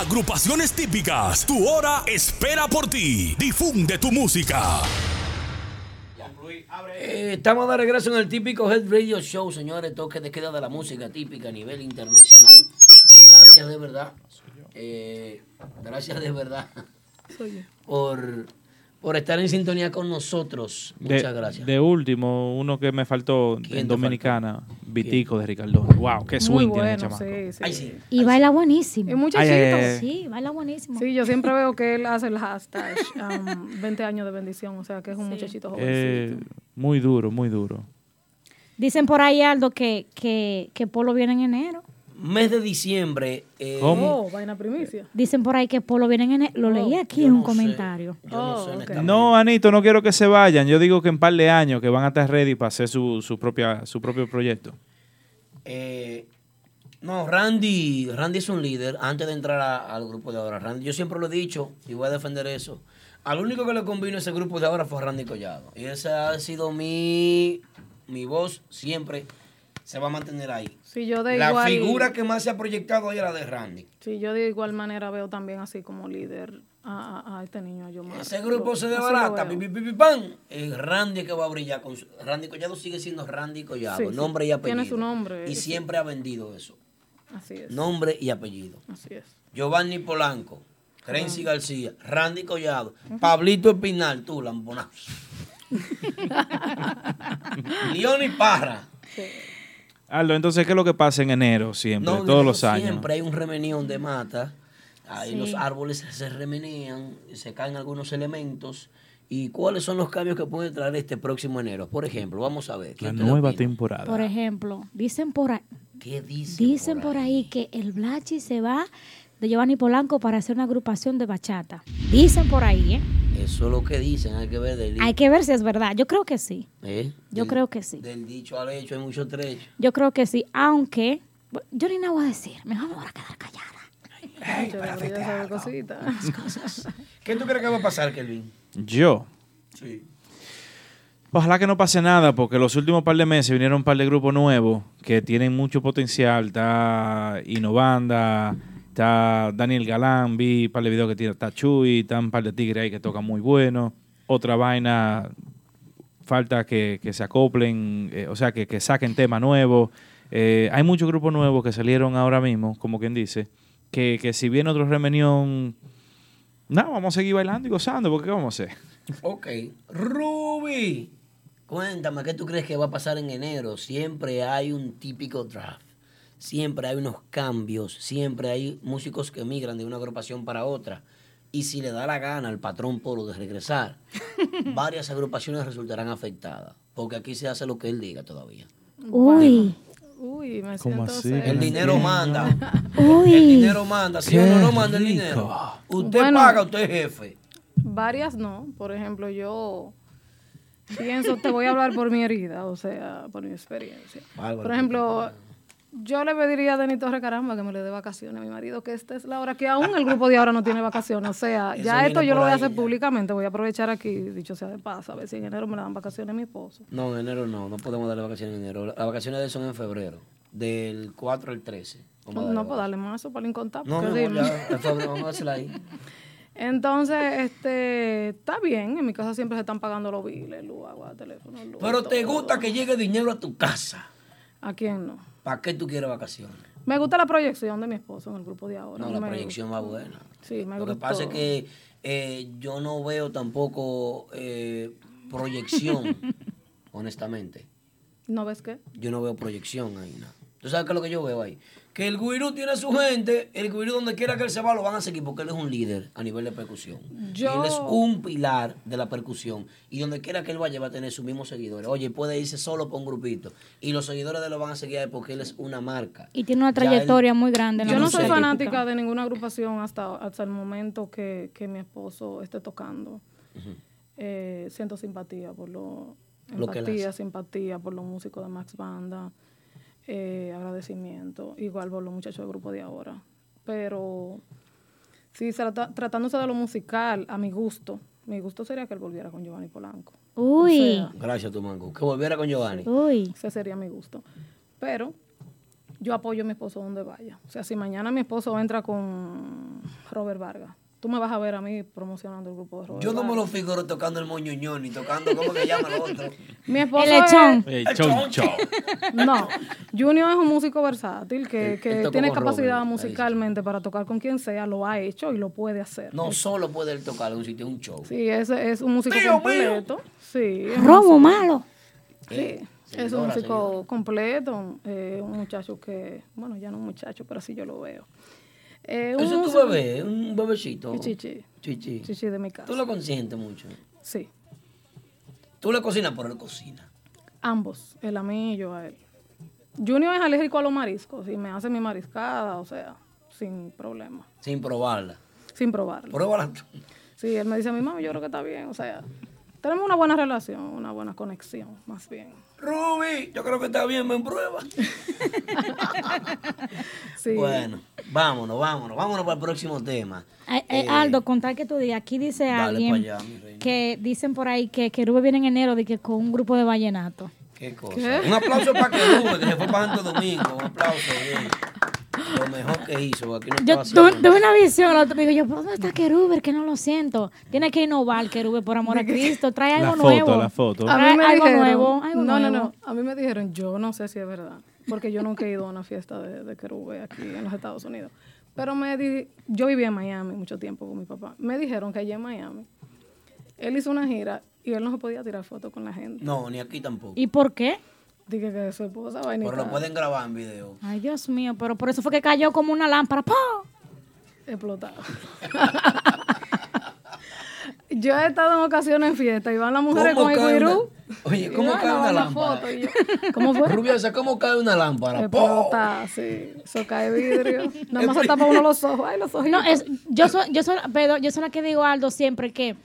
[SPEAKER 3] Agrupaciones típicas, tu hora espera por ti. Difunde tu música.
[SPEAKER 1] Eh, estamos de regreso en el típico Head Radio Show, señores. Toque de queda de la música típica a nivel internacional. Gracias de verdad. Eh, gracias de verdad por, por estar en sintonía con nosotros.
[SPEAKER 2] De,
[SPEAKER 1] Muchas gracias.
[SPEAKER 2] de último, uno que me faltó
[SPEAKER 1] ¿Quién
[SPEAKER 2] en Dominicana, Vitico de Ricardón. Wow, qué swing tiene ese
[SPEAKER 12] bueno,
[SPEAKER 2] chamaco.
[SPEAKER 12] sí, sí.
[SPEAKER 1] Ay, sí.
[SPEAKER 11] Y baila buenísimo.
[SPEAKER 12] Es muchachito.
[SPEAKER 2] Ay, ay.
[SPEAKER 11] Sí, baila buenísimo.
[SPEAKER 12] Sí, yo siempre veo que él hace el hashtag um, 20 años de bendición, o sea que es un muchachito jovencito.
[SPEAKER 2] Eh, muy duro, muy duro.
[SPEAKER 11] Dicen por ahí, Aldo, que, que, que Polo viene en enero.
[SPEAKER 1] Mes de diciembre. eh,
[SPEAKER 12] Oh, vaina primicia.
[SPEAKER 11] Dicen por ahí que Polo viene en enero. Lo leí aquí en un comentario.
[SPEAKER 12] Oh.
[SPEAKER 2] No, Anito, no quiero que se vayan. Yo digo que en par de años que van a estar ready para hacer su, su propia, su propio proyecto.
[SPEAKER 1] Eh, no, Randy, Randy es un líder antes de entrar a- al grupo de ahora. Randy, yo siempre lo he dicho y voy a defender eso. Al único que le convino a ese grupo de ahora fue Randy Collado. Y esa ha sido mi, mi voz siempre. Se va a mantener ahí.
[SPEAKER 12] Sí, yo de
[SPEAKER 1] la
[SPEAKER 12] igual,
[SPEAKER 1] figura que más se ha proyectado es la de Randy.
[SPEAKER 12] Sí, yo de igual manera veo también así como líder a, a- a este niño, a Yomar.
[SPEAKER 1] Ese grupo se desbarata,
[SPEAKER 12] veo.
[SPEAKER 1] pi, pi, pi, pi, pam. Es Randy que va a brillar. Con su- Randy Collado sigue siendo Randy Collado,
[SPEAKER 12] Sí, sí.
[SPEAKER 1] nombre y apellido.
[SPEAKER 12] Tiene su nombre,
[SPEAKER 1] Y
[SPEAKER 12] sí.
[SPEAKER 1] siempre ha vendido eso.
[SPEAKER 12] Así es.
[SPEAKER 1] Nombre y apellido.
[SPEAKER 12] Así es.
[SPEAKER 1] Giovanni Polanco, Renzi García, Randy Collado, Pablito Espinal, tú, lambonazo. Leoni Parra.
[SPEAKER 2] Aldo, entonces, ¿qué es lo que pasa en enero siempre,
[SPEAKER 1] No,
[SPEAKER 2] todos los años?
[SPEAKER 1] Siempre hay un remenión de mata. Ahí
[SPEAKER 11] Sí.
[SPEAKER 1] los árboles se remenean, se caen algunos elementos ¿Y cuáles son los cambios que puede traer este próximo enero? Por ejemplo, vamos a ver.
[SPEAKER 2] La
[SPEAKER 1] ¿quién te
[SPEAKER 2] nueva
[SPEAKER 1] opina?
[SPEAKER 2] temporada.
[SPEAKER 11] Por ejemplo, dicen por ahí,
[SPEAKER 1] ¿Qué dicen?
[SPEAKER 11] dicen por ahí que el Blachi se va de Giovanni Polanco para hacer una agrupación de bachata. Dicen por ahí, ¿eh?
[SPEAKER 1] Eso es lo que dicen, hay que ver del,
[SPEAKER 11] Hay que ver si es verdad. Yo creo que sí.
[SPEAKER 1] ¿eh?
[SPEAKER 11] Yo
[SPEAKER 1] Del-
[SPEAKER 11] creo que sí.
[SPEAKER 1] Del dicho al hecho hay mucho trecho.
[SPEAKER 11] Yo creo que sí, aunque yo ni nada voy a decir. Mejor me voy a quedar callada.
[SPEAKER 12] Yo debería saber cositas.
[SPEAKER 1] ¿Qué tú crees que va a pasar, Kelvin?
[SPEAKER 2] Yo.
[SPEAKER 1] Sí.
[SPEAKER 2] Ojalá que no pase nada, porque los últimos par de meses vinieron un par de grupos nuevos que tienen mucho potencial. Está Innovanda, está Daniel Galán, vi un par de videos que tiene, está Chuy, está un par de tigres ahí que tocan muy bueno. Otra vaina, falta que, que se acoplen, eh, o sea, que, que saquen tema nuevo. Eh, hay muchos grupos nuevos que salieron ahora mismo, como quien dice, que, que si viene otro remenión, no, vamos a seguir bailando y gozando, porque ¿qué vamos a hacer?
[SPEAKER 1] Ok. Ruby, cuéntame, ¿qué tú crees que va a pasar en enero? Siempre hay un típico draft. Siempre hay unos cambios. Siempre hay músicos que migran de una agrupación para otra. Y si le da la gana al patrón Polo de regresar, varias agrupaciones resultarán afectadas. Porque aquí se hace lo que él diga todavía.
[SPEAKER 11] Uy.
[SPEAKER 12] Uy, me
[SPEAKER 2] ¿Cómo
[SPEAKER 12] siento
[SPEAKER 2] así?
[SPEAKER 1] El dinero manda.
[SPEAKER 11] Uy.
[SPEAKER 1] El dinero manda. Si uno no manda el dinero, usted
[SPEAKER 12] Bueno.
[SPEAKER 1] paga, usted es jefe.
[SPEAKER 12] Varias no. Por ejemplo, yo pienso, te voy a hablar por mi herida, o sea, por mi experiencia.
[SPEAKER 1] Bárbaro,
[SPEAKER 12] Por ejemplo, yo le pediría a Denis Torre Caramba que me le dé vacaciones a mi marido, que esta es la hora que aún el grupo de ahora no tiene vacaciones. O sea,
[SPEAKER 1] Eso
[SPEAKER 12] ya esto yo lo voy a hacer
[SPEAKER 1] ya.
[SPEAKER 12] públicamente. Voy a aprovechar aquí, dicho sea de paso, a ver si en enero me dan vacaciones a mi esposo.
[SPEAKER 1] No, en enero no, no podemos darle vacaciones en enero. Las vacaciones de él son en febrero, del 4 al 13. Vamos a darle
[SPEAKER 12] No puedo darle más eso para el incontable.
[SPEAKER 1] No, febrero, vamos a dársela ahí.
[SPEAKER 12] Entonces, este, está bien. En mi casa siempre se están pagando los biles, luz, agua, teléfono, luz.
[SPEAKER 1] Pero te
[SPEAKER 12] todo.
[SPEAKER 1] gusta que llegue dinero a tu casa.
[SPEAKER 12] ¿A quién no?
[SPEAKER 1] ¿Para qué tú quieres vacaciones?
[SPEAKER 12] Me gusta la proyección de mi esposo en el grupo de ahora.
[SPEAKER 1] No, la proyección va buena.
[SPEAKER 12] Sí, me
[SPEAKER 1] Lo que pasa es que eh, yo no veo tampoco eh, proyección, honestamente.
[SPEAKER 12] ¿No ves qué?
[SPEAKER 1] Yo no veo proyección ahí. No. ¿Tú sabes qué es lo que yo veo ahí? Que el guirú tiene su gente, el guirú donde quiera que él se va lo van a seguir porque él es un líder a nivel de percusión.
[SPEAKER 12] Yo-
[SPEAKER 1] Y él es un pilar de la percusión. Y donde quiera que él vaya va a tener sus mismos seguidores. Oye, puede irse solo por un grupito. Y los seguidores de él lo van a seguir porque él es una marca.
[SPEAKER 11] Y tiene una
[SPEAKER 1] él-
[SPEAKER 11] trayectoria muy grande. en la
[SPEAKER 12] Yo no soy fanática de ninguna agrupación hasta, hasta el momento que, que mi esposo esté tocando. Eh, siento simpatía por lo,
[SPEAKER 1] Lo que
[SPEAKER 12] empatía, simpatía por los músicos de Max Banda, eh, agradecimiento, igual por los muchachos del grupo de ahora. Pero sí, trata- tratándose de lo musical, a mi gusto, mi gusto sería que él volviera con Giovanni Polanco.
[SPEAKER 11] Uy.
[SPEAKER 12] O sea,
[SPEAKER 1] Gracias, tu mango. Que volviera con Giovanni.
[SPEAKER 11] Uy.
[SPEAKER 12] ese sería mi gusto. Pero yo apoyo a mi esposo donde vaya. O sea, si mañana mi esposo entra con Robert Vargas, tú me vas a ver a mí promocionando el grupo de Robert
[SPEAKER 1] Yo no me lo figuro tocando el moñoñón ni tocando, ¿cómo que llama el otro?
[SPEAKER 12] Mi esposo
[SPEAKER 11] El lechón.
[SPEAKER 12] es-
[SPEAKER 2] El choncho.
[SPEAKER 12] No, Junior es un músico versátil que, que tiene capacidad
[SPEAKER 1] Robert,
[SPEAKER 12] musicalmente para tocar con quien sea, lo ha hecho y lo puede hacer.
[SPEAKER 1] No solo puede él tocar en un sitio, un show.
[SPEAKER 12] Sí, es, es un músico
[SPEAKER 1] Tío mío.
[SPEAKER 12] completo. Sí, es un
[SPEAKER 11] Robo malo.
[SPEAKER 12] Sí,
[SPEAKER 1] Eh,
[SPEAKER 12] es un músico
[SPEAKER 1] seguidora.
[SPEAKER 12] completo, eh, un muchacho que, bueno, ya no un muchacho, pero así yo lo veo. Eh, un
[SPEAKER 1] Ese es tu bebé, un bebecito.
[SPEAKER 12] Chichi.
[SPEAKER 1] Chichi.
[SPEAKER 12] Chichi de mi casa.
[SPEAKER 1] Tú lo consientes mucho.
[SPEAKER 12] Sí,
[SPEAKER 1] Tú le cocinas, pero él cocina.
[SPEAKER 12] ambos, él a mí y yo a él. Junior es alérgico a los mariscos y me hace mi mariscada, o sea, sin problema,
[SPEAKER 1] Sin probarla.
[SPEAKER 12] sin probarlo.
[SPEAKER 1] Pruébala tú.
[SPEAKER 12] Sí, él me dice a mi mamá, yo creo que está bien, o sea, tenemos una buena relación, una buena conexión, más bien.
[SPEAKER 1] Ruby, yo creo que está bien, me prueba.
[SPEAKER 12] Sí.
[SPEAKER 1] Bueno, vámonos, vámonos, vámonos para el próximo tema.
[SPEAKER 11] Eh, Aldo, contar que tú digas. Aquí dice
[SPEAKER 1] Dale
[SPEAKER 11] alguien
[SPEAKER 1] allá,
[SPEAKER 11] que dicen por ahí que Querube viene en enero de que con un grupo de vallenato.
[SPEAKER 1] Qué cosa.
[SPEAKER 12] ¿Qué?
[SPEAKER 1] Un aplauso para Querube, que se fue para Santo Domingo. Un aplauso, bien. Lo mejor que hizo. Aquí no
[SPEAKER 11] Yo tuve, una visión el otro digo yo, ¿pero ¿dónde está Querube? Que no lo siento. Tiene que innovar Querube por amor a Cristo. Trae
[SPEAKER 2] La
[SPEAKER 11] algo
[SPEAKER 2] foto,
[SPEAKER 11] nuevo.
[SPEAKER 2] la foto.
[SPEAKER 12] A
[SPEAKER 11] Trae
[SPEAKER 12] mí me
[SPEAKER 11] algo
[SPEAKER 12] dijeron,
[SPEAKER 11] nuevo, algo
[SPEAKER 12] no, no,
[SPEAKER 11] nuevo.
[SPEAKER 12] no, a mí me dijeron, yo no sé si es verdad, porque yo nunca he ido a una fiesta de, de querube aquí en los Estados Unidos. Pero me di, yo vivía en Miami mucho tiempo con mi papá. Me dijeron que allá en Miami, él hizo una gira y él no se podía tirar fotos con la gente.
[SPEAKER 1] No, ni aquí tampoco.
[SPEAKER 11] ¿Y por qué?
[SPEAKER 12] Dije que su esposa va
[SPEAKER 1] Pero lo pueden grabar en video.
[SPEAKER 11] Ay, Dios mío, pero por eso fue que cayó como una lámpara. ¡Pah!
[SPEAKER 12] explotado. Yo he estado en ocasiones en fiesta y van las mujeres
[SPEAKER 1] ¿Cómo
[SPEAKER 12] con el guirú.
[SPEAKER 1] Oye, ¿cómo cae una lámpara?
[SPEAKER 12] foto y yo- ¿Cómo fue?
[SPEAKER 1] Rubiosa, ¿cómo cae una lámpara?
[SPEAKER 12] Explota, sí. Eso cae vidrio. Nada más se tapa uno los ojos. Ay, los ojos.
[SPEAKER 11] No, es, yo soy, yo soy, pero yo soy la que digo Aldo siempre que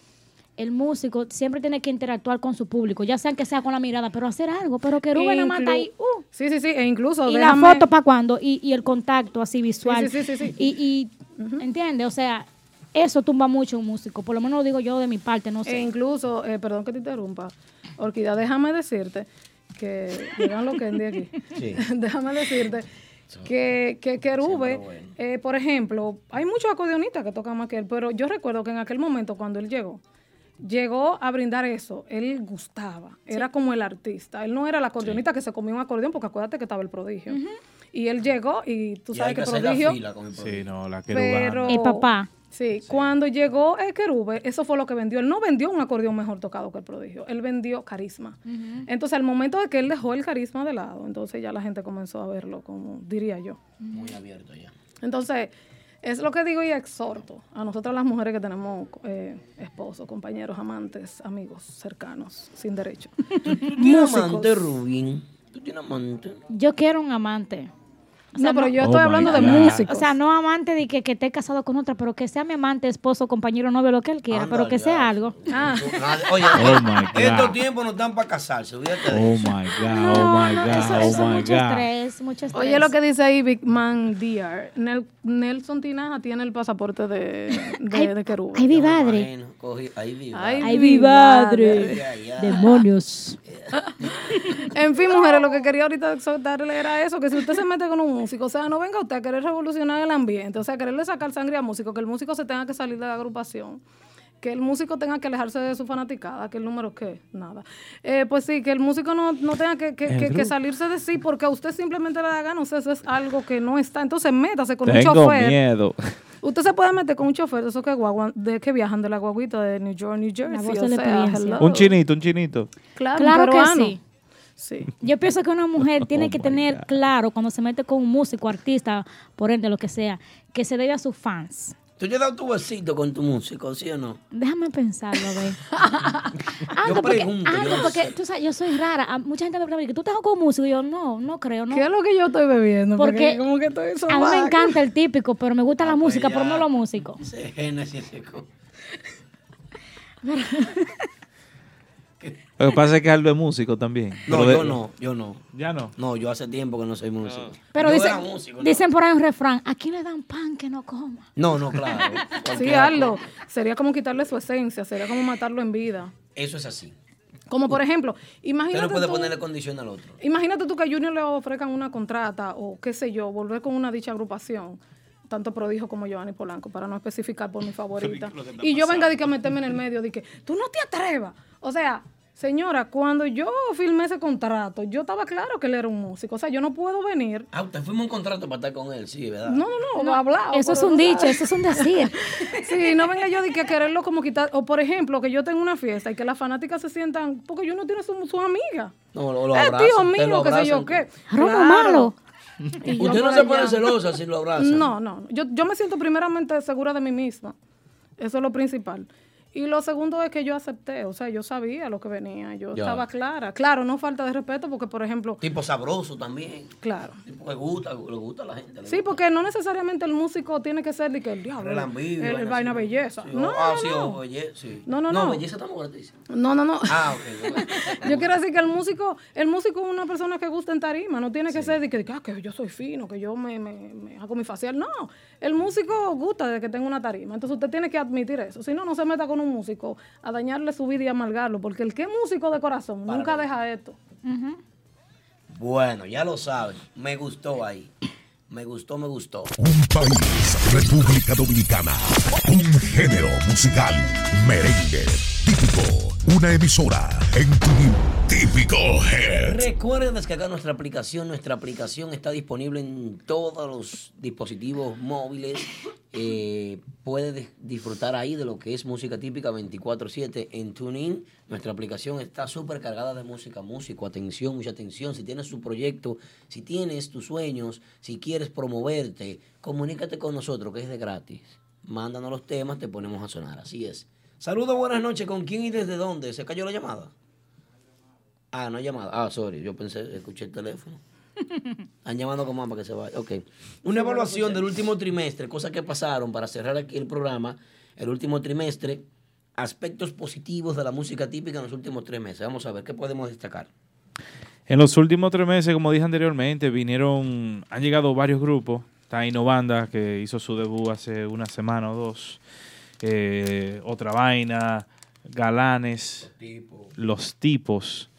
[SPEAKER 11] el músico siempre tiene que interactuar con su público, ya sea que sea con la mirada, pero hacer algo, pero que Rubén más está ahí, uh,
[SPEAKER 12] Sí, sí, sí. E incluso.
[SPEAKER 11] y
[SPEAKER 12] déjame-
[SPEAKER 11] la foto para cuándo, y, y el contacto así visual.
[SPEAKER 12] Sí, sí, sí, sí, sí.
[SPEAKER 11] Y, y ¿entiendes? O sea, eso tumba mucho a un músico, por lo menos lo digo yo de mi parte, no
[SPEAKER 12] E
[SPEAKER 11] sé.
[SPEAKER 12] incluso, eh, perdón que te interrumpa, Orquídea, déjame decirte que, llegan lo que de aquí,
[SPEAKER 1] Sí.
[SPEAKER 12] déjame decirte que, que, que Rube, eh, por ejemplo, hay muchos acordeonistas que tocan más que él, pero yo recuerdo que en aquel momento cuando él llegó, llegó a brindar eso, él gustaba, era como el artista, él no era el acordeonista que se comía un acordeón, porque acuérdate que estaba el prodigio. Y él llegó y tú
[SPEAKER 1] Y
[SPEAKER 12] sabes
[SPEAKER 1] hay
[SPEAKER 12] que
[SPEAKER 1] que hacer la
[SPEAKER 12] prodigio...
[SPEAKER 1] fila con el
[SPEAKER 2] Sí, no, la
[SPEAKER 12] Pero.
[SPEAKER 11] El papá.
[SPEAKER 12] Sí, cuando llegó el querube, eso fue lo que vendió. Él no vendió un acordeón mejor tocado que el prodigio, él vendió carisma. Entonces, al momento de que él dejó el carisma de lado, entonces ya la gente comenzó a verlo como diría yo.
[SPEAKER 1] Muy abierto ya.
[SPEAKER 12] Entonces, es lo que digo y exhorto a nosotras las mujeres que tenemos eh, esposos, compañeros, amantes, amigos, cercanos, sin derecho.
[SPEAKER 1] ¿Tienes amante, Rubín? ¿Tú tienes amante?
[SPEAKER 11] Yo quiero un amante. O
[SPEAKER 12] No, pero yo
[SPEAKER 1] Oh
[SPEAKER 12] estoy hablando de
[SPEAKER 1] God.
[SPEAKER 12] músicos.
[SPEAKER 11] O sea, no amante de que, que esté casado con otra, pero que sea mi amante, esposo, compañero, novio, lo que él quiera, pero que sea algo.
[SPEAKER 12] Ah.
[SPEAKER 1] Nadie- Oye,
[SPEAKER 2] Oh my God.
[SPEAKER 1] estos tiempos no están para casarse,
[SPEAKER 2] Oh my God, oh my God,
[SPEAKER 11] eso,
[SPEAKER 2] oh
[SPEAKER 11] eso
[SPEAKER 2] my
[SPEAKER 11] mucho
[SPEAKER 2] God.
[SPEAKER 11] estrés, mucho estrés.
[SPEAKER 12] Oye, lo que dice ahí Big Man DR. Nel- Nelson Tinaja tiene el pasaporte de, de,
[SPEAKER 11] Ay,
[SPEAKER 12] de
[SPEAKER 11] ay, mi madre.
[SPEAKER 1] Bueno, cogí- ahí vi.
[SPEAKER 12] Ay, mi
[SPEAKER 11] madre. Demonios.
[SPEAKER 12] En fin, mujeres, lo que quería ahorita exhortarle era eso, que si usted se mete con un músico, o sea, no venga usted a querer revolucionar el ambiente, o sea, quererle sacar sangre al músico, que el músico se tenga que salir de la agrupación, que el músico tenga que alejarse de su fanaticada, que el número qué, nada. Eh, pues sí, que el músico no, no tenga que, que- que- que salirse de sí, porque a usted simplemente le da gana, o sea, eso es algo que no está. Entonces, métase con un
[SPEAKER 2] Tengo
[SPEAKER 12] chofer.
[SPEAKER 2] miedo.
[SPEAKER 12] Usted se puede meter con un chofer de esos que, guagua- de, que viajan de la guaguita de New York, New Jersey. o sea.
[SPEAKER 2] Un chinito, un chinito.
[SPEAKER 12] Claro,
[SPEAKER 11] Claro
[SPEAKER 12] un
[SPEAKER 11] que sí.
[SPEAKER 12] Sí.
[SPEAKER 11] Yo pienso que una mujer tiene
[SPEAKER 2] Oh
[SPEAKER 11] que tener
[SPEAKER 2] God.
[SPEAKER 11] claro cuando se mete con un músico, artista, por ende, lo que sea, que se debe a sus fans.
[SPEAKER 1] ¿Tú te has dado tu besito con tu músico, sí o no?
[SPEAKER 11] Déjame pensarlo, ve. Ando, porque,
[SPEAKER 1] pregunto, yo
[SPEAKER 11] ando,
[SPEAKER 1] no
[SPEAKER 11] porque
[SPEAKER 1] sé.
[SPEAKER 11] tú sabes, yo soy rara. A- Mucha gente me pregunta, ¿tú estás con músico? Y yo, no, no creo, no.
[SPEAKER 12] ¿Qué es lo que yo estoy bebiendo? Porque,
[SPEAKER 11] Porque
[SPEAKER 12] como que estoy
[SPEAKER 11] a mí me encanta el típico, pero me gusta la
[SPEAKER 1] pues
[SPEAKER 11] música, pero
[SPEAKER 1] ya.
[SPEAKER 11] no los músicos.
[SPEAKER 1] Ese Génesis, ese co-
[SPEAKER 2] Lo que pasa es que Aldo es músico también.
[SPEAKER 1] No,
[SPEAKER 2] de-
[SPEAKER 1] yo no, yo no.
[SPEAKER 2] Ya no.
[SPEAKER 1] No, yo hace tiempo que no soy músico.
[SPEAKER 11] Pero
[SPEAKER 1] yo
[SPEAKER 11] dicen, dicen por ahí un refrán, ¿a quién le dan pan que no coma?
[SPEAKER 1] No, no, claro.
[SPEAKER 12] Sí,
[SPEAKER 1] cosa.
[SPEAKER 12] Sería como quitarle su esencia, sería como matarlo en vida.
[SPEAKER 1] Eso es así.
[SPEAKER 12] Como por ejemplo,
[SPEAKER 1] Usted
[SPEAKER 12] imagínate
[SPEAKER 1] no puede
[SPEAKER 12] tú,
[SPEAKER 1] ponerle condición al otro.
[SPEAKER 12] imagínate tú que a Junior le ofrezcan una contrata o qué sé yo, volver con una dicha agrupación, tanto Prodijo como Giovanni Polanco, para no especificar por mi favorita. Y yo venga de que a meterme en el medio, de que tú no te atrevas. O sea, señora, cuando yo firmé ese contrato, yo estaba claro que él era un músico. O sea, yo no puedo venir.
[SPEAKER 1] Ah, usted firmó un contrato para estar con él, sí, ¿verdad?
[SPEAKER 12] No, no, no, lo hablado.
[SPEAKER 11] Eso es un dicho,
[SPEAKER 12] sabes.
[SPEAKER 11] eso es un decir.
[SPEAKER 12] Sí, no venga yo de que quererlo como quitar. O por ejemplo, que yo tengo una fiesta y que las fanáticas se sientan. Porque yo no tiene su, su amiga.
[SPEAKER 1] No, lo, lo
[SPEAKER 12] Eh,
[SPEAKER 1] abrazan,
[SPEAKER 12] tío mío,
[SPEAKER 1] lo
[SPEAKER 12] qué sé yo
[SPEAKER 1] abrazan.
[SPEAKER 12] qué.
[SPEAKER 11] Romo
[SPEAKER 12] Claro.
[SPEAKER 11] malo.
[SPEAKER 12] Y
[SPEAKER 1] Usted no se pone
[SPEAKER 12] allá.
[SPEAKER 1] celosa si lo abrazan.
[SPEAKER 12] No, no. Yo, yo me siento primeramente segura de mí misma. Eso es lo principal. Y lo segundo es que yo acepté, o sea, yo sabía lo que venía, yo
[SPEAKER 1] Ya.
[SPEAKER 12] estaba clara. Claro, no falta de respeto porque, por ejemplo,
[SPEAKER 1] Tipo sabroso también.
[SPEAKER 12] claro.
[SPEAKER 1] Tipo que gusta, le gusta a la gente.
[SPEAKER 12] Sí, porque no necesariamente el músico tiene que ser de que el diablo, el, el
[SPEAKER 1] vaina
[SPEAKER 12] belleza.
[SPEAKER 1] Sí,
[SPEAKER 12] no,
[SPEAKER 1] ah,
[SPEAKER 12] no,
[SPEAKER 1] sí,
[SPEAKER 12] no.
[SPEAKER 1] o belle- sí.
[SPEAKER 12] No, no,
[SPEAKER 1] No,
[SPEAKER 12] no.
[SPEAKER 1] belleza estamos gratis.
[SPEAKER 12] No, no, no.
[SPEAKER 1] Ah, ok.
[SPEAKER 12] Yo quiero decir que el músico, el músico es una persona que gusta en tarima, no tiene que ser de que, ah, que yo soy fino, que yo me, me, me hago mi facial. No, el músico gusta de que tenga una tarima. Entonces usted tiene que admitir eso. Si no, no se meta con un músico a dañarle su vida y amargarlo, porque el que es músico de corazón nunca deja esto.
[SPEAKER 1] Bueno, ya lo saben. Me gustó ahí. Me gustó, me gustó.
[SPEAKER 4] Un país, República Dominicana. Un género musical, merengue, Una emisora en tu típico head.
[SPEAKER 1] Recuerden descargar nuestra aplicación. Nuestra aplicación está disponible en todos los dispositivos móviles. Eh, puede dis- disfrutar ahí de lo que es música típica 24/7 en TuneIn. Nuestra aplicación está súper cargada de música, músico. Atención, mucha atención. Si tienes tu proyecto, si tienes tus sueños, si quieres promoverte, comunícate con nosotros que es de gratis. Mándanos los temas, te ponemos a sonar. Así es. Saludos, buenas noches. ¿Con quién y desde dónde? ¿Se cayó la llamada? Ah, no hay llamada. Ah, sorry. Yo pensé, escuché el teléfono. Han llamado con más para que se vaya. Ok. Una evaluación del último trimestre, cosas que pasaron para cerrar aquí el programa. El último trimestre, aspectos positivos de la música típica en los últimos tres meses. Vamos a ver qué podemos destacar.
[SPEAKER 2] En los últimos tres meses, como dije anteriormente, vinieron, han llegado varios grupos. Está Innovanda, que hizo su debut hace una semana o dos. Eh, Otra Vaina, Galanes, Los Tipos.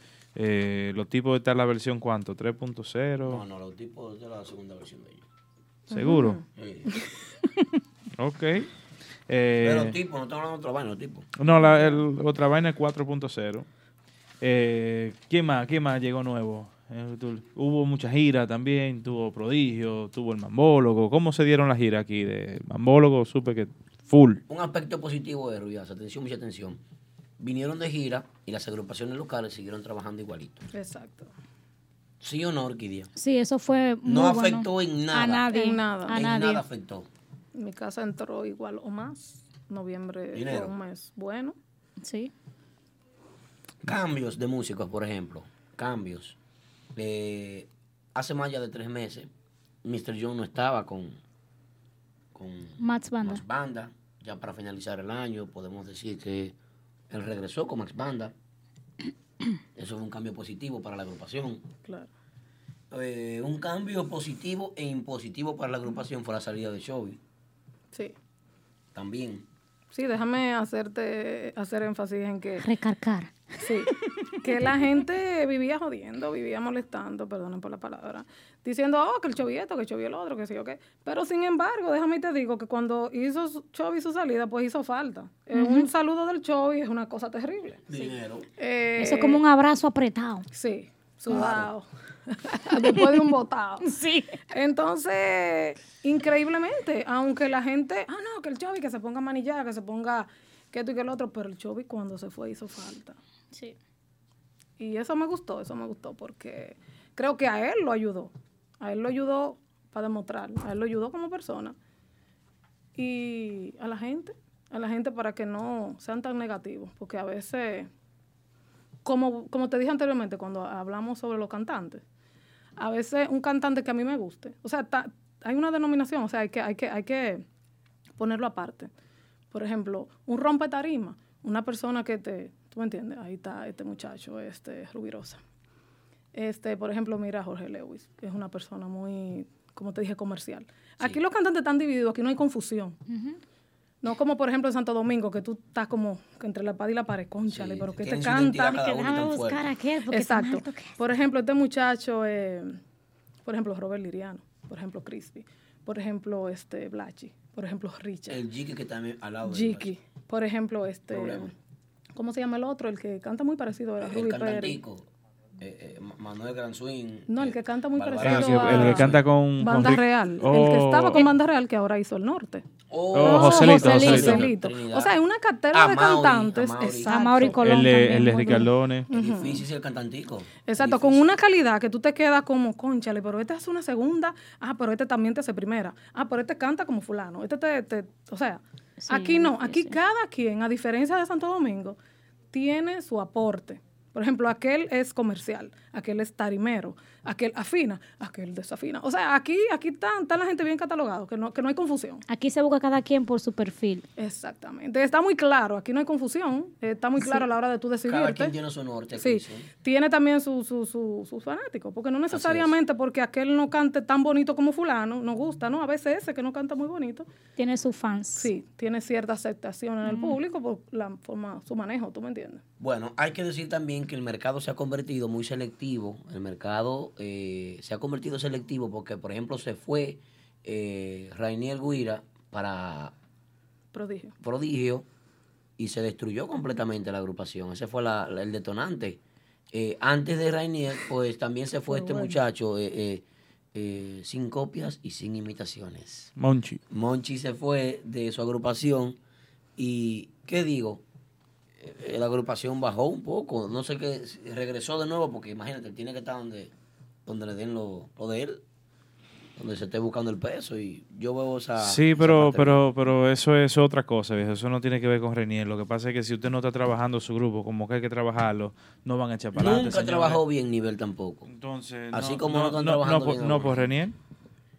[SPEAKER 2] Eh, los tipos está en la versión cuánto, 3.0.
[SPEAKER 1] No, no, los tipos de la segunda versión de ellos.
[SPEAKER 2] ¿Seguro?
[SPEAKER 1] Sí.
[SPEAKER 2] Ok.
[SPEAKER 1] Pero
[SPEAKER 2] Eh,
[SPEAKER 1] los tipos, no estamos hablando de otra vaina, los tipos.
[SPEAKER 2] no, la, el- Otra Vaina es 4.0. Eh, ¿Quién más? ¿Quién más llegó nuevo? Eh, tú- hubo mucha gira también, tuvo Prodigio, tuvo el Mambólogo. ¿Cómo se dieron las giras aquí? De Mambólogo supe que full.
[SPEAKER 1] Un aspecto positivo de Ruidazo, atención, mucha atención. Vinieron de gira y las agrupaciones locales siguieron trabajando igualito.
[SPEAKER 12] Exacto.
[SPEAKER 1] ¿Sí o no, Orquídea?
[SPEAKER 11] Sí, eso fue muy
[SPEAKER 1] No
[SPEAKER 11] bueno.
[SPEAKER 1] afectó en nada.
[SPEAKER 11] A nadie.
[SPEAKER 12] En nada.
[SPEAKER 11] A
[SPEAKER 1] en
[SPEAKER 11] nadie.
[SPEAKER 1] nada afectó.
[SPEAKER 12] Mi casa entró igual o más. Noviembre
[SPEAKER 1] Dinero.
[SPEAKER 12] fue un mes bueno.
[SPEAKER 11] Sí.
[SPEAKER 1] Cambios de músicos, por ejemplo. Cambios. Eh, hace más ya de tres meses, Mr. John no estaba con, con
[SPEAKER 11] Max Banda.
[SPEAKER 1] Max Banda. Ya para finalizar el año, podemos decir que él regresó con Max Banda. Eso fue un cambio positivo para la agrupación.
[SPEAKER 12] Claro.
[SPEAKER 1] Eh, un cambio positivo e impositivo para la agrupación fue la salida de Chovy.
[SPEAKER 12] Sí.
[SPEAKER 1] También.
[SPEAKER 12] Sí, déjame hacerte hacer énfasis en que
[SPEAKER 11] Recargar.
[SPEAKER 12] sí, que la gente vivía jodiendo, vivía molestando, perdonen por la palabra, diciendo, oh, que el chovieto, que el chovi el otro, que sí o qué. Pero sin embargo, déjame y te digo que cuando hizo Chovy su salida, pues hizo falta. Eh. Un saludo del Chovy es una cosa terrible.
[SPEAKER 1] Dinero.
[SPEAKER 12] Eh,
[SPEAKER 11] Eso es como un abrazo apretado.
[SPEAKER 12] Sí, sudado. Después de un botado.
[SPEAKER 11] Sí.
[SPEAKER 12] Entonces, increíblemente, aunque la gente, ah, no, que el Chovy que se ponga a manillar, que se ponga que esto y que el otro, pero el Chovy cuando se fue hizo falta.
[SPEAKER 11] Sí.
[SPEAKER 12] Y eso me gustó, eso me gustó, porque creo que a él lo ayudó. A él lo ayudó para demostrar, a él lo ayudó como persona. Y a la gente, a la gente para que no sean tan negativos, porque a veces, como, como te dije anteriormente, cuando hablamos sobre los cantantes, a veces un cantante que a mí me guste, o sea, hay una denominación, o sea, hay que, hay que, hay que ponerlo aparte. Por ejemplo, un rompe tarima, una persona que te, tú me entiendes, ahí está este muchacho, este Rubirosa. Este, por ejemplo, mira a Jorge Lewis, que es una persona muy, como te dije, comercial. Aquí los cantantes están divididos, aquí no hay confusión. No como por ejemplo en Santo Domingo, que tú estás como que entre la espada y la pared, conchale, pero que te canta.
[SPEAKER 11] y tan buscar fuerte. aquel, porque
[SPEAKER 12] Exacto.
[SPEAKER 11] que
[SPEAKER 12] Por ejemplo, este muchacho, eh, por ejemplo, Robert Liriano, por ejemplo, Crispy, por ejemplo, este Blachi, por ejemplo, Richard.
[SPEAKER 1] El Jiki que también al lado de
[SPEAKER 12] Jiki, por ejemplo, este,
[SPEAKER 1] Problema.
[SPEAKER 12] ¿Cómo se llama el otro? El que canta muy parecido a
[SPEAKER 1] el
[SPEAKER 12] Ruby Pérez.
[SPEAKER 1] cantantico. eh, eh, Ma- Manuel Gran Swing.
[SPEAKER 12] No, el que canta muy parecido
[SPEAKER 2] Ah, que- el que canta con-
[SPEAKER 12] Banda
[SPEAKER 2] con
[SPEAKER 12] Real. El que
[SPEAKER 2] Oh.
[SPEAKER 12] estaba con Banda Real que ahora hizo el norte.
[SPEAKER 2] Oh, Joselito, Joselito.
[SPEAKER 12] Joselito. O sea, hay una cartera
[SPEAKER 1] A
[SPEAKER 12] de cantantes.
[SPEAKER 1] a Mauri.
[SPEAKER 12] Exacto.
[SPEAKER 11] Colón
[SPEAKER 2] El el
[SPEAKER 11] bien.
[SPEAKER 2] Ricardone.
[SPEAKER 1] Es difícil ser cantantico.
[SPEAKER 12] Exacto, con una calidad que tú te quedas como, conchale, pero este hace una segunda, ah, pero este también te hace primera, ah, pero este canta como fulano, este te, te- o sea,
[SPEAKER 11] Sí,
[SPEAKER 12] aquí no,
[SPEAKER 11] sí,
[SPEAKER 12] aquí
[SPEAKER 11] sí.
[SPEAKER 12] cada quien, a diferencia de Santo Domingo, tiene su aporte. Por ejemplo, aquel es comercial, aquel es tarimero, aquel afina, aquel desafina. O sea, aquí, aquí están, está la gente bien catalogado, que no, que no hay confusión.
[SPEAKER 11] Aquí se busca cada quien por su perfil.
[SPEAKER 12] Exactamente. Está muy claro, aquí no hay confusión, está muy claro
[SPEAKER 11] Sí.
[SPEAKER 12] a la hora de tú decidirte.
[SPEAKER 1] Cada quien tiene su norte. aquí,
[SPEAKER 12] Sí,
[SPEAKER 1] sí.
[SPEAKER 12] tiene también sus su, su, sus fanáticos, porque no necesariamente porque aquel no cante tan bonito como fulano, nos gusta, ¿no? A veces ese que no canta muy bonito,
[SPEAKER 11] Tiene sus fans.
[SPEAKER 12] sí, tiene cierta aceptación en el público por la forma, su manejo, ¿tú me entiendes?
[SPEAKER 1] Bueno, hay que decir también que el mercado se ha convertido muy selectivo. El mercado eh, se ha convertido selectivo porque, por ejemplo, se fue eh, Rainier Guira para
[SPEAKER 12] Prodigio.
[SPEAKER 1] Prodigio y se destruyó completamente la agrupación. Ese fue la- la- el detonante. Eh, antes de Rainier, pues también se fue este
[SPEAKER 12] bueno.
[SPEAKER 1] muchacho eh, eh, eh, sin copias y sin imitaciones.
[SPEAKER 2] Monchi.
[SPEAKER 1] Monchi se fue de su agrupación y, ¿qué digo? La agrupación bajó un poco, no sé qué, regresó de nuevo porque imagínate, tiene que estar donde, donde le den lo, lo de él. donde se esté buscando el peso y yo veo esa...
[SPEAKER 2] Sí, pero, pero, pero eso es otra cosa, viejo. Eso no tiene que ver con Renier. Lo que pasa es que si usted no está trabajando su grupo como que hay que trabajarlo, no van a echar para adelante.
[SPEAKER 1] Nunca
[SPEAKER 2] señores.
[SPEAKER 1] trabajó bien nivel tampoco.
[SPEAKER 2] Entonces,
[SPEAKER 1] Así
[SPEAKER 2] no,
[SPEAKER 1] como no,
[SPEAKER 2] no,
[SPEAKER 1] están
[SPEAKER 2] no,
[SPEAKER 1] trabajando
[SPEAKER 2] no
[SPEAKER 1] bien
[SPEAKER 2] no por Renier.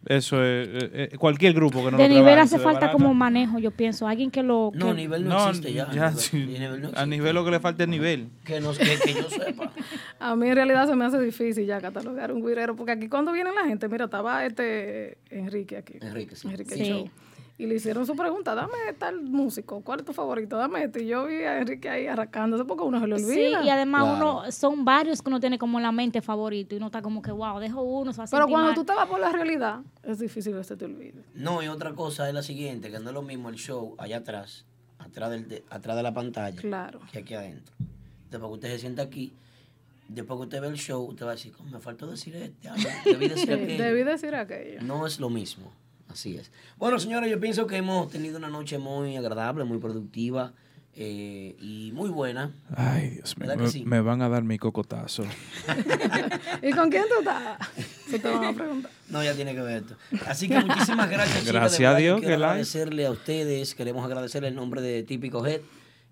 [SPEAKER 2] Eso es eh, eh, cualquier grupo que no
[SPEAKER 11] de
[SPEAKER 2] lo
[SPEAKER 11] nivel hace falta como manejo, yo pienso. Alguien que lo.
[SPEAKER 1] No,
[SPEAKER 11] que-
[SPEAKER 1] nivel no, existe ya.
[SPEAKER 2] sí.
[SPEAKER 1] nivel no
[SPEAKER 2] a nivel lo que le falta es nivel.
[SPEAKER 1] Que, no, que, que yo sepa.
[SPEAKER 12] A mí en realidad se me hace difícil ya catalogar un guirero, porque aquí cuando viene la gente, mira, estaba este Enrique aquí.
[SPEAKER 1] Enrique, sí.
[SPEAKER 12] Enrique
[SPEAKER 11] Sí.
[SPEAKER 12] Y le hicieron su pregunta, dame tal músico, ¿cuál es tu favorito? Dame este. Y yo vi a Enrique ahí arrancándose porque a uno se le
[SPEAKER 11] Sí,
[SPEAKER 12] olvida.
[SPEAKER 11] y además
[SPEAKER 1] Claro.
[SPEAKER 11] uno, son varios que uno tiene como en la mente favorito y uno está como que, wow, dejo uno, se va a
[SPEAKER 12] Pero cuando
[SPEAKER 11] mal.
[SPEAKER 12] tú te vas por la realidad, es difícil que se te olvide.
[SPEAKER 1] No, y otra cosa es la siguiente, que no es lo mismo el show allá atrás, atrás, del, de, atrás de la pantalla,
[SPEAKER 12] Claro.
[SPEAKER 1] que aquí adentro. Después que usted se sienta aquí, después que usted ve el show, usted va a decir, "¿Cómo me faltó decir este, ah, debí decir
[SPEAKER 12] Sí,
[SPEAKER 1] aquello".
[SPEAKER 12] debí decir aquello.
[SPEAKER 1] No es lo mismo, así es. Bueno, señores, yo pienso que hemos tenido una noche muy agradable, muy productiva eh, y muy buena.
[SPEAKER 2] Ay, Dios mío.
[SPEAKER 1] ¿Verdad que
[SPEAKER 2] Me,
[SPEAKER 1] sí?
[SPEAKER 2] me van a dar mi cocotazo.
[SPEAKER 12] ¿Y con quién tú estás? Eso te van a preguntar.
[SPEAKER 1] No, ya tiene que ver esto. Así que muchísimas gracias, chicas.
[SPEAKER 2] Gracias a Dios
[SPEAKER 1] quiero
[SPEAKER 2] que la
[SPEAKER 1] agradecerle a ustedes, queremos agradecerle el nombre de Típico Head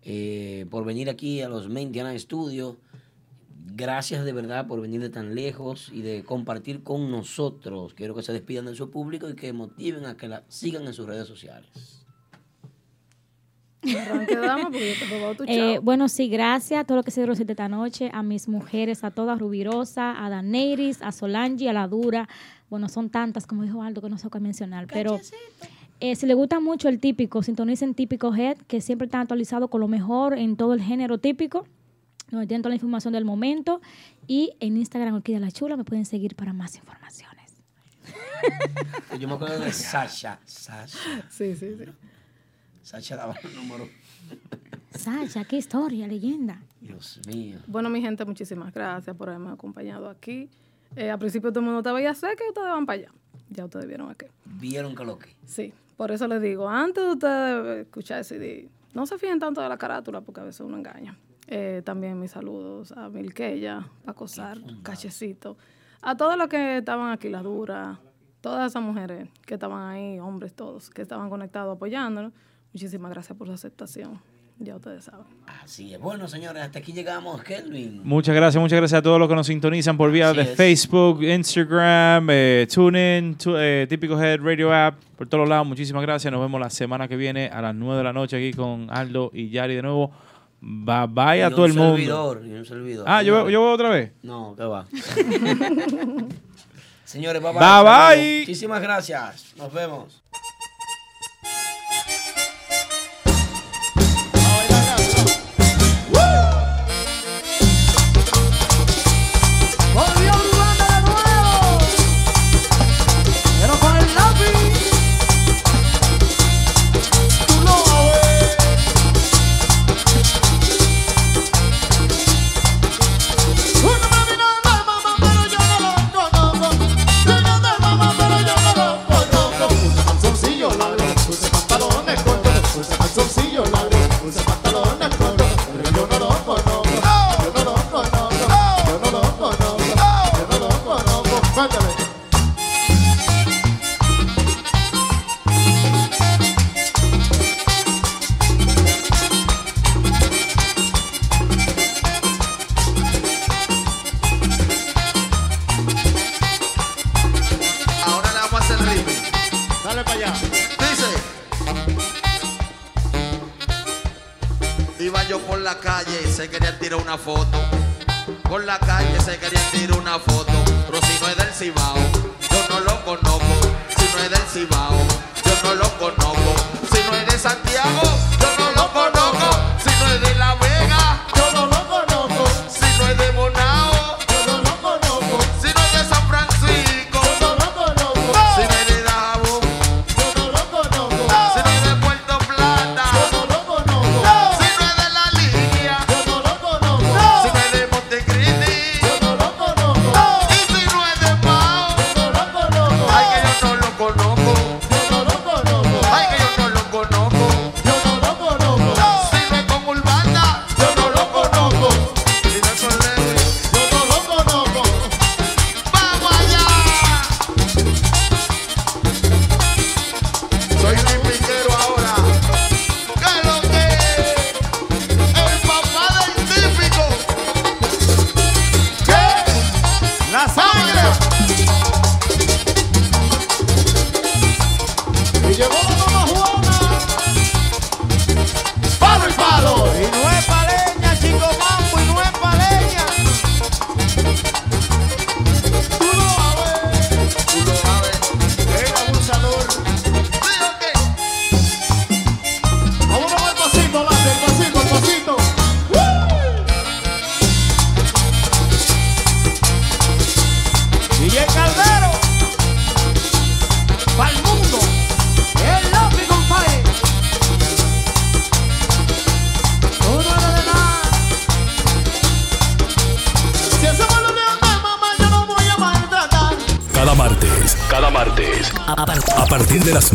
[SPEAKER 1] eh, por venir aquí a los Mentiana Studios. Gracias de verdad por venir de tan lejos y de compartir con nosotros. Quiero que se despidan de su público y que motiven a que la sigan en sus redes sociales.
[SPEAKER 12] Tu
[SPEAKER 11] Eh, bueno, sí, gracias a todo lo que se dieron de esta noche, a mis mujeres, a todas, Rubirosa, a Daneiris, a Solange, a La Dura. Bueno, son tantas, como dijo Aldo, que no sé qué mencionar. Pero eh, si les gusta mucho el típico, sintonicen Típico Head, que siempre está actualizado con lo mejor en todo el género típico, donde tienen toda la información del momento. Y en Instagram, Orquídea La Chula, me pueden seguir para más informaciones.
[SPEAKER 1] Yo me acuerdo de Sasha. Sasha.
[SPEAKER 12] Sí, sí, sí.
[SPEAKER 1] Sasha daba el número.
[SPEAKER 11] Sasha, qué historia, leyenda.
[SPEAKER 1] Dios mío.
[SPEAKER 12] Bueno, mi gente, muchísimas gracias por haberme acompañado aquí. Eh, al principio todo el mundo estaba ya sé que ustedes van para allá. Ya ustedes vieron aquí.
[SPEAKER 1] Vieron que lo que.
[SPEAKER 12] Sí, por eso les digo, antes de ustedes escuchar ese CD, no se fíjen tanto de la carátula porque a veces uno engaña. Eh, también mis saludos a Milqueya, Paco Sar, Cachecito, a todos los que estaban aquí, la dura, todas esas mujeres que estaban ahí, hombres todos, que estaban conectados apoyándonos. Muchísimas gracias por su aceptación. Ya ustedes saben.
[SPEAKER 1] Así es. Bueno, señores, hasta aquí llegamos, Kelvin.
[SPEAKER 2] Muchas gracias, muchas gracias a todos los que nos sintonizan por vía
[SPEAKER 1] Así
[SPEAKER 2] de
[SPEAKER 1] es.
[SPEAKER 2] Facebook, Instagram, eh, TuneIn, tu- eh, Típico Head Radio App, por todos lados. Muchísimas gracias. Nos vemos la semana que viene a las 9 de la noche aquí con Aldo y Yari de nuevo. Bye bye a
[SPEAKER 1] Y
[SPEAKER 2] todo el mundo.
[SPEAKER 1] servidor, y un servidor.
[SPEAKER 2] Ah, ¿yo, yo voy otra vez.
[SPEAKER 1] No, ¿qué va? Señores, bye bye.
[SPEAKER 2] Bye, bye.
[SPEAKER 1] Muchísimas gracias. Nos vemos.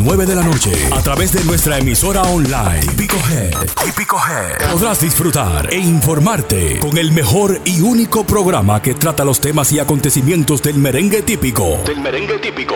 [SPEAKER 3] 9 de la noche. A través de nuestra emisora online. Típico Head. Típico Head. Podrás disfrutar e informarte con el mejor y único programa que trata los temas y acontecimientos del merengue típico. Del merengue típico.